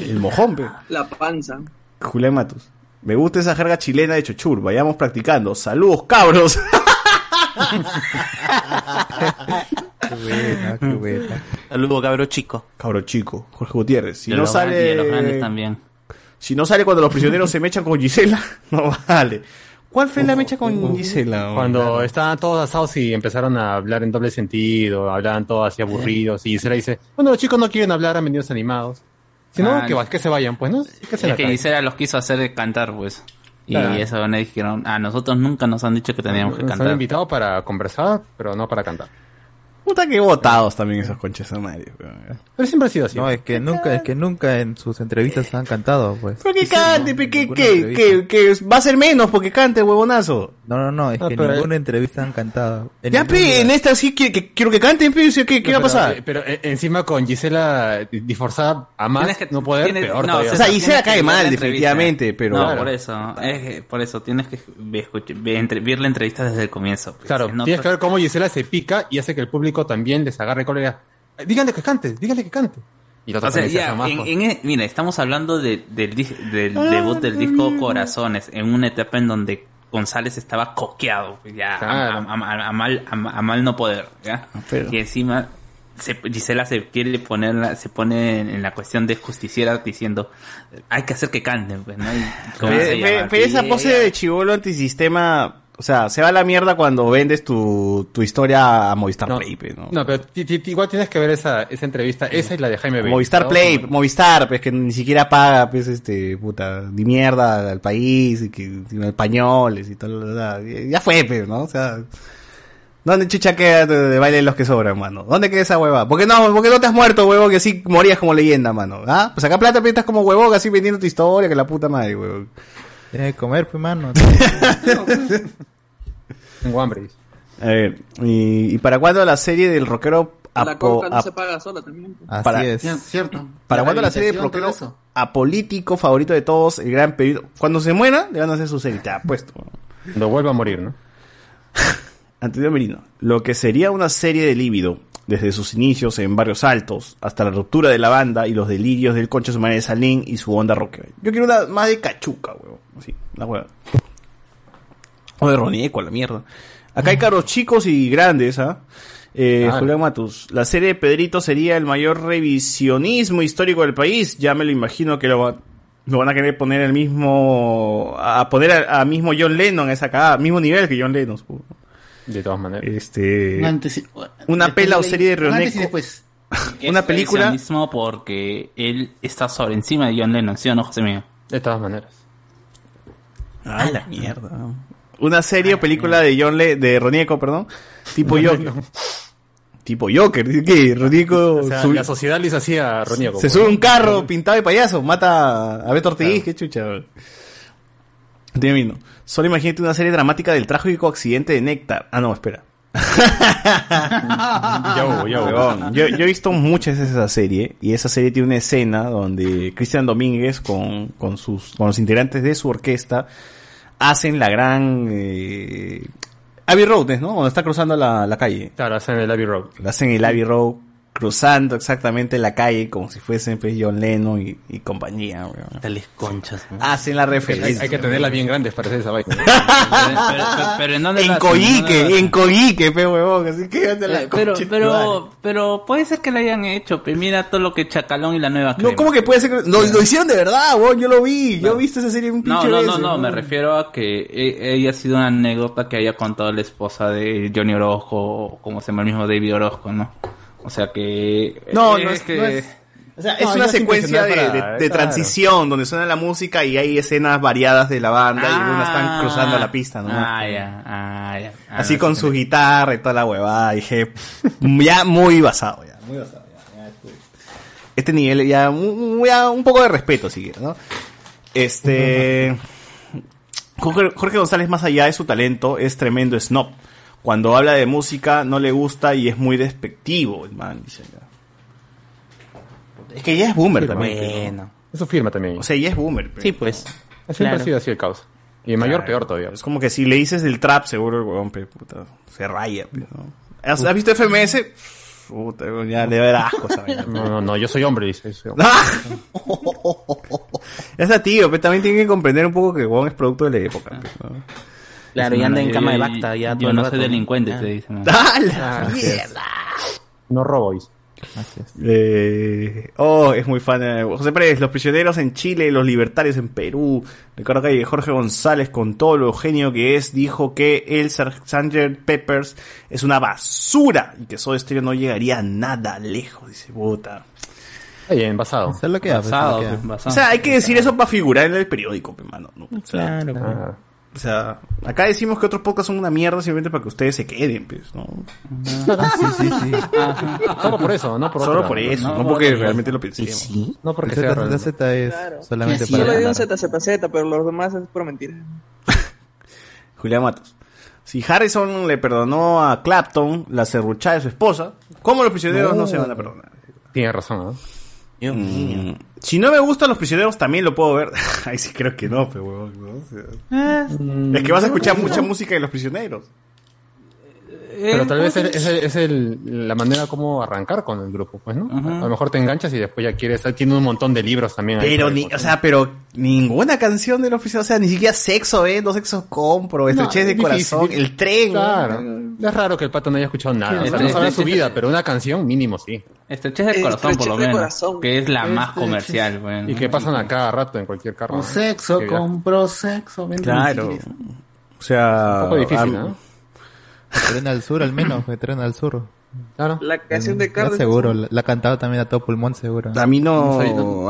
el, el mojón, pe. La panza. Julián Matus. Me gusta esa jerga chilena de Chochur. Vayamos practicando. Saludos, cabros. Qué buena, qué buena. Saludos, cabro chico. Cabro chico. Jorge Gutiérrez. Si a no los grandes- y sale. a los grandes también. Si no sale cuando los prisioneros se mechan con Gisela, no vale. ¿Cuál fue la mecha con Gisela? Cuando estaban todos asados y empezaron a hablar en doble sentido, hablaban todos así aburridos, y Gisela dice, bueno, los chicos no quieren hablar, han venido animados. Si no, Ah, que, que se vayan, pues, ¿no? Que se Es que. Gisela los quiso hacer cantar, pues. Y Claro. eso me dijeron, a nosotros nunca nos han dicho que teníamos que Nos han cantar. invitado para conversar, pero no para cantar. Puta que votados también esos conches de Mario. Pero siempre ha sido así. No, es que nunca, es que nunca en sus entrevistas han cantado, pues. Pero que cante, pe, que, ninguna que, que, que va a ser menos porque cante, huevonazo. No, no, no, es No, que pero- ninguna entrevista han cantado. En Ya, ningún pe, lugar. en esta sí que, que quiero que canten, pe, dice, ¿qué, qué va a pasar? Pero, eh, encima con Gisela disforzada a más Tienes que- no poder, tienes- peor no, todavía. O sea, tienes Gisela que cae mal, la entrevista. definitivamente, pero... No, Claro. por eso. Es, por eso tienes que ver, escuch- ver entre- ver la entrevista desde el comienzo. pues. Claro, Si no, tienes que ver cómo Gisela se pica y hace que el público también les agarre cólera. Eh, Díganle que cante, díganle que cante. Y O sea, ya, en- pues. en e- mira, estamos hablando de- del, del debut del disco Corazones, en una etapa en donde González estaba coqueado, ya, a- Claro. a, a- a mal, a, a mal no poder, ¿ya? pero- Y encima se- Gisela se quiere poner, la- se pone en, en la cuestión de justiciera diciendo, hay que hacer que canten, pues, ¿no? Y Pero, pero- esa "Sí, pose ya". de chivolo antisistema, o sea, se va a la mierda cuando vendes tu, tu historia a Movistar Play, pe, ¿no? No, pero ti- ti- igual tienes que ver esa, esa entrevista, esa y la de Jaime Bailey. Movistar ¿no? Play, Movistar, pues que ni siquiera paga, pues este, puta, ni mierda al país, y que españoles y todo, ya fue, pues, ¿no? O sea, ¿dónde chucha queda de, de baile los que sobran, mano? ¿Dónde queda esa hueva? ¿Por qué no, por qué no te has muerto, huevo, que así morías como leyenda, mano? ¿Ah? Pues acá plata, pues, estás como huevón, así vendiendo tu historia, que la puta madre, huevón. Tienes que comer, pues, mano. Tengo hambre. A ver, y, y para cuándo la serie del rockero La coca no ap- se paga sola también. Así Para- es. Cier- Cierto. ¿Para cuándo la serie del rehabilitación, rockero apolítico favorito de todos, el gran periodo? Cuando se muera, le van a hacer su serie, te apuesto. Cuando vuelva a morir, ¿no? Antonio Merino, lo que sería una serie de líbido, desde sus inicios en Barrios Altos, hasta la ruptura de la banda y los delirios del concha su de Salín y su onda rockera. Yo quiero una más de cachuca, weón. Así, la hueá. O de Ronieco, a la mierda. Acá hay carros chicos y grandes, ¿ah? Eh, Claro. Julián Matus, la serie de Pedrito sería el mayor revisionismo histórico del país. Ya me lo imagino que lo va, Lo van a querer poner el mismo. A poner a, a mismo John Lennon a esa cagada, mismo nivel que John Lennon. pu. De todas maneras. Este. Un antes y- Una después pela o de- serie de antes y Rioneco. después. Una película. mismo porque él está sobre encima de John Lennon, ¿sí o no, José mío? De todas maneras. Ah, la mierda. Una serie o película de John Le de Ronieco, perdón. Tipo Joker. tipo Joker. que Ronieco O sea, sube- la sociedad les hacía Ronieco. se pues. sube a un carro pintado de payaso, mata a Beto Ortiz, qué chucha. Dime, vino. Solo imagínate una serie dramática del trágico accidente de Néctar. Ah, no, espera. Hubo. Huevón, Yo, yo he visto muchas veces esa serie y esa serie tiene una escena donde Cristian Domínguez con, con sus con los integrantes de su orquesta hacen la gran eh, Abbey Road, ¿no? Donde está cruzando la, la calle. Claro, hacen el Abbey Road. La hacen el Abbey Road cruzando exactamente la calle como si fuesen pues, John Lennon y, y compañía. weón. Tales conchas. Hacen la Hay, referencia. hay que tenerlas bien grandes para hacer esa vaina. pero, ¿en dónde en la? ¿Dónde la Coyique, hacen? en Coyique, pe huevón, así que anda la Eh, pero, pero, pero puede ser que lo hayan hecho. Pero mira todo lo que Chacalón y la nueva crema. No, ¿cómo que puede ser que lo, lo hicieron de verdad, weón? Yo lo vi, yo he visto esa serie un No, pinche no, no, veces, no, me refiero a que e- ella ha sido una anécdota que haya contado la esposa de Johnny Orozco, o como se llama el mismo David Orozco, ¿no? O sea que... No, eh, no es, que... no es- o sea, es una secuencia de, intencional de- para- de claro. transición donde suena la música y hay escenas variadas de la banda y algunas están cruzando la pista, ¿no? Ah, ya, ah, ya. Ah, Así no, con sí, su guitarra y toda la huevada. Dije, ya muy basado, ya, muy basado. ya, ya estuvo. Este nivel ya, un- ya un poco de respeto, si quieres, ¿no? Este. Jorge, Jorge González, más allá de su talento, es tremendo snob. Cuando habla de música, no le gusta y es muy despectivo, el man, dice. Es que ya es boomer Sí, también. bueno. Eso firma también. O sea, ya es boomer. Sí, pues. Siempre Claro. ha sido así el caos. Y mayor, Claro. peor todavía. Es como que si le dices del trap, seguro el pe, puta, se raya. pe, ¿no? ¿Has, has visto FMS? Puta, ya le da asco esa vaina. No, no, no, yo soy hombre, dice. soy hombre. Es a tío, pero también tiene que comprender un poco que el huevón es producto de la época. pe, ¿no? Claro, y anda en cama de bacta. Ya Yo no soy delincuente, te dicen. ¡Ah, la Ah, así es. mierda! No robo, dice. Eh, oh, es muy fan. de José Pérez, los prisioneros en Chile los libertarios en Perú. Recuerdo que Jorge González, con todo lo genio que es, dijo que el Sgt. Peppers es una basura y que Soda Stereo no llegaría a nada lejos, dice que hace. Basado, es lo que pues, hace. basado. O sea, hay que decir eso para figurar en el periódico, pe, mano. ¿no? O sea, Claro, pues. Ah, o sea, acá decimos que otros podcasts son una mierda simplemente para que ustedes se queden, pues, ¿no? Sí, sí, sí. Solo por eso, no por Solo otra- por eso, no, no, porque realmente lo ¿Y pensemos. sí? No porque El sea Z, es solamente Sí, para Solo hay un. ZZZ, pero los demás es pura mentira. Julián Matos. Si Harrison le perdonó a Clapton la serruchada de su esposa, ¿cómo los prisioneros no, se van a perdonar? Tiene razón, ¿no? Dios mío. Mm, Si no me gustan los prisioneros, también lo puedo ver. Ay, sí, creo que no, pero huevón, ¿no? O sea, Es que vas a escuchar mucha música de los prisioneros. Pero tal vez pues, es, es, es el- la manera como arrancar con el grupo, pues, ¿no? A lo mejor te enganchas y después ya quieres... Tiene un montón de libros también. Pero, ni, o sea, pero ninguna canción de los prisioneros, o sea, ni siquiera sexo, ¿eh? No sexo compro, estrechez de difícil, corazón, difícil. el tren. ¿no? Claro. Es raro que el pato no haya escuchado nada. Sí, o sea, no este- sabrá su este- vida, pero una canción mínimo sí. Estrechez de corazón, por lo menos. corazón. Que es la más comercial, bueno. Y que pasan a cada rato en cualquier carro. Sexo, compro sexo. Claro. O sea, Un poco difícil, ¿no? Tren al sur al menos, que tren al sur. Claro. La canción de Ya Carlos. seguro, la, la ha cantado también a todo pulmón seguro. A mí no,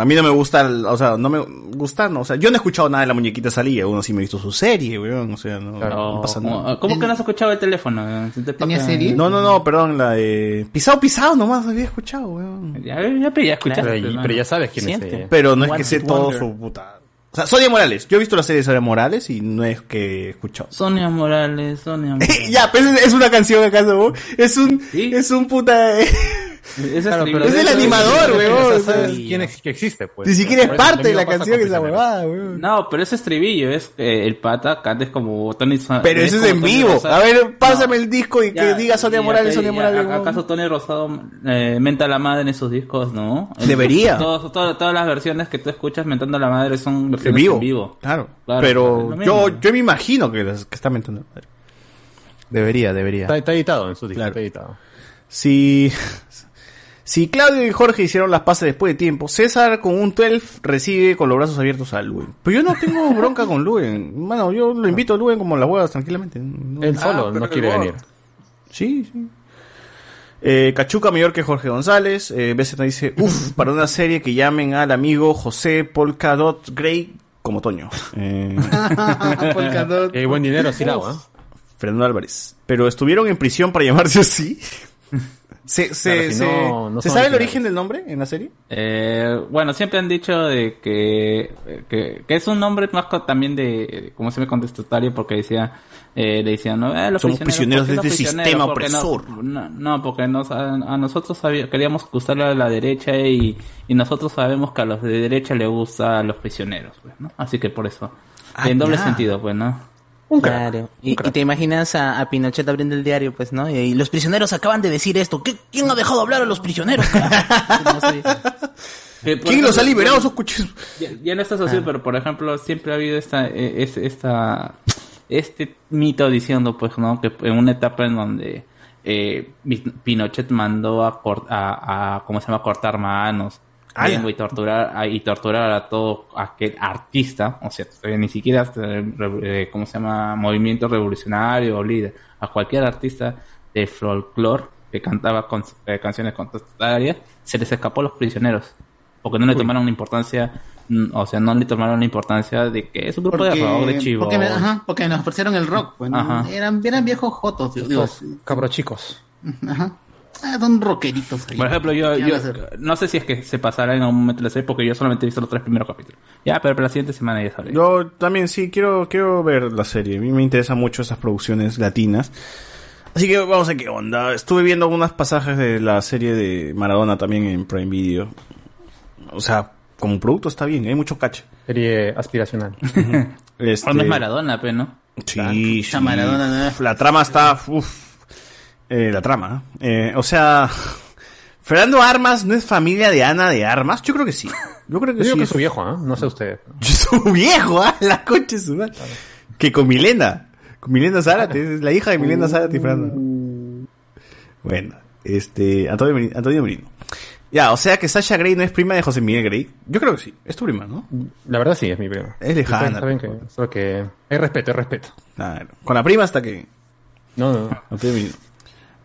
a mí no me gusta, el- o sea, no me gusta, no, o sea, yo no he escuchado nada de la muñequita salía, uno sí me ha visto su serie, weón, o sea, no, no pasa ¿cómo, nada. ¿Cómo que no has escuchado el teléfono? Te ¿Tenía serie? No, no, no, perdón, la de pisado, pisado nomás había escuchado, weón. Ya, ya, pero ya escuchaste. Pero, ya sabes quién es. Siente. Pero no es que sé todo su puta. Sea, Sonia Morales, yo he visto la serie de Sonia Morales y no es que he escuchado. Sonia Morales, Sonia Morales. ya, pero es, una canción acaso, es un, ¿Sí? es un puta, Esa Claro, pero Es el animador, weón, sabes quién es que existe, pues. ni siquiera es parte de la canción esa huevada, weón. No, pero ese estribillo es eh, el pata canta es como Tony Sa- Pero eso es en Tony vivo. Rosado. A ver, pásame No. el disco y que diga Sonia Morales, Sonia Morales. ¿Acaso Tony Rosado eh, menta a la madre en esos discos, no? Debería. todos- todas- todas las versiones que tú escuchas mentando a la madre son En versiones vivo. en vivo. Claro. Claro, Pero yo, yo me imagino que, está mentando. Debería, debería. Está, está editado en su disco, Claro. está editado. Si, Si Claudio y Jorge hicieron las pases después de tiempo, César con un 12 recibe con los brazos abiertos a Luen. Pero yo no tengo bronca con Luen. Mano, yo lo invito a Luen como las huevas tranquilamente. No- Él solo Ah, no quiere venir. Sí, sí. Eh, Cachuca mayor que Jorge González. Eh, BZ dice, uff, para una serie que llamen al amigo José Polkadot Gray como Toño. Eh, Polkadot. Qué buen dinero sí la ¿eh? Fernando Álvarez. Pero estuvieron en prisión para llamarse así. ¿Se, se, Claro, si se- no, no ¿se sabe el origen del nombre en la serie? Eh, bueno, siempre han dicho de que, que, que es un nombre más también de, como se me contestatario, porque decía, eh, le decían, no, eh, los Somos prisioneros ¿por qué de este prisioneros? sistema opresor. No, no, porque nos, a, a nosotros queríamos gustarle a la derecha y, y nosotros sabemos que a los de derecha le gusta a los prisioneros, pues, ¿no? Así que por eso. Ah, en doble ya. sentido, pues, ¿no? Claro. Y, y te imaginas a, a Pinochet abriendo el diario, pues, ¿no? Y, los prisioneros acaban de decir esto. ¿Qué- ¿Quién ha dejado hablar a los prisioneros? No sé. ¿Quién los ha liberado, esos Ya, ya no estás así, Ah. pero por ejemplo, siempre ha habido esta, eh, es- esta, este mito diciendo, pues, ¿no? Que en una etapa en donde eh, Pinochet mandó a, cor- a, a, ¿cómo se llama? Cortar manos, Y torturar, a, y torturar a todo aquel artista, o sea, eh, ni siquiera, hasta, eh, ¿cómo se llama? Movimiento revolucionario o líder, a cualquier artista de folclore que cantaba con, eh, canciones contestatarias, se les escapó a los prisioneros porque no le tomaron la importancia, mm, o sea, no le tomaron la importancia de que es un grupo de rock, de chivo. porque, ajá, porque nos ofrecieron el rock. Pues, eran, eran viejos jotos. Cabros chicos. Ajá. Ah, son rockeritos ahí. Por ejemplo, yo, no sé si es que se pasará en algún momento la serie porque yo solamente he visto los tres primeros capítulos. Ya, pero para la siguiente semana ya sabré. Yo también sí quiero, quiero ver la serie. A mí me interesan mucho esas producciones latinas. Así que vamos a ver qué onda. Estuve viendo algunos pasajes de la serie de Maradona también en Prime Video. O sea, como producto está bien, hay mucho cache. Serie aspiracional. Este- No es Maradona, pero ¿no? Sí, sí. Maradona, La trama está. Uf. Eh, la trama. Eh, o sea. Fernando Armas no es familia de Ana de Armas. Yo creo que sí. Yo creo que Yo digo sí. que es su viejo, ¿ah? No sé usted. Su viejo, ¿ah? La concha de su madre. Que con Milena. Con Milena Zárate. Es la hija de Milena Zárate y Fernando. Bueno, este. Antonio. Antonio Merino. Ya, o sea que Sasha Grey no es prima de José Miguel Grey. Yo creo que sí. Es tu prima, ¿no? La verdad sí, es mi prima. Es lejana. Saben que, solo que hay respeto, hay respeto. Claro. Con la prima hasta que. No, no, no.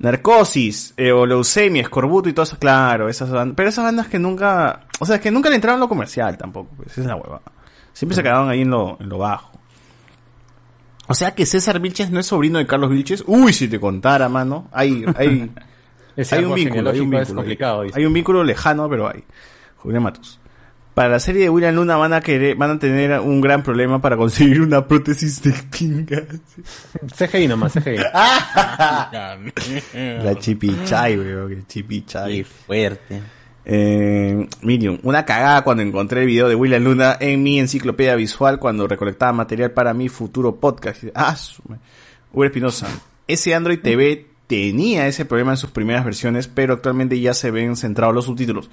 Narcosis, eh, o leucemia, escorbuto y todo eso, claro, esas bandas. Pero esas bandas que nunca, o sea, que nunca le entraron a lo comercial tampoco, pues, esa es la hueva. Siempre se quedaban ahí en lo, en lo bajo. O sea que César Vilches no es sobrino de Carlos Vilches. Uy, si te contara, mano. Hay, hay, hay un vínculo, hay un vínculo. complicado, hay, hay un vínculo lejano, pero hay. Julián Matos. Para la serie de William Luna van a querer, van a tener un gran problema para conseguir una prótesis de pinga. CGI nomás, CGI. La chipichay, weón, que chipichay. Qué fuerte. Eh, Miriam, una cagada cuando encontré el video de William Luna en mi enciclopedia visual cuando recolectaba material para mi futuro podcast. Ah. Uber Espinosa. Ese Android TV tenía ese problema en sus primeras versiones, pero actualmente ya se ven centrados los subtítulos.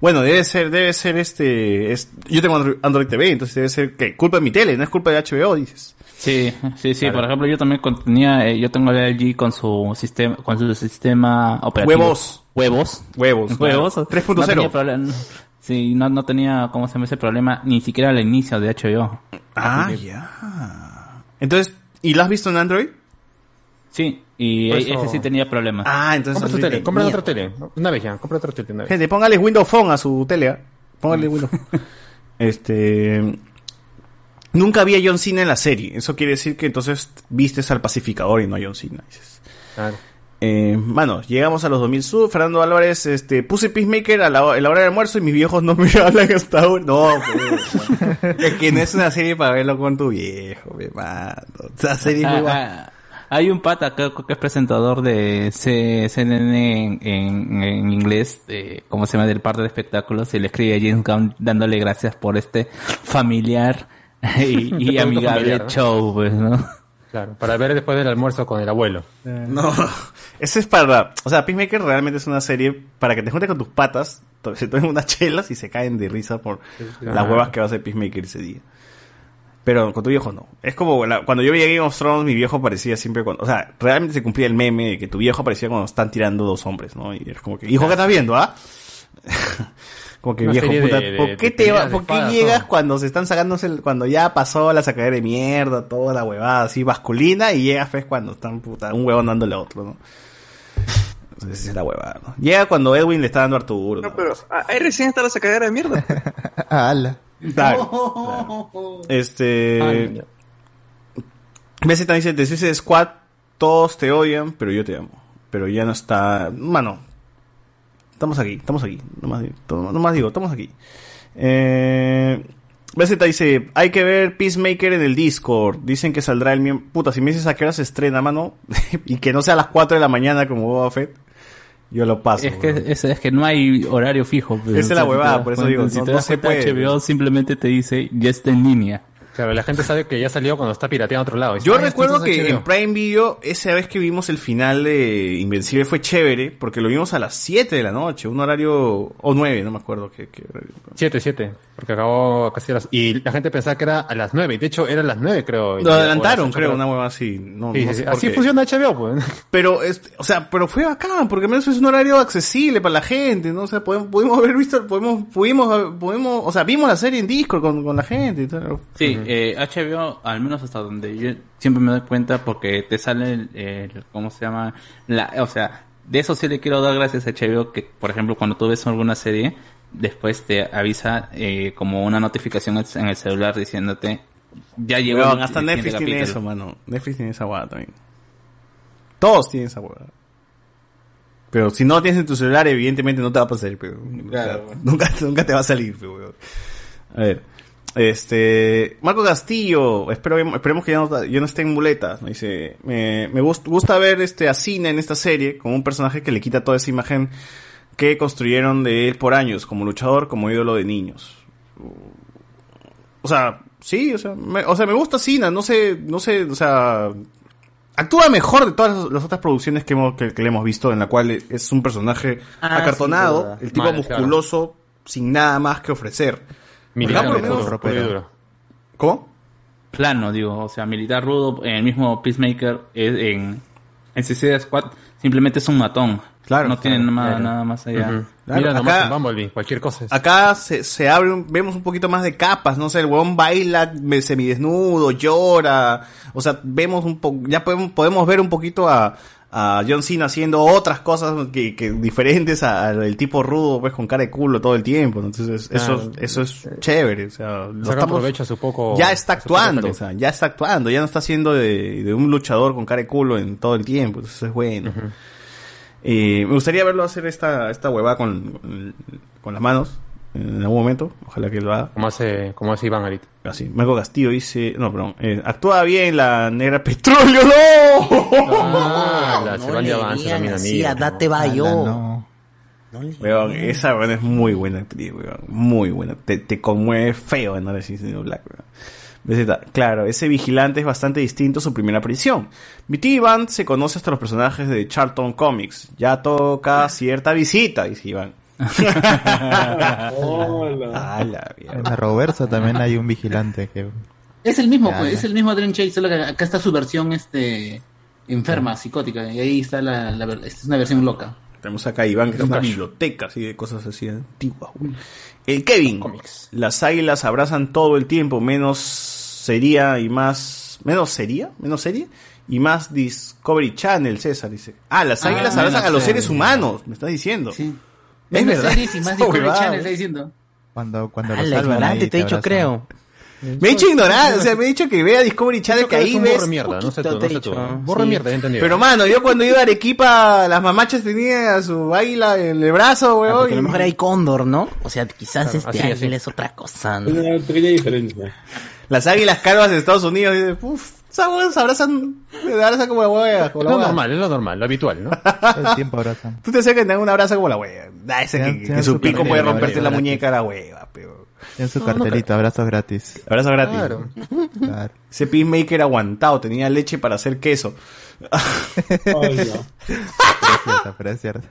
Bueno, debe ser, debe ser este, es- yo tengo Android, TV, entonces debe ser que culpa de mi tele, no es culpa de HBO, dices. Sí, sí, sí. Por ejemplo, yo también tenía, eh, yo tengo el LG con su sistema, con su sistema operativo. Huevos. Huevos. Huevos. Huevos. claro. 3.0. No. Sí, no, no tenía, ¿cómo se llama ese problema? Ni siquiera al inicio de HBO. Ah, ya. Entonces, ¿y lo has visto en Android? Sí, y ese sí tenía problemas. Ah, entonces Compra tu tele, compra otra tele. Una vez ya, compra otra tele. Una vez. Gente, póngale Windows Phone a su tele. ¿ah? Póngale Windows Phone. Este. Nunca había John Cena en la serie. Eso quiere decir que entonces vistes al pacificador y no a John Cena. Dices. Claro. Eh, mano, llegamos a los 2000 sub. Fernando Álvarez, este, puse Peacemaker a la, a la hora del almuerzo y mis viejos no me hablan hasta ahora. No, pues, es que no es una serie para verlo con tu viejo, mi mano. Esa serie es muy buena. Hay un pata que, que es presentador de CNN en, en, en inglés, eh, como se llama, del parte de espectáculos, y le escribe a James Gunn dándole gracias por este familiar y, amigable familiar, ¿no? show, pues, ¿no? Claro, para ver después del almuerzo con el abuelo. No, ese es para, o sea, Peacemaker realmente es una serie para que te juntes con tus patas, se tomen unas chelas y se caen de risa por las Ah. huevas que va a hacer Peacemaker ese día. Pero con tu viejo no. Es como la- cuando yo veía Game of Thrones, mi viejo aparecía siempre cuando... O sea, realmente se cumplía el meme de que tu viejo aparecía cuando están tirando dos hombres, ¿no? Y es como que, hijo, ¿qué estás viendo, ah? como que Una viejo, puta, de- de- ¿por qué de te va- ¿por qué llegas todo? cuando se están sacándose, el- cuando ya pasó la sacadera de mierda, toda la huevada así masculina, y llegas pues cuando están, puta, un huevón dándole a otro, ¿no? Entonces esa es la huevada, ¿no? Llega cuando Edwin le está dando a Arturo. ¿no? No, pero ah, ahí recién está la sacadera de mierda. Ala. Claro. Este. BZ dice: Suicide Squad, todos te odian, pero yo te amo. Pero ya no está. Mano. Estamos aquí, estamos aquí. No más, no más digo, estamos aquí. Eh. BZ dice: Hay que ver Peacemaker en el Discord. Dicen que saldrá el miembro. Puta, si me dices a qué hora se estrena, mano. y que no sea a las 4 de la mañana como Boba Fett. Yo lo paso. Es que, es, es que no hay horario fijo. Esa es la huevada, por eso digo, Si no- te no das se cuenta, puede, HBO simplemente te dice, ya está en línea. Claro, la gente sabe que ya salió cuando está pirateando a otro lado. Yo "Ah, esto recuerdo es que HBO". en Prime Video, esa vez que vimos el final de Invencible fue chévere, porque lo vimos a las 7 de la noche, un horario, o 9, no me acuerdo qué, qué horario. 7, 7, porque acabó casi a las... Y la gente pensaba que era a las 9, y de hecho era a las 9 creo. Lo adelantaron, creo, una hueva así. No, Sí, no sí, sé sí. por Así qué. funciona HBO, pues. Pero, este, o sea, pero fue bacán, porque al menos es un horario accesible para la gente, ¿no? O sea, podemos, pudimos haber visto, podemos, pudimos, pudimos, o sea, vimos la serie en Discord con, con la gente y tal. Sí, eh, HBO, al menos hasta donde yo siempre me doy cuenta, porque te sale el, el- ¿cómo se llama? La, o sea, de eso sí le quiero dar gracias a HBO, que por ejemplo cuando tú ves alguna serie, después te avisa eh, como una notificación en el celular diciéndote, ya llegó el- hasta Netflix tiene capítulo". eso, mano. Netflix tiene esa hueá también. Todos tienen esa hueá. Pero si no tienes en tu celular, evidentemente no te va a pasar, pero Claro, nunca, nunca te va a salir, pero. A ver. Este, Marco Castillo, espero, esperemos que ya no, ya no esté en muletas, me dice, me, me gust- gusta ver este a Cina en esta serie, con un personaje que le quita toda esa imagen que construyeron de él por años, como luchador, como ídolo de niños. O sea, sí, o sea, me, o sea, me gusta Cina, no sé, no sé, o sea, actúa mejor de todas las otras producciones que, hemos, que, que le hemos visto, en la cual es un personaje Ah, acartonado, el tipo musculoso, sin nada más que ofrecer. Militar Acá por lo rudo, menos- duro. ¿Cómo? Plano, digo, o sea, militar rudo, en el mismo Peacemaker, en, en Suicide Squad, simplemente es un matón. Claro. No tiene claro, nada, claro. nada más allá. Claro, Mira nomás acá- en Bumblebee, cualquier cosa. es- Acá se, se abre, un- vemos un poquito más de capas, no sé, el huevón baila semidesnudo, llora, o sea, vemos un poco, ya podemos, podemos ver un poquito a, a John Cena haciendo otras cosas que, que diferentes al tipo rudo, pues con cara de culo todo el tiempo, entonces eso, eso es chévere, o sea, lo Saca estamos- provecho a su poco... ya está actuando, o talento. sea, ya está actuando, ya no está haciendo de, de un luchador con cara de culo en todo el tiempo, entonces es bueno. Eh, me gustaría verlo hacer esta, esta huevada con, con, con las manos en algún momento, ojalá que lo haga. Como hace, como hace Iván ahorita. Así, Marco Castillo dice, no, perdón, eh, actúa bien la negra petróleo, no. Ah, la se van de avance también, amigo. date va yo. Weón, esa weón es muy buena actriz, weón, muy buena, te, te conmueve feo en sí siendo Black, weón. Claro, ese vigilante es bastante distinto a su primera aparición. Mi tío Iván se conoce hasta los personajes de Charlton Comics. Ya toca cierta visita, dice Iván. Hola. En la Roversa también hay un vigilante que... Es el mismo, pues, es el mismo Adrian Chase, solo que acá está su versión este enferma, psicótica, y ahí está la, esta es una versión loca. Tenemos acá a Iván, que es una biblioteca así de cosas así antiguas. El Kevin. Las águilas abrazan todo el tiempo, menos sería y más. ¿Menos sería? ¿Menos serie? Y más Discovery Channel, César dice. Ah, las Ah, águilas abrazan a los series humanos, me estás diciendo. Es Menos verdad. series y más Discovery Channel, está diciendo. Cuando, cuando Ah, lo la salvan ignorante, ahí te he dicho, creo. Me he dicho ignorar, o sea, me he dicho que vea Discovery Channel, que ahí es ves. borre mierda, no sé tú, no sé tú. sí. mierda, entendí. Pero mano, yo cuando iba a Arequipa, las mamachas tenían a su águila en el brazo, Ah, weón. porque a lo mejor hay cóndor, ¿no? O sea, quizás Claro, este águila es otra cosa. ¿no? Una pequeña diferencia. Las águilas calvas de Estados Unidos, dice, uff, se abrazan, se abrazan como la hueá, como Es la lo hueá. normal, es lo normal, lo habitual, ¿no? Todo el tiempo abrazan. Tú te acercas y te dan un abrazo como la hueá. Da ese que, que su su pico puede romperte la muñeca la hueva, pero. En su No, no cartelito, abrazos gratis. Abrazo gratis. Claro. Claro. Ese Peacemaker aguantado, tenía leche para hacer queso. Pero es cierto, pero es cierto.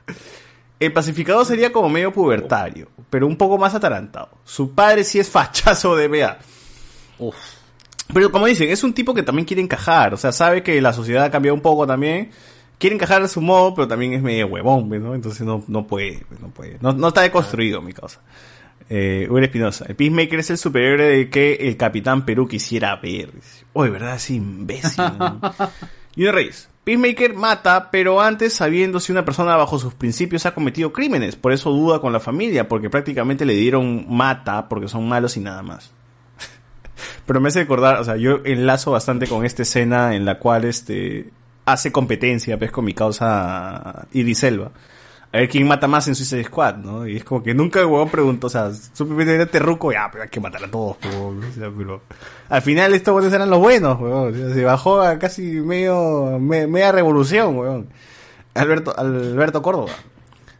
El pacificador sería como medio pubertario, pero un poco más atarantado. Su padre sí es fachazo de BA. Pero como dicen, es un tipo que también quiere encajar, o sea, sabe que la sociedad ha cambiado un poco también, quiere encajar a su modo, pero también es medio huevón, pues, ¿no? Entonces no, no puede, pues, no puede, no, no está deconstruido mi causa. Eh, Uri Espinosa, el Peacemaker es el superhéroe de que el Capitán Perú quisiera ver. Oye, ¿verdad? Es imbécil. una Reyes. Peacemaker mata, pero antes sabiendo si una persona bajo sus principios ha cometido crímenes. Por eso duda con la familia, porque prácticamente le dieron mata porque son malos y nada más. Pero me hace recordar, o sea, yo enlazo bastante con esta escena en la cual este hace competencia, pues, con mi causa Iris Elba. A ver quién mata más en Suicide Squad, ¿no? Y es como que nunca el huevón preguntó, o sea, simplemente era terruco, ya, pero hay que matar a todos, huevón, o sea, pero al final estos buenos eran los buenos, huevón, o sea, se bajó a casi medio, me- media revolución, huevón. Alberto, Alberto Córdoba.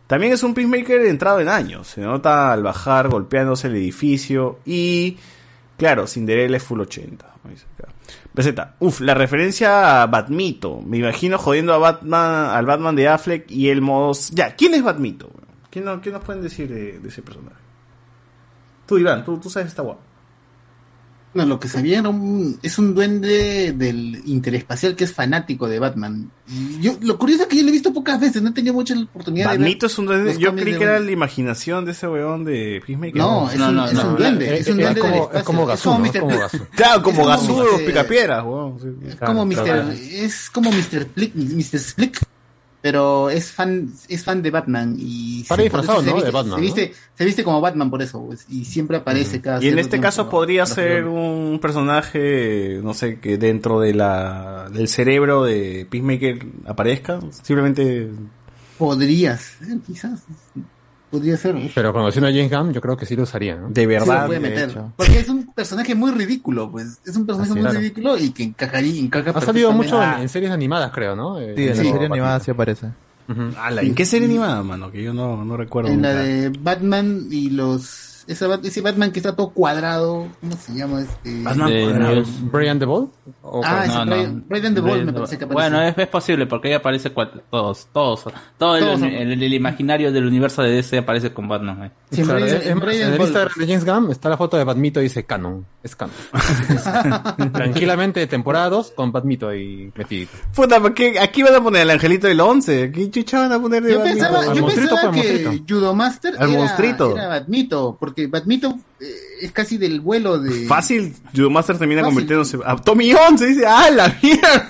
También es un Peacemaker entrado en años, se nota al bajar, golpeándose el edificio y, claro, Cinderella es full 80. como dice acá. Peseta, uf, la referencia a Batmito. Me imagino jodiendo a Batman, al Batman de Affleck y el modo. Ya, ¿quién es Batmito? ¿Quién, no- qué nos pueden decir de, de ese personaje? Tú, Iván, tú, tú sabes esta guapa. No, lo que sabía era un, es un duende del interespacial que es fanático de Batman. Y Yo, lo curioso es que yo lo he visto pocas veces, no he tenido mucha oportunidad de ver. Batmito es un duende. Yo creí de que era la imaginación de ese weón de Peacemaker. No, es un- es un duende, es un duende del espacio. Es como. Claro, como Es Gazú, los Mr. picapiedras, weón. sí. Es como Mr. es como Mr. Plick, Mr. Splick, pero es fan, es fan de Batman y Para disfrazado, ¿no? viste- De Batman, se viste, se viste como Batman por eso, pues, y siempre aparece cada Y en este caso podría ser un personaje, no sé, que dentro de la del cerebro de Peacemaker aparezca. Simplemente. Podría ser, quizás. Podría ser. Pero conociendo a James Gunn, yo creo que sí lo usaría, ¿no? De Sí lo puede meter. Porque es un personaje muy ridículo, pues. Es un personaje Así, muy claro. ridículo y que encajaría, encaja Ha salido mucho en, perfectamente. en series animadas, creo, ¿no? Eh, Sí, en la sí. serie animada sí aparece. ¿En qué serie animada, mano? Que yo no, no recuerdo. En la de Batman y los. Bat- ese Batman que está todo cuadrado. ¿Cómo se llama este? Batman De Brian the Ball. Ah, ese Brian- Brian the Ball me parece que aparece. Bueno, es, es posible porque ahí aparece todos, todos, todo el, Todos son- el- el imaginario del universo de DC aparece con Batman. eh. Es- es más, Brian en el. Instagram de James Gunn está la foto de Batmito y dice canon. Es canon. Tranquilamente, temporada 2 con Batmito ahí metido. Puta, ¿por qué? Aquí van a poner al angelito del 11. ¿Qué chucha van a poner de Yo Batmito? pensaba, yo pensaba pues, que monstruito. Judo Master Al era, monstruito. era Batmito, porque Batmito eh, es casi del vuelo de... Fácil, Judo Master termina Fácil. convirtiéndose a Tommy 11. Dice, ¡ah, la mierda!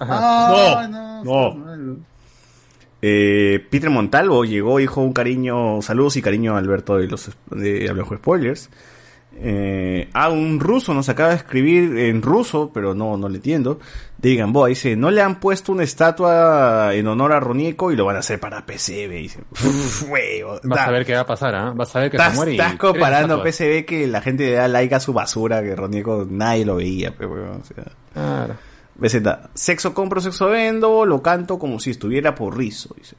Ah, no, no, no. Eh, Peter Montalvo llegó, dijo un cariño, saludos y cariño a Alberto de los de Hablamos Spoilers. Eh, ah, un ruso nos acaba de escribir en ruso, pero no, no le entiendo. De Gamboa dice, no le han puesto una estatua en honor a Ronieko y lo van a hacer para PCB. Dice, "Uf, huevo". Vas a ver qué va a pasar, ¿ah? Vas a ver que se muere y estás comparando. PCB que la gente le da like a su basura, que Ronieko nadie lo veía, pero weón, o sea. Claro. Sexo compro, sexo vendo, lo canto como si estuviera por rizo, dice.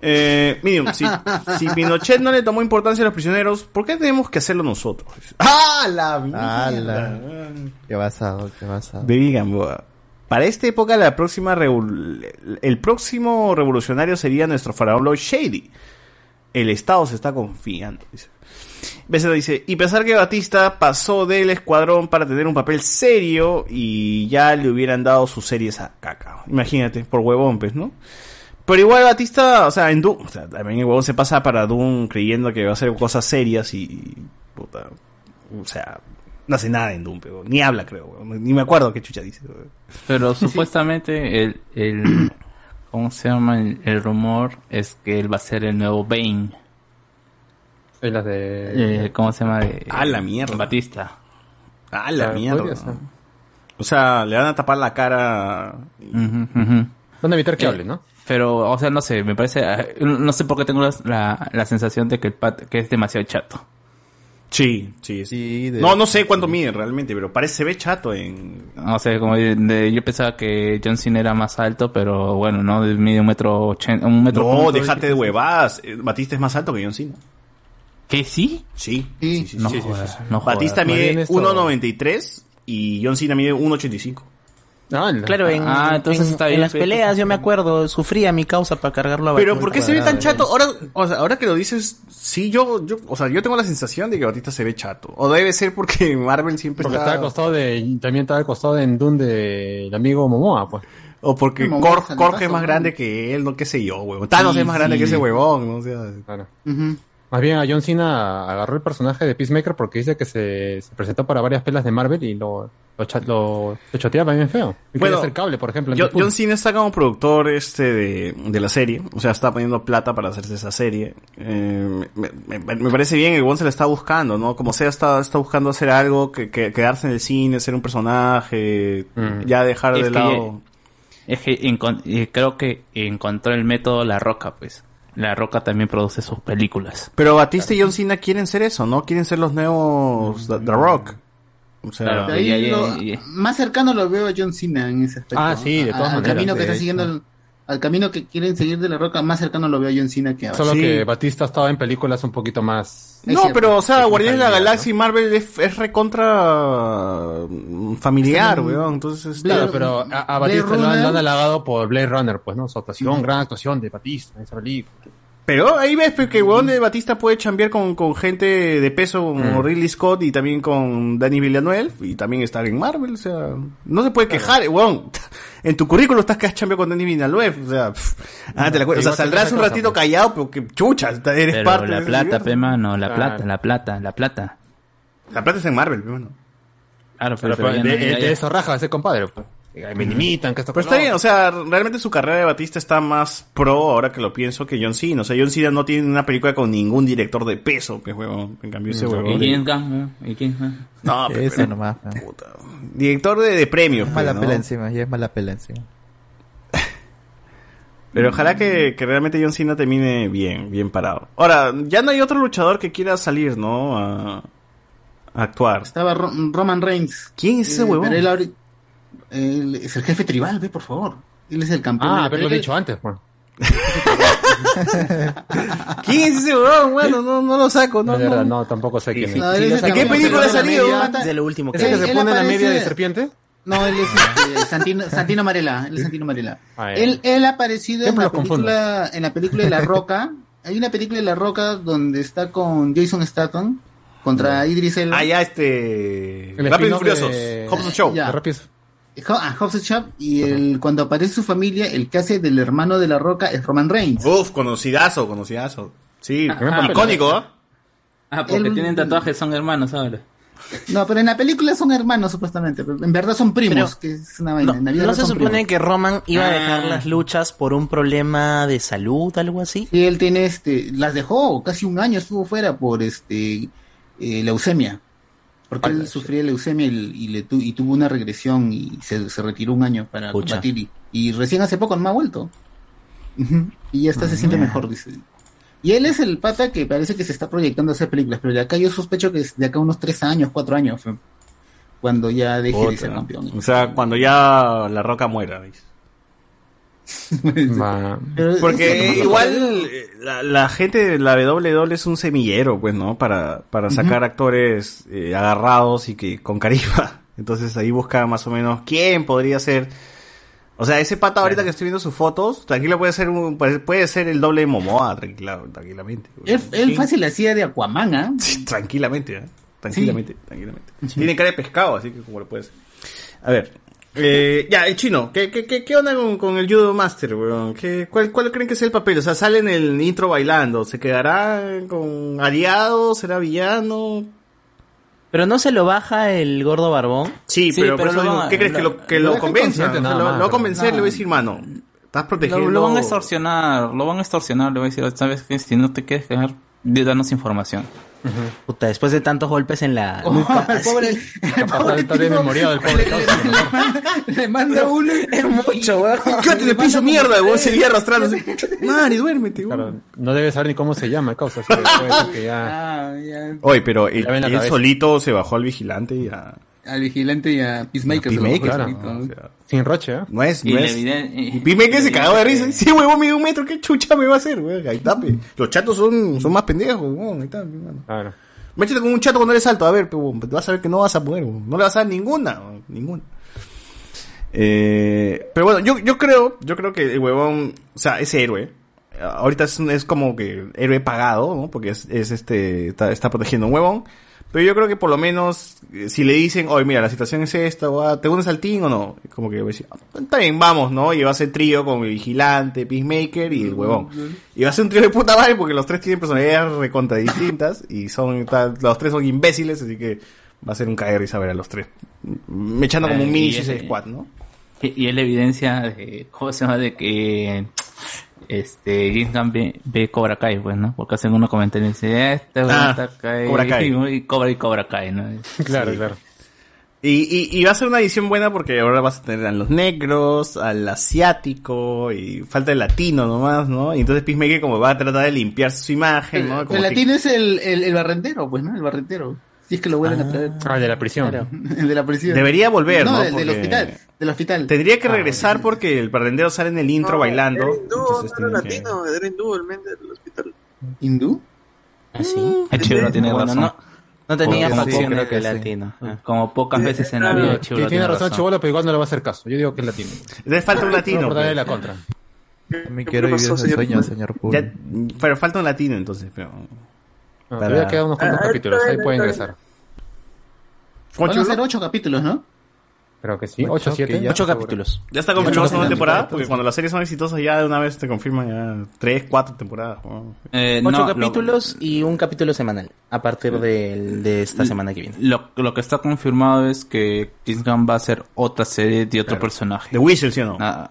Eh, Medium, si, si Pinochet no le tomó importancia a los prisioneros, ¿por qué tenemos que hacerlo nosotros? ¡Ah, la mierda! ¿Qué basado? ¿Qué basado? Baby Gamboa. Para esta época, la próxima el próximo revolucionario sería nuestro faraón Lloyd Shady. El Estado se está confiando, dice. Beceta dice, y pensar que Batista pasó del escuadrón para tener un papel serio y ya le hubieran dado sus series a caca. Imagínate, por huevón, pues, ¿no? Pero igual Batista, o sea, en Doom, o sea, también el huevón se pasa para Doom creyendo que va a hacer cosas serias y, puta, o sea, no hace nada en Doom, pero ni habla, creo, ni me acuerdo qué chucha dice. Pero supuestamente el, el ¿cómo se llama? El, el rumor es que él va a ser el nuevo Bane. Es la de... Eh, ¿Cómo se llama? De- Ah, la mierda. Batista. Ah, la Ah, mierda. O sea, le van a tapar la cara. Ujú. Van a evitar que Eh, hable, ¿no? Pero, o sea, no sé, me parece, eh, no sé por qué tengo la, la, la sensación de que el pat, que es demasiado chato. Sí, sí, Sí, de- No, no sé cuánto mide realmente, pero parece se ve chato en. O sea, como de- de- yo pensaba que John Cena era más alto, pero bueno, no, mide un metro ochenta, un metro. No, déjate de huevadas. Eh, Batista es más alto que John Cena. ¿Qué sí? Sí, sí, sí, No sí, sí, jodas, sí. no. Batista mide esto- 1.93 y John Cena mide 1.85. Claro, en, Ah, entonces en- está en las pero- peleas yo me acuerdo, sufría mi causa para cargarlo a Pero Batista ¿por qué se ve tan chato? Ahora, o sea, ahora que lo dices, sí, yo, yo, o sea, yo tengo la sensación de que Batista se ve chato. O debe ser porque Marvel siempre Porque está... está al costado de, también está al costado de Endun del amigo Momoa, pues. O porque Momoa Korg, es el más grande que él, no qué sé yo, huevón. Thanos Sí, es más grande sí. que ese huevón, ¿no? O sea, Claro. Más bien a John Cena agarró el personaje de Peacemaker porque dice que se, se presentó para varias pelas de Marvel y lo, lo, cha- lo, lo choteaba bien feo. Y Bueno, hacer cable, por ejemplo. en John, Cena está como productor este de, de la serie, o sea, está poniendo plata para hacerse esa serie. Eh, me, me- me parece bien, el Won se la está buscando, ¿no? Como sea, está, está buscando hacer algo, que, que- quedarse en el cine, ser un personaje, ya dejar Es de que- lado... Es que eh, creo que encontró el método La Roca, pues. La Roca también produce sus películas. Pero Batista y John Cena quieren ser eso, ¿no? Quieren ser los nuevos The, The Rock. O sea, Claro, De ahí y- y- lo- y- más cercano lo veo a John Cena en ese aspecto. Ah, sí, de A- todas al maneras, camino que está hecho. siguiendo, el- al camino que quieren seguir de la roca, más cercano lo veo a John Cena que a Solo Sí. que Batista estaba en películas un poquito más... No, pero, o sea, Guardianes de la Galaxia y Marvel es, es recontra mm, familiar, weón. Entonces, Claro, está- pero a, a Batista lo han, lo han halagado por Blade Runner, pues, ¿no? Su actuación, gran actuación de Batista en esa película. Pero ahí ves pues, que el weón de Batista puede chambear con, con gente de peso como Mm. Ridley Scott y también con Danny Villeneuve y también estar en Marvel, o sea, no se puede quejar, weón. En tu currículo estás que has chambeado con Danny Villeneuve, o sea, pff, ah, te la cuento. o sea, saldrás un cosa, ratito pues. callado, pero que chucha, eres Pero parte de la ese plata, universo. pe, mano, la Claro. plata, la plata, la plata. La plata es en Marvel, pe, mano. Claro, Pero, pero, ya de, no- ya- de ya- eso raja ese compadre, pues. Me limitan, que esto Pero que está bien, o sea, realmente su carrera de Batista está más pro ahora que lo pienso que John Cena. O sea, John Cena no tiene una película con ningún director de peso, que huevón. En cambio, ese ¿Y huevón. quién es Gunn, eh? ¿Y quién es? No, pero, Eso nomás. pe. Director de, de premios, Es pues, mala ¿no? pela encima, y es mala pela encima. Pero ojalá que, que realmente John Cena termine bien, bien parado. Ahora, ya no hay otro luchador que quiera salir, ¿no? A, a actuar. Estaba Ro- Roman Reigns. ¿Quién es ese Eh, huevón? pero él ahori- él es el jefe tribal, ve, por favor. Él es el campeón. Ah, la pero lo he pelea. dicho antes. ¿Quién es ese huevón? Bueno, no, no lo saco, no. No, de verdad, no. no, tampoco sé quién es. No, es el ¿En qué película ha salido? De lo último que ¿Ese que se pone en la aparece- media de serpiente? No, él es este, Santino, Santino Marella. Él es Santino Marella. Ah. Él, él ha aparecido en la, película, en la película de La Roca. Hay una película de La Roca donde está con Jason Statham contra Idris Elba. Ah, ya, este... El Rápidos y Furiosos. de- Hobbs and Show. Rápidos. A Hobbs and Shaw, y el, cuando aparece su familia, el que hace del hermano de La Roca es Roman Reigns. Uf, conocidazo, conocidazo. Sí, Ah, icónico, ¿ah? Ah, porque Él- tienen tatuajes, son hermanos ahora. No, pero en la película son hermanos supuestamente, pero en verdad son primos, Pero- que es una vaina. No, en la vida ¿no se supone primos. que Roman iba a Ah. dejar las luchas por un problema de salud, algo así? Sí, él tiene este, las dejó, casi un año estuvo fuera por este eh, leucemia. Porque él sufría leucemia y, y le tu- y tuvo una regresión y se, se retiró un año para Pucha. combatir. Y, y recién hace poco no ha vuelto. Y ya está, se siente mejor, dice. Y él es el pata que parece que se está proyectando a hacer películas, pero de acá yo sospecho que es de acá unos tres años, cuatro años, cuando ya deje de ser campeón. O sea, cuando ya la roca muera, ¿ves? Porque igual eh, la, la gente de la WWE es un semillero, pues, ¿no? Para, para sacar actores eh, agarrados y que con carisma. Entonces ahí busca más o menos quién podría ser. O sea, ese pata ahorita que estoy viendo sus fotos, tranquilo puede ser un, puede puede ser el doble de Momoa, tranquila, tranquilamente. Él, él fácil hacía de Aquaman, ¿ah? Sí, tranquilamente, ¿eh? Tranquilamente, tranquilamente. Tiene cara de pescado, así que como lo puedes. A ver. Eh, ya, el chino, ¿qué, qué, qué, qué onda con, con el Judo Master, weón? ¿Qué, cuál, ¿Cuál creen que sea el papel? O sea, sale en el intro bailando, ¿se quedará con aliado? ¿Será villano? Pero no se lo baja el gordo barbón. Sí, pero, por eso lo digo, ¿qué crees? que lo, que lo, deja convenza? inconsciente O sea, nada lo, lo va a convencer, le voy a decir, mano, estás protegiendo... Lo, lo van a extorsionar, lo van a extorsionar, le voy a decir, ¿sabes qué? Si no te quieres quedar, di- danos información. Puta, después de tantos golpes en la Oh, nuca. el pobre, el Capaz pobre está bien memoriado el pobre le- causa, le- le manda- Le manda uno. Es mucho, weón. ¡Quédate de piso, mierda! weón, seguía arrastrándose. Mari, duérmete, weón. Claro, no debe saber ni cómo se llama el causa. que ya... Ah, ya. Oye, pero él, él solito se bajó al vigilante y a... Al vigilante y a Peacemaker. se lo Peacemaker, bajó claro. solito. O sea, Sin roche, ¿eh? no es, no es... Y Peacemaker se cagó de risa. Sí, huevón, mide un metro, ¿qué chucha me va a hacer, weón? Ahí está, pe. Los chatos son, son más pendejos, weón. Ahí está, pe, mano. Claro. Métete con un chato cuando eres alto, a ver, pe, weón, vas a ver que no vas a poder, weón. No le vas a dar ninguna, weón, ninguna. Eh, pero bueno, yo, yo creo, yo creo que el huevón, o sea, es héroe. Ahorita es, un- es como que héroe pagado, ¿no? Porque es, es este, está, está protegiendo un huevón. Pero yo creo que por lo menos, eh, si le dicen, oye, mira, la situación es esta, o, ah, ¿te unes al team o no? Como que va a decir, "Ah, está bien, vamos, ¿no? Y va a ser trío con el vigilante, Peacemaker y el huevón. Y va a ser un trío de puta madre porque los tres tienen personalidades recontra distintas y son, los tres son imbéciles, así que va a ser un caer risa ver a los tres. Me echando como un Eh, mini y Suicide Squad, ¿no? Y, y es la evidencia de, ¿cómo se llama? De que este James Gunn ve, ve Cobra Kai, pues, ¿no? Porque hacen unos comentarios y dicen, este Ah, está Kai", Cobra Kai. Y, y Cobra y Cobra Kai, ¿no? Claro, Sí. claro. Y, y, y va a ser una edición buena porque ahora vas a tener a los negros, al asiático y falta el latino nomás, ¿no? Y entonces Peacemaker como va a tratar de limpiar su imagen, ¿no? Como El que- latino es el, el, el barrentero, pues, ¿no? El barrentero. Si es que lo vuelven a traer. Ah, el de la prisión. Claro, el de la prisión. Debería volver, ¿no? del, del Porque- hospital. Del hospital. Tendría que regresar porque el parrendero sale en el intro bailando. entonces No era tiene que- latino, era hindú el men del hospital. ¿Hindú? ¿Ah, sí? El Chibro tiene Bueno, razón. no, no tenía poco- de latino. Ah. Como pocas veces en la vida, el Sí, Chibro tiene razón Chibolo, pero igual no le va a hacer caso. Yo digo que es latino. Entonces falta un latino. No, por darle pues. la contra. También quiero vivir ese sueño, señor. Ya, pero falta un latino entonces, pero... No, todavía quedan unos cuantos Ah, capítulos, ahí puede ingresar. Van a ser ocho capítulos, ¿no? Creo que sí, Ocho, 8 7. que ya- Ocho capítulos. Ya está segunda capítulos. temporada, porque cuando las series son exitosas ya de una vez te confirman ya tres, cuatro temporadas. Eh, Ocho no, capítulos y un capítulo semanal a partir de, de esta semana que viene. Lo, lo que está confirmado es que James Gunn va a hacer otra serie de otro personaje. De Whistle, ¿sí o no? Ah,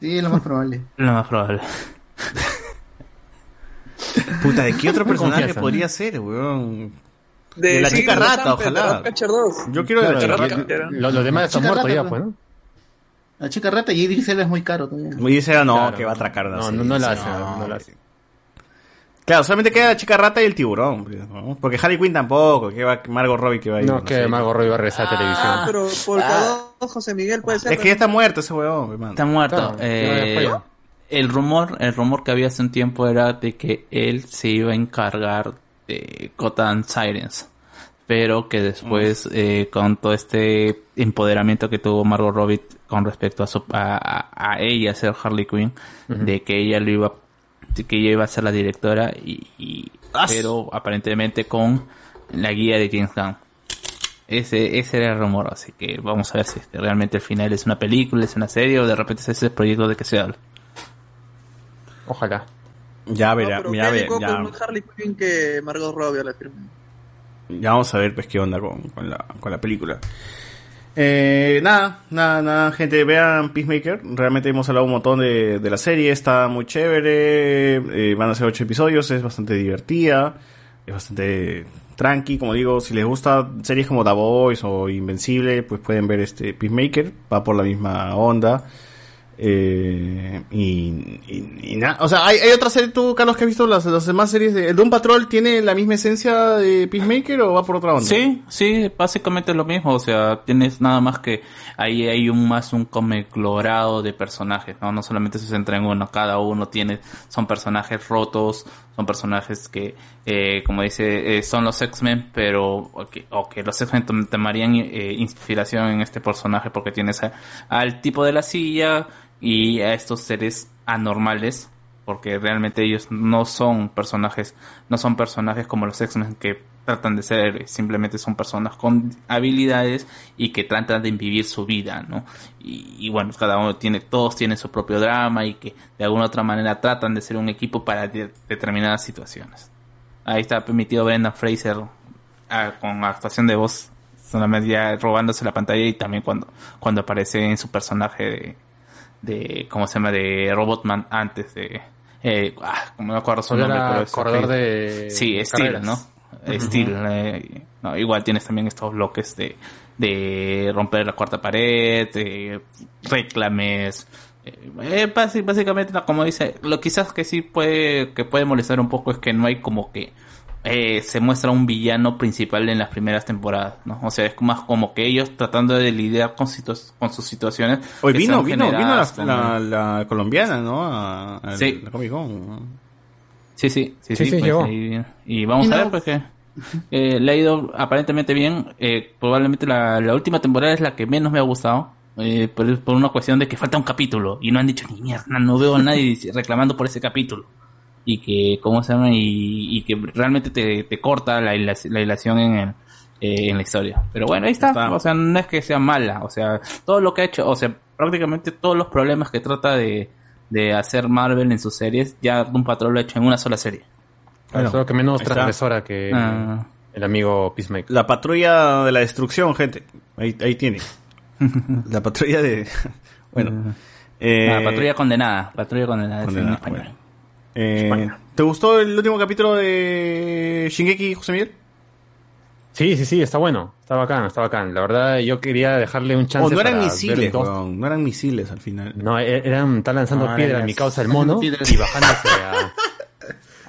Sí, es lo más probable. lo más probable. Puta, ¿de qué otro personaje Confianza, ¿no? podría ser, weón? De, De la sí, chica de rata, ojalá. Ratcatcher 2. Yo quiero de la chica rata. Los, los demás están muertos ya, pues. ¿no? La chica rata y Idris Elba es muy caro. Y dice, ah, no, Claro. que va a atracar No, no, no la hace, no la hace. Claro, solamente queda la chica rata y el tiburón. pues, ¿no? Porque Harley Quinn tampoco, que va Margot Robbie que va a ir. No, que Margot Robbie va a regresar a televisión. Ah, pero por favor, José Miguel puede ser. Es que ya está muerto ese weón, hermano. Está muerto. Claro, Eh. El rumor, el rumor que había hace un tiempo era de que él se iba a encargar de Gotham Sirens. Pero que después, eh, con todo este empoderamiento que tuvo Margot Robbie con respecto a, su, a, a- ella ser Harley Quinn, de que ella lo iba, de que ella iba a ser la directora y, y- pero aparentemente con la guía de James Gunn. Ese, ese era el rumor, así que vamos a ver si realmente el final es una película, es una serie o de repente es ese proyecto de que se habla. Ojalá. Ya verá, ya, Kelly ver, Coco ya, es más Harley Quinn que Margot Robbie a la firma. ya vamos a ver pues qué onda con, con la, con la película. Eh, nada, nada, nada, gente, vean Peacemaker. Realmente hemos hablado un montón de, de la serie, está muy chévere. eh, van a ser ocho episodios, es bastante divertida, es bastante tranqui. Como digo, si les gusta series como The Voice o Invencible, pues pueden ver este Peacemaker, va por la misma onda. Eh, y, y, y nada, o sea, ¿hay, hay otra serie tú, Carlos, que has visto las, las demás series de... ¿El Doom Patrol tiene la misma esencia de Peacemaker o va por otra onda? Sí, sí, básicamente es lo mismo, o sea, tienes nada más que ahí hay un más un conglomerado de personajes, ¿no? No solamente se centra en uno, cada uno tiene, son personajes rotos, son personajes que, eh, como dice, eh, son los X-Men, pero, o que, o que los X-Men tom- tomarían eh, inspiración en este personaje porque tienes a- al tipo de la silla y a estos seres anormales porque realmente ellos no son personajes, no son personajes como los X-Men que tratan de ser simplemente son personas con habilidades y que tratan de vivir su vida, ¿no? Y, bueno, cada uno tiene, todos tienen su propio drama y que de alguna otra manera tratan de ser un equipo para de- determinadas situaciones. Ahí está permitido Brendan Fraser ah, con actuación de voz, solamente ya robándose la pantalla y también cuando, cuando aparece en su personaje de, de ¿cómo se llama? de Robotman antes de eh, ah, no me acuerdo su nombre pero es- corredor de sí Steel. ¿no? Steel eh, no, igual tienes también estos bloques de de romper la cuarta pared de reclames eh, eh, básicamente no, como dice lo quizás que sí puede que puede molestar un poco es que no hay como que eh, se muestra un villano principal en las primeras temporadas, ¿no? O sea, es más como que ellos tratando de lidiar con, situ- con sus situaciones. Hoy vino, vino, vino la, generadas con- la, la colombiana, ¿no? A, a Sí. la Comic Con. ¿no? Sí, sí, sí, Sí, sí, sí, pues, llegó. y, y vamos Y a no- ver, pues que eh, le ha ido aparentemente bien. Eh, probablemente la, la última temporada es la que menos me ha gustado. eh, por, por una cuestión de que falta un capítulo y no han dicho ni mierda, no veo a nadie reclamando por ese capítulo. Y que, ¿cómo se llama? Y, y que realmente te, te corta la, hila- la hilación en, el- eh, en la historia. Pero bueno, ahí está. O sea, no es que sea mala. O sea, todo lo que ha hecho, o sea, prácticamente todos los problemas que trata de, de hacer Marvel en sus series, ya un patrón lo ha hecho en una sola serie. Claro, solo que menos transgresora que Ah. el amigo Peacemaker. La patrulla de la destrucción, gente. Ahí, ahí tiene. La patrulla de... Bueno. eh, Ah, patrulla condenada. Patrulla condenada. es en condenada, español. bueno. Eh, ¿Te gustó el último capítulo de Shingeki, José Miguel? Sí, sí, sí, está bueno. Está bacán, está bacán. La verdad, yo quería dejarle un chance Oh, no eran para misiles, ver dos- weón, no eran misiles al final. No, e- eran, está lanzando No, piedra eran en mi causa el mono y piedras. bajándose a,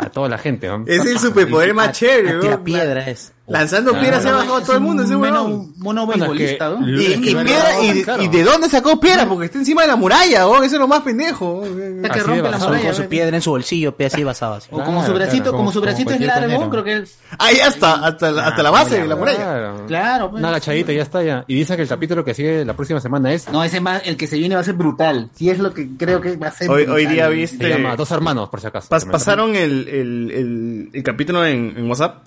a toda la gente. ¿no? Es el superpoder más chévere, weón. piedra es. Lanzando piedras se ha bajado a todo el mundo ese weón. mono Bueno, beisbolista, ¿no? Y, piedra, y, de dónde sacó piedra? Porque está encima de la muralla, weón. Eso es lo más pendejo. weón. que rompe la Con muralla. su piedra en su bolsillo, pe, así basado así. O como su bracito, como su bracito es largo, creo que es. Ahí hasta, hasta, la- hasta la base de la muralla. Claro. Claro, pues. Una agachadita y ya está ya. Y dicen que el capítulo que sigue la próxima semana es... No, ese más, el que se viene va a ser brutal. Si es lo que creo que va a ser. Hoy, brutal. hoy día Se viste... llama Dos Hermanos, por si acaso. Pas- pasaron el, el, el, el capítulo en, en WhatsApp.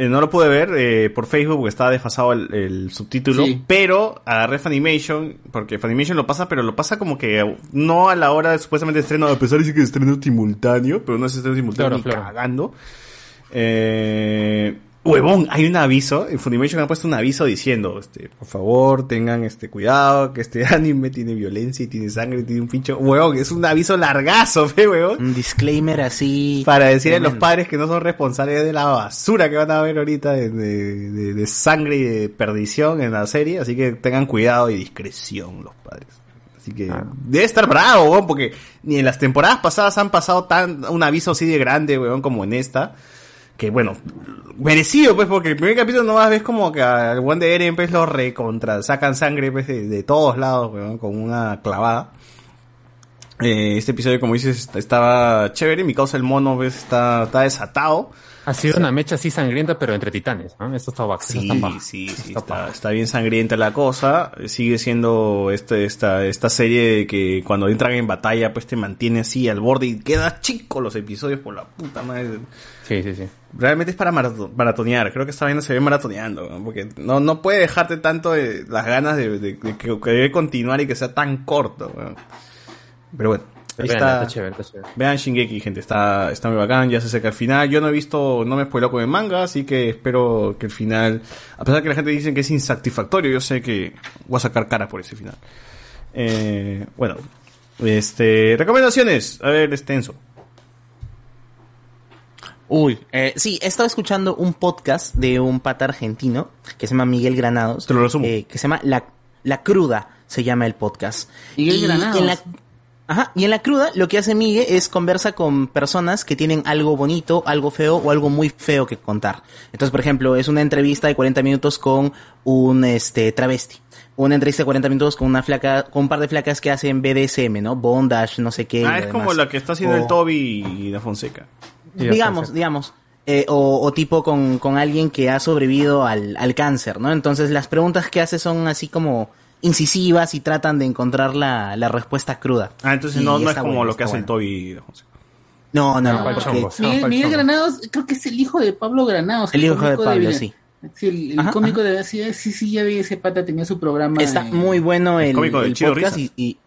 Eh, no lo pude ver eh, por Facebook porque estaba desfasado el, el subtítulo. Sí. Pero agarré Funimation, porque Funimation lo pasa, pero lo pasa como que no a la hora de supuestamente estreno. A pesar de decir que es estreno simultáneo, pero no es estreno simultáneo Claro, ni claro. cagando. Eh, huevón, hay un aviso. En Funimation han puesto un aviso diciendo, este, por favor, tengan este cuidado, que este anime tiene violencia y tiene sangre y tiene un pincho. Huevón, es un aviso largazo, fe, huevón. Un disclaimer así. Para decirle a los padres que no son responsables de la basura que van a ver ahorita de, de- de- de sangre y de perdición en la serie. Así que tengan cuidado y discreción los padres. Así que debe estar bravo, weón, porque ni en las temporadas pasadas han pasado tan un aviso así de grande, weón, como en esta. Que bueno, merecido, pues, porque el primer capítulo nomás ves como que al One de Eren, pues, lo recontra, sacan sangre, pues, de, todos lados, con una clavada. Eh, este episodio, como dices, est- estaba chévere. Mi causa el mono, ves, está, está desatado. Ha sido una mecha así sangrienta, pero entre titanes. ¿no? Esto está bacán. Sí, sí, sí, está, está bien sangrienta la cosa. Sigue siendo este, esta, esta serie de que cuando entran en batalla, pues te mantiene así al borde y queda chico los episodios por la puta madre. Sí, sí, sí. Realmente es para marato- maratonear. Creo que esta vaina se ve maratoneando, ¿no? porque no, no puede dejarte tanto de las ganas de, de- de debe continuar y que sea tan corto. weón. Pero bueno, Vean, está. está chévere, está chévere. Vean Shingeki, gente, está, está muy bacán, ya se acerca el final. Yo no he visto, no me spoiló con el manga, así que espero que el final, a pesar que la gente dice que es insatisfactorio, yo sé que voy a sacar cara por ese final. Eh, bueno, este, recomendaciones, a ver, extenso. Uy, eh, sí, he estado escuchando un podcast de un pata argentino que se llama Miguel Granados. Te lo resumo. eh, que se llama La, La Cruda, se llama el podcast. Miguel Y Granados. en la- Ajá, y en la cruda lo que hace Miguel es conversa con personas que tienen algo bonito, algo feo o algo muy feo que contar. Entonces, por ejemplo, es una entrevista de 40 minutos con un este travesti. Una entrevista de 40 minutos con una flaca, con un par de flacas que hacen BDSM, ¿no? Bondage, no sé qué. Ah, es como la que está haciendo O- el Toby y la Fonseca. digamos, digamos. Eh, o, o tipo con, con alguien que ha sobrevivido al, al cáncer, ¿no? Entonces las preguntas que hace son así como incisivas y tratan de encontrar la, la respuesta cruda. Ah, entonces Y no, no es como bueno, lo que hace el bueno. Toby la Fonseca. No, no, no. Ah, porque- Miguel, Miguel Granados, creo que es el hijo de Pablo Granados. El hijo de Pablo, sí. Sí, el, el Ajá, cómico de sí, sí, sí, ya vi ese pata, tenía su programa. Está muy bueno el, cómico del el Chido podcast Risas. y, y,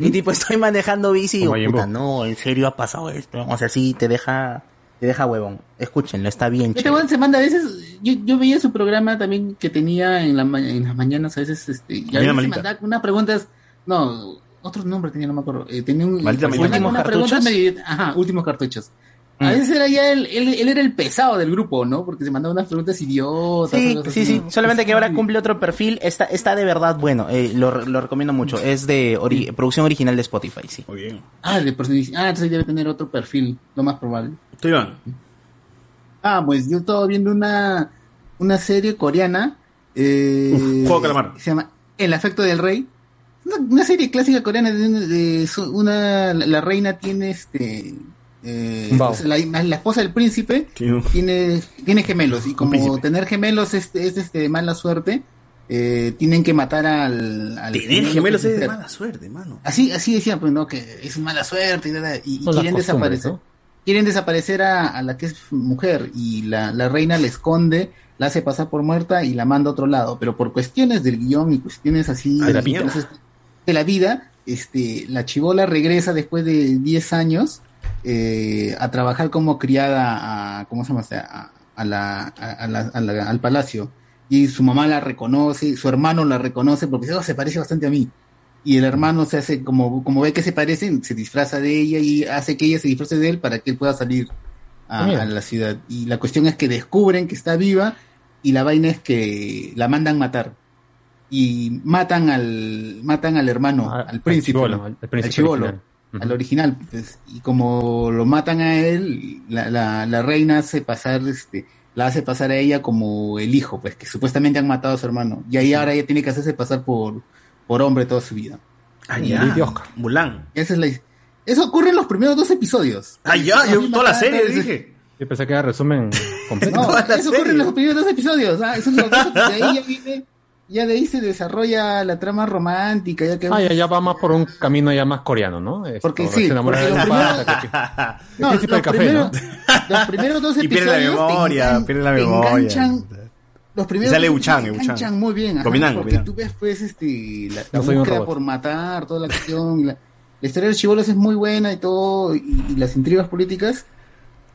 y tipo estoy manejando bici y digo, puta, no, en serio ha pasado esto. O sea, sí, te deja, te deja huevón. Escúchenlo, está bien Este chévere. se manda a veces, yo, yo veía su programa también que tenía en, la, ma- en las mañanas, a veces, este, y a Maldita veces se mandaba unas preguntas, no, otro nombre tenía, no me acuerdo, eh, tenía un, Maldita mandaba ¿Últimos unas preguntas cartuchos? medio- ajá, últimos cartuchos. A Mm. veces era ya el, él, él era el pesado del grupo, ¿no? Porque se mandaba unas preguntas idiotas. Sí, cosas sí, así, sí. ¿no? Solamente que ahora cumple otro perfil. Está, está de verdad bueno. Eh, lo, lo recomiendo mucho. Es de ori- producción original de Spotify, sí. Muy bien. Ah, de ah, entonces debe tener otro perfil, lo más probable. Tú, Iván. Ah, pues yo estaba viendo una, una serie coreana. Eh, Juego de calamar. Se llama El afecto del rey. Una, una serie clásica coreana de, una la reina tiene este eh, la, la esposa del príncipe tiene tiene gemelos y como tener gemelos es, es este de mala suerte eh, tienen que matar al... al Tener gemelos es de mala suerte, mano. Así, así decían, pues no, que es mala suerte y, nada, y- y quieren desaparecer. ¿no? Quieren desaparecer a, a la que es mujer y la, la reina la esconde, la hace pasar por muerta y la manda a otro lado. Pero por cuestiones del guion y cuestiones así de la de la vida, este, la chivola regresa después de 10 años eh, a trabajar como criada a, ¿cómo se llama? A, a la, a- la- a la- al palacio. Y su mamá la reconoce, su hermano la reconoce porque dice, "Oh, se parece bastante a mí. Y el hermano se hace, como, como ve que se parecen, se disfraza de ella y hace que ella se disfrace de él para que él pueda salir a, Mira. a la ciudad. Y la cuestión es que descubren que está viva y la vaina es que la mandan matar. Y matan al, matan al hermano, al príncipe, chibolo, ¿no? al- al príncipe chibolo, al original. pues, y como lo matan a él, la, la, la reina hace pasar, este, la hace pasar a ella como el hijo, pues que supuestamente han matado a su hermano. Y ahí ahora ella tiene que hacerse pasar por, por hombre toda su vida. Ah, ya. Mulan. esa es la, eso ocurre en los primeros dos episodios. Ah, ya, yo toda la serie dije. Yo pensé que era resumen completo. No, eso ocurre en los primeros dos episodios. Ah, eso es lo que- de ahí ya viene, ya de ahí se desarrolla la trama romántica, ya que Ah, ya, ya va más por un camino ya más coreano, ¿no? Esto, Porque sí, se enamora porque de los un primeros- pata que- el No, los café, primeros, ¿no? los primeros dos Y episodios pierde la memoria, te pierde la te memoria. enganchan- los primeros Sale Uchan, te Uchan. enganchan muy bien, ajá, Combinán, porque combinán. tú ves pues este la, la No búsqueda por matar, toda la cuestión, la, la historia de los chibolos es muy buena y todo y, y las intrigas políticas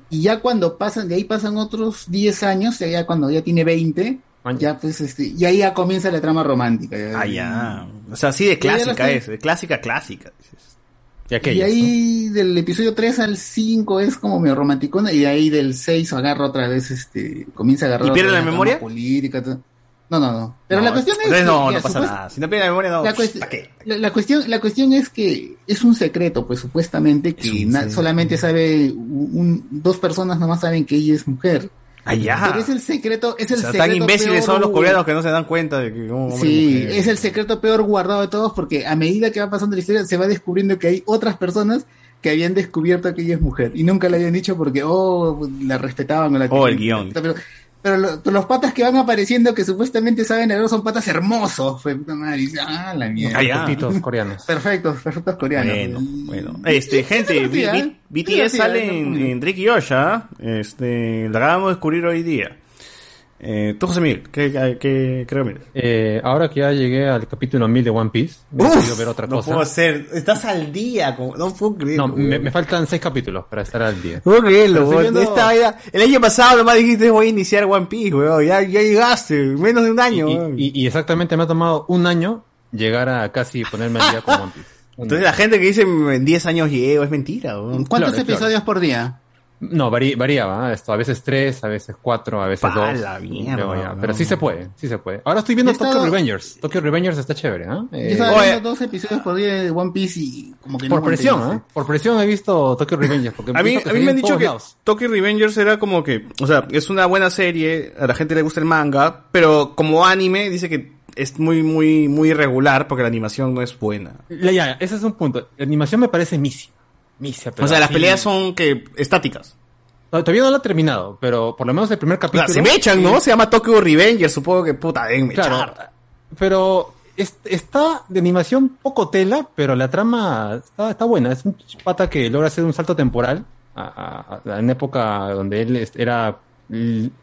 y ya cuando pasan, de ahí pasan otros 10 años, ya, ya cuando ya tiene 20, ya pues este, y ahí ya comienza la trama romántica. ya. Ah, ya. O sea, sí de la clásica es, de clásica clásica. Y Y ahí del episodio 3 al 5 es como medio romanticona y de ahí del 6 agarra otra vez, este, comienza a agarrar ¿Y pierde la trama memoria? política. todo. No, no, no. Pero No, la cuestión es que, no, ya, no pasa nada. Si no pierde la memoria, no. la, cuest- la- la cuestión, la cuestión es que es un secreto, pues supuestamente que na- solamente sabe un, dos personas nomás saben que ella es mujer. Ya. Pero es el secreto, es el o sea, secreto tan imbéciles peor- son los coreanos que no se dan cuenta de que como Sí, es el secreto peor guardado de todos porque a medida que va pasando la historia se va descubriendo que hay otras personas que habían descubierto que ella es mujer y nunca la habían dicho porque, oh, la respetaban o la Oh, el guion. Pero, pero lo- pero los patas que van apareciendo que supuestamente saben hablar son patas hermosos. Fue puta madre. ah, la mierda. Ah, coreanos. Perfectos, perfectos coreanos. Bueno, bueno. Este, gente, ¿eh? BTS Divertida, sale en, Drake y Osha. Este, la acabamos de descubrir hoy día. Eh, tú, José Miguel, ¿qué, qué, creo mira? Eh, ahora que ya llegué al capítulo 1000 de One Piece, me he Uf, ver otra no cosa. puedo hacer. Estás al día, como- no puedo creerlo. No, me, me faltan seis capítulos para estar al día. No puedo creerlo, viendo- Esta el año pasado nomás dijiste voy a iniciar One Piece, weón. Ya, ya llegaste, menos de un año, Y, weón. y- y exactamente me ha tomado un año llegar a casi ponerme al día con One Piece. Entonces la gente que dice en 10 años llego es mentira, weón. ¿Cuántos Claro, claro. episodios por día? No, vari- variaba, ¿eh? esto, a veces tres, a veces cuatro, a veces Pa' dos. la mierda, no. Pero sí se puede, sí se puede. Ahora estoy viendo Tokyo estado- Revengers. Tokyo Revengers está chévere, ¿ah? Yo Eh, estaba oye. viendo dos episodios por día de One Piece y como que no por presión, aguanté, ¿ah? Por presión he visto Tokyo Revengers. Porque A mí, a mí me han dicho que lados. Tokyo Revengers era como que, o sea, es una buena serie, a la gente le gusta el manga, pero como anime dice que es muy, muy, muy irregular porque la animación no es buena. Ya, ya, ese es un punto. La animación me parece misia. Pero o sea, las peleas son que estáticas. No, todavía no lo he terminado, pero por lo menos el primer O sea, capítulo. se me echan, ¿no? Se llama Tokyo Revengers, supongo que puta, deben Claro, echar. pero es- está de animación poco tela, pero la trama está, está buena. Es un pata que logra hacer un salto temporal a, a- a- en época donde él era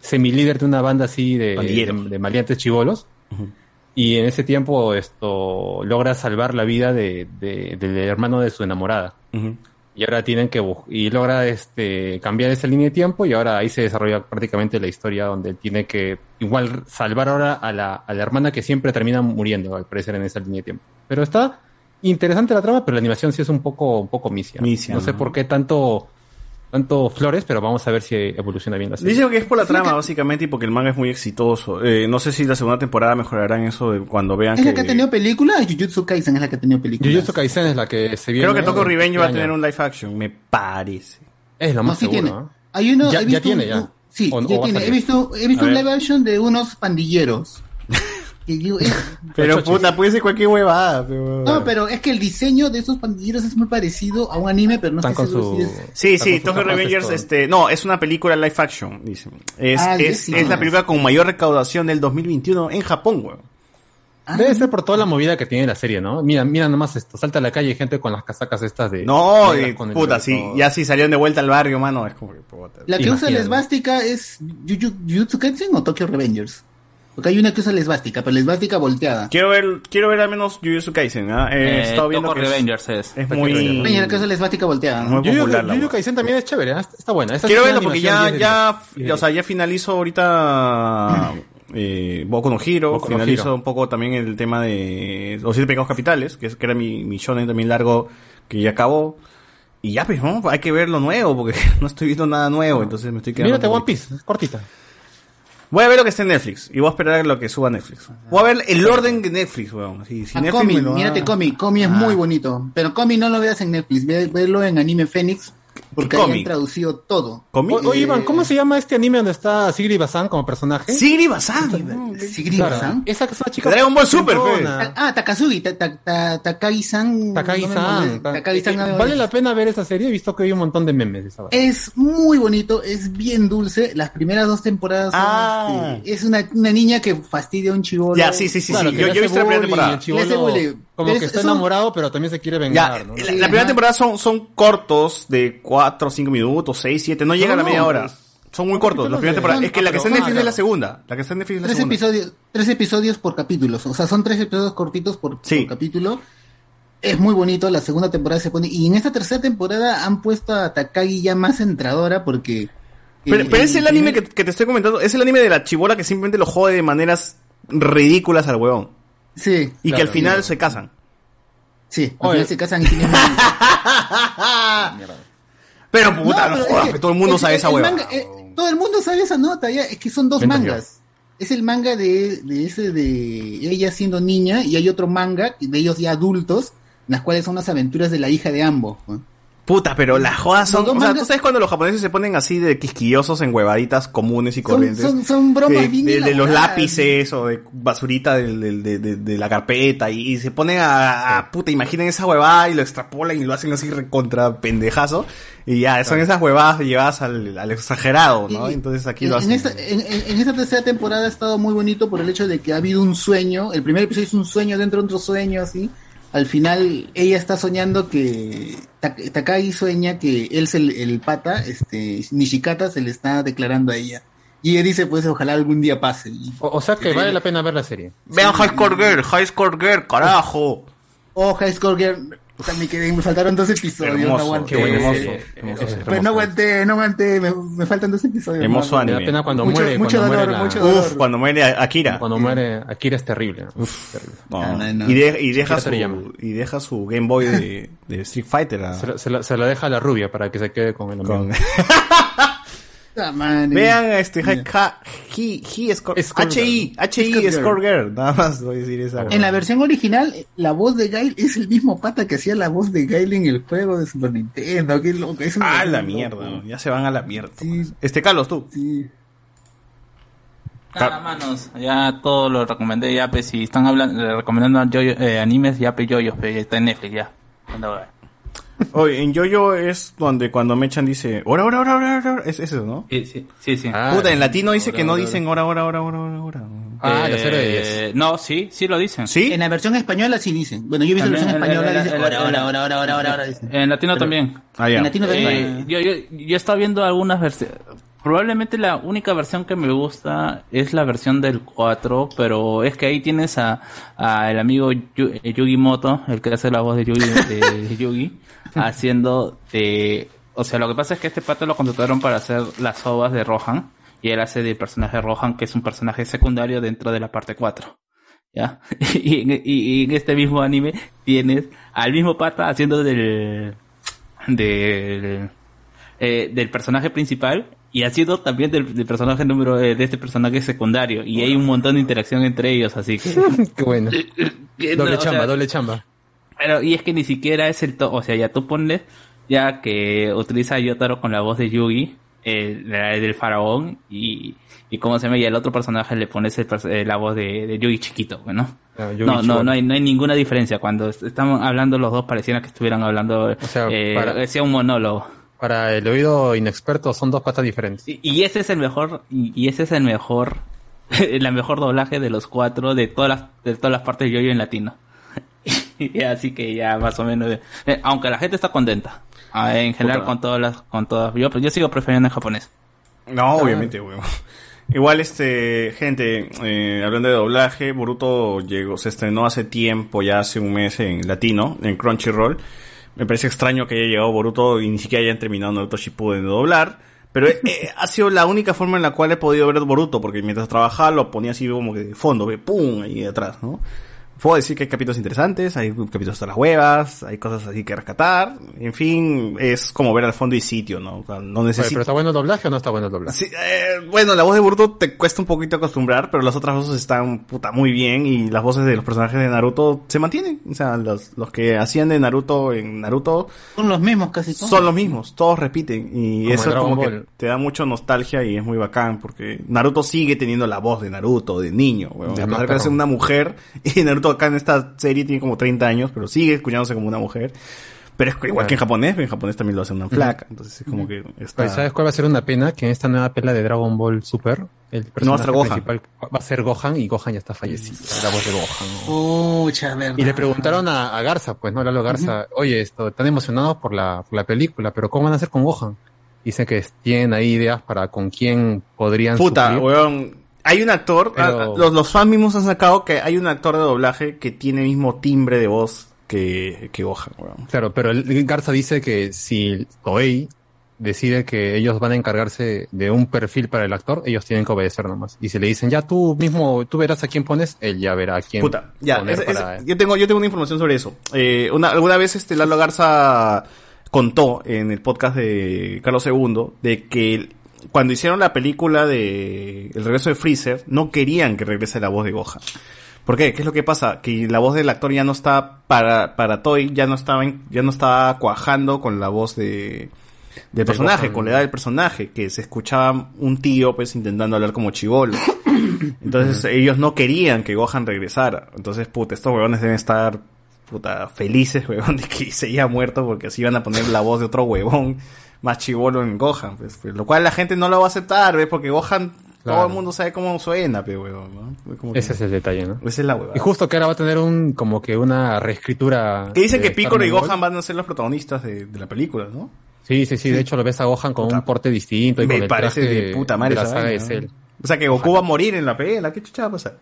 semilíder de una banda así de, de, de maleantes chivolos. Y en ese tiempo esto logra salvar la vida de, de- del hermano de su enamorada. Ujú. Y ahora tienen que y logra este cambiar esa línea de tiempo y ahora ahí se desarrolla prácticamente la historia donde tiene que igual salvar ahora a la, a la hermana que siempre termina muriendo al parecer en esa línea de tiempo. Pero está interesante la trama, pero la animación sí es un poco un poco misia. Misia, no sé por qué tanto tanto flores, pero vamos a ver si evoluciona bien la serie. Dicen que es por la trama, básicamente, y porque el manga es muy exitoso. Eh, no sé si la segunda temporada mejorarán eso de cuando vean ¿Es que... la que ha tenido película? Jujutsu Kaisen es la que ha tenido película. Jujutsu Kaisen es la que se viene. Creo que este Revenge va a tener un live action, me parece. Es lo No, más sí seguro. tiene. ¿no? Hay uno, Ya- he ya tiene, un- ya. sí, O- ya o tiene. He visto, he visto un live action de unos pandilleros. Que yo- es- Pero puta, puede ser cualquier huevada. pero- no, pero es que el diseño de esos pandilleros es muy parecido a un anime, pero no Están estoy con seguro si su- es... Sí, sí, Tokyo Revengers, todo. este, no, es una película live action. Es, Ah, es, sí, es la sí. película con mayor recaudación del 2021 en Japón, weón. Debe ser por toda la movida que tiene la serie, ¿no? Mira, mira nomás esto, salta a la calle y gente con las casacas estas de... No, el- puta, sí, ya sí salieron de vuelta al barrio, mano. Es como que, puta. La que usa la esvástica es Juju- Jujutsu Kaisen o Tokyo Revengers. Porque hay una que usa la esvástica, pero la esvástica volteada. Quiero ver, quiero ver al menos Jujutsu Kaisen, ¿ah? He Eh, estado viendo Tokyo que es- Revengers es. es muy... Hay una que usa la esvástica volteada. Muy Yuyu, popular la Yuyu wea. Kaisen también es chévere, ¿eh? está buena. Esta Quiero sí verlo porque animación ya, 10 de ya, o sea, ya finalizo ahorita eh, Boku no Hero, Boku no finalizo Hero. un poco también el tema de Los Siete Pecados Capitales, que, es, que era mi, mi shonen también largo, que ya acabó. Y ya, pues, ¿no? hay que ver lo nuevo, porque no estoy viendo nada nuevo, entonces me estoy quedando... Mírate un One poquito- Piece, es cortita. Voy a ver lo que está en Netflix, y voy a esperar lo que suba Netflix. Voy a ver el orden de Netflix, weón. Si, si A Netflix Comi, me lo da- mírate Comi, Comi es Ah. muy bonito. Pero Comi no lo veas en Netflix, ve- velo en Anime Phoenix, porque han traducido todo. O- Oye, Iván, ¿cómo se llama este anime donde está Sigri Bazán como personaje? Sigri Bazán. Sigri Bazán. Esa que es una chica. Dragon Ball Super, frentona. Ah, Takazugi, ta- ta- ta- Takagi-san. Takagi-san. no me ¿Vale la pena ver esa serie? He visto que hay un montón de memes de esa. Es muy bonito, es bien dulce. Las primeras dos temporadas son, Ah. este, es una, niña que fastidia a un chivolo. Ya, sí, sí, sí, Yo, he visto la primera temporada. Como que es- está enamorado, pero también se quiere Ya, vengar, ¿no? la, la primera temporada son, son cortos de 4 o 5 minutos, 6, 7, no llega a la No, media no, hora. pues, Son muy cortos, la primera temporada. son- Es que la que está en Netflix es la segunda. La que está en Netflix es la Tres segunda. episodios, tres episodios por capítulos. O sea, son tres episodios cortitos por, por capítulo. Es muy bonito, la segunda temporada se pone. Y en esta tercera temporada han puesto a Takagi ya más entradora porque. Pero, eh, pero es el anime que te estoy comentando, es el anime de la chibola que simplemente lo jode de maneras ridículas al huevón. Sí. Y que al final se casan. Sí, al final se casan y tienen. Pero puta, no, pero es jodas, que que todo el mundo el- sabe esa el hueva. manga, eh, todo el mundo sabe esa nota, ya. Es que son dos mangas. Es el manga de, de ese de ella siendo niña y hay otro manga de ellos ya adultos, en las cuales son las aventuras de la hija de ambos. ¿no? Puta, pero las jodas son... O sea, ¿tú sabes cuando los japoneses se ponen así de quisquillosos en huevaditas comunes y corrientes? son, son bromas de, bien de- de los lápices o de basurita de, de- de la carpeta y, y se ponen a, a- puta, imaginen esa huevada y lo extrapolan y lo hacen así recontra pendejazo y ya, son esas huevadas llevadas al, al exagerado, ¿no? Y- Entonces aquí En, lo en hacen. esta, en, en- en esta tercera temporada ha estado muy bonito por el hecho de que ha habido un sueño. El primer episodio es un sueño dentro de otro sueño, así. Al final, ella está soñando que. Tak- Takagi sueña que él es el, el pata, este, Nishikata se le está declarando a ella. Y ella dice, pues, ojalá algún día pase. O, o sea que vale la pena ver la serie. Vean High Score Girl, High Score Girl, carajo. Oh, High Score Girl. O sea, me quedé, me faltaron dos episodios. Hermoso, no aguanté. qué hermoso, Eh, hermoso, hermoso. Pero no aguanté, no aguanté, me, me faltan dos episodios. Hermoso más. anime. Me da pena cuando mucho, muere. Mucho cuando dolor, muere la- mucho dolor. Uf, cuando muere Akira. Cuando muere Akira es terrible. ¿no? Terrible. No. No, no, no. Y, de- y deja su, y deja su Game Boy de, de Street Fighter. a- Se, la- se la, se la deja a la rubia para que se quede con el amigo. con- Ah. Vean este HI, HI Score Score Girl. Nada más voy a decir esa. En la versión original, la voz de Gail es el mismo pata que hacía la voz de Gail en el juego de Super Nintendo. Qué loco. Es Ah, la loco. mierda. Ya se van a la mierda. Este Carlos, tú. Sí. Nada, manos, ya todo lo recomendé, ya, pues, si están hablando, recomendando yo- eh, animes, ya, pues, yoyos, pues, está en Netflix, ya. Anda. Oye, en Yoyo es donde cuando Mechan dice, ora, ora, ora, ora, ora. Es, es eso, ¿no? Sí, sí, sí. sí. Puta, en latino dice Ora, que no ora, dicen ora, ora, ora, ora, ora, ora. Ah, la serie de Eh, No, sí, sí lo dicen. ¿Sí? En la versión española sí dicen. Bueno, yo he visto la versión española en- dice en- ahora, en- ahora, ahora, ahora, ahora, ahora, ahora, dicen. En latino también. Ah, ya. En latino también. Eh, yo, yo, yo he estado viendo algunas versiones. Probablemente la única versión que me gusta es la versión del 4, pero es que ahí tienes a, a el amigo Yu- eh, Yugi Moto, el que hace la voz de Yugi, de Yugi haciendo de... O sea, lo que pasa es que este pato lo contrataron para hacer las ovas de Rohan, y él hace del personaje Rohan, que es un personaje secundario dentro de la parte 4. ¿Ya? Y, en- y- y en este mismo anime tienes al mismo pata haciendo del... del eh, del personaje principal y haciendo también del, del personaje número eh, de este personaje secundario y hay un montón de interacción entre ellos así que Qué bueno. que Doble no, o chamba, sea, doble chamba. pero y es que ni siquiera es el to o sea ya tú pones ya que utiliza a Yotaro con la voz de Yugi eh, la del faraón y y cómo se llama y al otro personaje le pones el eh, la voz de, de Yugi chiquito ¿no? Ah, Yugi no, no, no hay, no hay ninguna diferencia. Cuando est- estamos hablando los dos pareciera que estuvieran hablando, sea, eh, para- decía un monólogo. Para el oído inexperto son dos patas diferentes. Y, y ese es el mejor, y, y ese es el mejor la mejor doblaje de los cuatro de todas las de todas las partes de Yoyo en latino. Y así que ya más o menos eh, aunque la gente está contenta. ah, En general Puta. con todas las con todas yo yo sigo prefiriendo en japonés. No, obviamente, weón. Igual, este, gente, eh, hablando de doblaje, Boruto llegó, se estrenó hace tiempo, ya hace un mes en latino, en Crunchyroll. Me parece extraño que haya llegado Boruto y ni siquiera hayan terminado Naruto Shippuden de doblar. Pero ha sido la única forma en la cual he podido ver Boruto, porque mientras trabajaba lo ponía así como que de fondo, ve, pum, ahí atrás, ¿no? Puedo decir que hay capítulos interesantes, hay capítulos hasta las huevas, hay cosas así que rescatar. En fin, es como ver al fondo y sitio, ¿no? O sea, no Oye, necesito... ¿Pero está bueno el doblaje o no está bueno el doblaje? Sí, eh, bueno, la voz de Boruto te cuesta un poquito acostumbrar, pero las otras voces están puta muy bien y las voces de los personajes de Naruto se mantienen. O sea, los, los que hacían de Naruto en Naruto Son los mismos casi todos. son los mismos, todos repiten y Como eso como que te da mucho nostalgia y es muy bacán porque Naruto sigue teniendo la voz de Naruto, de niño, weón. De A pesar de una mujer y Naruto acá en esta serie tiene como 30 años, pero sigue escuchándose como una mujer. Pero es igual que en japonés, en japonés también lo hace una flaca, entonces es como que está... ¿Sabes cuál va a ser una pena? Que en esta nueva pela de Dragon Ball Super, el No va a ser personaje Gohan. principal va a ser Gohan y Gohan ya está fallecido. La voz de Gohan. Pucha, verdad. Y le preguntaron a, a Garza, pues, ¿no? Lalo Garza, oye, esto, están emocionados por la, por la película, pero ¿cómo van a hacer con Gohan? Dicen que tienen ahí ideas para con quién podrían Puta, suplir. weón. Hay un actor, Pero- ah, los, los fans mismos han sacado que hay un actor de doblaje que tiene el mismo timbre de voz que, que Gohan, weón. Claro, pero el Garza dice que si Toei decide que ellos van a encargarse de un perfil para el actor, ellos tienen que obedecer nomás. Y si le dicen, ya tú mismo, tú verás a quién pones, él ya verá a quién Puta, ya, poner es- es- para- yo tengo, yo tengo una información sobre eso. Eh, una, alguna vez este Lalo Garza contó en el podcast de Carlos II de que cuando hicieron la película de El regreso de Freezer, no querían que regrese la voz de Gohan. ¿Por qué? ¿Qué es lo que pasa? Que la voz del actor ya no está para, para Toy, ya no estaba, en- ya no estaba cuajando con la voz de, del personaje, con la edad del personaje, que se escuchaba un tío pues intentando hablar como chivolo. Entonces ellos no querían que Gohan regresara. Entonces, puta, estos huevones deben estar puta felices, huevón, de que se haya muerto porque así iban a poner la voz de otro huevón más chivolo en Gohan, pues, pues, lo cual la gente no lo va a aceptar, ¿ves? Porque Gohan, todo el mundo sabe cómo suena, pe, huevón, ¿no? Como que- Ese es el detalle, ¿no? Esa es la huevada. Y justo que ahora va a tener un, como que una reescritura. Que dicen que Piccolo y. Gohan van a ser los protagonistas de, de la película, ¿no? Sí, sí, sí, de hecho lo ves a Gohan con un porte distinto y Me con el parece traje de puta madre de la esa saga de vaina, Cell. ¿no? O sea que Goku va a morir en la pelea, ¿qué chucha va a pasar?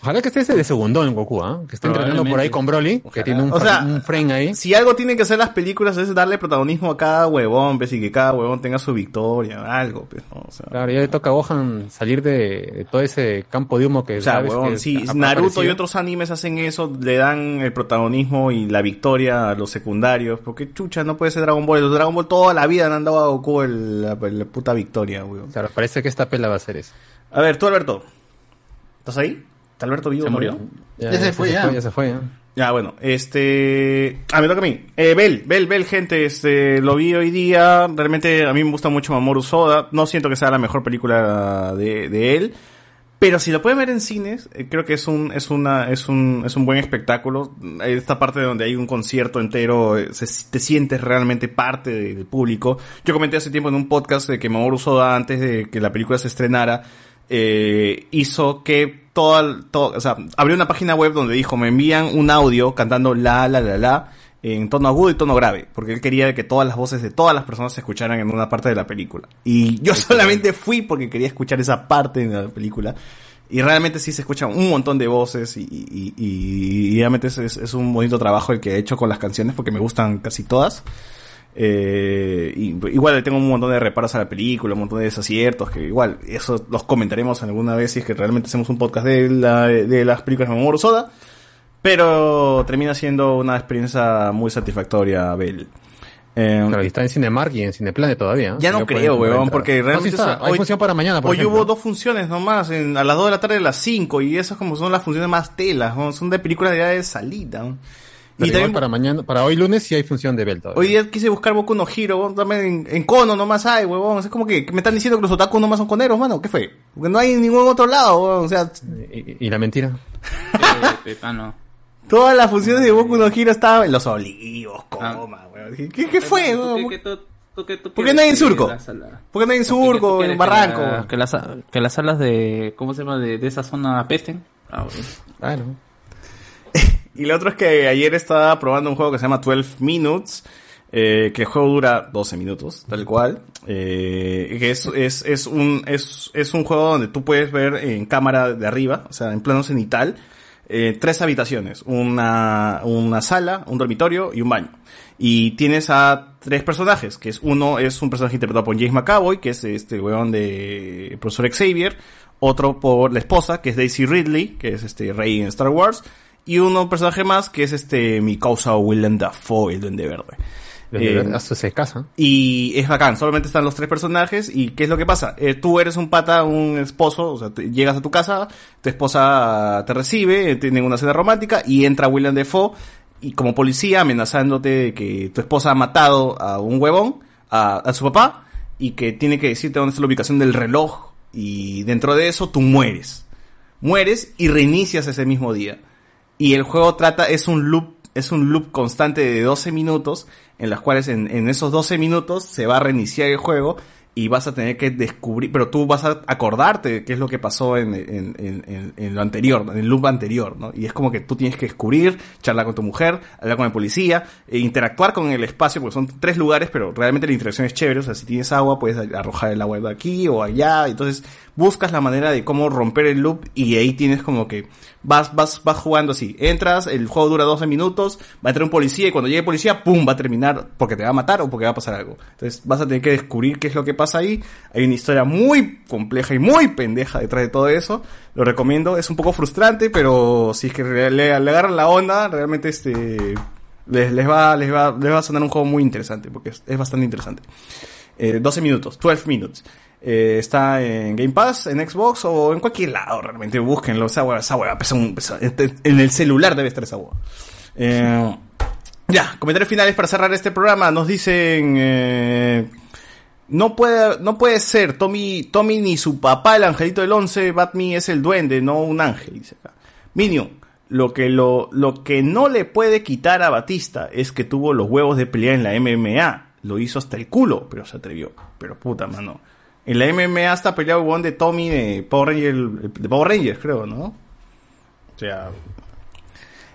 Ojalá que esté ese de segundo en Goku, ¿ah? Que está entrenando por ahí con Broly, que tiene un, O sea, un frame ahí. Si algo tienen que hacer las películas es darle protagonismo a cada huevón, pues, y que cada huevón tenga su victoria, algo, pues, ¿no? O sea, Claro, ya le toca a Gohan salir de, de todo ese campo de humo que O sea, sabes huevón, que si Naruto y otros animes hacen eso, le dan el protagonismo y la victoria a los secundarios. Porque chucha, no puede ser Dragon Ball. Los Dragon Ball toda la vida le han dado a Goku el- la, la puta victoria, weón. Claro, parece que esta pela va a ser eso. A ver, tú Alberto. ¿Estás ahí? ¿Está Alberto vivo? ¿Se murió? Ya, Ya se fue, ya. ya se fue, ya. Ya, bueno, este... Ah, me toca a mí. Eh, Bel, Bel, Bel, gente, este, lo vi hoy día. Realmente a mí me gusta mucho Mamoru Soda. No siento que sea la mejor película de, de él. Pero si lo pueden ver en cines, eh, creo que es un, es una, es un, es un buen espectáculo. Esta parte donde hay un concierto entero, eh, se- te sientes realmente parte de- del público. Yo comenté hace tiempo en un podcast de que Mamoru Soda, antes de que la película se estrenara, eh, hizo que toda, todo, o sea, abrió una página web donde dijo, me envían un audio cantando la, la, la, la, en tono agudo y tono grave, porque él quería que todas las voces de todas las personas se escucharan en una parte de la película. Y yo solamente fui porque quería escuchar esa parte de la película. Y realmente sí se escuchan un montón de voces y, y, y- y realmente es- es un bonito trabajo el que he hecho con las canciones porque me gustan casi todas. Eh, igual le tengo un montón de reparos a la película, un montón de desaciertos, que igual eso los comentaremos alguna vez si es que realmente hacemos un podcast de, la, de las películas de Mamoru Soda. Pero termina siendo una experiencia muy satisfactoria, Bel. Eh, Claro, y está en Cinemark y en Cineplanet todavía. ya no creo, weón, porque No, sí realmente... está. es- Hay función para mañana, por Hoy ejemplo. hubo dos funciones nomás, en, a las 2 de la tarde y a las 5, y esas como son las funciones más telas, ¿no? son de películas de, de salida. ¿no? Pero Y igual también para mañana, para hoy lunes sí hay función de Bell todavía. Hoy día quise buscar Boku no Hero, también en, en Kono nomás hay, huevón. Es como que, que me están diciendo que los otaku nomás son coneros, mano. ¿Qué fue? Porque no hay en ningún otro lado, huevón. O sea, ¿Y, y la mentira? Ah, no. todas las funciones de Boku no Hero estaban en los olivos, coma, weón. ¿Qué, qué fue, ¿Tú weón? qué- qué- tú- ¿Tú qué- tú ¿Por qué no hay en surco? ¿Por qué no hay en ¿Por qué tú surco, en barranco? Que las, que las salas de, ¿cómo se llama? De, de esa zona apesten. Ah, bueno. Y lo otro es que ayer estaba probando un juego que se llama 12 Minutes, eh, que el juego dura 12 minutos, tal cual. Eh, que es, es, es, un, es, es un juego donde tú puedes ver en cámara de arriba, o sea, en plano cenital, eh, tres habitaciones, una, una sala, un dormitorio y un baño. Y tienes a tres personajes, que es uno es un personaje interpretado por James McAvoy, que es este weón de Profesor Xavier, otro por la esposa, que es Daisy Ridley, que es este rey en Star Wars, y uno un personaje más, que es este mi causa Willem Dafoe, el Duende Verde. Eh, hasta se casa. y es bacán, solamente están los tres personajes y ¿qué es lo que pasa? Eh, tú eres un pata, un esposo, o sea, te- llegas a tu casa, tu esposa te recibe, eh, tienen una cena romántica y entra William Defoe y como policía amenazándote de que tu esposa ha matado a un huevón, a, a su papá, y que tiene que decirte dónde está la ubicación del reloj y dentro de eso tú mueres. Mueres y reinicias ese mismo día. Y el juego trata, es un loop, es un loop constante de 12 minutos, en las cuales en, en esos 12 minutos se va a reiniciar el juego y vas a tener que descubrir, pero tú vas a acordarte qué es lo que pasó en- en lo anterior, en el loop anterior, ¿no? Y es como que tú tienes que descubrir, charlar con tu mujer, hablar con el policía, e interactuar con el espacio, porque son tres lugares, pero realmente la interacción es chévere, o sea, si tienes agua, puedes arrojar el agua de aquí o allá, entonces buscas la manera de cómo romper el loop y ahí tienes como que vas, vas, vas jugando así. Entras, el juego dura 12 minutos, va a entrar un policía y cuando llegue el policía, ¡pum! va a terminar porque te va a matar o porque va a pasar algo. Entonces vas a tener que descubrir qué es lo que pasa ahí. Hay una historia muy compleja y muy pendeja detrás de todo eso. Lo recomiendo, es un poco frustrante, pero si es que le, le- agarran la onda, realmente este les, va, les va, les va a sonar un juego muy interesante, porque es, bastante interesante. Eh, 12 minutos, 12 minutes. Eh, está en Game Pass, en Xbox o en cualquier lado, realmente. Búsquenlo. Esa hueá, esa pesa un- pesa- en el celular debe estar esa hueá. Eh, ya, comentarios finales para cerrar este programa. Nos dicen, eh, no puede, no puede ser Tommy, Tommy ni su papá, el angelito del 11, Batman es el duende, no un ángel, dice acá. Minion, lo que, lo, lo que no le puede quitar a Batista es que tuvo los huevos de pelear en la MMA. Lo hizo hasta el culo, pero se atrevió. Pero puta, mano. En la MMA hasta peleado el de Tommy de Power Rangers, de Power Rangers, creo, ¿no? O sea,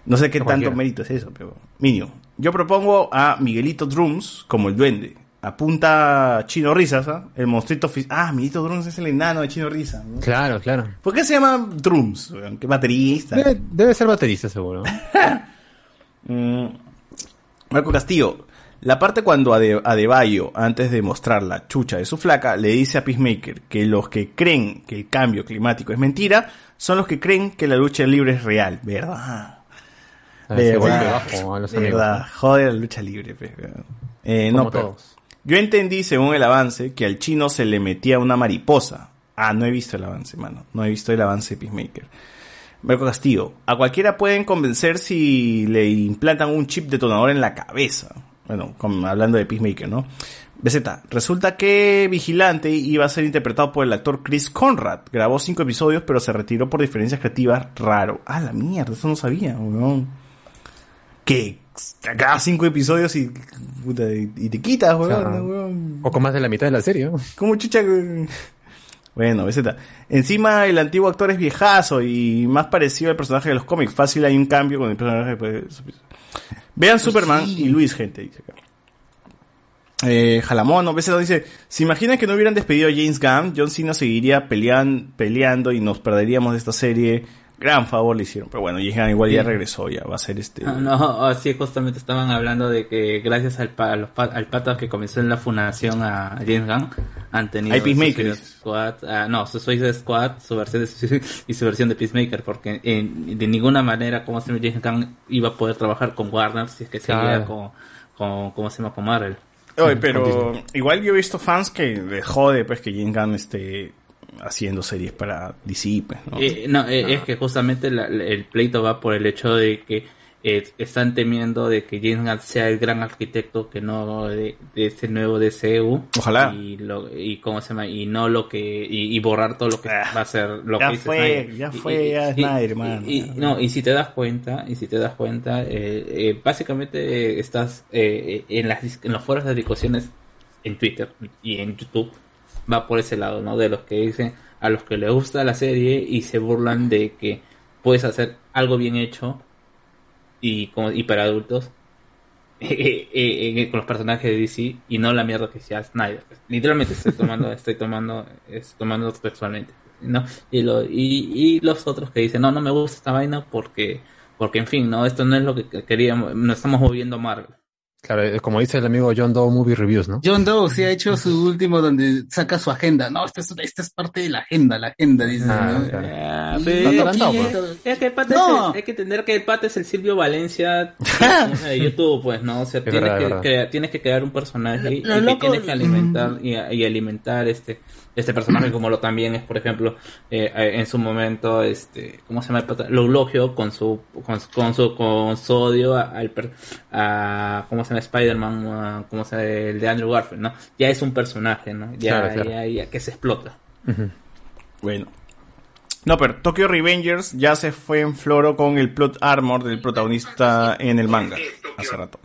no sé qué tanto mérito es eso, pero... Minio, yo propongo a Miguelito Drums como el duende. Apunta Chino Risas, ¿ah? El monstruito... Ah, Miguelito Drums es el enano de Chino Risas. ¿no? Claro, claro. ¿Por qué se llama Drums? ¿Qué baterista? Debe, debe ser baterista, seguro. Mm, Marco Castillo, la parte cuando Ade- Adebayo, antes de mostrar la chucha de su flaca, le dice a Peacemaker que los que creen que el cambio climático es mentira, son los que creen que la lucha libre es real, ¿verdad? A ver, se vuelve bajo a los ¿Verdad? Joder la lucha libre. weón. Eh, no, todos. Yo entendí, según el avance, que al chino se le metía una mariposa. Ah, no he visto el avance, mano. No he visto el avance de Peacemaker. Marco Castillo, a cualquiera pueden convencer si le implantan un chip detonador en la cabeza. Bueno, hablando de Peacemaker, ¿no? BZ, resulta que Vigilante iba a ser interpretado por el actor Chris Conrad. Grabó cinco episodios, pero se retiró por diferencias creativas. Raro. Ah, la mierda, eso no sabía, weón. Que grabas cinco episodios y, puta, y, y te quitas, weón, Claro. ¿no, weón. Poco más de la mitad de la serie. ¿no? ¿Cómo chucha? Bueno, BZ. Encima el antiguo actor es viejazo y más parecido al personaje de los cómics. Fácil hay un cambio con el personaje. pues. Vean Superman y Luis, gente. Dice acá. Eh, Jalamono, dice, ¿se imaginan que no hubieran despedido a James Gunn? John Cena seguiría pelean, peleando y nos perderíamos de esta serie. Gran favor le hicieron. Pero bueno, Gunn igual ya Sí. regresó, ya va a ser este... Ah, No, así justamente estaban hablando de que gracias al, pa- a los pa- al pata que comenzó en la fundación a James Gunn, han tenido Hay Peacemaker, Squad, ah, no, su Suicide Squad, su versión de y su versión de Peacemaker, porque en- de ninguna manera como se llama James Gunn iba a poder trabajar con Warner si es que seguía Claro. con, con, ¿cómo se llama? Con Marvel. Oye, pero igual yo he visto fans que le jode pues que James Gunn esté haciendo series para DC, ¿no? Eh, no, eh, es que justamente la- el pleito va por el hecho de que eh, están temiendo de que James Gunn sea el gran arquitecto que no de, de este nuevo DCU. Ojalá. Y, lo, y cómo se llama y no lo que y, y borrar todo lo que va a ser lo ya que fue, Snyder. ya fue, y- ya Snyder, y- no, y si te das cuenta, y si te das cuenta, eh, eh, básicamente estás eh, en las en los foros de discusiones en Twitter y en YouTube va por ese lado, ¿no? De los que dicen a los que les gusta la serie y se burlan de que puedes hacer algo bien hecho y, como, y para adultos eh, eh, eh, con los personajes de DC y no la mierda que sea Snyder. Literalmente estoy tomando, estoy tomando, estoy tomando textualmente. ¿no? Y, lo, y, y los otros que dicen, no, no me gusta esta vaina porque, porque en fin, no, esto no es lo que queríamos, no estamos moviendo Marvel. Claro, es como dice el amigo John Doe Movie Reviews, ¿no? John Doe sí ha hecho su último donde saca su agenda. No, esta es, esta es parte de la agenda, la agenda, dice. Ah, ¿no? claro. Ah, pero- es, que el pata No. es el- hay que entender que el pata es el Silvio Valencia de YouTube, pues, ¿no? O sea, Es tienes, verdad, que, crear- tienes que crear un personaje y, Lo y loco- tienes que alimentar y, y alimentar este este personaje como lo también es, por ejemplo, eh, eh, en su momento, este, ¿cómo se llama? Lo eulogio con su con, su- con su con su odio a- al a ¿cómo se llama? Spider-Man, ¿cómo se llama? el de Andrew Garfield, ¿no? Ya es un personaje, ¿no? Ya, Claro, claro. ya, ya que se explota. Bueno. No, pero Tokyo Revengers ya se fue en floro con el plot armor del protagonista en el manga hace rato.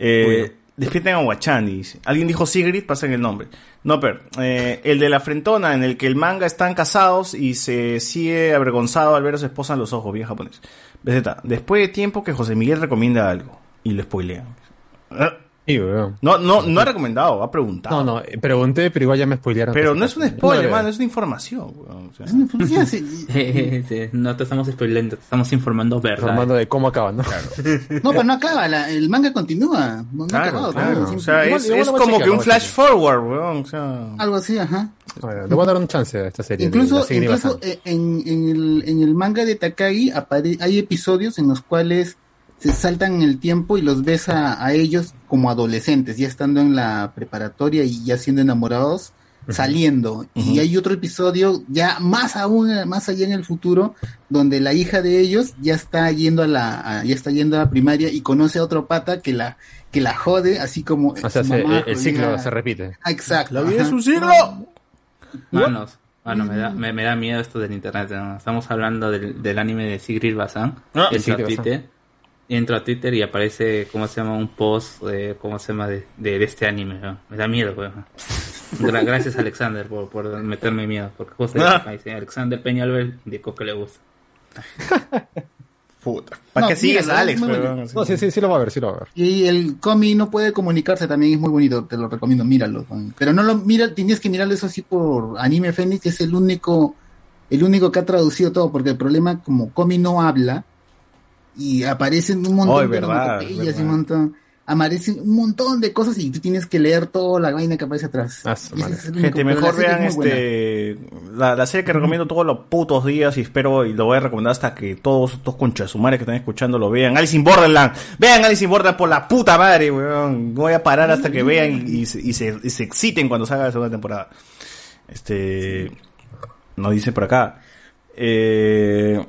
Eh, despierten a dice. Alguien dijo Sigrid, pasen el nombre. No, pero eh, el de la frentona en el que el manga están casados y se sigue avergonzado al ver a su esposa en los ojos, bien japonés. BZ, después de tiempo que José Miguel recomienda algo y lo spoilean. Sí, weón. No, no, no ha recomendado, ha preguntado. No, no, eh, pregunté, pero igual ya me spoilearon. Pero no es un spoiler, No, mano, es una información. weón, o sea. Sí, no te estamos spoilando, te estamos informando verdad. Informando de cómo acaba, ¿no? No, pero no acaba, la- el manga continúa. No, Claro, acabado, claro. ¿no? O sea, Igual- es, igual es como chequear, que un flash forward, weón. O sea, Algo así, ajá. Bueno, le voy a dar un chance a esta serie. Incluso, incluso eh, en, en, el, en el manga de Takagi apare- hay episodios en los cuales se saltan en el tiempo y los ves a, a ellos como adolescentes, ya estando en la preparatoria y ya siendo enamorados, saliendo. Y hay otro episodio ya más aún, eh, más allá en el futuro, donde la hija de ellos ya está yendo a la, a- ya está yendo a la primaria y conoce a otro pata que la, que la jode, así como O sea, su se- mamá el, el ciclo se repite. Ah, Exacto. La vida es un siglo. Manos, mano, me da, me, me da miedo esto del internet. ¿no? Estamos hablando del, del anime de Sigrid Bazán. Ah, Bazán. Twitter, entro a Twitter y aparece, ¿cómo se llama? Un post, eh, ¿cómo se llama? De, de, de este anime. ¿no? Me da miedo, pues. Gra- Gracias, Alexander, por, por meterme miedo. Porque justo Ah. dice, Alexander Peñalver indicó que le gusta. Puta. ¿Para No, qué sigues mira, a Alex, weón? No, sí, sí, sí lo va a ver, sí lo va a ver. Y el cómic no puede comunicarse también es muy bonito, te lo recomiendo, míralo. Pero no lo mira, tienes que mirarlo eso así por Anime Fénix, que es el único, el único que ha traducido todo, porque el problema como cómic no habla y aparecen un montón Oh, de verdad, un montón, aparecen un montón de cosas y tú tienes que leer toda la vaina que aparece atrás. Ah, es Gente, mejor es vean este la, la serie que recomiendo todos los putos días y espero y lo voy a recomendar hasta que todos estos conchas sumares que están escuchando lo vean. Alice in Borderland, vean Alice in Borderland por la puta madre, weón. No voy a parar hasta que vean y, y se, y se- y se exciten cuando salga la segunda temporada. Este nos dice por acá. Eh,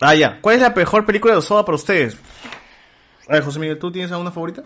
ah, ya. ¿Cuál es la mejor película de Osoda para ustedes? A ver, José Miguel, ¿tú tienes alguna favorita?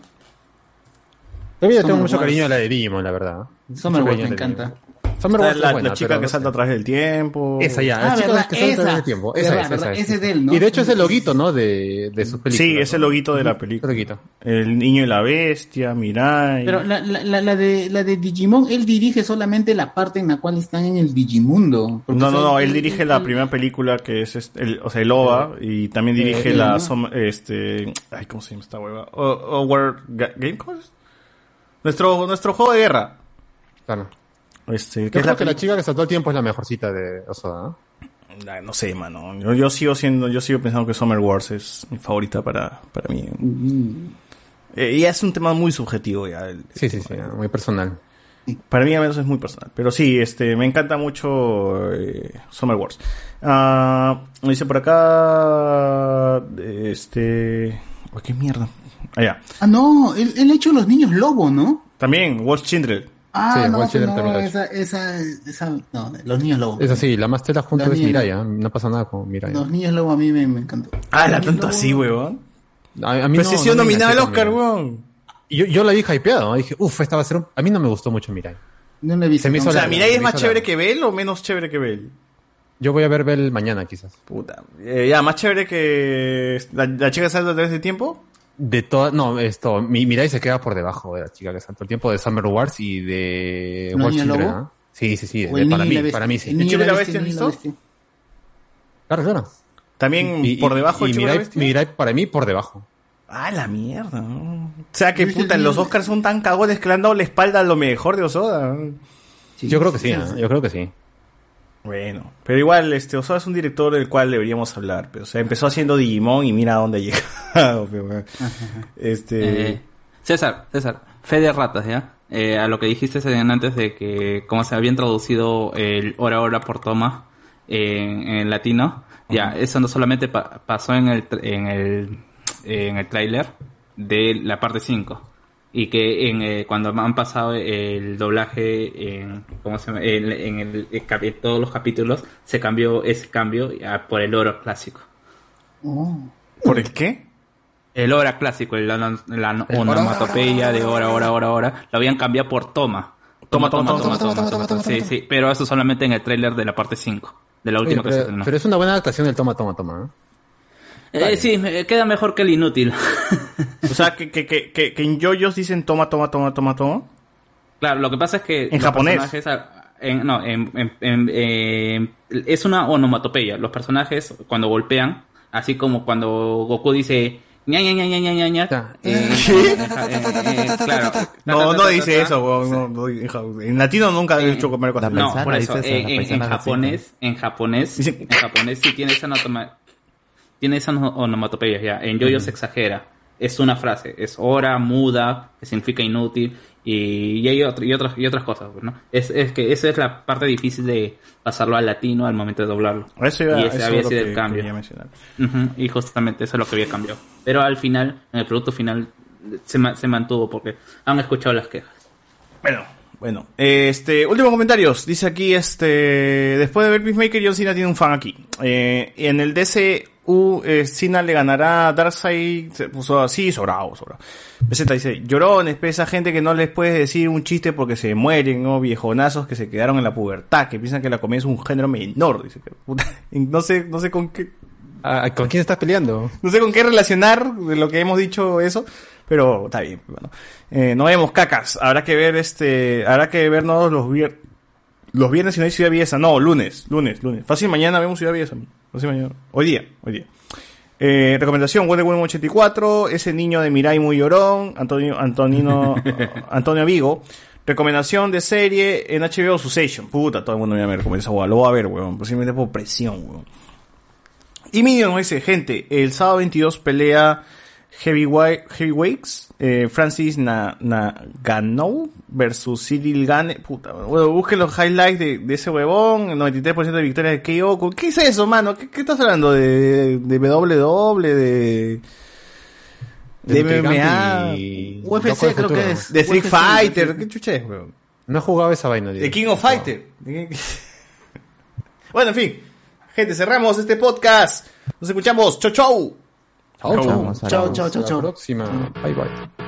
Yo tengo mucho cariño a la de Digimon, la verdad. Mucho Wars me cariño a la de encanta. Digimon. Summer Está Wars la, es buena, la chica que no salta atrás del tiempo. Esa ya, Ah, la chica verdad, que salta esa. atrás del tiempo. Esa Verdad, es, verdad, esa ese es de él, ¿no? Y de hecho es el loguito, ¿no? De, de sus películas. Sí, es el ¿no? loguito de la película. El niño y la bestia, Mirai. Pero la, la, de, la de Digimon, él dirige solamente la parte en la cual están en el Digimundo. No, o no, no, él dirige la primera película que es este, el, o sea, el OVA y también dirige Eh, la este, ay, ¿cómo se llama esta hueva? O- Over Ga- Game ¿cómo es? Nuestro nuestro juego de guerra. Claro. Este, Yo que es creo la que la chica que saltó el tiempo es la mejorcita de Osoda, ¿no? Ah, no sé, mano. Yo, yo sigo siendo, yo sigo pensando que Summer Wars es mi favorita para, para mí. Eh, y es un tema muy subjetivo ya. el- Sí, sí, sí, muy personal. Para mí al menos es muy personal. Pero sí, este, me encanta mucho eh, Summer Wars. Ah, me dice por acá, este, oh, qué mierda. Allá. Ah, no, él, él ha hecho Los Niños Lobo, ¿no? También, Wolf Children. Ah, Sí, no, Street no, esa, esa, esa, no, Los Niños Lobo. Es así, la más tela junto La es. Mirai, ¿eh? No pasa nada con Mirai. Los Niños Lobo a mí me, me encantó. Ah, la tanto así, weón. A, a mí Pero no, si sido no me nominada al Oscar, weón. Yo, yo la vi hypeado, ¿no? dije, uff, esta va a ser un... A mí no me gustó mucho Mirai. No la he visto. Se me hizo O sea, Mirai es más chévere que Bell o menos chévere que Bell. Yo voy a ver Bell mañana, quizás. Puta. Eh, ya, más chévere que la, la chica salta a través del tiempo. De todas, no, esto, mi, Mirai se queda por debajo de la chica que está todo el tiempo de Summer Wars y de ¿No, Watch Niño Children, Lobo? Sí, sí, sí, de- para mí, bestia. para mí sí. El niño y la bestia. Claro, claro. También por debajo y, de y Chico Mirai. Mirai para mí por debajo. Ah, la mierda. ¿no? O sea que puta, los Oscars son tan cagones que le han dado la espalda a lo mejor de Osoda. yo creo que sí, yo creo que sí. Bueno, pero igual, este, Osoda es un director del cual deberíamos hablar. Pero, o sea, empezó haciendo Digimon y mira a dónde ha llegado. pero, este. Eh, César, César, fe de ratas, ¿ya? Eh, a lo que dijiste antes de que, como se había introducido el hora hora por toma en, en latino, ya, eso no solamente pa- pasó en el, en el, en el tráiler de la parte 5. Y que en, eh, cuando han pasado el doblaje en, ¿cómo se llama? En, en el- en todos los capítulos, se cambió ese cambio a- por el oro clásico. ¿Por el qué? El hora clásico, el- la, la onomatopeya de hora, hora, hora, hora, lo habían cambiado por toma. Toma, toma, toma, toma, toma, toma. Sí, sí, pero eso solamente en el tráiler de la parte 5, de la Oye, última que se pero, estrenó. pero es una buena adaptación del toma, toma, toma. ¿eh? Eh, sí, queda mejor que el inútil. O sea, que, que, que, que, que en yoyos dicen toma, toma, toma, toma, toma. Claro, lo que pasa es que... En japonés. ah, en- no, en- en- en- en- es una onomatopeya. Los personajes cuando golpean, así como cuando Goku dice... ña, ña, ña, ña, ña, ña, eh, eh, eh. No, no dice eso, weón, no, En latino nunca he hecho comer cosas No, por eso, en, japonés, en japonés, en japonés sí tiene esa tiene esas ono- onomatopeyas ya. En yoyo se exagera. Es una frase, es hora, muda, que significa inútil, y, y hay otro- y otras, y otras cosas, ¿no? Es, es que esa es la parte difícil de pasarlo al latino al momento de doblarlo. Eso iba- y ese eso había sido el cambio. y justamente eso es lo que había cambiado. Pero al final, en el producto final, se, se mantuvo porque han escuchado las quejas. Bueno, bueno. Este, últimos comentarios. Dice aquí, este, después de ver Peacemaker, John Cena tiene un fan aquí. Eh, en el DCU, eh, Cena le ganará a Darkseid. Se puso así, sobrado, sobrado. Peseta dice, llorones, pe, esa gente que no les puedes decir un chiste porque se mueren, ¿no? Viejonazos que se quedaron en la pubertad, que piensan que la comedia es un género menor. Dice que, puta, no sé, no sé con qué, Ah, ¿Con quién estás peleando? no sé con qué relacionar de lo que hemos dicho eso, pero está bien. Bueno. Eh, no vemos cacas. Habrá que ver este, habrá que vernos los viernes. Los viernes si no hay Ciudad Belleza. No, lunes, lunes, lunes. Fácil mañana vemos Ciudad Belleza. Fácil mañana. Hoy día, hoy día. Eh, recomendación, Wonder Woman 84, ese niño de Mirai muy llorón, Antonio, Antonino, Antonio Vigo. Recomendación de serie en HBO Succession. Puta, todo el mundo me va a recomendar esa hueá. Lo voy a ver, weón. Posiblemente por presión, weón. Y Minion nos dice, gente, el sábado 22 pelea Heavyweight, Heavyweights, eh, Francis Na, Nagano versus Cyril Gane. Puta, bueno, busquen los highlights de, de ese huevón, 93% de victorias de KO. ¿Qué es eso, mano? ¿Qué, qué estás hablando? ¿De, de WW? ¿De, de De MMA? y- UFC creo futuro. que es. ¿De Street UFC, Fighter? ¿Qué chucha es, weón? No he jugado esa vaina. De King of Fighter. bueno, en fin. Gente, cerramos este podcast. Nos escuchamos. Chau, chau. Chao, chao. Chao, chao, Hasta la próxima. Bye, bye.